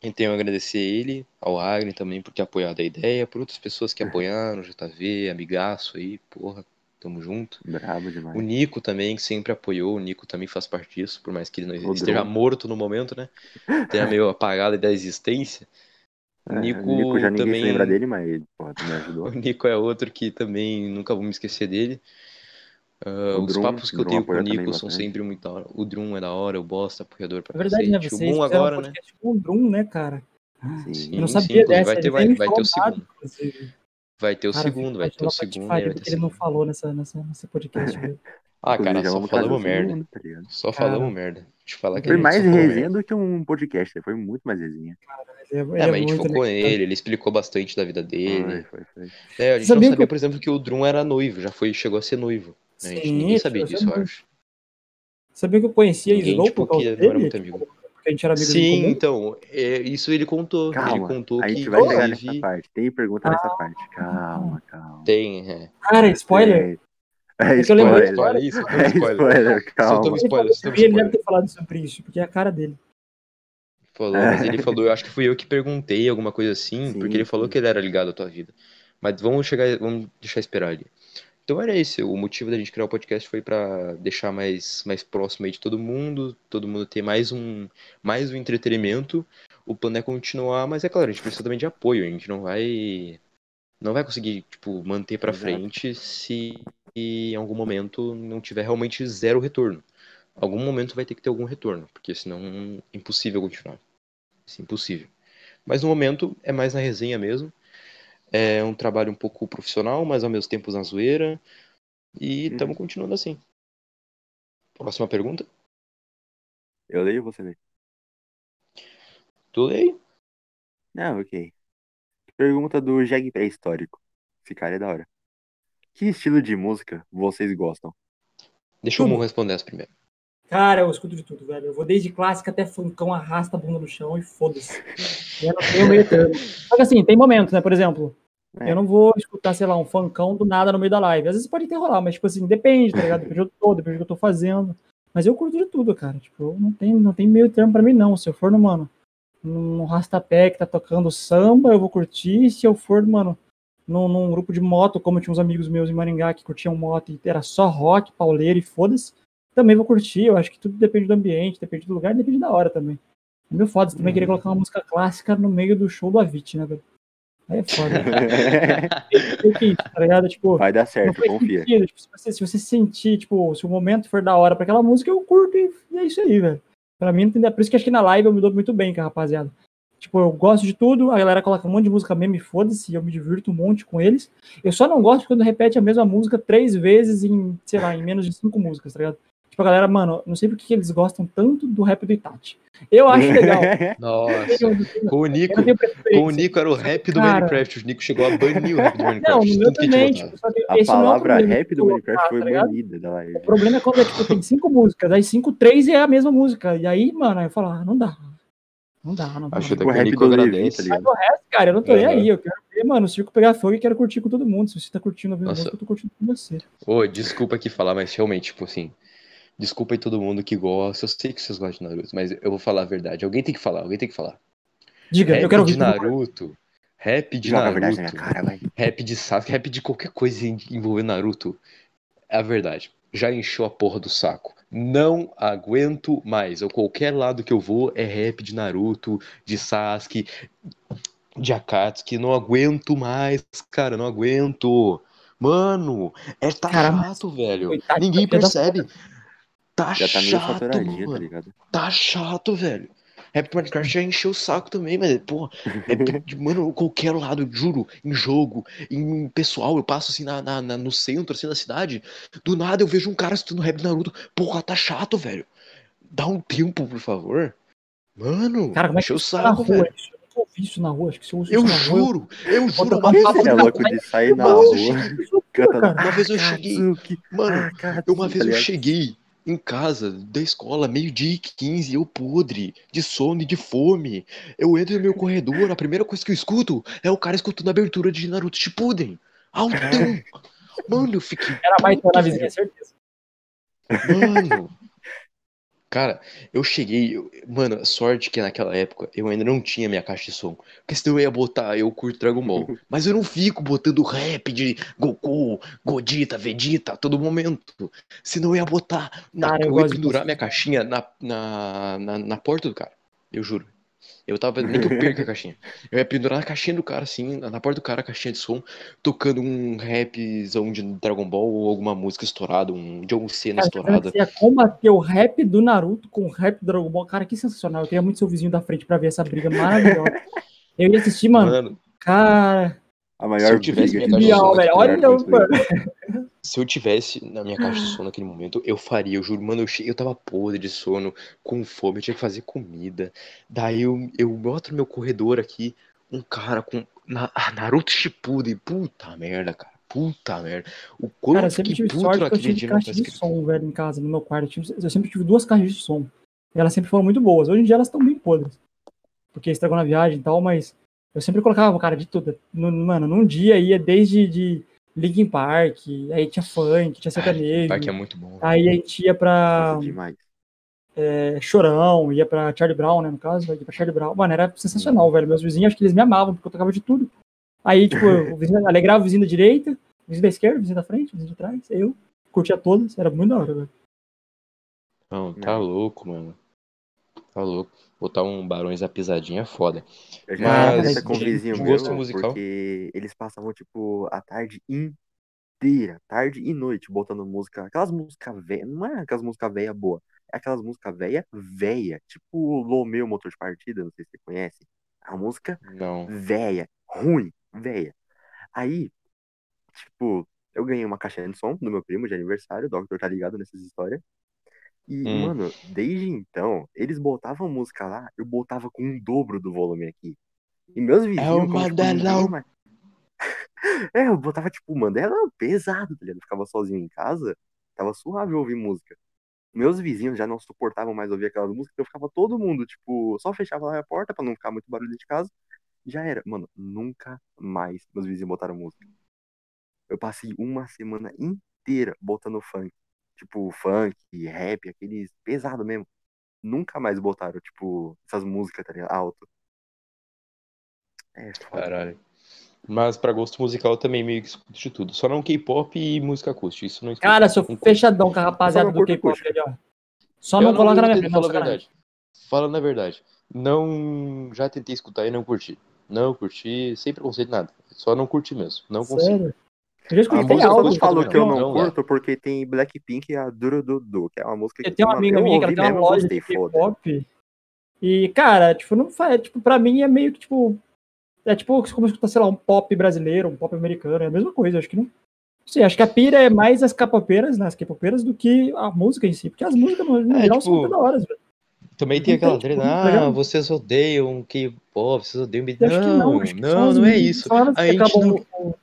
eu tenho a agradecer ele, ao Agni também por ter apoiado a ideia, por outras pessoas que <laughs> apoiaram, JV, amigaço aí, porra, tamo junto. Brabo O demais. Nico também, que sempre apoiou, o Nico também faz parte disso, por mais que ele não O esteja morto no momento, né? Tenha meio apagado da existência. O É, Nico, o Nico já ninguém também. lembra dele, mas porra, tu me <laughs> O ajudou. Nico é outro que também nunca vou me esquecer dele. O os Drum- papos que eu Drum tenho com o Nico são bastante. sempre muito da hora. O Drum é da hora, o Bosta, apoiador pra É verdade, né? Vocês o Boom agora, um né? com o Drum, né, cara? Sim. Eu não sabia sim, dessa. vai ter, ele vai, vai ter o segundo. inclusive. Vai ter o Cara, segundo, vai ter o segundo vai ter que ele não falou nessa, nessa, nesse podcast. Ah, cara, só vamos trazer o falamos merda. tá ligado? Só Cara, falamos merda. Te falar que Foi a gente mais só resenha do que um podcast, foi muito mais resenha. Ele é, ele É, é mas a gente focou nele, ele explicou bastante da vida dele. foi, foi. É, a gente Sabia não que sabia, eu- por exemplo, que o Drum era noivo, já foi, chegou a ser noivo. né? A gente, Sim, ninguém sabia eu disso, eu sabia. acho. Sabia que eu conhecia Ninguém, Slow tipo, por causa que não dele? era muito Tipo, amigo. Porque a gente era amigos em Sim, comum? então, é, isso ele contou. ele Calma, contou a que, gente vai chegar nessa parte. Tem pergunta nessa Ah. parte. Calma, calma. tem. É. Cara, spoiler. É, é É que eu lembrei spoiler. agora. Isso, É spoiler, calma. Ele, spoiler, ele deve spoiler. ter falado sobre isso, porque é a cara dele. Falou, mas ele <laughs> falou, eu acho que fui eu que perguntei alguma coisa assim, Sim, porque ele falou que ele era ligado à tua vida. Mas vamos chegar, vamos deixar esperar ali. Então era esse, o motivo da gente criar o podcast foi pra deixar mais, mais próximo aí de todo mundo, todo mundo ter mais um, mais um entretenimento. O plano é continuar, mas é claro, a gente precisa também de apoio, a gente não vai não vai conseguir, tipo, manter Exato. frente se em algum momento não tiver realmente zero retorno. Algum momento vai ter que ter algum retorno, porque senão é impossível continuar. É impossível. Mas no momento é mais na resenha mesmo. É um trabalho um pouco profissional, mas ao mesmo tempo na zoeira. E Uhum. estamos continuando assim. Próxima pergunta. Eu leio ou você lê? Tu lei? Ah, ok. Pergunta do Jeg pré-histórico. Esse cara é da hora. Que estilo de música vocês gostam? Deixa eu Tudo. responder essa primeiro. Cara, eu escuto de tudo, velho. Eu vou desde clássica até funkão, arrasta a bunda no chão e foda-se. Eu <laughs> não tenho meio termo. Só que assim, tem momentos, né? Por exemplo, É. eu não vou escutar, sei lá, um funkão do nada no meio da live. Às vezes pode ter rolar, mas tipo assim, depende, tá ligado? Depende do que eu tô, depende do que eu tô fazendo. Mas eu curto de tudo, cara. Tipo, não tem, não tem meio termo pra mim, não. Se eu for no, mano, num rastapé que tá tocando samba, eu vou curtir. Se eu for, mano, num, num grupo de moto, como tinha uns amigos meus em Maringá que curtiam moto e era só rock, pauleiro e foda-se, também vou curtir. Eu acho que tudo depende do ambiente, depende do lugar, depende da hora também. É meio foda, você também Uhum. querer colocar uma música clássica no meio do show do Avicii, né, velho? Aí é foda. <laughs> Tá ligado? Tipo, Vai dar certo, confia. sentido. Tipo, se, você, se você sentir, tipo, se o momento for da hora pra aquela música, eu curto e, é isso aí, velho. Pra mim, por isso que acho que na live eu me dou muito bem com a rapaziada. Tipo, eu gosto de tudo, a galera coloca um monte de música mesmo e foda-se, eu me divirto um monte com eles. Eu só não gosto quando repete a mesma música três vezes em, sei lá, em menos de cinco músicas, tá ligado? Tipo, a galera, mano, não sei por que eles gostam tanto do rap do Itachi. Eu acho legal. <laughs> Nossa. Não o Nico, não o. Nico era o rap do Cara. Minecraft. O Nico chegou a banir o rap do Não, Minecraft. no meu a gente também, tipo, A não é palavra problema rap do colocar, Minecraft foi tá banida da live. O problema é quando é, tipo, tem cinco músicas, aí cinco, três é a mesma música. E aí, mano, aí eu falo, ah, não dá. Não dá, não dá. Acho Tipo que o o rap Nico do agradece. tá? Mas o resto, cara, eu não tô nem aí. Eu quero ver, mano, o circo pegar fogo e quero curtir com todo mundo. Se você tá curtindo Nossa. música, eu tô curtindo com você. Ô, desculpa aqui falar, mas realmente, tipo assim. Desculpa aí todo mundo que gosta. Eu sei que vocês gostam de Naruto, mas eu vou falar a verdade. Alguém tem que falar, alguém tem que falar. Diga, Rap eu quero de ouvir. tudo. Naruto. Rap de Joga a na Naruto. minha cara, vai. Rap de Sasuke, rap de qualquer coisa envolvendo Naruto. É a verdade. Já encheu a porra do saco. Não aguento mais. Ou qualquer lado que eu vou é rap de Naruto, de Sasuke, de Akatsuki. Não aguento mais, cara. Não aguento. Mano, é tá Cara, chato, velho. coitado, Ninguém filha da percebe. Tá Já tá meio chato, tá ligado? Tá chato, velho. Rap do Minecraft já encheu o saco também, mas, pô, é, <laughs> mano, qualquer lado, juro, em jogo, em pessoal, eu passo assim na, na- na- no centro, assim, da cidade, do nada eu vejo um cara escutando rap Naruto, porra, tá chato, velho. Dá um tempo, por favor. Mano, Cara, como é que encheu o tá saco, velho. isso? Eu ouvi isso na rua. Acho que se eu Eu juro, eu juro, uma vez, é na louco de sair na eu rua uma vez eu cheguei, mano, uma vez tá eu cheguei em casa da escola, meio-dia e 15, eu podre, de sono e de fome. Eu entro no meu corredor, a primeira coisa que eu escuto é o cara escutando a abertura de Naruto Shippuden. Altão. Mano, eu fiquei Era mais na vizinha, certeza. Mano. Cara, eu cheguei. eu- Mano, sorte que naquela época eu ainda não tinha minha caixa de som. Porque senão eu ia botar, eu curto Dragon Ball. <laughs> Mas eu não fico botando rap de Goku, Godita, Vegeta a todo momento. Senão eu ia botar. Na, Cara, eu ia pendurar minha caixinha na, na, na, na porta do cara. Eu juro. Eu tava. Nem que eu perca a <laughs> caixinha. Eu ia pendurar na caixinha do cara, assim, na porta do cara, a caixinha de som, tocando um rapzão de Dragon Ball ou alguma música estourada, um John Cena Cara, estourada. você ia combater o rap do Naruto com o rap do Dragon Ball. Cara, que sensacional. Eu queria muito ser o vizinho da frente pra ver essa briga maravilhosa. <laughs> Eu ia assistir, mano. Mano, Cara, A Se maior eu tivesse briga minha de caixa som. Olha, mano. <laughs> se eu tivesse na minha caixa de sono naquele momento, eu faria, eu juro, mano, eu, che... eu tava podre de sono, com fome, eu tinha que fazer comida. Daí eu, eu boto no meu corredor aqui, um cara com na... ah, Naruto Shippuden, puta merda, cara, puta merda. O quanto Cara, eu sempre que tive puto sorte que eu naquele tive dia não tá caixa de escrito. som, velho, em casa, no meu quarto. Eu, tive- eu sempre tive duas caixas de som. E elas sempre foram muito boas. Hoje em dia elas estão bem podres. Porque estragou na viagem e tal, mas eu sempre colocava, cara, de tudo. No- mano, num dia ia desde de Linkin Park, aí tinha funk, tinha sertanejo. Parque é muito bom. Aí a gente ia pra é, Chorão, ia pra Charlie Brown, né, no caso, ia pra Charlie Brown. Mano, era sensacional, velho. Meus vizinhos, acho que eles me amavam, porque eu tocava de tudo. Aí, tipo, <laughs> o vizinho, alegrava o vizinho da direita, o vizinho da esquerda, o vizinho da frente, o vizinho de trás, eu curtia todas, era muito da hora, velho. Não, tá louco, mano. Tá louco. Botar um Barões da Pisadinha é foda. Eu já Mas, com de- vizinho de meu, gosto musical? porque eles passavam, tipo, a tarde inteira, tarde e noite, botando música, aquelas músicas velhas, não é aquelas músicas velhas boas, é aquelas músicas velhas, velha, tipo Lomeu Motor de Partida, não sei se você conhece, é uma música Não. velha, ruim, velha. Aí, tipo, eu ganhei uma caixinha de som do meu primo de aniversário, o Doctor tá ligado nessas histórias. E, Hum. mano, desde então, eles botavam música lá, eu botava com um dobro do volume aqui. E meus vizinhos, É o tipo, Mandelão. mais- <laughs> É, eu botava, tipo, Mandela pesado, tá ligado? Eu ficava sozinho em casa, tava suave ouvir música. Meus vizinhos já não suportavam mais ouvir aquelas músicas, então ficava todo mundo, tipo, só fechava lá a porta pra não ficar muito barulho de casa. Já era. Mano, nunca mais meus vizinhos botaram música. Eu passei uma semana inteira botando funk. Tipo, funk, rap, aqueles pesado mesmo. Nunca mais botaram, tipo, essas músicas, tá ligado? Alto. É foda. Caralho. Mas pra gosto musical eu também meio que escuto de tudo. Só não K-pop e música acústica. Isso não. Cara, sou Não fechadão com a rapaziada do não K-pop acústica. ali, ó. Só Eu não coloca na minha não, falar a verdade. Falando a verdade. Não. Já tentei escutar e não curti. Não curti, sem preconceito nada. Só não curti mesmo. Não consigo. Sério. Eu já escutei música algo. falo também que eu não, não não, curto porque tem Blackpink e a Durududu, que é uma música que Eu tenho uma amiga minha que ela tem uma loja de. K-pop. E, cara, tipo, não faz. Tipo, pra mim é meio que, tipo. É tipo como escutar, sei lá, um pop brasileiro, um pop americano. É a mesma coisa, acho que não. Não sei, acho que a pira é mais as capopeiras, né? As K-popeiras, do que a música em si. Porque as músicas, no, É, geral, tipo, são toda hora, velho. Também tem aquela tem, tipo, treta, ligado? ah, vocês odeiam K-pop, vocês odeiam não, Não, acho que são não, é isso. A gente acabam, não.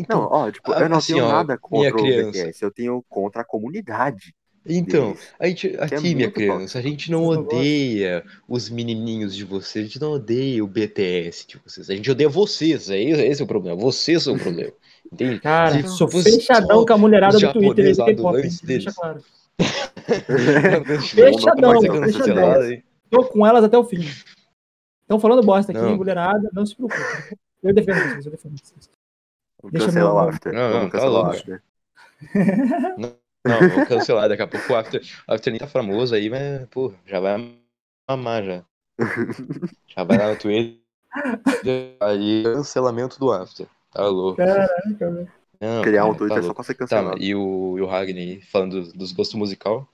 Tipo, Não, Então, ó, tipo, eu não assim, tenho ó, nada contra o. BTS, eu tenho contra a comunidade Então, deles. a gente, Que é aqui, minha criança, a gente não odeia os menininhos de vocês, a gente não odeia o BTS de vocês, a gente odeia vocês, é esse esse é o problema, vocês são o problema, <laughs> entende? Cara, Se sou fechadão só com a mulherada do Twitter japoneses K-pop, Deixa deles. claro. <laughs> Fechadão, Fechadão. Tô com elas até o fim. Estão falando bosta aqui, Não. mulherada, não se preocupe. Eu defendo vocês, eu defendo vocês. Vamos Deixa cancelar eu- o after. Não, não, Vamos tá cancelar o after. <laughs> Não, vou cancelar, daqui a pouco o After, o After nem tá famoso aí, mas, pô, já vai mamar já. <laughs> Já vai lá no Twitter, aí cancelamento do After, tá louco. Caraca, velho. Não, Criar um cara, tá Twitter só pra ser Tá, cancelado. mas e o, e o Ragnar falando dos, dos gostos musical?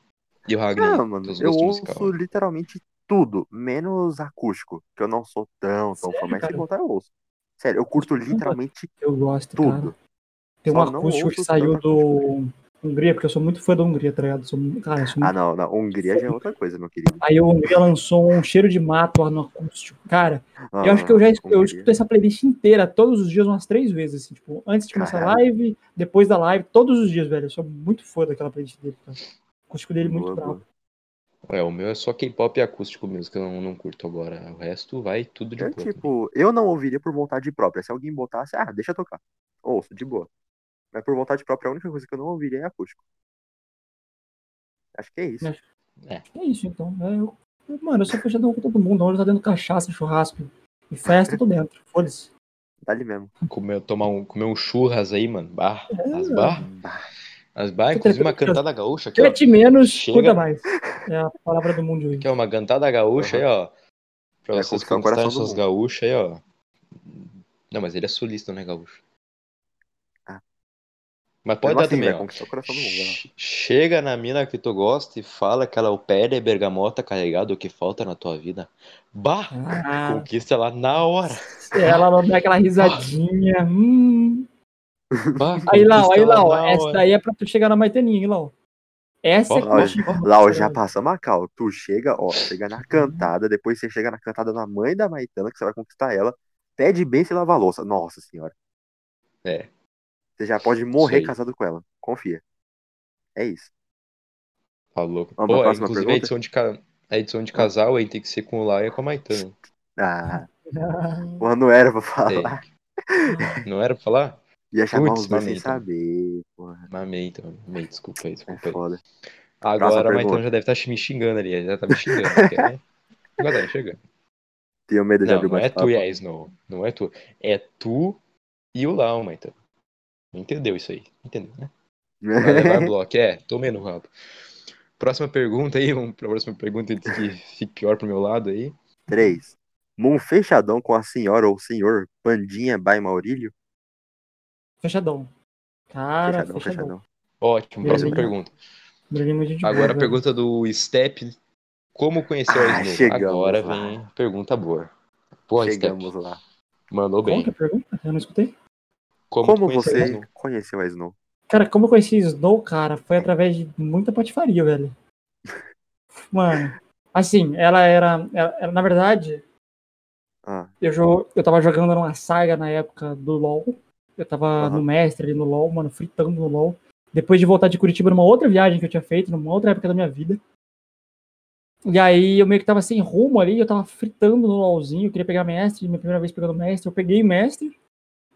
E o Ragnar Não, mano, dos eu gostos ouço musical? literalmente tudo, menos acústico, que eu não sou tão, tão fã, mas se botar eu ouço. Sério, eu curto literalmente Eu gosto, tudo. cara. Tem um Só não acústico que saiu tanto acústico. do Hungria, porque eu sou muito fã da Hungria, tá ligado? Sou, mu- cara, eu sou Ah, muito... não, não. Hungria já é outra coisa, meu querido. Aí o Hungria lançou um cheiro de mato lá no acústico. Cara, Ah, eu acho que eu já escu- eu escuto essa playlist inteira, todos os dias, umas três vezes, assim, tipo, antes de começar a Caralho. live, depois da live, todos os dias, velho. Eu sou muito fã daquela playlist dele, cara. O acústico dele é muito bravo. Boa. É, o meu é só K-pop e acústico mesmo, que eu não, não curto agora. O resto vai tudo de Eu, boa. também. tipo, eu não ouviria por vontade própria. Se alguém botasse, ah, deixa eu tocar. Ouço, de boa. Mas por vontade própria, a única coisa que eu não ouviria é acústico. Acho que é isso. É. É isso, então. É, eu, eu- mano, eu sou fechadão com todo mundo. Onde tá dentro cachaça, churrasco e festa, eu tô dentro. <laughs> Foda-se. Dá-lhe mesmo. Comer, tomar um, comer um churras aí, mano. Bah, É. as bar. Bah, As bar, inclusive uma cantada gaúcha aqui. Sete menos, Chega. cuida mais. É a palavra do mundo hoje. Aqui, ó, uma cantada gaúcha aí, ó. Pra Vai vocês conquistarem suas gaúchas aí, ó. Não, mas ele é sulista, não é gaúcho. Ah. Mas pode mesmo dar assim, também, ó. mundo. Chega na mina que tu gosta e fala que ela é o pé de bergamota carregado, o que falta na tua vida. Bah! Ah, Conquista ela na hora. ela não dá aquela risadinha. <laughs> Hum. Bah, Aí, Lau, aí, Lau, essa daí é pra tu chegar na maiteninha, hein, Lau? Essa é Ó, Lá, contigo. lá já passa Macau. Tu chega, ó, chega na cantada, depois você chega na cantada da mãe da Maitana, que você vai conquistar ela, pede bem se lava a louça. Nossa senhora. É. Você já pode morrer casado com ela. Confia. É isso. Falou. Vamos pra Pô, próxima inclusive a pergunta? edição, de ca... a edição de casal aí tem que ser com o Lau e com a Maitana. Ah, <laughs> porra, não era pra falar. Não era pra falar? Ia chamar Putz, os dois sem então. saber, porra. Mamei, então. Mamei, desculpa aí, É desculpa aí. foda. Agora Maitana pergunta. já deve estar me xingando ali. Já tá me xingando. porque, né? <laughs> Agora tá chegando. Tenho medo de Não, abrir o não é tu e a Snow. Não é tu. É tu e o Lau, Maitana. Entendeu isso aí? Entendeu, né? Vai <laughs> levar bloco. É, tomei no rabo. Próxima pergunta aí, vamos pra próxima pergunta antes que fique pior pro meu lado aí. 3. Num fechadão com a senhora ou senhor Pandinha by Maurílio? Fechadão. Cara, Fechadão, fechadão. fechadão. Ótimo, próxima Beleza. pergunta. Brilhei muito de Agora a pergunta do Step. Como conheceu Ah, a Snow? Agora lá. vem a pergunta boa. Porra, Chegamos Step. lá. Mandou Como bem. que é a pergunta? Eu não escutei. Como, Como a você Snow? conheceu a Snow? Cara, como eu conheci Snow, cara, foi através de muita patifaria, velho. <laughs> Mano, assim, ela era, ela- ela- na verdade, Ah, eu, jo- eu tava jogando numa saga na época do LoL. Eu tava Aham. no mestre ali no LoL, mano, fritando no LoL. Depois de voltar de Curitiba numa outra viagem que eu tinha feito, numa outra época da minha vida. E aí eu meio que tava sem rumo ali, eu tava fritando no LoLzinho, eu queria pegar mestre, minha primeira vez pegando mestre, eu peguei mestre.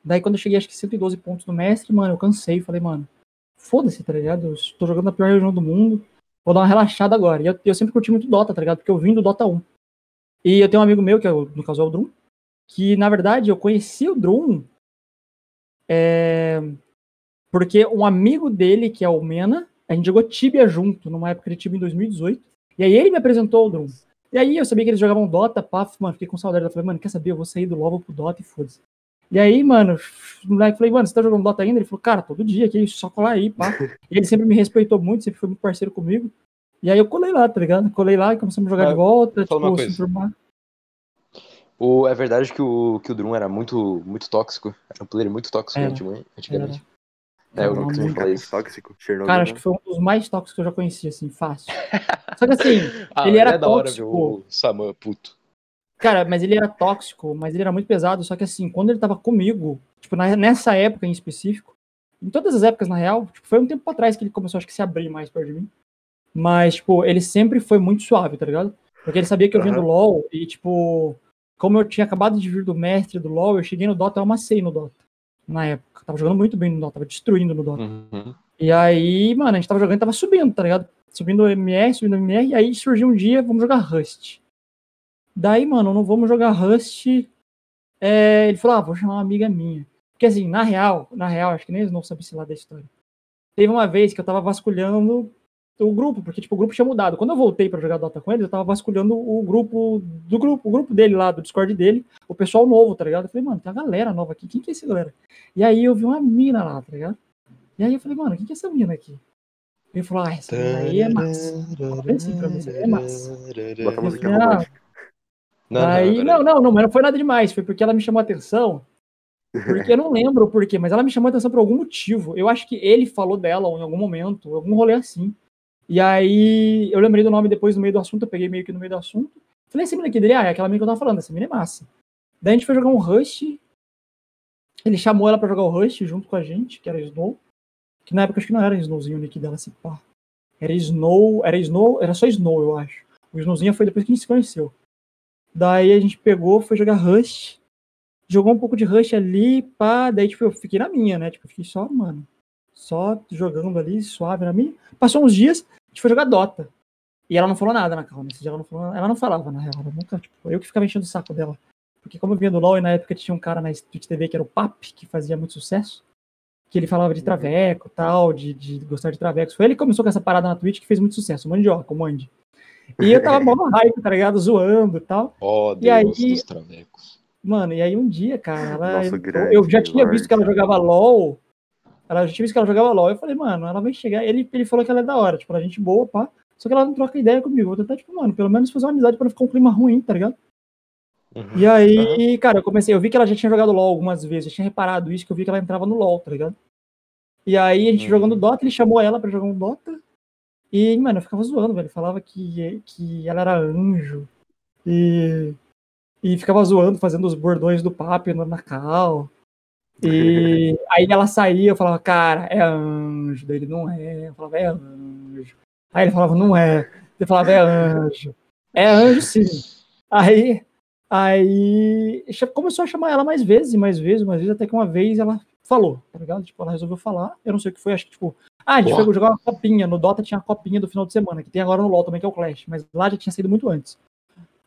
Daí quando eu cheguei acho que 112 pontos no mestre, mano, eu cansei, falei, mano, foda-se, tá ligado? Eu tô jogando na pior região do mundo, vou dar uma relaxada agora. E eu, eu sempre curti muito Dota, tá ligado? Porque eu vim do Dota 1. E eu tenho um amigo meu, que é o, no caso é o Drum, que na verdade eu conheci o Drum é, porque um amigo dele, que é o Mena, a gente jogou Tibia junto, numa época de Tibia em 2018. E aí ele me apresentou o Drum. E aí eu sabia que eles jogavam Dota, pá, mano, fiquei com saudade. Eu falei, mano, quer saber? Eu vou sair do LoL vou pro Dota e foda-se. E aí, mano, o moleque falei, mano, você tá jogando Dota ainda? Ele falou, cara, todo dia aqui, só colar aí, pá. e ele sempre me respeitou muito, sempre foi muito parceiro comigo. E aí eu colei lá, tá ligado? Colei lá e começamos a jogar Mas, de volta, tipo, se enturmar. O, é verdade que o, que o Drum era muito, muito tóxico. Era um player muito tóxico Era. antigamente. Era. É, eu não costumo falar isso. tóxico, Chernobyl. Cara, acho que foi um dos mais tóxicos que eu já conheci, assim, fácil. <laughs> Só que assim, Ah, ele era é da hora ver tóxico. o Saman puto. Cara, mas ele era tóxico, mas ele era muito pesado. Só que assim, quando ele tava comigo, tipo, na- nessa época em específico, em todas as épocas, na real, tipo, foi um tempo pra trás que ele começou, acho que, se abrir mais perto de mim. Mas, tipo, ele sempre foi muito suave, tá ligado? Porque ele sabia que eu vinha do. LoL e, tipo, como eu tinha acabado de vir do mestre do LoL, eu cheguei no Dota, eu amassei no Dota. Na época. Tava jogando muito bem no Dota, tava destruindo no Dota. Uhum. E aí, mano, a gente tava jogando e tava subindo, tá ligado? Subindo o MR, subindo o MR, e aí surgiu um dia, vamos jogar Rust. Daí, mano, não vamos jogar Rust. É, ele falou, ah, vou chamar uma amiga minha. Porque assim, na real, na real, acho que nem eles não sabem se lá da história. Teve uma vez que eu tava vasculhando o grupo, porque tipo, o grupo tinha mudado. Quando eu voltei pra jogar Dota com eles, eu tava vasculhando o grupo do grupo, o grupo dele lá, do Discord dele, o pessoal novo, tá ligado? Eu falei, mano, tem uma galera nova aqui, quem que é essa galera? E aí eu vi uma mina lá, tá ligado? E aí eu falei, mano, quem que é essa mina aqui? Ele falou, ah, essa mina aí é massa. Assim pra mim, é massa. Bota Eu música falei, ah. Não, Aí, não, não, não, não, não, mas não foi nada demais. Foi porque ela me chamou a atenção. Porque eu não lembro o porquê, mas ela me chamou a atenção por algum motivo. Eu acho que ele falou dela em algum momento, algum rolê assim. E aí eu lembrei do nome depois no meio do assunto, eu peguei meio que no meio do assunto. Falei, essa mina aqui dele, ah, é aquela mina que eu tava falando, essa mina é massa. Daí a gente foi jogar um Rush. Ele chamou ela pra jogar o Rush junto com a gente, que era Snow. Que na época acho que não era Snowzinho o nick dela, se pá. Era Snow, era Snow, era só Snow, eu acho. O Snowzinho foi depois que a gente se conheceu. Daí a gente pegou, foi jogar Rush. Jogou um pouco de Rush ali, pá. Daí, tipo, eu fiquei na minha, né? Tipo, eu fiquei só, mano. Só jogando ali, suave na minha. Passou uns dias, a gente foi jogar Dota. E ela não falou nada na calma. Dia ela não falou Ela não falava, na real. Ela nunca, tipo, eu que ficava enchendo o saco dela. Porque como eu vinha do LoL e na época tinha um cara na Twitch TV que era o Pap, que fazia muito sucesso. Que ele falava de traveco e tal, de, de gostar de travecos. Foi ele que começou com essa parada na Twitch que fez muito sucesso. O Mandioca, o Mandy. E eu tava mó no <laughs> hype, tá ligado? Zoando e tal. Ó, E aí- Deus dos travecos. Mano, e aí um dia, cara, ela. Entrou- grande eu já tinha visto que ela jogava LOL. Ela tinha visto que ela jogava LOL. Eu falei, mano, ela vai chegar. Ele, ele falou que ela é da hora, tipo, ela é gente boa, pá. Só que ela não troca ideia comigo. Vou tentar, tipo, mano, pelo menos fazer uma amizade pra não ficar um clima ruim, tá ligado? Uhum. E aí, cara, eu comecei, eu vi que ela já tinha jogado LOL algumas vezes, eu tinha reparado isso, que eu vi que ela entrava no LOL, tá ligado? E aí, a gente Uhum. jogando Dota, ele chamou ela pra jogar um Dota. E, mano, eu ficava zoando, velho. Falava que, que ela era anjo. E, e ficava zoando, fazendo os bordões do papo na, na cal. E aí ela saía, eu falava, cara, é anjo. Daí ele, não é. Eu falava, é anjo. Aí ele falava, não é. Ele falava, é anjo. É anjo sim. Aí, aí começou a chamar ela mais vezes, mais vezes, mais vezes, até que uma vez ela falou, tá ligado? Tipo, ela resolveu falar, eu não sei o que foi, acho que, tipo, ah, a gente Porra. foi jogar uma copinha, no Dota tinha a copinha do final de semana, que tem agora no LoL também, que é o Clash, mas lá já tinha saído muito antes.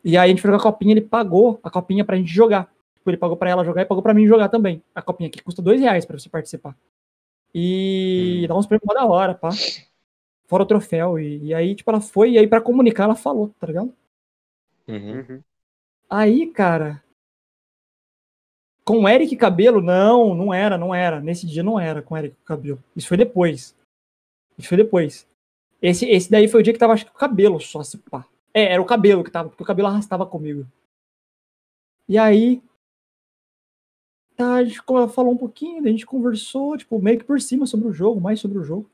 E aí a gente foi jogar a copinha, ele pagou a copinha pra gente jogar. Tipo, ele pagou pra ela jogar e pagou pra mim jogar também. A copinha que custa dois reais pra você participar. E Hum. dá uns prêmios da hora, pá. Fora o troféu. E, e aí, tipo, ela foi, e aí pra comunicar ela falou, tá ligado? Uhum. Uhum. Aí, cara. Com o Eric Cabelo, não, não era, não era. Nesse dia não era com o Eric Cabelo. Isso foi depois. Isso foi depois. Esse, esse daí foi o dia que tava, acho que o cabelo só, se pá. É, era o cabelo que tava, porque o cabelo arrastava comigo. E aí. Tá, a gente falou um pouquinho, a gente conversou, tipo, meio que por cima sobre o jogo, mais sobre o jogo.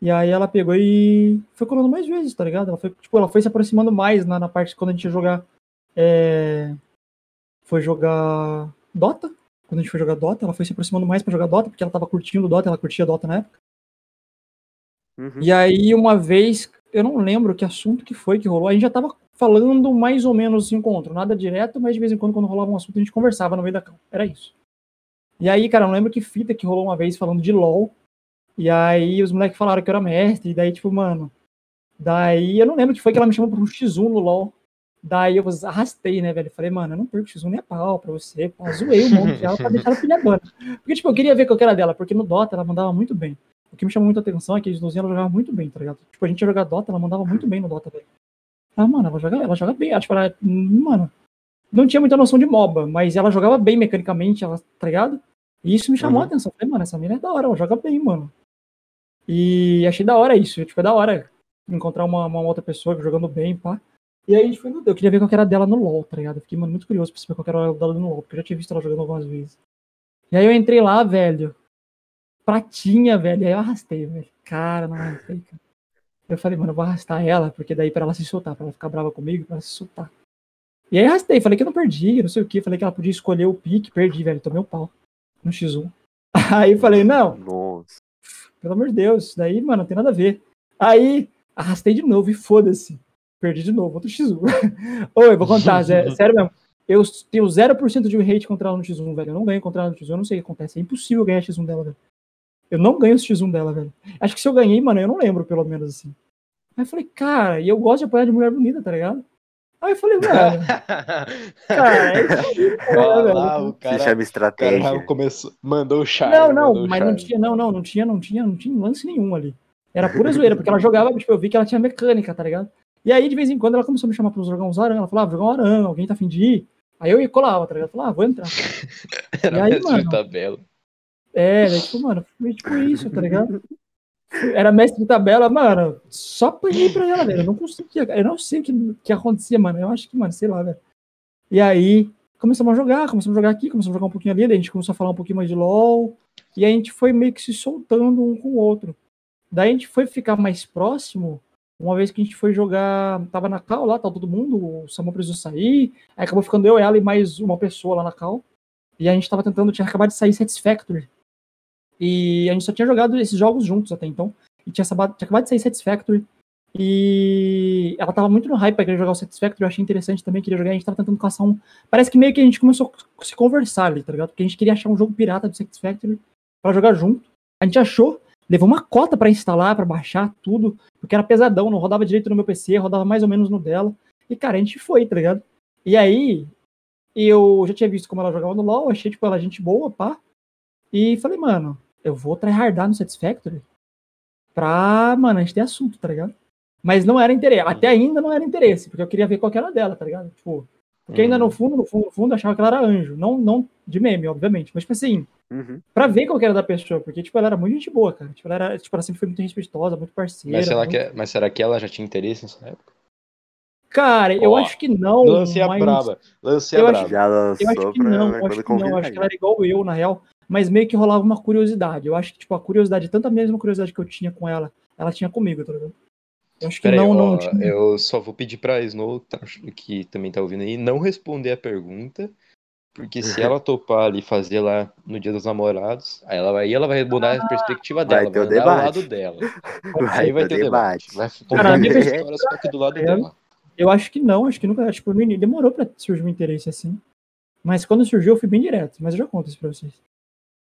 E aí ela pegou e foi colando mais vezes, tá ligado? Ela foi, tipo, ela foi se aproximando mais na, na parte quando a gente ia jogar. é, foi jogar Dota. Quando a gente foi jogar Dota, ela foi se aproximando mais pra jogar Dota, porque ela tava curtindo Dota, ela curtia Dota na época. Uhum. E aí, uma vez, eu não lembro que assunto que foi que rolou, a gente já tava falando mais ou menos esse encontro, nada direto, mas de vez em quando, quando rolava um assunto, a gente conversava no meio da cama. Era isso. E aí, cara, não lembro que fita que rolou uma vez falando de LOL. E aí os moleques falaram que eu era mestre, e daí, tipo, mano. Daí eu não lembro que foi que ela me chamou pra um X1 no LOL. Daí eu arrastei, né, velho? Falei, mano, eu não perco X1 nem a pau pra você. Pá, zoei um monte dela pra deixar ela pilhadona. Porque, tipo, eu queria ver qual que era dela, porque no Dota ela mandava muito bem. O que me chamou muita atenção é que a Snowzinha ela jogava muito bem, tá ligado? Tipo, a gente ia jogar Dota, ela mandava muito bem no Dota, velho. Ah, mano, ela joga, ela joga bem. Ela, tipo, ela, mano, não tinha muita noção de MOBA, mas ela jogava bem mecanicamente, ela, tá ligado? E isso me chamou Uhum. a atenção. Falei, mano, essa mina é da hora, ela joga bem, mano. E achei da hora isso. Tipo, é da hora encontrar uma, uma outra pessoa jogando bem, pá. E aí a gente foi no. Eu queria ver qual era dela no LoL, tá ligado? Eu fiquei, mano, muito curioso pra saber qual que era dela no LoL, porque eu já tinha visto ela jogando algumas vezes. E aí eu entrei lá, velho. Pratinha, velho. Aí eu arrastei, velho. Cara, não arrastei, cara. Eu falei, mano, eu vou arrastar ela, porque daí pra ela se soltar, pra ela ficar brava comigo, pra ela se soltar. E aí arrastei, falei que eu não perdi, não sei o que. Falei que ela podia escolher o pique, perdi, velho. Tomei um pau no X1. <laughs> Aí falei, não, Nossa. pelo amor de Deus, isso daí, mano, não tem nada a ver. Aí, arrastei de novo e foda-se. Perdi de novo, outro X1. <laughs> Ô, eu vou contar, Zé, <laughs> sério mesmo. Eu tenho 0% de hate contra ela no X1, velho. Eu não ganho contra ela no X1, eu não sei o que acontece. É impossível ganhar X1 dela, velho. Eu não ganho esse X1 dela, velho. Acho que se eu ganhei, mano, eu não lembro, pelo menos, assim. Aí eu falei, cara, e eu gosto de apanhar de mulher bonita, tá ligado? Aí eu falei, velho, <laughs> cara, é isso aí, cara, Olha velho. lá, o Se chama o cara estratégia. começou, mandou o charme. Não, não, o mas não tinha, não, não, não tinha, não tinha, não tinha lance nenhum ali. Era pura zoeira, porque ela jogava, tipo, eu vi que ela tinha mecânica, tá ligado? E aí, de vez em quando, ela começou a me chamar pra jogar uns aranha. Ela falava, ah, jogar um aranha, alguém tá afim de ir? Aí eu ia e colava, tá ligado? Falava, ah, vou entrar. <laughs> Era E aí, mano? tabela. É, daí, tipo, mano, foi tipo isso, tá ligado? Era mestre de tabela, mano, só apanhei pra ela, velho. Eu não conseguia, eu não sei o que, que acontecia, mano. Eu acho que, mano, sei lá, velho. E aí, começamos a jogar, começamos a jogar aqui, começamos a jogar um pouquinho ali, daí a gente começou a falar um pouquinho mais de LOL, e a gente foi meio que se soltando um com o outro. Daí a gente foi ficar mais próximo, uma vez que a gente foi jogar, tava na cal lá, tava todo mundo, o Samu precisou sair, aí acabou ficando eu, ela e mais uma pessoa lá na cal, e a gente tava tentando, tinha acabado de sair Satisfactory, e a gente só tinha jogado esses jogos juntos até então. E tinha, tinha acabado de sair Satisfactory. E ela tava muito no hype pra querer jogar o Satisfactory. Eu achei interessante também, queria jogar. A gente tava tentando caçar um. Parece que meio que a gente começou a se conversar ali, tá ligado? Porque a gente queria achar um jogo pirata do Satisfactory pra jogar junto. A gente achou, levou uma cota para instalar, para baixar tudo, porque era pesadão, não rodava direito no meu PC, rodava mais ou menos no dela. E cara, a gente foi, tá ligado? E aí, eu já tinha visto como ela jogava no LoL, achei tipo ela gente boa, pá. E falei, mano, eu vou tryhardar no Satisfactory pra, mano, a gente ter assunto, tá ligado? Mas não era interesse, até ainda não era interesse, porque eu queria ver qual que era dela, tá ligado? Tipo, porque ainda no fundo, no fundo, no fundo, eu achava que ela era anjo. Não, não de meme, obviamente, mas tipo assim, Uhum. pra ver qual que era da pessoa, porque, tipo, ela era muito gente boa, cara. Tipo, ela, era, tipo, ela sempre foi muito respeitosa, muito parceira. Mas será, muito- que, é- mas será que ela já tinha interesse nessa época? Cara, eu Ó, acho que não. Lance a mas... braba. Lance a Eu acho- braba. Já lançou Eu acho que pra não, eu acho que não. Eu acho que ela era igual eu, na real. Mas meio que rolava uma curiosidade. Eu acho que, tipo, a curiosidade, tanto a mesma curiosidade que eu tinha com ela, ela tinha comigo, tá ligado? Eu acho que Peraí, não, não ó, tinha. eu só vou pedir pra Snow, tá- que também tá ouvindo aí, não responder a pergunta, porque se <laughs> ela topar ali fazer lá no Dia dos Namorados, aí ela vai, aí ela vai mudar a perspectiva vai dela, ter o vai mudar o debate. lado dela. <laughs> Vai aí vai ter ter o debate. debate. Vai Cara, contar a minha história só que do lado eu- dela. Eu acho que não, acho que nunca, tipo, no início, demorou pra surgir um interesse assim. Mas quando surgiu, eu fui bem direto, mas eu já conto isso pra vocês.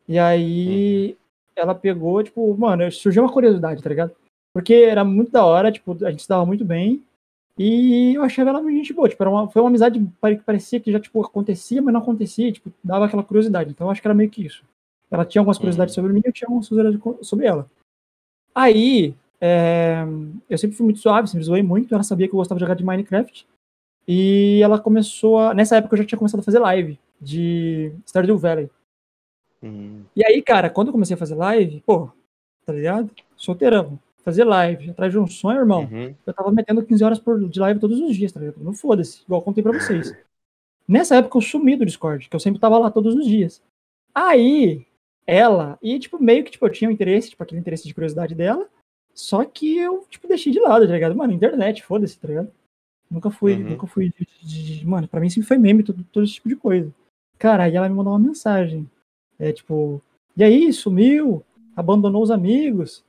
E aí, ela pegou, tipo, mano, surgiu uma curiosidade, tá ligado? Porque era muito da hora, tipo, a gente se dava muito bem. E eu achava ela muito gente boa, tipo, era uma, foi uma amizade que parecia que já, tipo, acontecia, mas não acontecia, tipo, dava aquela curiosidade. Então eu acho que era meio que isso. Ela tinha algumas curiosidades sobre mim e eu tinha algumas curiosidades sobre ela. Aí, é, eu sempre fui muito suave, sempre zoei muito, ela sabia que eu gostava de jogar de Minecraft. E ela começou a. Nessa época eu já tinha começado a fazer live de Stardew Valley. Hum, E aí, cara, quando eu comecei a fazer live, pô, tá ligado? Solteirão. Fazer live, atrás de um sonho, irmão. uhum. Eu tava metendo 15 horas por, de live todos os dias, tá ligado? Não foda-se, igual eu contei pra vocês. <laughs> Nessa época eu sumi do Discord, que eu sempre tava lá todos os dias. Aí, ela, e tipo, meio que tipo, eu tinha um interesse, tipo, aquele interesse de curiosidade dela, só que eu, tipo, deixei de lado, tá ligado? Mano, internet, foda-se, tá ligado? Nunca fui, Uhum. nunca fui. de- de- de- mano, pra mim sempre foi meme, todo, todo esse tipo de coisa. Cara, aí ela me mandou uma mensagem. É tipo, e aí, sumiu? Abandonou os amigos?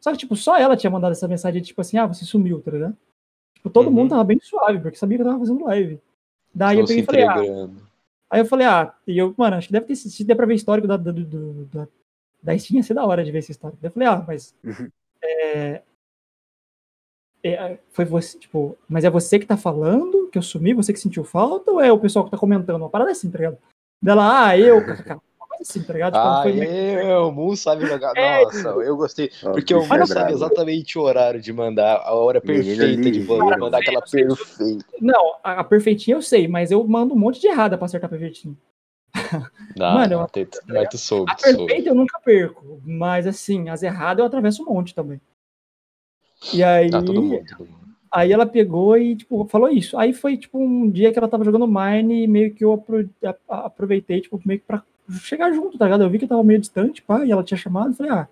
Só que, tipo, só ela tinha mandado essa mensagem, tipo assim, ah, você sumiu, tá ligado? Tipo, todo Uhum. mundo tava bem suave, porque sabia que eu tava fazendo live. Daí eu Estou se peguei e falei, ah, aí eu falei, ah, e eu, mano, acho que deve ter, se der pra ver histórico da, do, do, da, da Steam, ia ser da hora de ver esse histórico. Daí eu falei, ah, mas Uhum. é, é, foi você, tipo, mas é você que tá falando que eu sumi, você que sentiu falta, ou é o pessoal que tá comentando? Uma parada assim, tá ligado? Dela, ah, eu, <laughs> assim, tá ligado? Tipo, Ah, foi meio- é, o Mu sabe jogar. É, Nossa, eu gostei. Ó, Porque o bicho é sabe exatamente o horário de mandar, a hora Menino perfeita de ligeiro. mandar, aquela perfeita. Não, a, a perfeitinha eu sei, mas eu mando um monte de errada pra acertar perfeitinho. Não, <laughs> Mano, não, eu- tem- mas tu soube, A tu soube. perfeita eu nunca perco, mas assim, as erradas eu atravesso um monte também. E aí, Ah, todo mundo, todo mundo. aí ela pegou e, tipo, falou isso. Aí foi, tipo, um dia que ela tava jogando Mine e meio que eu apro- a- a- aproveitei, tipo, meio que pra chegar junto, tá ligado? Eu vi que eu tava meio distante, pá, e ela tinha chamado, e falei, ah,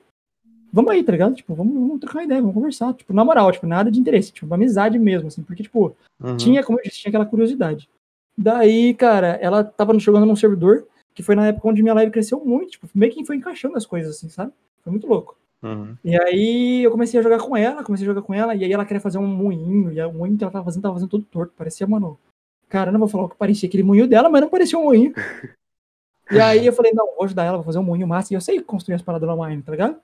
vamos aí, tá ligado? Tipo, vamos, vamos trocar uma ideia, vamos conversar. Tipo, na moral, tipo, nada de interesse, tipo, uma amizade mesmo, assim, porque, tipo, Uhum. tinha, como eu disse, tinha aquela curiosidade. Daí, cara, ela tava jogando num servidor, que foi na época onde minha live cresceu muito, tipo, meio que foi encaixando as coisas, assim, sabe? Foi muito louco. Uhum. E aí eu comecei a jogar com ela, comecei a jogar com ela, e aí ela queria fazer um moinho, e o moinho que ela tava fazendo, tava fazendo todo torto, parecia, mano. Cara, eu não vou falar o que parecia aquele moinho dela, mas não parecia um moinho. <laughs> E aí eu falei, não, vou ajudar ela, vou fazer um moinho massa, e eu sei construir as paradas online, tá ligado?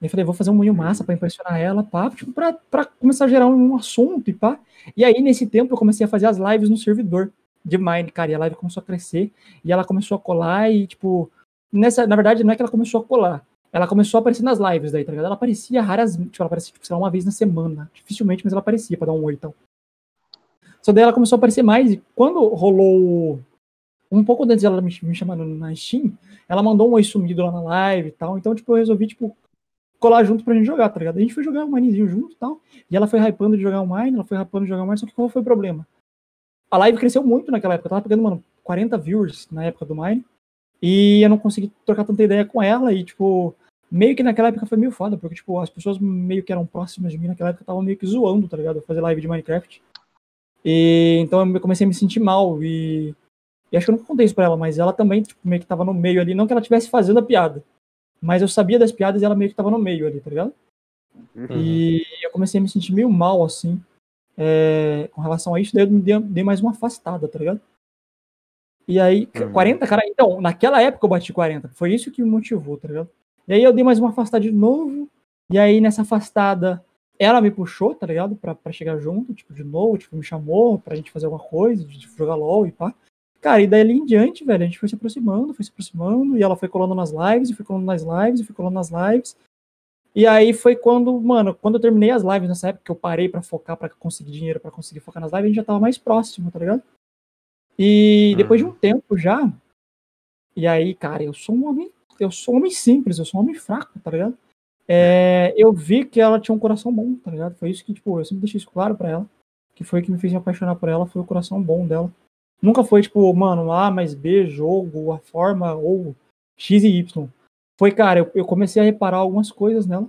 Aí eu falei, vou fazer um moinho massa pra impressionar ela, pá, tipo, pra, pra começar a gerar um assunto e pá. E aí, nesse tempo, eu comecei a fazer as lives no servidor de Mine, cara, e a live começou a crescer, e ela começou a colar, e, tipo, nessa, na verdade, não é que ela começou a colar, ela começou a aparecer nas lives daí, tá ligado? Ela aparecia raras, tipo, ela aparecia, tipo, sei lá, uma vez na semana, dificilmente, mas ela aparecia pra dar um oi e tal. Só daí ela começou a aparecer mais, e quando rolou, um pouco antes dela me, me chamar na Steam, ela mandou um oi sumido lá na live e tal, então, tipo, eu resolvi, tipo, colar junto pra gente jogar, tá ligado? A gente foi jogar um Minezinho junto e tal. E ela foi hypando de jogar o Mine, ela foi hypando de jogar o Mine, só que qual foi o problema? A live cresceu muito naquela época. Eu tava pegando, mano, 40 viewers na época do Mine. E eu não consegui trocar tanta ideia com ela. E, tipo, meio que naquela época foi meio foda, porque, tipo, as pessoas meio que eram próximas de mim naquela época estavam meio que zoando, tá ligado? Fazer live de Minecraft. E então eu comecei a me sentir mal. E, e acho que eu nunca contei isso pra ela, mas ela também, tipo, meio que tava no meio ali. Não que ela estivesse fazendo a piada. Mas eu sabia das piadas e ela meio que tava no meio ali, tá ligado? Uhum. E eu comecei a me sentir meio mal, assim, é, com relação a isso, daí eu me dei, dei mais uma afastada, tá ligado? E aí, Uhum. 40, cara, então, naquela época eu bati 40, foi isso que me motivou, tá ligado? E aí eu dei mais uma afastada de novo, e aí nessa afastada, ela me puxou, tá ligado? Pra, pra chegar junto, tipo, de novo, tipo, me chamou pra gente fazer alguma coisa, de jogar LOL e pá. Cara, e daí em diante, velho, a gente foi se aproximando, foi se aproximando, e ela foi colando nas lives, e foi colando nas lives, e foi colando nas lives. E aí foi quando, mano, quando eu terminei as lives nessa época, que eu parei pra focar, pra conseguir dinheiro, pra conseguir focar nas lives, a gente já tava mais próximo, tá ligado? E depois de um tempo já, e aí, cara, eu sou um homem, eu sou um homem simples, eu sou um homem fraco, tá ligado? É, eu vi que ela tinha um coração bom, tá ligado? Foi isso que, tipo, eu sempre deixei isso claro pra ela, que foi o que me fez me apaixonar por ela, foi o coração bom dela. Nunca foi, tipo, mano, A mais B, jogo, a forma, ou X e Y. Foi, cara, eu, eu comecei a reparar algumas coisas nela,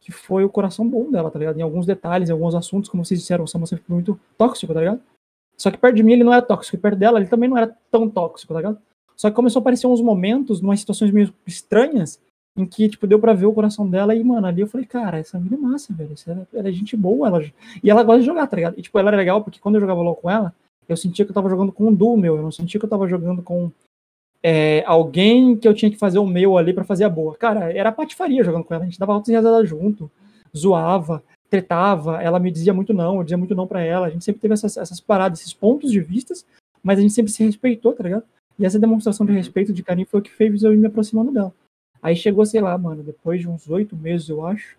que foi o coração bom dela, tá ligado? Em alguns detalhes, em alguns assuntos, como vocês disseram, o Samuel sempre foi muito tóxico, tá ligado? Só que perto de mim ele não era tóxico, e perto dela ele também não era tão tóxico, tá ligado? Só que começou a aparecer uns momentos, umas situações meio estranhas, em que, tipo, deu pra ver o coração dela e, mano, ali eu falei, cara, essa menina é massa, velho, ela, ela é gente boa, ela... e ela gosta de jogar, tá ligado? E, tipo, ela era legal porque quando eu jogava LOL com ela, eu sentia que eu tava jogando com um duo meu, eu não sentia que eu tava jogando com é, alguém que eu tinha que fazer o meu ali pra fazer a boa. Cara, era patifaria jogando com ela, a gente dava altas risadas junto, zoava, tretava, ela me dizia muito não, eu dizia muito não pra ela, a gente sempre teve essas, essas paradas, esses pontos de vistas, mas a gente sempre se respeitou, tá ligado? E essa demonstração de respeito, de carinho, foi o que fez eu ir me aproximando dela. Aí chegou, sei lá, mano, depois de uns oito meses, eu acho,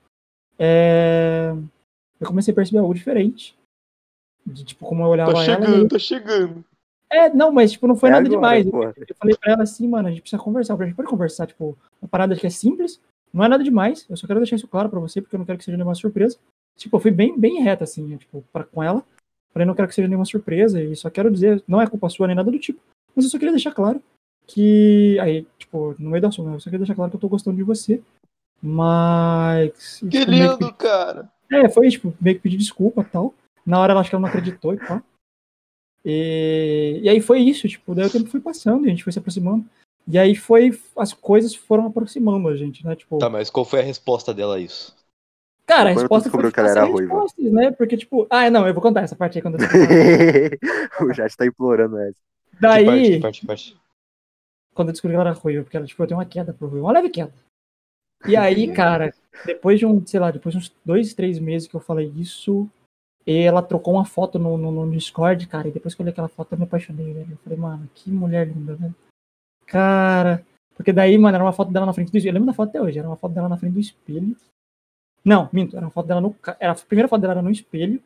é, eu comecei a perceber algo diferente. De, tipo, como eu olhava Tá ela. e chegando, tá chegando. é, não, mas tipo, não foi É nada agora, demais. porra. Eu falei pra ela assim, mano, a gente precisa conversar. A gente pode conversar, tipo, uma parada que é simples, não é nada demais. Eu só quero deixar isso claro pra você, porque eu não quero que seja nenhuma surpresa. Tipo, eu fui bem, bem reta, assim, né, tipo, pra, com ela. Falei, não quero que seja nenhuma surpresa, e só quero dizer, não é culpa sua nem nada do tipo. Mas eu só queria deixar claro que. Aí, tipo, no meio da assunto, né, eu só queria deixar claro que eu tô gostando de você. Mas. Que tipo, lindo, cara. é, foi, tipo, meio que pedir desculpa e tal. Na hora ela acho que ela não acreditou e tal. E, e aí foi isso, tipo, daí o tempo foi passando, e a gente foi se aproximando. E aí foi, as coisas foram aproximando a gente, né? Tipo, Tá, mas qual foi a resposta dela a isso? cara, a Quando resposta foi descobriu que ela era ruiva? respostas, né? Porque, tipo, ah, não, eu vou contar essa parte aí quando eu <laughs> descobri. o Jade tá implorando essa. Que parte, Daí, que parte, que parte? quando eu descobri que ela era ruiva, porque ela, tipo, eu tenho uma queda pro ruivo, uma leve queda. E aí, cara, depois de um, sei lá, depois de uns dois, três meses que eu falei isso, ela trocou uma foto no, no, no Discord, cara, e depois que eu olhei aquela foto eu me apaixonei, velho. Eu falei, mano, que mulher linda, velho. Cara, porque daí, mano, era uma foto dela na frente do espelho. Eu lembro da foto até hoje, era uma foto dela na frente do espelho. Não, minto, era uma foto dela no era A primeira foto dela era no espelho,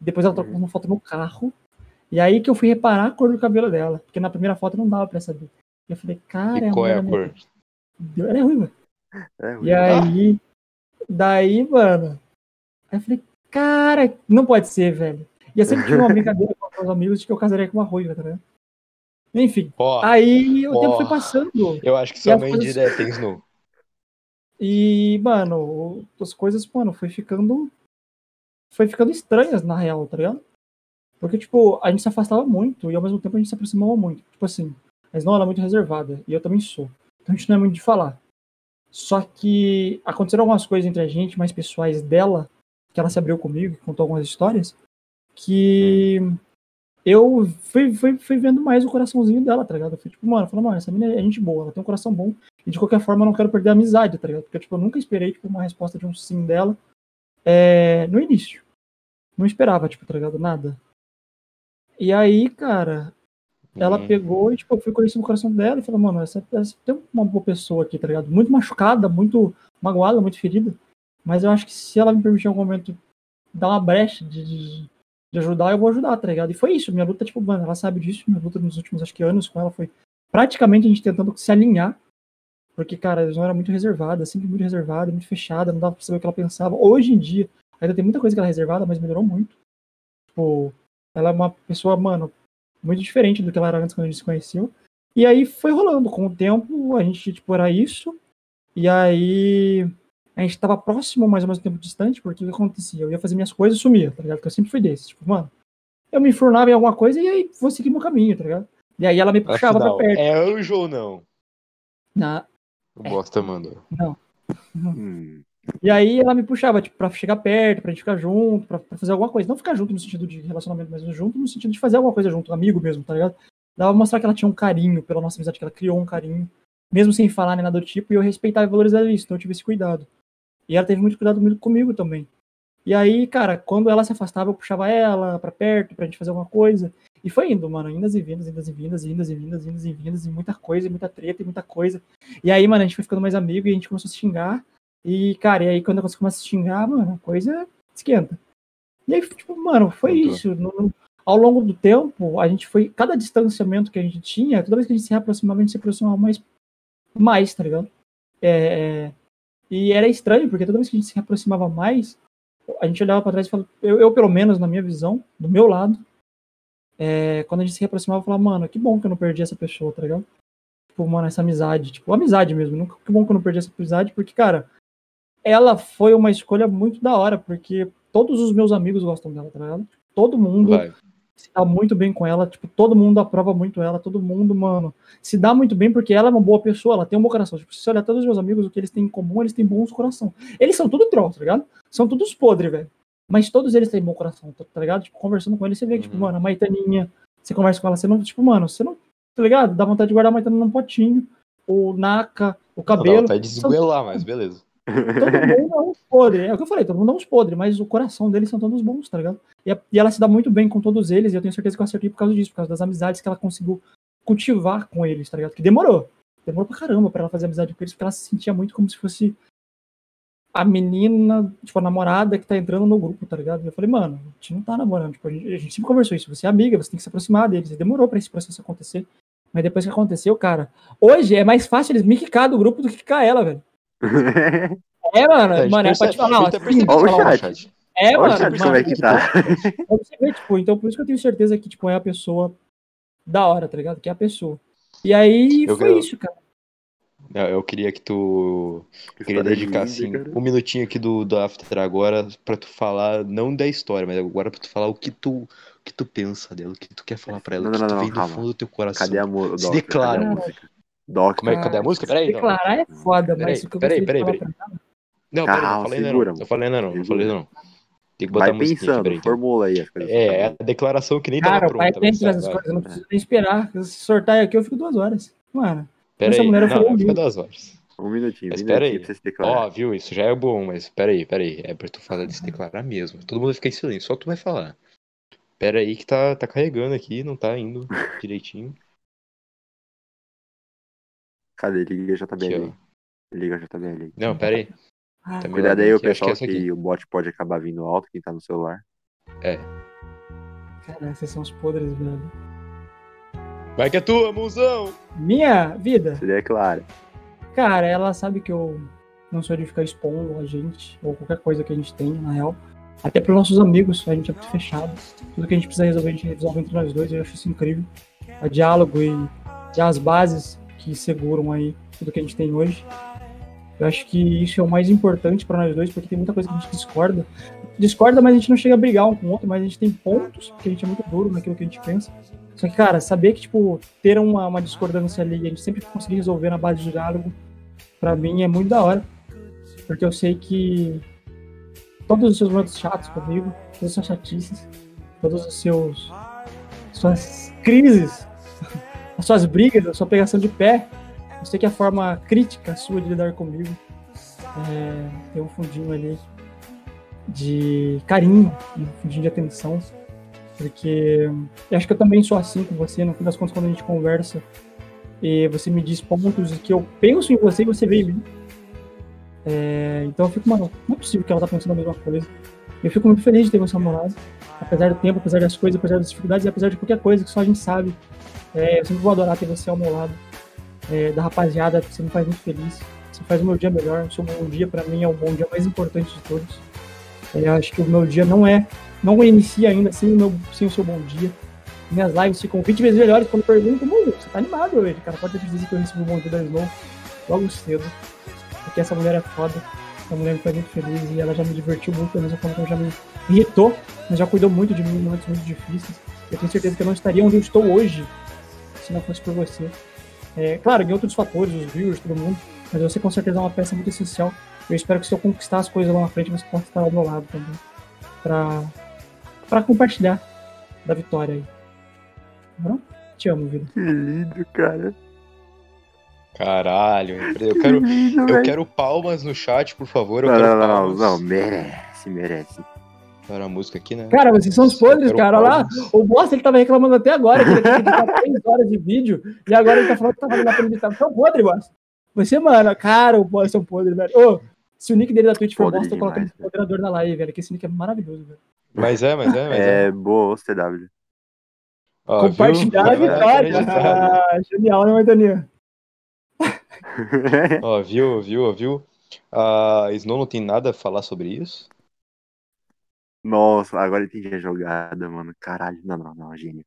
depois ela trocou uma foto no carro. E aí que eu fui reparar a cor do cabelo dela, porque na primeira foto não dava pra saber. E eu falei, cara, E qual é a mulher cor? Ela é ruiva. É, E aí, daí, mano, aí eu falei, cara, não pode ser, velho. E eu sempre tive uma <laughs> brincadeira com os meus amigos de que eu casaria com uma ruiva, tá ligado? Enfim, Ó, aí o tempo foi passando. eu acho que sua mãe coisas- direto tem Snow. E, mano, as coisas, mano, foi ficando. Foi ficando estranhas, na real, tá ligado? Porque, tipo, a gente se afastava muito e ao mesmo tempo a gente se aproximava muito. Tipo assim, a Snow ela é muito reservada e eu também sou. Então a gente não é muito de falar. Só que aconteceram algumas coisas entre a gente, mais pessoais dela, que ela se abriu comigo, que contou algumas histórias, que eu fui, fui, fui vendo mais o coraçãozinho dela, tá ligado? Eu fui tipo, mano, falei, mano, essa menina é gente boa, ela tem um coração bom. E de qualquer forma eu não quero perder a amizade, tá ligado? Porque, tipo, eu nunca esperei, tipo, uma resposta de um sim dela é, no início. Não esperava, tipo, tá ligado? Nada. E aí, cara, ela Hum. pegou e, tipo, eu fui conhecendo o coração dela e falou, mano, essa, essa tem uma boa pessoa aqui, tá ligado? Muito machucada, muito magoada, muito ferida. Mas eu acho que se ela me permitir em algum momento dar uma brecha de, de, de ajudar, eu vou ajudar, tá ligado? E foi isso. Minha luta, tipo, mano, ela sabe disso. Minha luta nos últimos, acho que, anos com ela foi praticamente a gente tentando se alinhar. Porque, cara, a João era muito reservada, sempre muito reservada, muito fechada, não dava pra saber o que ela pensava. Hoje em dia, ainda tem muita coisa que ela é reservada, mas melhorou muito. Tipo, ela é uma pessoa, mano, muito diferente do que ela era antes quando a gente se conheceu. E aí foi rolando. Com o tempo, a gente, tipo, era isso. E aí a gente tava próximo, mas ao mesmo tempo distante, porque o que acontecia? Eu ia fazer minhas coisas e sumia, tá ligado? Porque eu sempre fui desse. Tipo, mano, eu me enfurnava em alguma coisa e aí vou seguir meu caminho, tá ligado? E aí ela me puxava pra perto. é anjo ou não? Na- O bosta mandou. Hum. E aí ela me puxava, tipo, pra chegar perto, pra gente ficar junto, pra, pra fazer alguma coisa. Não ficar junto no sentido de relacionamento, mas junto no sentido de fazer alguma coisa junto, amigo mesmo, tá ligado? Dava pra mostrar que ela tinha um carinho pela nossa amizade, que ela criou um carinho, mesmo sem falar nem nada do tipo, e eu respeitava e valorizava isso, então eu tive esse cuidado. E ela teve muito cuidado muito comigo também. E aí, cara, quando ela se afastava, eu puxava ela pra perto, pra gente fazer alguma coisa. E foi indo, mano, indas e vindas, indas e vindas, indas e vindas, indas e vindas, e muita coisa, e muita treta, e muita coisa. E aí, mano, a gente foi ficando mais amigo e a gente começou a se xingar. E, cara, e aí quando você começa a se xingar, mano, a coisa esquenta. E aí, tipo, mano, foi isso. No- no- ao longo do tempo, a gente foi. Cada distanciamento que a gente tinha, toda vez que a gente se reaproximava, a gente se aproximava mais, mais tá ligado? É, é, e era estranho, porque toda vez que a gente se reaproximava mais, a gente olhava pra trás e falava, eu, eu, pelo menos, na minha visão, do meu lado, é, quando a gente se reaproximava, eu falava, mano, que bom que eu não perdi essa pessoa, tá ligado? Tipo, mano, essa amizade, tipo, amizade mesmo. Nunca, que bom que eu não perdi essa amizade, porque, cara, ela foi uma escolha muito da hora, porque todos os meus amigos gostam dela, tá ligado? Todo mundo Vai. Se dá muito bem com ela, tipo, todo mundo aprova muito ela, todo mundo, mano, se dá muito bem porque ela é uma boa pessoa, ela tem um bom coração. Tipo, se você olhar todos os meus amigos, o que eles têm em comum, eles têm bons coração. Eles são tudo troll, tá ligado? São todos podres, velho. Mas todos eles têm bom coração, tá, tá ligado? Tipo, conversando com eles, você vê que, tipo, Uhum. mano, a Maitaninha, você conversa com ela, você não, tipo, mano, você não, tá ligado? Dá vontade de guardar a Maitana num potinho, o Naka, o Dá cabelo. vontade de esgoelar, mas beleza. Todo mundo é uns podres. É o que eu falei, todo mundo é uns podres, mas o coração deles são todos bons, tá ligado? E, e ela se dá muito bem com todos eles, e eu tenho certeza que eu acertei por causa disso, por causa das amizades que ela conseguiu cultivar com eles, tá ligado? Que demorou. Demorou pra caramba pra ela fazer amizade com eles, porque ela se sentia muito como se fosse a menina, tipo, a namorada que tá entrando no grupo, tá ligado? E eu falei, mano, a gente não tá namorando, tipo, a gente, a gente sempre conversou isso, você é amiga, você tem que se aproximar deles, e demorou pra esse processo acontecer. Mas depois que aconteceu, cara, hoje é mais fácil eles me quicar do grupo do que quicar ela, velho. É, mano, gente mano, é pra te falar, ó, a gente sim, percebe Ó o chat. é, Olha o mano, chat como é que tá. Pra você ver, tipo, então por isso que eu tenho certeza que, tipo, é a pessoa da hora, tá ligado? Que é a pessoa. E aí Eu foi quero- isso, cara. Eu, eu queria que tu. Eu queria dedicar, assim, cara. um minutinho aqui do, do After agora pra tu falar, não da história, mas agora pra tu falar o que tu, o que tu pensa dela, o que tu quer falar pra ela, Não, o que não, tu não, vem do calma. fundo do teu coração. Cadê a música? Se declara. Cadê Doc, Como é, cadê a música? Peraí. Declarar é foda, Peraí, mas o que eu peraí, peraí, pra Não, peraí, não falei segura, não. Não falei ainda não, não Segura. falei não. Tem que botar vai aqui, pensando, peraí. então. formula aí as coisas. É, é a declaração que nem Cara, tava o pai pronta. mas que vai, essas vai. coisas, eu não preciso nem esperar. Se sortar aqui, eu fico duas horas. Mano, Pera Essa mulher eu falei não, fica um duas horas. Um minutinho, Mas um pera minutinho aí. pra você se declarar. Ó, viu, isso já é bom, mas peraí, peraí. É pra tu falar de se declarar mesmo. Todo mundo fica em silêncio, só tu vai falar. Pera aí que tá, tá carregando aqui, não tá indo <laughs> direitinho. Cadê? Liga a JBL Aqui. Liga a JBL. Não, pera aí. ah, Tá Cuidado aí, o que é pessoal, que, aqui. o bot pode acabar vindo alto, quem tá no celular. cara, vocês são os podres, velho. Vai que é tua, mãozão! Minha vida, Se declara. cara, ela sabe que eu não sou de ficar expondo a gente, ou qualquer coisa que a gente tenha, na real. Até pros nossos amigos, a gente é muito fechado. Tudo que a gente precisa resolver, a gente resolve entre nós dois, eu acho isso incrível. O diálogo e, e as bases que seguram aí tudo que a gente tem hoje. Eu acho que isso é o mais importante para nós dois, porque tem muita coisa que a gente discorda. Discorda, mas a gente não chega a brigar um com o outro, mas a gente tem pontos, porque a gente é muito duro naquilo que a gente pensa. Só que, cara, saber que, tipo, ter uma, uma discordância ali e a gente sempre conseguir resolver na base de diálogo, pra mim é muito da hora. Porque eu sei que todos os seus momentos chatos comigo, todas as suas chatices, todos os seus suas crises, <laughs> as suas brigas, a sua pegação de pé, eu sei que a forma crítica sua de lidar comigo é, tem um fundinho ali de carinho, um fundinho de atenção, porque eu acho que eu também sou assim com você, no fim das contas, quando a gente conversa e você me diz pontos que eu penso em você e você vê em mim. É, então eu fico, mano, não é possível que ela tá pensando a mesma coisa. Eu fico muito feliz de ter você namorado, apesar do tempo, apesar das coisas, apesar das dificuldades apesar de qualquer coisa que só a gente sabe. É, eu sempre vou adorar ter você ao meu lado. é, da rapaziada, você me faz muito feliz. Você faz o meu dia melhor. O seu bom dia, pra mim, é o bom dia mais importante de todos. É, eu acho que o meu dia não é, não inicia ainda sem o, meu, sem o seu bom dia. Minhas lives ficam 20 vezes melhores quando perguntam, mano, você tá animado hoje, cara? Pode ter dizer que eu recebi o bom dia da Snow logo cedo. Porque essa mulher é foda. Essa mulher me faz muito feliz e ela já me divertiu muito, forma que ela já me irritou, mas já cuidou muito de mim em momentos muito difíceis. Eu tenho certeza que eu não estaria onde eu estou hoje se não fosse por você. É, claro, em outros fatores, os viewers, todo mundo, mas você com certeza é uma peça muito essencial. Eu espero que se eu conquistar as coisas lá na frente, você possa estar ao meu lado também. Pra, pra compartilhar da vitória aí. Tá bom? Te amo, vida. Que lindo, cara. Caralho, eu quero, Que lindo, eu velho. quero palmas no chat, por favor. Eu Não, quero não, não, não, palmas. não, merece, merece. Para a música aqui, né? Cara, vocês são os podres, cara. Olha lá, o boss ele tava reclamando até agora que ele tem que editar 3 horas de vídeo e agora ele tá falando que tá fazendo a editar. Você é um podre, boss. Você, mano, cara, o boss é um podre, velho. Ô, se o nick dele da Twitch for Podre bosta, eu coloco ele como moderador na live, velho. Que esse nick é maravilhoso, velho. Mas é, mas é, mas é. É boa, CW. Ó, viu? Compartilhar a Vai- vai vitória. acreditar. Ah, genial, né, Martaninha? <laughs> Ó, viu, viu, viu? A Snow não tem nada a falar sobre isso? Nossa, agora entendi a jogada, mano. Caralho, não, não, não, gênio.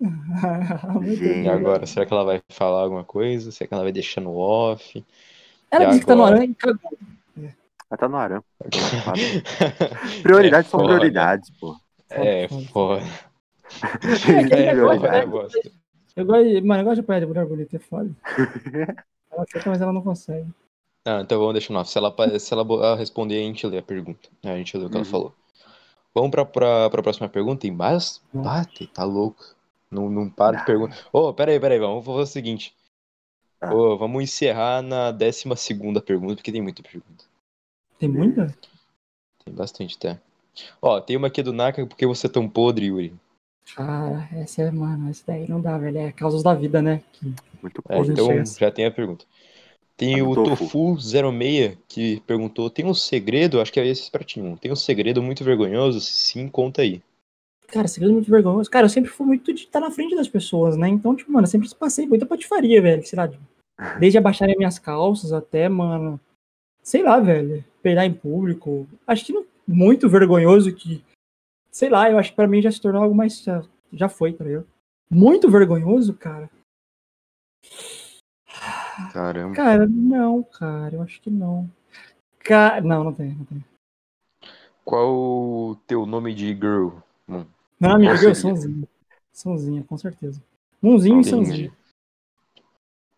<laughs> Muito E agora, será que ela vai falar alguma coisa? Será que ela vai deixar no off? Ela E disse que tá no aranha e cagou. Ela tá no arame. <laughs> Prioridades É são prioridades, pô. É, foda. <laughs> É, É, negócio, eu gosto. Eu gosto, de- mano, eu gosto de apanhar de mulher bonita, é foda. Ela tenta, mas ela não consegue. Ah, então vamos deixar no off. Se ela, se ela ela responder, a gente lê a pergunta. A gente lê o que ela Uhum. falou. Vamos pra, pra, pra próxima pergunta. Tem mais? Bate, tá louco. Não, não para de Ah. perguntar. Ô, peraí, peraí, vamos fazer o seguinte. Ah. Ô, vamos encerrar na décima segunda pergunta, porque tem muita pergunta. Tem muita? Tem bastante até. Ó, tem uma aqui do Naka, porque você é tão podre, Yuri. Cara, essa é, mano, essa daí não dá, velho. É causas da vida, né? Que- Muito É, então já tem a pergunta. Tem o do Tofu. Tofu06 que perguntou: tem um segredo? Acho que é esse pra ti, um. Tem um segredo muito vergonhoso? Se sim, conta aí. Cara, segredo muito vergonhoso. Cara, eu sempre fui muito de estar na frente das pessoas, né? Então, tipo, mano, eu sempre passei muita patifaria, velho. Sei lá, <laughs> desde abaixarem minhas calças até, mano. Sei lá, velho. Peidar em público. Acho que não, muito vergonhoso que. Sei lá, eu acho que pra mim já se tornou algo mais. Já, já foi, tá ligado? Muito vergonhoso, cara. Caramba. Cara, não, cara, eu acho que não. Ca... Não, não tem, não tem. Qual o teu nome de girl? Não, amigo, Qual eu seria? Sonzinha. Sonzinha, com certeza. Munzinho e Entendi. Sonzinho.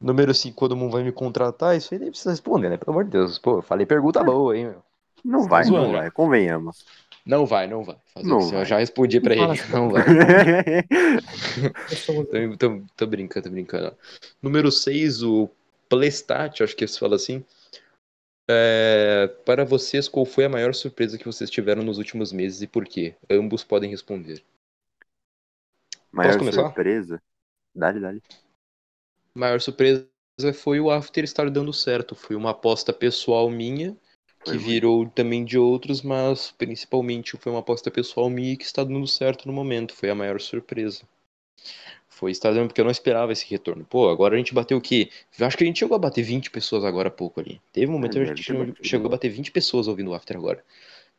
Número 5, quando o mundo vai me contratar, isso aí nem precisa responder, né? Pelo amor de Deus. Pô, eu falei pergunta boa, hein, meu. Não Tá vai, não zoando. vai, convenhamos. Não vai, não vai. Fazer Não o que? Eu vai. já respondi pra Não ele. fala Não vai. <laughs> Tô, tô, tô brincando, tô brincando. Número 6, o Plestat, acho que se fala assim. É, para vocês, qual foi a maior surpresa que vocês tiveram nos últimos meses e por quê? Ambos podem responder. Maior começar? surpresa. Dale, dale. Maior surpresa foi o After estar dando certo. Foi uma aposta pessoal minha, que Foi virou também de outros, mas principalmente foi uma aposta pessoal minha que está dando certo no momento. Foi a maior surpresa. Foi estar dando, porque eu não esperava esse retorno. Pô, agora a gente bateu o quê? Eu acho que a gente chegou a bater 20 pessoas agora há pouco ali. Teve um momento que a deve gente batido. chegou a bater 20 pessoas ouvindo o After agora.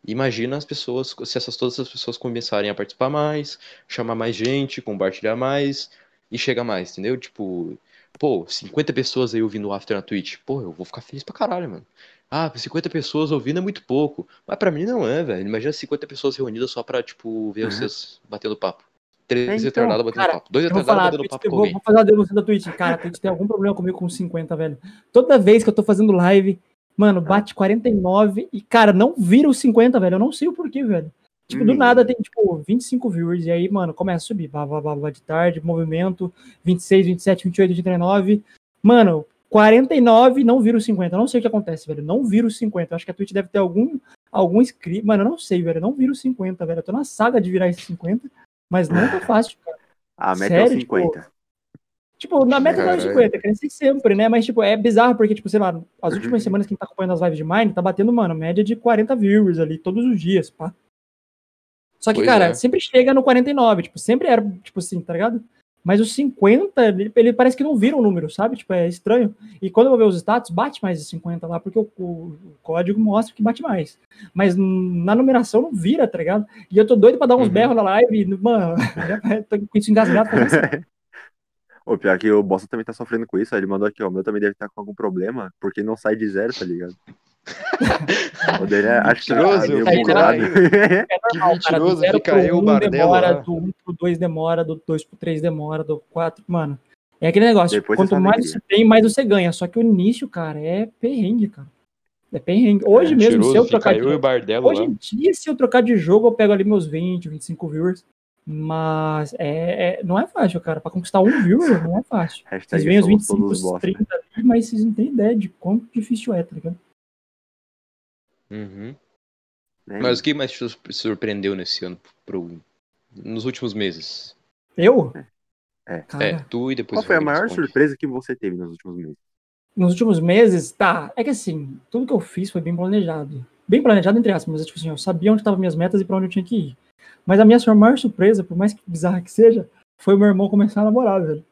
Imagina as pessoas, se essas, todas essas pessoas começarem a participar mais, chamar mais gente, compartilhar mais e chegar mais, entendeu? Tipo, pô, 50 pessoas aí ouvindo o After na Twitch. Pô, eu vou ficar feliz pra caralho, mano. Ah, 50 pessoas ouvindo é muito pouco. Mas pra mim não é, velho. Imagina 50 pessoas reunidas só pra, tipo, ver Uhum. vocês batendo papo. Três É, então, retardados batendo cara, papo. Dois Eu retardados batendo Twitch, papo eu vou, vou fazer uma denúncia da Twitch. Cara, a Twitch tem algum problema comigo com 50, velho. Toda vez que eu tô fazendo live, mano, bate 49 e, cara, não vira os 50, velho. Eu não sei o porquê, velho. Tipo, do Hum. nada tem, tipo, 25 viewers. E aí, mano, começa a subir. Vá, vá, vá, vá de tarde, movimento, 26, 27, 28, 29. Mano, 49 não vira os 50. Eu não sei o que acontece, velho. Não vira os 50. Eu acho que a Twitch deve ter algum, algum script. Mano, eu não sei, velho. Não vira os 50, velho. Eu tô na saga de virar esses 50, mas não tá fácil, cara. A meta é Sério, tipo, 50. Tipo, na meta tá Caralho. 50, cresce sempre, né? Mas, tipo, é bizarro porque, tipo, sei lá, as últimas semanas que a gente tá acompanhando as lives de Mine, tá batendo, mano, média de 40 viewers ali, todos os dias, pá. Só que, Pois cara, é. sempre chega no 49, tipo, sempre era, tipo assim, tá ligado? Mas os 50, ele, ele parece que não vira um número, sabe? Tipo, é estranho. E quando eu vou ver os status, bate mais de 50 lá, porque o, o- o código mostra que bate mais. Mas na numeração não vira, tá ligado? E eu tô doido pra dar uns Uhum. berros na live, e, mano, <laughs> <laughs> tô com isso engasgado. assim. O pior que o Bosta também tá sofrendo com isso. Ele mandou aqui, ó. O meu também deve estar com algum problema, porque não sai de zero, tá ligado? <laughs> o dele é, fica aí, bugado. É normal, Que cara. Do mentiroso, 0 fica pro aí o 1 Bardella demora, lá. do 1 pro 2 demora, do 2 pro 3 demora, do 4, mano. É aquele negócio, Depois quanto mais alegria. você tem, mais você ganha. Só que o início, cara, é perrengue, cara. É perrengue. Hoje mesmo, se eu trocar de eu o Bardelo Hoje em dia, se eu trocar de jogo, eu pego ali meus 20, 25 viewers. Mas é, é- não é fácil, cara. Pra conquistar um viewer, não é fácil. Vocês veem os somos 25, todos os bosta. 30 ali, mas vocês não têm ideia de quanto difícil é, tá ligado? Uhum. né? Mas o que mais te sur- surpreendeu nesse ano pro... nos últimos meses? Eu? É. É, tu e depois Qual foi a maior responde. surpresa que você teve nos últimos meses? nos últimos meses, tá. É que assim, tudo que eu fiz foi bem planejado. Bem planejado, entre aspas, mas tipo assim, eu sabia onde estavam minhas metas e pra onde eu tinha que ir. Mas a minha maior surpresa, por mais que bizarra que seja, foi meu irmão começar a namorar, velho.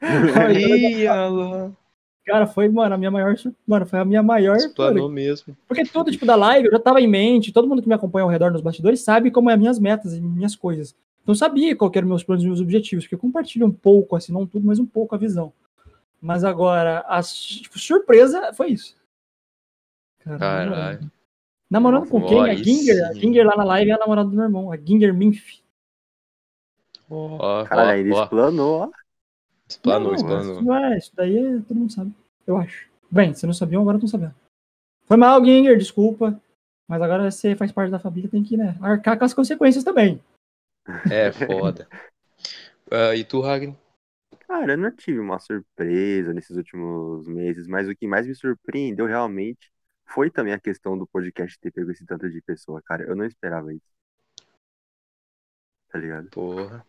<laughs> Ih, ela Cara, foi, mano, a minha maior. Mano, foi a minha maior. explanou mesmo. Porque tudo, tipo, da live, eu já tava em mente, todo mundo que me acompanha ao redor nos bastidores sabe como é minhas metas e minhas coisas. Então eu sabia qual que eram meus planos e meus objetivos, porque eu compartilho um pouco, assim, não tudo, mas um pouco a visão. Mas agora, a tipo, surpresa foi isso. Cara, namorando. Caralho. Namorando com quem? A Ginger. A. Ginger lá na live é a namorada do meu irmão, a Ginger Minf. Ó, Caralho, ele explanou, ó. Explanou, Não, explanou. Isso, isso daí é, todo mundo sabe, eu acho. Bem, se não sabiam, agora estão sabendo. Foi mal, Ginger, desculpa. Mas agora você faz parte da família, tem que, né, arcar com as consequências também. É, foda. <laughs> Ah, e tu, Ragnar? Cara, eu não tive uma surpresa nesses últimos meses, mas o que mais me surpreendeu realmente foi também a questão do podcast ter pego esse tanto de pessoa, cara. Eu não esperava isso. Tá ligado? Porra.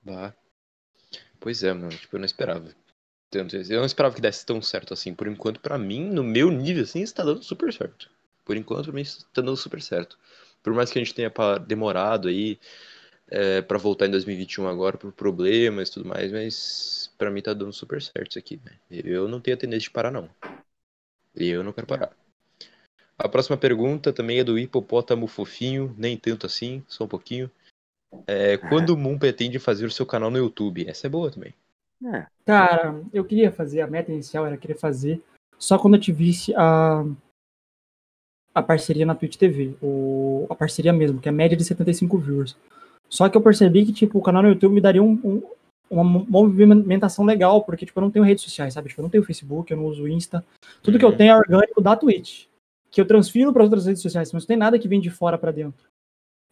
Bah. Pois é, mano. Tipo, eu não esperava. Tanto. Eu não esperava que desse tão certo assim. Por enquanto, pra mim, no meu nível, assim, está dando super certo. Por enquanto, pra mim, está dando super certo. Por mais que a gente tenha demorado aí é, pra voltar em 2021 agora por problemas e tudo mais, mas pra mim tá dando super certo isso aqui, né? Eu não tenho a tendência de parar, não. E eu não quero parar. A próxima pergunta também é do hipopótamo fofinho, nem tanto assim, só um pouquinho. É, quando o Moon pretende fazer o seu canal no YouTube? Essa é boa também. É, Cara, eu queria fazer, a meta inicial era querer fazer, só quando eu tivesse a, a parceria na Twitch TV, o, a parceria mesmo, que é a média de 75 viewers. Só que eu percebi que, tipo, o canal no YouTube me daria um, um- uma mo- movimentação legal, porque, tipo, eu não tenho redes sociais, sabe? Tipo, eu não tenho Facebook, eu não uso Insta. Tudo que eu Uhum. tenho é orgânico da Twitch, que eu transfiro para outras redes sociais, mas não tem nada que vem de fora para dentro.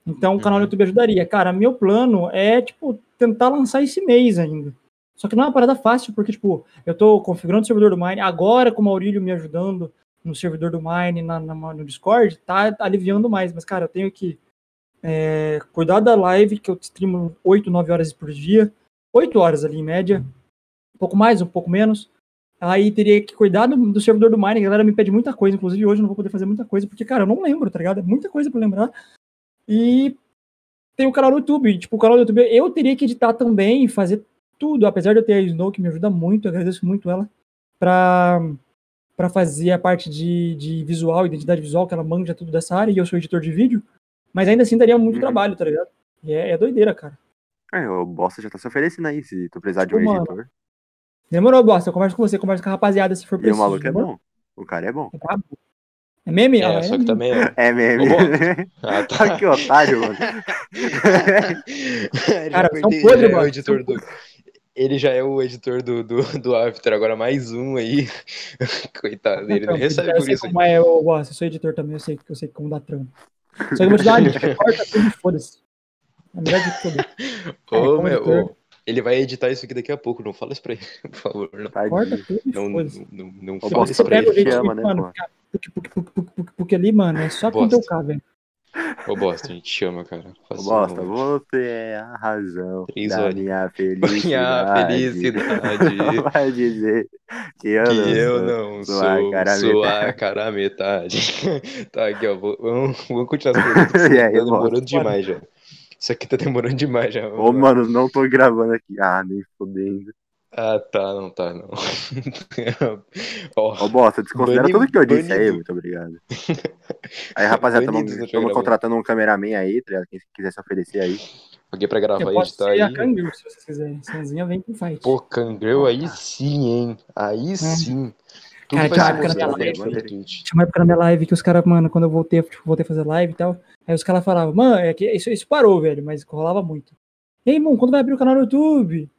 Então, o canal no Uhum. YouTube ajudaria. Cara, meu plano é, tipo, tentar lançar esse mês ainda. Só que não é uma parada fácil, porque, tipo, eu tô configurando o servidor do Mine, agora com o Maurílio me ajudando no servidor do Mine, na, na- no Discord, tá aliviando mais. Mas, cara, eu tenho que é, cuidar da live, que eu streamo 8, 9 horas por dia. 8 horas ali, em média. Um pouco mais, um pouco menos. Aí teria que cuidar do, do servidor do Mine, a galera me pede muita coisa, inclusive hoje eu não vou poder fazer muita coisa, porque, cara, eu não lembro, tá ligado? É muita coisa pra lembrar. E tem o canal do YouTube. Tipo, o canal do YouTube eu teria que editar também fazer tudo, apesar de eu ter a Snow que me ajuda muito, eu agradeço muito ela, pra, pra fazer a parte de, de visual, identidade visual, que ela manja tudo dessa área, e eu sou editor de vídeo, mas ainda assim daria muito Uhum. trabalho, tá ligado? E é, é doideira, cara. é, o Bosta já tá se oferecendo aí, se tu precisar de um mano, editor. Demorou, bosta, eu converso com você, converso com a rapaziada se for E o preciso. maluco é bom. O cara é bom. É brabo. É meme? Ah, É, só que meme. também é. <laughs> É mesmo. Ô, <laughs> Ah, tá. que otário, mano. <laughs> Cara, são perdeu- podres, já é o mano. editor do. Ele já é o editor do, do, do After, agora mais um aí. <laughs> Coitado dele, Então, ele recebe eu por isso. como é, eu, bosta, eu sou editor também, eu sei, eu sei como dá trampo. Só que eu vou te dar uma dica, corta tudo e foda-se. É melhor de tudo. <laughs> Ô, como meu, editor. ô, ele vai editar isso aqui daqui a pouco, não fala isso pra ele, <laughs> por favor. Não, Corta tudo e não, foda-se. não, não, não fala isso pra ele. te jeito ama, que, né, mano, porque, porque, porque, porque, porque ali, mano, é só conter o K, velho. Ô, bosta, a gente chama, cara. Ô, Bosta, um- você é a razão Três da horas. minha <laughs> Minha felicidade. felicidade. <laughs> Vai dizer que eu Que não eu sou não sou cara sua metade. cara metade. <laughs> tá aqui, ó. vou- Vamos, vamos continuar as perguntas. Aí, tá bosta? demorando demais já. Isso aqui tá demorando demais já. Ô, mano, não tô gravando aqui. Ah, nem fodendo. Ah, tá, não tá, não. <laughs> Ó, Ô, bosta, desconsidera tudo que eu disse aí, muito obrigado. <laughs> Aí, rapaziada, estamos contratando um cameraman aí, tá? Quem quiser se oferecer aí. alguém pra gravar Eu editar ser aí. a Kangirl, se vocês quiserem. Sanzinha vem com fight. Pô, Kangrel aí sim, hein? Aí sim. Tudo Cara, que ser época na minha aí live-. Tinha uma época na minha live que os caras, mano, quando eu voltei, tipo, voltei a fazer live e tal, aí os caras falavam, mano, é que isso, isso parou, velho, mas rolava muito. E aí, mano, quando vai abrir o canal no YouTube?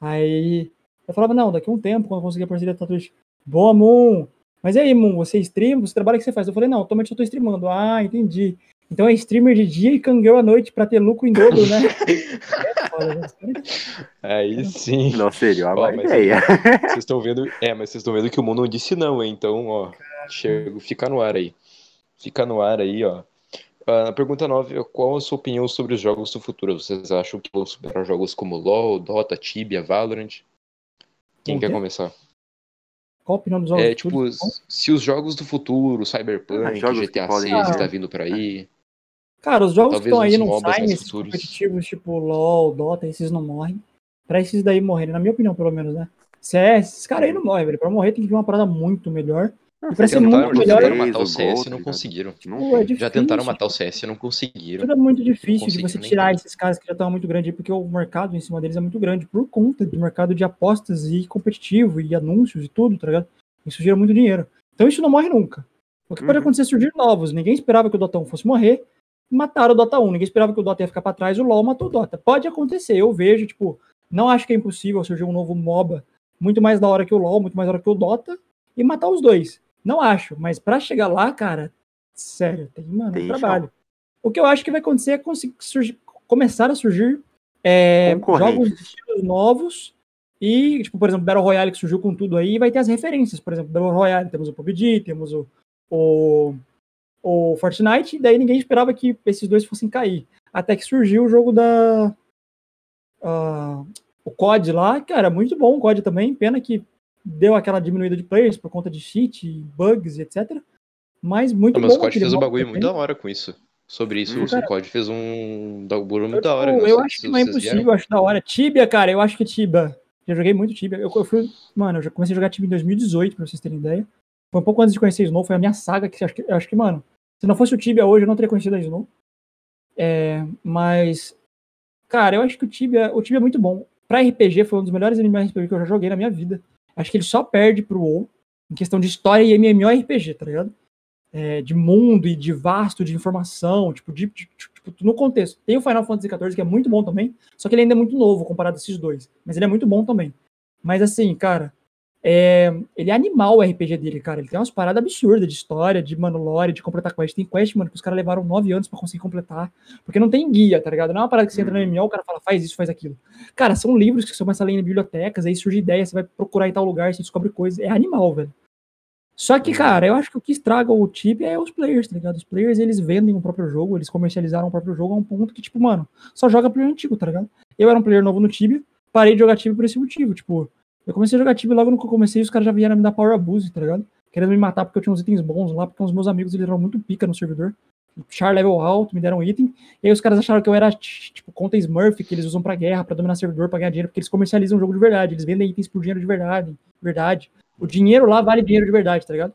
Aí eu falava, não, daqui a um tempo, quando eu conseguir a parceria da Twitch. Boa, Moon. Mas e aí, Moon, você streama? Você trabalha o que você faz? Eu falei, não, atualmente eu tô streamando. Ah, entendi. Então é streamer de dia e cangueu à noite pra ter lucro em dobro, né? É <laughs> foda, Aí sim. Não seria uma Ó, ideia. Vocês estão vendo. É, mas vocês estão vendo que o mundo não disse não, hein? Então, ó, chega, fica no ar aí. Fica no ar aí, ó. A pergunta 9, qual a sua opinião sobre os jogos do futuro? Vocês acham que vão superar jogos como LoL, Dota, Tibia, Valorant? Quem quer começar? Qual a opinião dos jogos? É, do tipo, futuro? se os jogos do futuro, Cyberpunk, Ah, GTA podem- 6 Ah. está vindo por aí. Cara, os jogos Talvez que estão aí não saem, esses futuros. competitivos tipo LoL, Dota, esses não morrem. Pra esses daí morrerem, na minha opinião, pelo menos, né? CS, esses caras aí não morrem, velho. Pra morrer tem que vir uma parada muito melhor. Ser Tentaram, muito já melhor, tentaram é- matar o CS e não conseguiram. Pô, é. Já tentaram matar o CS e não conseguiram. Tudo é muito difícil de você tirar esses caras que já estão muito grandes aí, porque o mercado em cima deles é muito grande, por conta do mercado de apostas e competitivo e anúncios e tudo, tá ligado? Isso gera muito dinheiro. Então isso não morre nunca. O que pode Uhum. acontecer é surgir novos. Ninguém esperava que o Dota 1 fosse morrer, mataram o Dota 1. Ninguém esperava que o Dota ia ficar pra trás, o LoL matou o Dota. Pode acontecer, eu vejo, tipo, não acho que é impossível surgir um novo MOBA muito mais da hora que o LoL, muito mais da hora que o Dota, e matar os dois. Não acho, mas pra chegar lá, cara, sério, tem, mano, Tem um trabalho. O que eu acho que vai acontecer é surgir- começar a surgir é, jogos de estilos novos e, tipo, por exemplo, Battle Royale que surgiu com tudo aí, vai ter as referências. Por exemplo, Battle Royale, temos o PUBG, temos o, o, o Fortnite, e daí ninguém esperava que esses dois fossem cair. Até que surgiu o jogo da. ah, o COD lá, cara, muito bom o COD também. Pena que deu aquela diminuída de players por conta de cheat, bugs, etc. Mas muito Não, mas bom. o COD fez um bagulho muito da hora com isso. Sobre isso, Hum, o cara. COD fez um bagulho Eu, muito da hora. tipo, não eu sei acho que não é impossível, vieram. eu acho da hora. Tibia, cara, eu acho que Tibia. Já joguei muito Tibia. Eu, eu fui, mano, eu já comecei a jogar Tibia em 2018, pra vocês terem ideia. Foi um pouco antes de conhecer Snow, foi a minha saga que eu acho que, eu acho que mano, se não fosse o Tibia hoje, eu não teria conhecido a Snow. É, mas, cara, eu acho que o Tibia, o Tibia é muito bom. Pra RPG, foi um dos melhores MMORPG que eu já joguei na minha vida. Acho que ele só perde pro WoW em questão de história e MMORPG, tá ligado? É, de mundo e de vasto, de informação, tipo, de, de- tipo, no contexto. Tem o Final Fantasy XIV, que é muito bom também, só que ele ainda é muito novo comparado a esses dois. Mas ele é muito bom também. Mas assim, cara, é, ele é animal o RPG dele, cara. Ele tem umas paradas absurdas de história, de mano lore, de completar quest. Tem quest, mano, que os caras levaram nove anos pra conseguir completar. Porque não tem guia, tá ligado? Não é uma parada que você entra no MMO, o cara fala, faz isso, faz aquilo. Cara, são livros que você começa a ler em bibliotecas, aí surge ideia, você vai procurar em tal lugar, você descobre coisas. É animal, velho. Só que, cara, eu acho que o que estraga o Tibia é os players, tá ligado? Os players, eles vendem o próprio jogo, eles comercializaram o próprio jogo a um ponto que, tipo, mano, só joga player antigo, tá ligado? Eu era um player novo no Tibia, parei de jogar Tibia por esse motivo, tipo, eu comecei a jogar Tibia logo no que eu comecei, os caras já vieram me dar power abuse, tá ligado? Querendo me matar porque eu tinha uns itens bons lá, porque os meus amigos, eles eram muito pica no servidor. Char level alto, me deram item, e aí os caras acharam que eu era, tipo, conta Smurf, que eles usam pra guerra, pra dominar servidor, pra ganhar dinheiro, porque eles comercializam o jogo de verdade, eles vendem itens por dinheiro de verdade, verdade. O dinheiro lá vale dinheiro de verdade, tá ligado?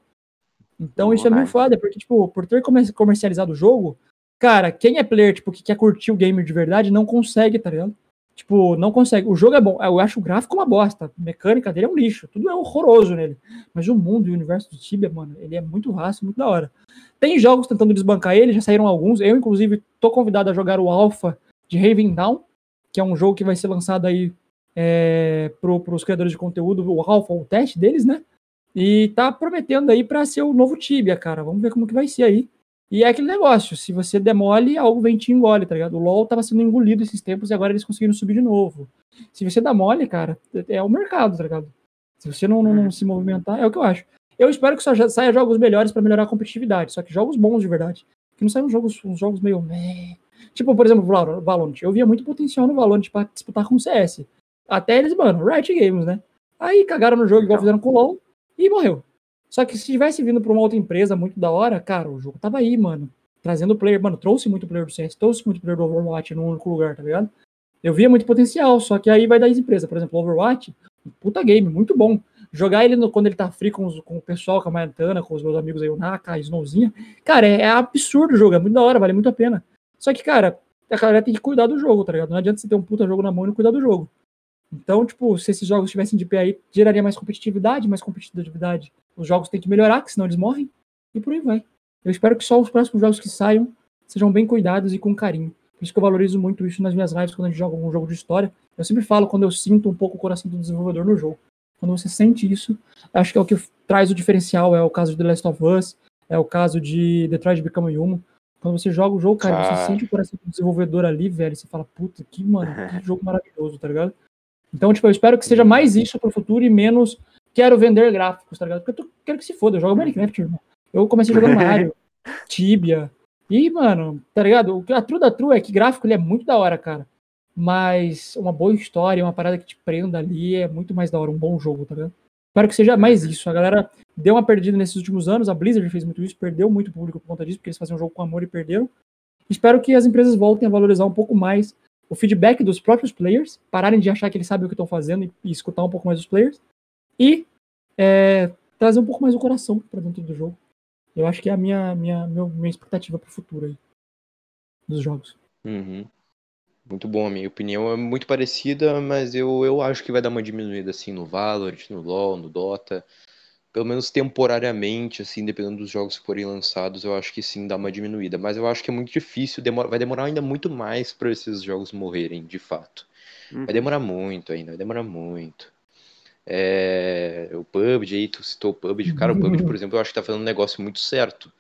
Então isso é meio Nice. foda, porque, tipo, por ter comer- comercializado o jogo, cara, quem é player, tipo, que quer curtir o game de verdade, não consegue, tá ligado? Tipo, não consegue. O jogo é bom. Eu acho o gráfico uma bosta. A mecânica dele é um lixo. Tudo é horroroso nele. Mas o mundo e o universo do Tibia, mano, ele é muito vasto, muito da hora. Tem jogos tentando desbancar ele, já saíram alguns. Eu, inclusive, tô convidado a jogar o Alpha de Raven Down, que é um jogo que vai ser lançado aí é, pro, pros criadores de conteúdo, o Alpha, o teste deles, né? E tá prometendo aí pra ser o novo Tibia, cara. Vamos ver como que vai ser aí. E é aquele negócio, se você demole, algo vem te engole, tá ligado? O LoL tava sendo engolido esses tempos e agora eles conseguiram subir de novo. Se você dá mole, cara, é o mercado, tá ligado? Se você não, não, não se movimentar, é o que eu acho. Eu espero que só saia jogos melhores pra melhorar a competitividade, só que jogos bons de verdade. Que não saiam jogos, uns jogos meio. Tipo, por exemplo, Valor- Valorant. Eu via muito potencial no Valorant pra disputar com o CS. Até eles, mano, Riot Games, né? Aí cagaram no jogo igual Então. fizeram com o LoL e morreu. Só que se tivesse vindo pra uma outra empresa muito da hora, cara, o jogo tava aí, mano. trazendo player, mano, trouxe muito player do CS, trouxe muito player do Overwatch num único lugar, tá ligado? Eu via muito potencial, só que aí vai dar empresa. Por exemplo, Overwatch, puta game, muito bom. Jogar ele no, quando ele tá free com, os, com o pessoal, com a Maitana, com os meus amigos aí, o Naka, a Snowzinha. Cara, é, é absurdo o jogo, é muito da hora, vale muito a pena. Só que, cara, a galera tem que cuidar do jogo, tá ligado? Não adianta você ter um puta jogo na mão e não cuidar do jogo. Então, tipo, se esses jogos estivessem de pé aí, geraria mais competitividade, mais competitividade. Os jogos têm que melhorar, que senão eles morrem. E por aí vai. Eu espero que só os próximos jogos que saiam sejam bem cuidados e com carinho. Por isso que eu valorizo muito isso nas minhas lives quando a gente joga um jogo de história. Eu sempre falo quando eu sinto um pouco o coração do desenvolvedor no jogo. Quando você sente isso, acho que é o que traz o diferencial. É o caso de The Last of Us, é o caso de Detroit Become Human. Quando você joga o jogo, cara, Ah. você sente o coração do desenvolvedor ali, velho. Você fala, puta, que, mano, que <laughs> jogo maravilhoso, tá ligado? Então, tipo, eu espero que seja mais isso pro futuro e menos quero vender gráficos, tá ligado? Porque eu tô- quero que se foda, eu jogo Minecraft, irmão. Eu comecei jogando <laughs> Mario, Tibia. E, mano, tá ligado? O que- A true da true é que gráfico ele é muito da hora, cara. Mas uma boa história, uma parada que te prenda ali é muito mais da hora, um bom jogo, tá ligado? Espero que seja mais isso. A galera deu uma perdida nesses últimos anos, a Blizzard fez muito isso, perdeu muito público por conta disso, porque eles faziam um jogo com amor e perderam. Espero que as empresas voltem a valorizar um pouco mais o feedback dos próprios players, pararem de achar que eles sabem o que estão fazendo e, e escutar um pouco mais os players, e é, trazer um pouco mais o coração pra dentro do jogo. Eu acho que é a minha, minha, meu- minha expectativa pro futuro aí dos jogos. Uhum. Muito bom, a minha opinião é muito parecida, mas eu, eu acho que vai dar uma diminuída assim no Valorant, no LoL, no Dota. Pelo menos temporariamente, assim, dependendo dos jogos que forem lançados, eu acho que sim dá uma diminuída. Mas eu acho que é muito difícil, demora, vai demorar ainda muito mais para esses jogos morrerem, de fato. Uhum. Vai demorar muito ainda, vai demorar muito. É, o PUBG aí, tu citou o PUBG. Cara, o PUBG, por exemplo, eu acho que tá fazendo um negócio muito certo.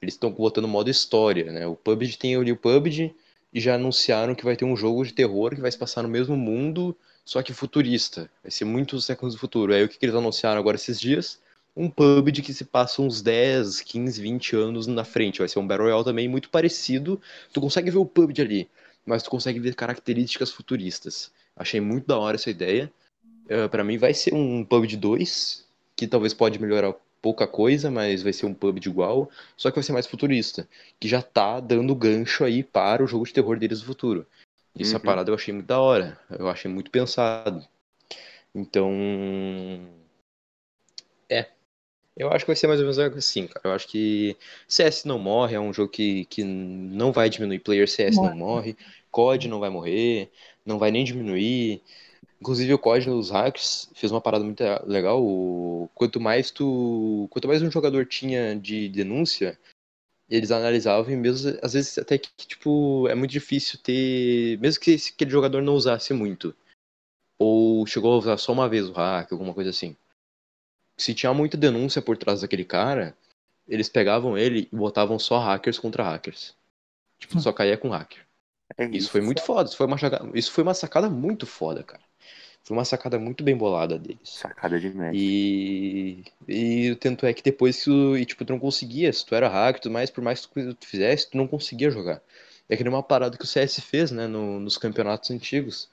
Eles estão botando modo história, né? O PUBG tem ali o PUBG e já anunciaram que vai ter um jogo de terror que vai se passar no mesmo mundo, só que futurista. Vai ser muitos séculos do futuro. Aí o que, que eles anunciaram agora esses dias? Um PUBG que se passa uns 10, 15, 20 anos na frente. Vai ser um Battle Royale também muito parecido. Tu consegue ver o PUBG ali, mas tu consegue ver características futuristas. Achei muito da hora essa ideia. Uh, para mim vai ser um PUBG 2, que talvez pode melhorar pouca coisa, mas vai ser um PUBG igual, só que vai ser mais futurista, que já tá dando gancho aí para o jogo de terror deles no futuro. Essa Uhum. parada eu achei muito da hora, eu achei muito pensado. Então, é, eu acho que vai ser mais ou menos algo assim, cara. Eu acho que CS não morre, é um jogo que, que não vai diminuir player, CS não morre, COD não vai morrer, não vai nem diminuir. Inclusive o COD nos hacks fez uma parada muito legal. o- Quanto mais tu, quanto mais um jogador tinha de denúncia, eles analisavam e mesmo às vezes até que tipo é muito difícil ter, mesmo que aquele jogador não usasse muito, ou chegou a usar só uma vez o hack, alguma coisa assim. Se tinha muita denúncia por trás daquele cara, eles pegavam ele e botavam só hackers contra hackers. Tipo, só caía com hacker. É Isso foi muito foda. Isso foi uma, isso foi uma sacada muito foda, cara. Foi uma sacada muito bem bolada deles. Sacada de mestre. E, e o tanto é que depois que tu, e, tipo, tu não conseguia, se tu era hack e tudo mais, por mais que tu fizesse, tu não conseguia jogar. É que nem uma parada que o CS fez, né, no- nos campeonatos antigos.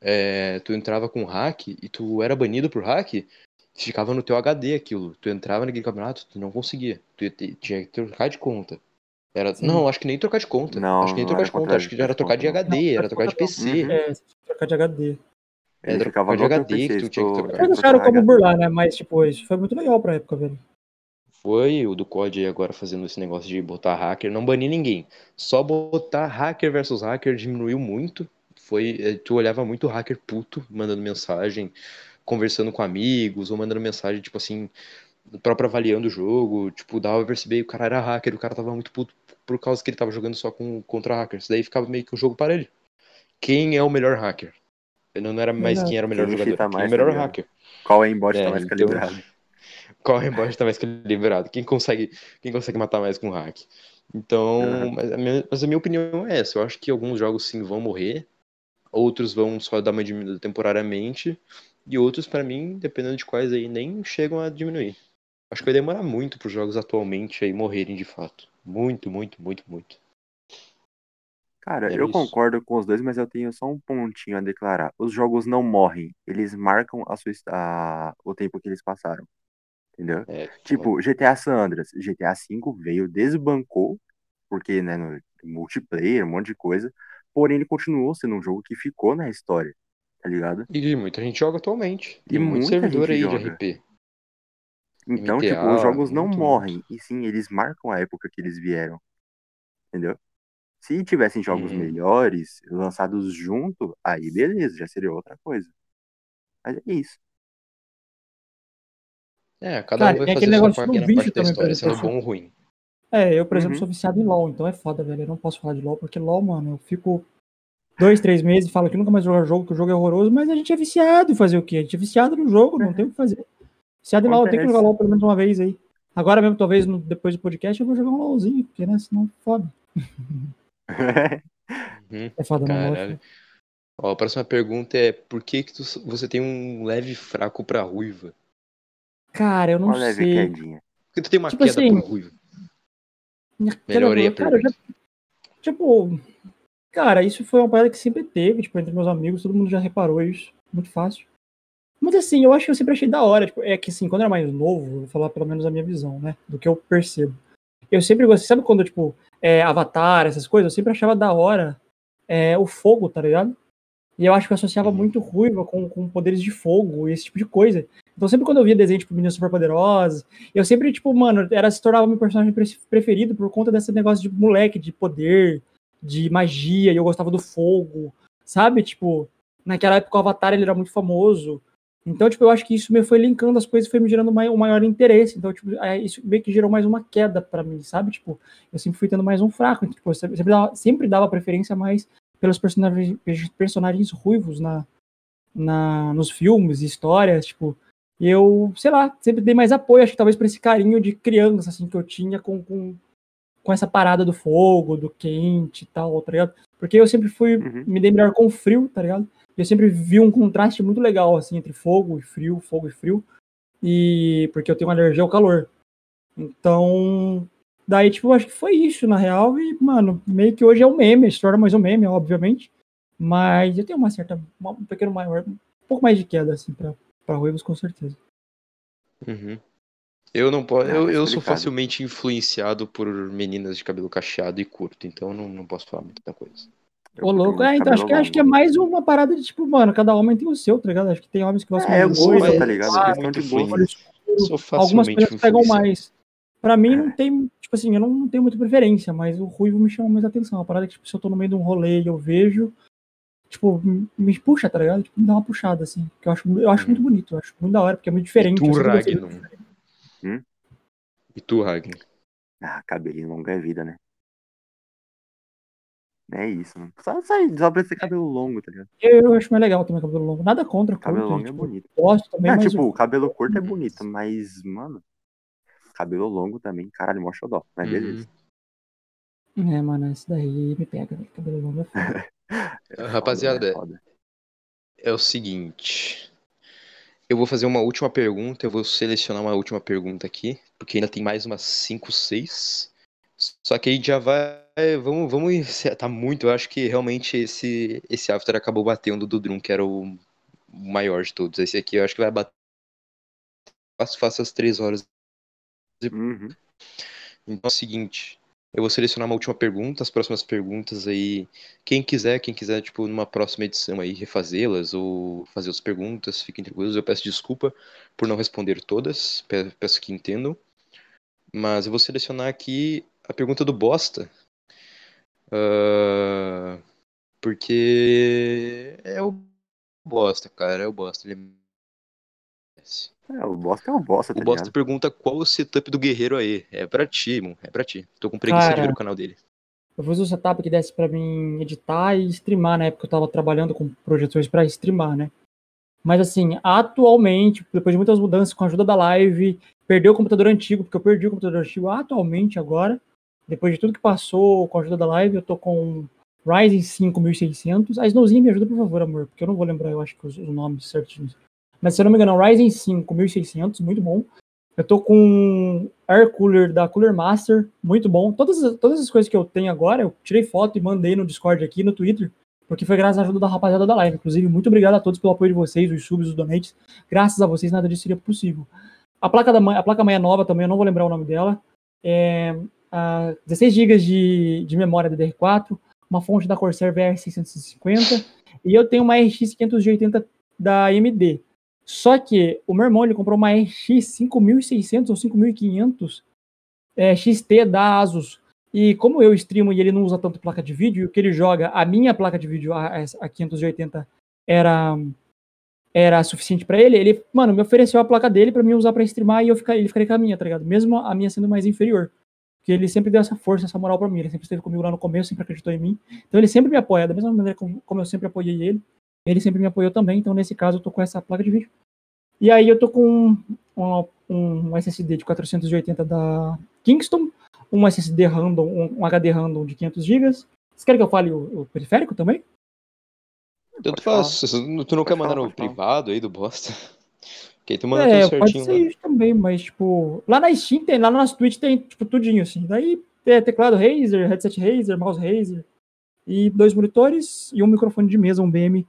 É, tu entrava com hack e tu era banido por hack, ficava no teu HD aquilo. Tu entrava naquele campeonato, tu não conseguia. Tu ia ter- tinha que trocar de conta. Era, Sim. não, acho que nem trocar de conta. Não, acho que nem trocar de conta, acho que já era trocar de. HD, Não, era trocar de PC. Uhum. É, trocar de HD. Ele É, ficava no que PC, tu tinha que tu- trocar. Eles acharam como burlar, né? Mas, tipo, isso foi muito legal pra época, velho. Foi o do COD aí agora fazendo esse negócio de botar hacker, não banir ninguém. Só botar hacker versus hacker diminuiu muito. Foi, eh, tu olhava muito hacker puto, mandando mensagem, conversando com amigos, ou mandando mensagem, tipo assim, próprio avaliando o jogo, tipo, dava pra perceber que o cara era hacker, o cara tava muito puto por causa que ele tava jogando só com, contra hackers. Daí ficava meio que o jogo para ele. Quem é o melhor hacker? Não não era mais Exato. quem era o melhor Quem jogador, cheata quem é o melhor tá ligado? hacker. Qual é embot É, tá mais então- calibrado? <laughs> Qual rebote tá mais calibrado? Quem consegue, quem consegue matar mais com hack? Então, Uhum. mas, a minha, mas a minha opinião é essa. Eu acho que alguns jogos sim vão morrer, outros vão só dar uma diminuída temporariamente, e outros, pra mim, dependendo de quais aí, nem chegam a diminuir. Acho que vai demorar muito para os jogos atualmente aí morrerem de fato. Muito, muito, muito, muito. Cara, Era eu isso. concordo com os dois, mas eu tenho só um pontinho a declarar. Os jogos não morrem, eles marcam a sua, his- a- o tempo que eles passaram. Entendeu? É, Tipo, GTA San Andreas, GTA V veio, desbancou porque, né, no multiplayer, um monte de coisa. Porém, ele continuou sendo um jogo que ficou na história, tá ligado? E muita gente joga atualmente. E Tem muito muita servidor gente aí de joga. RP. Então, tipo, os jogos não muito, morrem, e sim, eles marcam a época que eles vieram. Entendeu? Se tivessem jogos Uhum. melhores, lançados junto, aí beleza, já seria outra coisa. Mas é isso. É, cada Cara, um vai tem fazer aquele sua negócio do pequena vício parte da também, história, sendo bom ou ruim. É, eu, por exemplo, Uhum. sou viciado em LoL, então é foda, velho. Eu não posso falar de LoL, porque LoL, mano, eu fico dois, três meses e falo que nunca mais vou jogar jogo, que o jogo é horroroso, mas a gente é viciado em fazer o quê? A gente é viciado no jogo, não tem o que fazer. Viciado em LoL, eu tenho que jogar LoL pelo menos uma vez aí. Agora mesmo, talvez, no- depois do podcast, eu vou jogar um LoLzinho, porque, né, senão foda. <laughs> Uhum. É foda, é foda. Ó, a próxima pergunta é: por que, que tu- você tem um leve fraco pra ruiva? Cara, eu não Uma leve sei. quedinha. Por que tu tem uma Tipo queda assim, por ruiva? Melhorei a Cara, eu já, tipo, cara, isso foi uma parada que sempre teve, tipo, entre meus amigos, todo mundo já reparou isso, muito fácil. Mas assim, eu acho que eu sempre achei da hora, tipo, é que assim, quando eu era mais novo, eu vou falar pelo menos a minha visão, né, do que eu percebo. Eu sempre gostei, sabe quando, tipo, é, Avatar, essas coisas, eu sempre achava da hora é, o fogo, tá ligado? E eu acho que eu associava Uhum. muito ruiva com, com poderes de fogo e esse tipo de coisa. Então sempre quando eu via desenho, tipo, Meninas Superpoderosas, eu sempre, tipo, mano, era se tornava meu personagem pre- preferido por conta desse negócio de moleque, de poder, de magia, e eu gostava do fogo, sabe? Tipo, naquela época o Avatar ele era muito famoso. Então, tipo, eu acho que isso me foi linkando as coisas, foi me gerando um maior interesse. Então, tipo, é, isso meio que gerou mais uma queda pra mim, sabe? Tipo, eu sempre fui tendo mais um fraco. Tipo, eu sempre, dava, sempre dava preferência mais pelos personagens, personagens ruivos na, na, nos filmes, histórias, tipo. Eu, sei lá, sempre dei mais apoio, acho que talvez pra esse carinho de criança, assim, que eu tinha com, com, com essa parada do fogo, do quente e tal, tá ligado? Porque eu sempre fui, Uhum. me dei melhor com frio, tá ligado? Eu sempre vi um contraste muito legal, assim, entre fogo e frio, fogo e frio. E porque eu tenho uma alergia ao calor. Então, daí, tipo, acho que foi isso, na real. E, mano, meio que hoje é um meme, a história é mais um meme, obviamente. Mas eu tenho uma certa, uma- um pequeno maior, um pouco mais de queda, assim, pra, pra ruivos, com certeza. Uhum. Eu não posso. Ah, Eu, tá eu sou facilmente influenciado por meninas de cabelo cacheado e curto, então eu não, não posso falar muita coisa. Ô, louco. É, então acho que, acho que é mais uma parada de, tipo, mano, cada homem tem o seu, tá ligado? Acho que tem homens que gostam É, mais de gosto, loiro, tá ligado? Questão de gosto. olho escuro. Sou Algumas coisas pegam mais. Pra mim não tem, tipo assim, eu não tenho muita preferência, mas o ruivo me chama mais atenção. A parada é que, tipo, se eu tô no meio de um rolê e eu vejo, tipo, me- me puxa, tá ligado? Tipo, me dá uma puxada, assim. Que eu acho, eu acho Uhum. muito bonito, eu acho muito da hora, porque é muito diferente. E tu, gostei Ragnar? muito. E tu, Ragnar? Ah, cabelinho longo é vida, né? É isso, mano. Só, só, só pra ser cabelo longo, tá ligado? Eu, eu acho mais legal também cabelo longo. Nada contra, Cabelo curto, longo é tipo, bonito. Gosto também, Não, mas tipo, o- o cabelo curto é bonito, mas, mano, cabelo longo também, caralho, mó xodó. Mas Uhum. beleza. É, mano, esse daí me pega, velho. Cabelo longo é foda. <laughs> É Rapaziada, né? Foda. É o seguinte. Eu vou fazer uma última pergunta, eu vou selecionar uma última pergunta aqui, porque ainda tem mais umas 5, 6. Só que a gente já vai. Vamos, vamos. encer- Tá muito. Eu acho que realmente esse, esse after acabou batendo do Drum, que era o maior de todos. Esse aqui eu acho que vai bater. Fácil, fácil as 3 horas. Uhum. Então é o seguinte. Eu vou selecionar uma última pergunta, as próximas perguntas aí. Quem quiser, quem quiser, tipo, numa próxima edição aí, refazê-las ou fazer outras perguntas, fiquem tranquilos. Eu peço desculpa por não responder todas, pe- peço que entendam. Mas eu vou selecionar aqui a pergunta do Bosta. Ah, porque é o Bosta, cara, é o Bosta. Ele merece. É, o bosta é o bosta, tá O Bosta ligado? pergunta qual o setup do guerreiro aí. É pra ti, mano. É pra ti. Tô com preguiça de Cara, ver o canal dele. Eu fiz o setup que desse pra mim editar e streamar, na época eu tava trabalhando com projeções pra streamar, né? Mas assim, atualmente, depois de muitas mudanças, com a ajuda da live, perdi o computador antigo, porque eu perdi o computador antigo atualmente agora. Depois de tudo que passou com a ajuda da live, eu tô com Ryzen 5 1600. A Snowzinha me ajuda, por favor, amor, porque eu não vou lembrar, eu acho que os, os nomes certinhos. Mas se eu não me engano, Ryzen 5 1600, muito bom. Eu tô com Air Cooler da Cooler Master, muito bom. Todas, as- todas as coisas que eu tenho agora, eu tirei foto e mandei no Discord aqui, no Twitter, porque foi graças à ajuda da rapaziada da live. Inclusive, muito obrigado a todos pelo apoio de vocês, os subs, os donates. Graças a vocês, nada disso seria possível. A placa da mãe, a placa mãe é nova também, eu não vou lembrar o nome dela. É, ah, 16 GB de, de memória DDR4, uma fonte da Corsair VR650 e eu tenho uma RX 580 da AMD. Só que o meu irmão ele comprou uma RX 5600 ou 5500 é, XT da Asus. E como eu streamo e ele não usa tanto placa de vídeo, o que ele joga, a minha placa de vídeo, a, a 580, era era suficiente para ele, ele, mano, me ofereceu a placa dele para mim usar para streamar e eu ficar, ele ficaria com a minha, tá ligado? Mesmo a minha sendo mais inferior. Porque ele sempre deu essa força, essa moral para mim, ele sempre esteve comigo lá no começo, sempre acreditou em mim. Então ele sempre me apoia, da mesma maneira como, eu sempre apoiei ele, ele sempre me apoiou também, então nesse caso eu tô com essa placa de vídeo. E aí eu tô com um, um SSD de 480 da Kingston, um SSD random, um, um HD random de 500 GB. Vocês querem que eu fale o, o periférico também? Tanto faz. Tu não quer mandar no privado aí do bosta? Que aí tu manda É, tudo pode certinho ser lá. isso também, mas tipo, lá na Steam tem, lá na nossa Twitch tem, tipo, tudinho assim. Daí é teclado Razer, headset Razer, mouse Razer, e dois monitores e um microfone de mesa, um BM,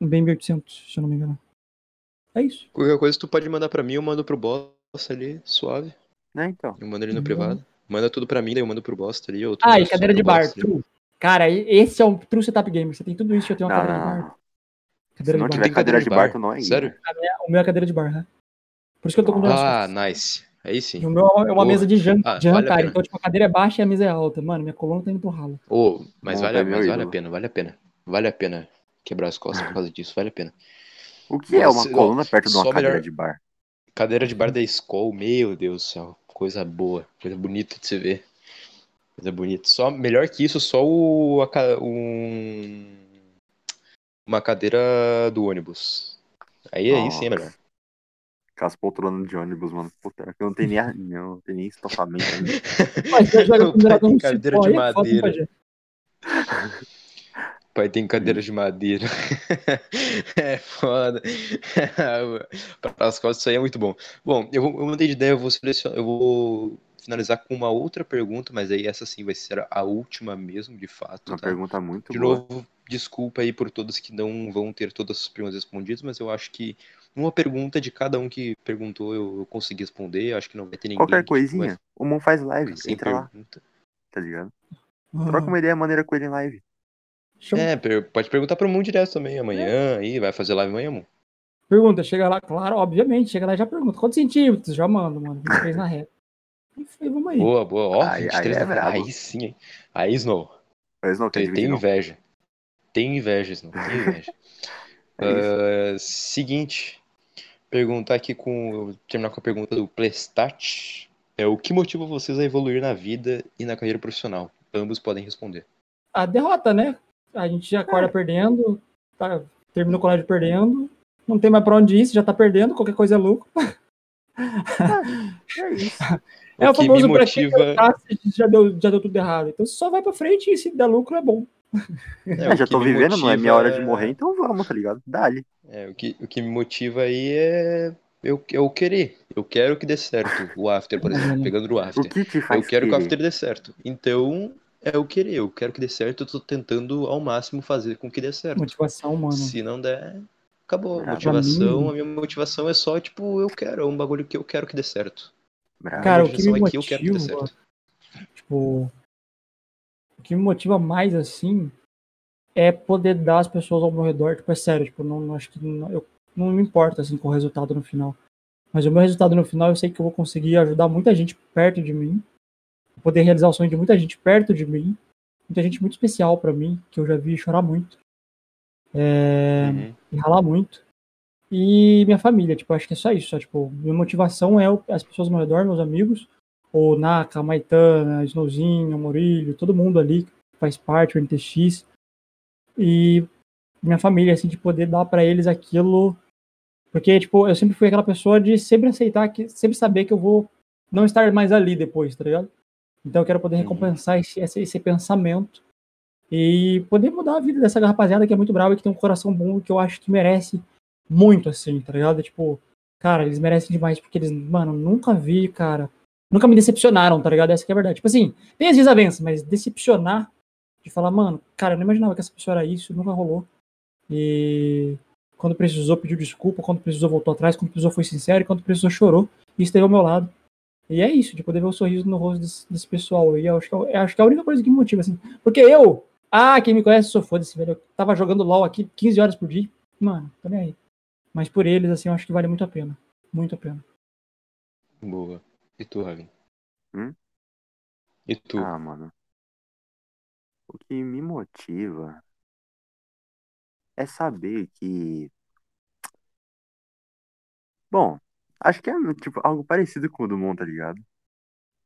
um BM800, se eu não me engano. É isso. Qualquer coisa tu pode mandar pra mim, eu mando pro bosta ali, suave. Né, então. Eu mando ele no Uhum. privado. Manda tudo pra mim, daí eu mando pro bosta ali. Ah, e cadeira de bar, true. Cara, esse é um true setup gamer. Você tem tudo isso, eu tenho uma Não, cadeira não, de não. Bar. Se Cadeira não de tiver bar. Cadeira de bar, tu não é Sério? gamer. O meu é cadeira de bar, né? Por isso que eu tô com duas Ah, nice. Aí sim. E o meu é uma Porra. mesa de, jan Ah, de vale jantar. pena. então, tipo, a cadeira é baixa e a mesa é alta. Mano, minha coluna tá indo pro ralo. Ô, mas, Bom, vale, é meu mas vale a pena, vale a pena. Vale a pena quebrar as costas por causa disso, vale a pena. O que é uma coluna perto de uma cadeira melhor- de bar? Cadeira de bar da escola, meu Deus do céu. Coisa boa, coisa bonita de se ver. Coisa bonita. Só, melhor que isso, só o, a um, uma cadeira do ônibus. Aí, aí sim é melhor. Com as poltronas de ônibus, mano. Puta, que eu não tenho nem, a- não, tem nem estofamento. <laughs> Mas com <laughs> tem um cadeira de é madeira. <laughs> Pai tem cadeira de madeira. é foda. Para as costas, isso aí é muito bom. Bom, eu, vou- eu mudei de ideia, eu vou selecionar, eu vou finalizar com uma outra pergunta, mas aí essa sim vai ser a última mesmo, de fato, Uma tá? pergunta muito De boa. novo, desculpa aí por todos que não vão ter todas as perguntas respondidas, mas eu acho que uma pergunta de cada um que perguntou eu, eu consegui responder. Acho que não vai ter ninguém Qualquer que, tipo, vai coisinha, o Moon faz live. Entra lá, pergunta. tá ligado? Ah, Troca uma ideia maneira com ele em live. show. É, per- pode perguntar pro Mundo direto também amanhã, aí vai fazer live amanhã, Moon. Pergunta, chega lá, claro, obviamente, chega lá e já pergunta. Quantos centímetros? Já mando, mano. 23 na reta. E foi, vamos aí. Boa, boa. Ó, Aí- 23 aí é. Aí sim, hein? Aí, Snow. Não, quer Tem, tem não. inveja. Tem inveja, Snow. Tem inveja. <laughs> É. Ah, seguinte. Perguntar aqui com. Terminar com a pergunta do Plestat. É, o que motiva vocês a evoluir na vida e na carreira profissional? Ambos podem responder. A derrota, né? A gente já É. acorda perdendo, tá, termina o colégio perdendo, não tem mais pra onde ir, você já tá perdendo, qualquer coisa é lucro. É isso. <laughs> É o, me famoso pra motiva- se já deu, já deu tudo errado. Então você só vai pra frente e se der lucro é bom. É, É, o já tô vivendo, não é minha hora de motiva- morrer, então vamos, tá ligado? Dali. É, o que, o que me motiva aí é eu, eu querer. Eu quero que dê certo o after, por exemplo. Uhum. Pegando o O after. que te Eu faz quero que o querer? after dê certo. Então, é o querer. Eu quero que dê certo. Eu tô tentando ao máximo fazer com que dê certo. Motivação, mano. Se não der, acabou. Ah, motivação, pra a minha motivação é só, tipo, eu quero. É um bagulho que eu quero que dê certo. Bravo. Cara, o que me que motiva, tipo, o que me motiva mais assim é poder dar às pessoas ao meu redor, tipo, é sério, tipo, não, não acho que não, eu, não me importa assim com o resultado no final. Mas o meu resultado no final, eu sei que eu vou conseguir ajudar muita gente perto de mim, poder realizar o sonho de muita gente perto de mim, muita gente muito especial pra mim, que eu já vi chorar muito. É, Uhum. e ralar muito. E minha família, tipo, acho que é só isso. Só, tipo, minha motivação é as pessoas ao meu redor, meus amigos, o Naka, Maitana, Snowzinho, Murilho, todo mundo ali que faz parte, o NTX. E minha família, assim, de poder dar pra eles aquilo. Porque, tipo, eu sempre fui aquela pessoa de sempre aceitar, que sempre saber que eu vou não estar mais ali depois, tá ligado? Então eu quero poder recompensar esse, esse, esse pensamento e poder mudar a vida dessa rapaziada que é muito brava e que tem um coração bom que eu acho que merece muito, assim, tá ligado? Tipo, cara, eles merecem demais porque eles, mano, nunca vi, cara. Nunca me decepcionaram, tá ligado? Essa que é a verdade. Tipo assim, tem as desavenças, mas decepcionar de falar, mano, cara, eu não imaginava que essa pessoa era isso, nunca rolou. E quando precisou, pediu desculpa, quando precisou, voltou atrás, quando precisou, foi sincero, e quando precisou, chorou e esteve ao meu lado. E é isso, de poder ver o sorriso no rosto desse, desse pessoal. E acho, que, eu acho que é a única coisa que me motiva, assim. Porque eu, ah, quem me conhece, sou foda-se, velho. Eu tava jogando LOL aqui 15 horas por dia. Mano, tô nem aí. Mas por eles, assim, eu acho que vale muito a pena. Muito a pena. Boa. E tu, Raven? Hum? E tu? Ah, mano. O que me motiva é saber que. Bom, acho que é tipo algo parecido com o do mundo, tá ligado?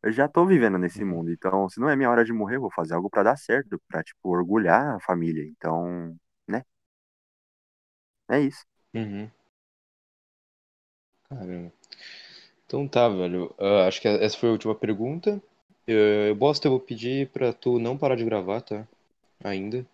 Eu já tô vivendo nesse mundo, então se não é minha hora de morrer, eu vou fazer algo pra dar certo, pra, tipo, orgulhar a família. Então, né? É isso. Uhum. Caramba. Então tá, velho. Ah, acho que essa foi a última pergunta. Eu, Bosta, eu vou pedir pra tu não parar de gravar, tá? Ainda.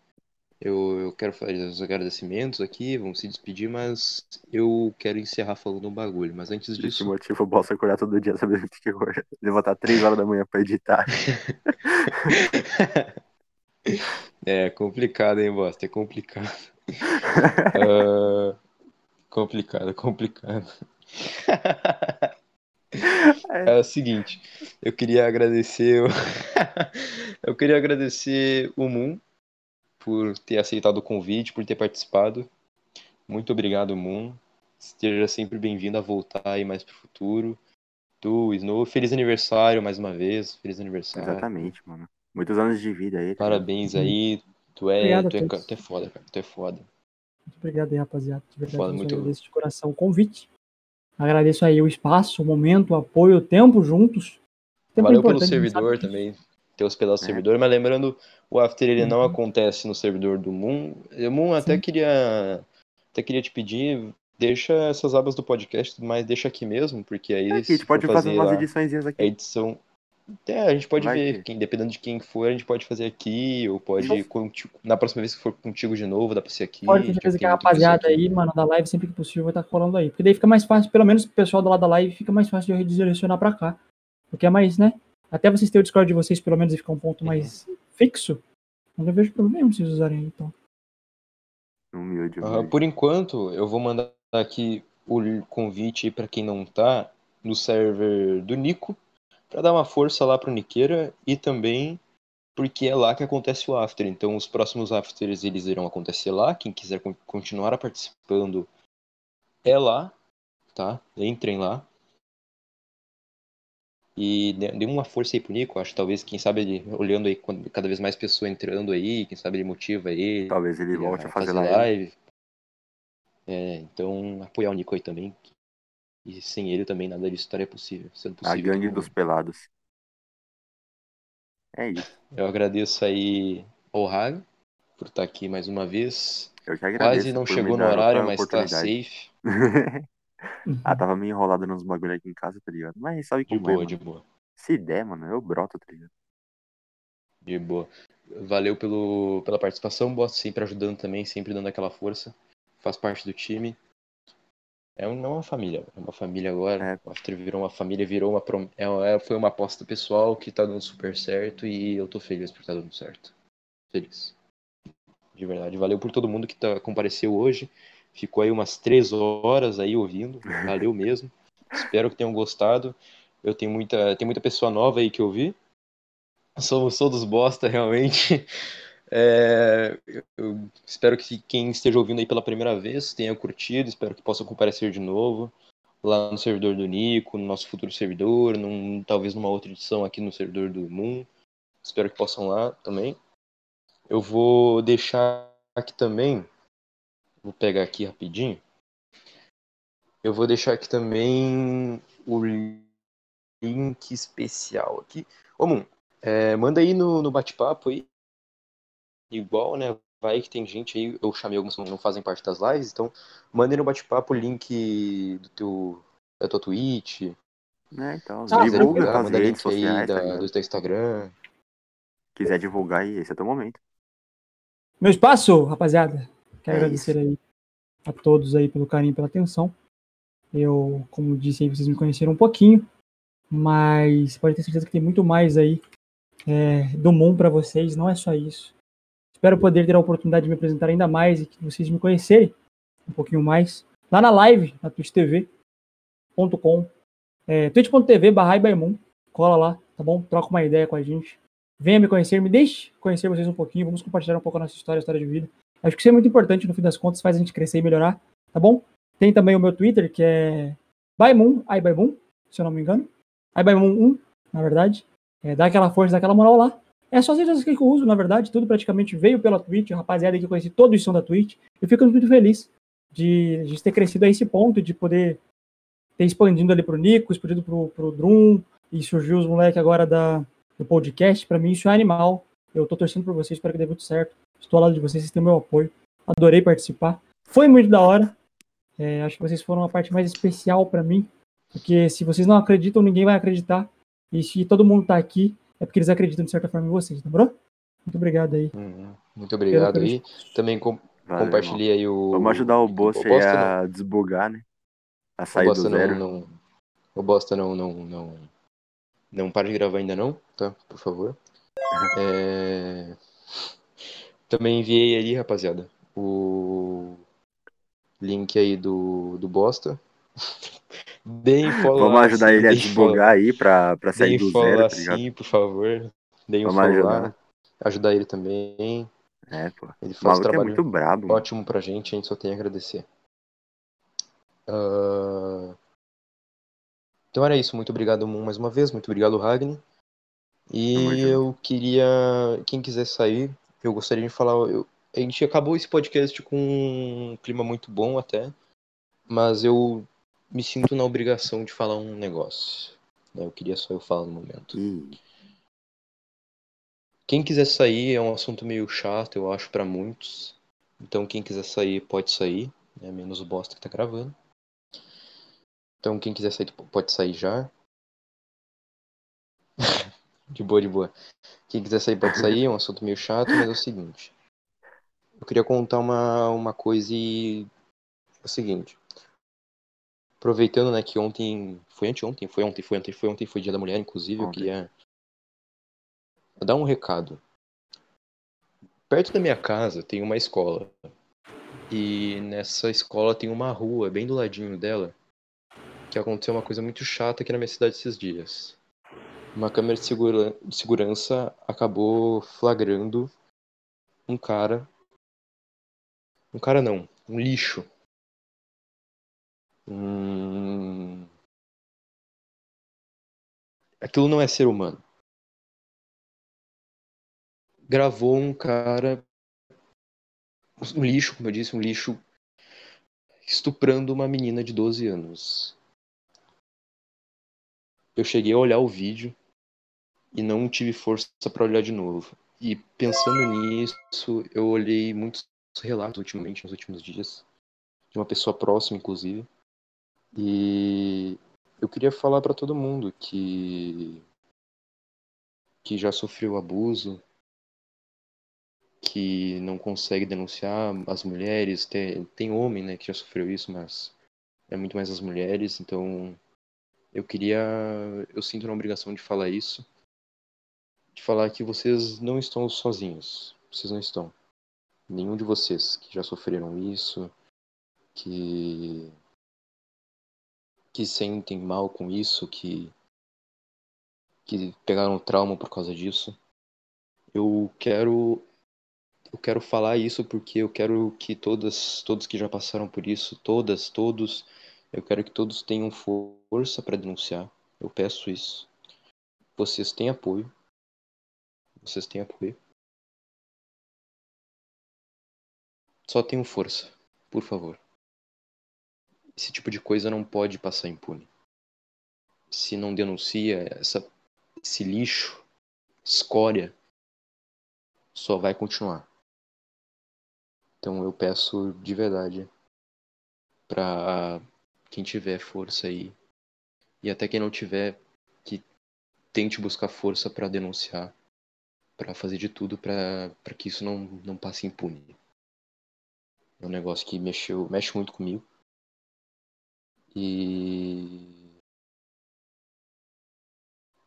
Eu, eu quero fazer os agradecimentos aqui, vamos se despedir, mas eu quero encerrar falando um bagulho. Mas antes Esse disso, motivo eu posso acordar todo dia sabendo que eu vou levantar três horas da manhã pra editar. <laughs> é complicado, hein, Bosta? É complicado. <laughs> Ah, complicado, complicado. <laughs> É o seguinte, eu queria agradecer o... <laughs> eu queria agradecer o Moon por ter aceitado o convite, por ter participado. Muito obrigado, Moon. Esteja sempre bem-vindo a voltar aí mais pro futuro. Tu, Snow, feliz aniversário mais uma vez. Feliz aniversário. Exatamente, mano. Muitos anos de vida aí. tá Parabéns aí. Tu é, Obrigado tu é, tu é foda, cara. Tu é foda. Muito obrigado aí, rapaziada. De verdade, Foda, muito- agradeço de coração o convite. Agradeço aí o espaço, o momento, o apoio, o tempo juntos. Tempo Valeu pelo servidor também, ter hospedado o É. servidor, mas lembrando, o After ele não Uhum. acontece no servidor do Moon. O Moon até queria até queria te pedir, deixa essas abas do podcast, mais deixa aqui mesmo, porque aí É, que a gente pode for fazer umas lá edições a aqui. edição até a gente pode Vai ver, que- quem, dependendo de quem for, a gente pode fazer aqui, ou pode Sim. conti- na próxima vez que for contigo de novo, dá pra ser aqui. Pode ter já certeza tem que a rapaziada aí, mano, da live, sempre que possível, vai estar colando aí. Porque daí fica mais fácil, pelo menos o pessoal do lado da live fica mais fácil de redirecionar pra cá. Porque é mais, né? Até vocês terem o Discord de vocês, pelo menos, e ficar um ponto Uhum. mais fixo. Não vejo problema vocês usarem aí, então. Humilde, humilde. por enquanto, eu vou mandar aqui o convite para quem não tá no server do Nico, para dar uma força lá pro Niqueira e também porque é lá que acontece o after. Então, os próximos afters eles irão acontecer lá. Quem quiser con- continuar participando é lá, tá? Entrem lá. E dê uma força aí pro Nico, acho talvez, quem sabe, ele, olhando aí cada vez mais pessoa entrando aí, quem sabe ele motiva ele Talvez ele volte a fazer fazer live. live. É, então apoiar o Nico aí também. E sem ele também nada disso estaria possível, sendo A possível. gangue então, dos pelados. É isso. Eu agradeço aí ao Hag por estar aqui mais uma vez. Eu que agradeço. Quase não chegou no horário, mas tá safe. <laughs> ah, tava meio enrolado nos bagulho aqui em casa, tá ligado? Mas sabe De como é, boa, mano? de boa. Se der, mano, eu broto, tá ligado? De boa. Valeu pelo, pela participação, Boss, sempre ajudando também, sempre dando aquela força. Faz parte do time. É não é uma família, é uma família agora. É. O After virou uma família, virou uma. prom- É, é- foi uma aposta pessoal que tá dando super certo e eu tô feliz por estar dando certo. Feliz. De verdade. Valeu por todo mundo que tá, compareceu hoje. Ficou aí umas três horas aí ouvindo. Valeu <laughs> mesmo. Espero que tenham gostado. Eu tenho muita, tem muita pessoa nova aí que eu vi. Somos todos bosta, realmente. É, eu espero que quem esteja ouvindo aí pela primeira vez tenha curtido. Espero que possa comparecer de novo lá no servidor do Nico, no nosso futuro servidor, num, talvez numa outra edição aqui no servidor do Moon. Espero que possam lá também. Eu vou deixar aqui também. Vou pegar aqui rapidinho. Eu vou deixar aqui também o link especial aqui. Ô, Moon, é, manda aí no, no bate-papo aí. Igual, né? Vai que tem gente aí, eu chamei alguns que não fazem parte das lives, então manda aí no bate-papo o link do teu, da tua Twitch. Né, então, Ah, divulga divulgar, manda redes link aí sociais, tá da, do teu Instagram. Quiser divulgar aí, esse é o teu momento. Meu espaço, rapaziada. Quero É agradecer aí a todos aí pelo carinho e pela atenção. Eu, como disse aí, vocês me conheceram um pouquinho, mas pode ter certeza que tem muito mais aí é, do mundo para vocês, não é só isso. Espero poder ter a oportunidade de me apresentar ainda mais e que vocês me conhecerem um pouquinho mais lá na live, na twitch.tv.com É, twitch.tv barra. Cola lá, tá bom? Troca uma ideia com a gente. Venha me conhecer, me deixe conhecer vocês um pouquinho. Vamos compartilhar um pouco a nossa história, a história de vida. Acho que isso é muito importante, no fim das contas, faz a gente crescer e melhorar, tá bom? Tem também o meu Twitter, que é Baimon, Ibaimon, se eu não me engano. Ibaimon 1, na verdade. É, dá aquela força, dá aquela moral lá. É só as redes sociais que eu uso, na verdade, tudo praticamente veio pela Twitch, rapaziada que eu conheci todos são da Twitch. Eu fico muito feliz de, de ter crescido a esse ponto, de poder ter expandido ali pro Nico, expandido pro, pro Drum, e surgiu os moleques agora da, do podcast. Para mim, isso é animal. Eu tô torcendo por vocês, espero que dê muito certo. Estou ao lado de vocês, vocês têm meu apoio. Adorei participar. Foi muito da hora. É, acho que vocês foram a parte mais especial para mim, porque se vocês não acreditam, ninguém vai acreditar. E se todo mundo tá aqui, é porque eles acreditam de certa forma em vocês, lembrou? Muito obrigado aí. Uhum. Muito obrigado aí. Também com, Valeu, compartilhei aí o. Vamos ajudar o o aí Bosta a desbugar, né? A O sair do Bosta zero. não, não. O Bosta não, não, não. Não para de gravar ainda não, tá? Por favor. É... Também enviei ali, rapaziada, o link aí do, do Bosta. Deem follow Vamos lá, ajudar sim, ele a desbugar aí pra, pra sair do zero, tá sim, por favor. Deem um Vamos follow ajudar. Ajudar ele também. É, pô. Ele faz um é trabalho muito brabo, ótimo pra gente, a gente só tem a agradecer. Ah, Então era isso, muito obrigado Moon mais uma vez, muito obrigado Ragni. E eu queria, quem quiser sair, eu gostaria de falar, eu- a gente acabou esse podcast com um clima muito bom até, mas eu me sinto na obrigação de falar um negócio. né? Eu queria só eu falar no momento. Ih, Quem quiser sair é um assunto meio chato, eu acho, pra muitos. Então quem quiser sair pode sair, né? Menos o bosta que tá gravando. Então quem quiser sair pode sair já. <laughs> de boa, de boa. Quem quiser sair pode sair, é um assunto meio chato, mas é o seguinte. Eu queria contar uma, uma coisa e é o seguinte. Aproveitando, né, que ontem. Foi anteontem, foi ontem, foi ontem, foi ontem, foi dia da mulher, inclusive, eu Ontem. queria dar um recado. Perto da minha casa tem uma escola. E nessa escola tem uma rua bem do ladinho dela. Que aconteceu uma coisa muito chata aqui na minha cidade esses dias. Uma câmera de, segura- de segurança acabou flagrando um cara. Um cara não, um lixo. Um... Aquilo não é ser humano gravou um cara, um lixo, como eu disse, um lixo estuprando uma menina de 12 anos. Eu cheguei a olhar o vídeo e não tive força para olhar de novo. E pensando nisso, eu olhei muitos relatos ultimamente, nos últimos dias, de uma pessoa próxima, inclusive. E eu queria falar para todo mundo que que já sofreu abuso, que não consegue denunciar as mulheres. Tem, tem homem, né, que já sofreu isso, mas é muito mais as mulheres. Então, eu queria. Eu sinto uma obrigação de falar isso. De falar que vocês não estão sozinhos. Vocês não estão. Nenhum de vocês que já sofreram isso, que. Que sentem mal com isso, que. que pegaram trauma por causa disso. Eu quero eu quero falar isso porque eu quero que todas, todos que já passaram por isso, todas, todos, eu quero que todos tenham força para denunciar. Eu peço isso. Vocês têm apoio. Vocês têm apoio. Só tenham força, por favor. Esse tipo de coisa não pode passar impune. Se não denuncia essa, esse lixo, escória, só vai continuar. Então eu peço de verdade pra quem tiver força aí e até quem não tiver que tente buscar força pra denunciar, pra fazer de tudo pra que isso não não passe impune. É um negócio que mexeu, mexe muito comigo. E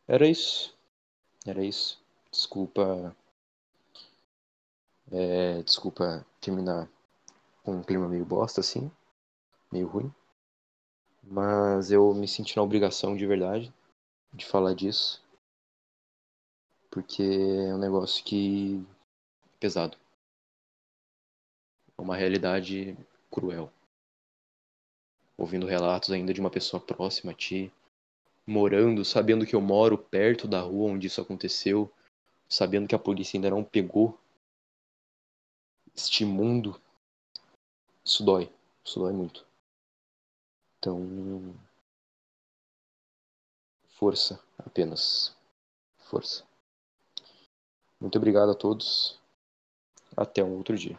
era isso. Era isso. Desculpa é, desculpa terminar com um clima meio bosta assim, meio ruim. Mas eu me senti na obrigação de verdade de falar disso. Porque é um negócio que é pesado. É uma realidade cruel. Ouvindo relatos ainda de uma pessoa próxima a ti, morando, sabendo que eu moro perto da rua onde isso aconteceu, sabendo que a polícia ainda não pegou este mundo, isso dói. Isso dói muito. Então. Força, apenas. Força. Muito obrigado a todos. Até um outro dia.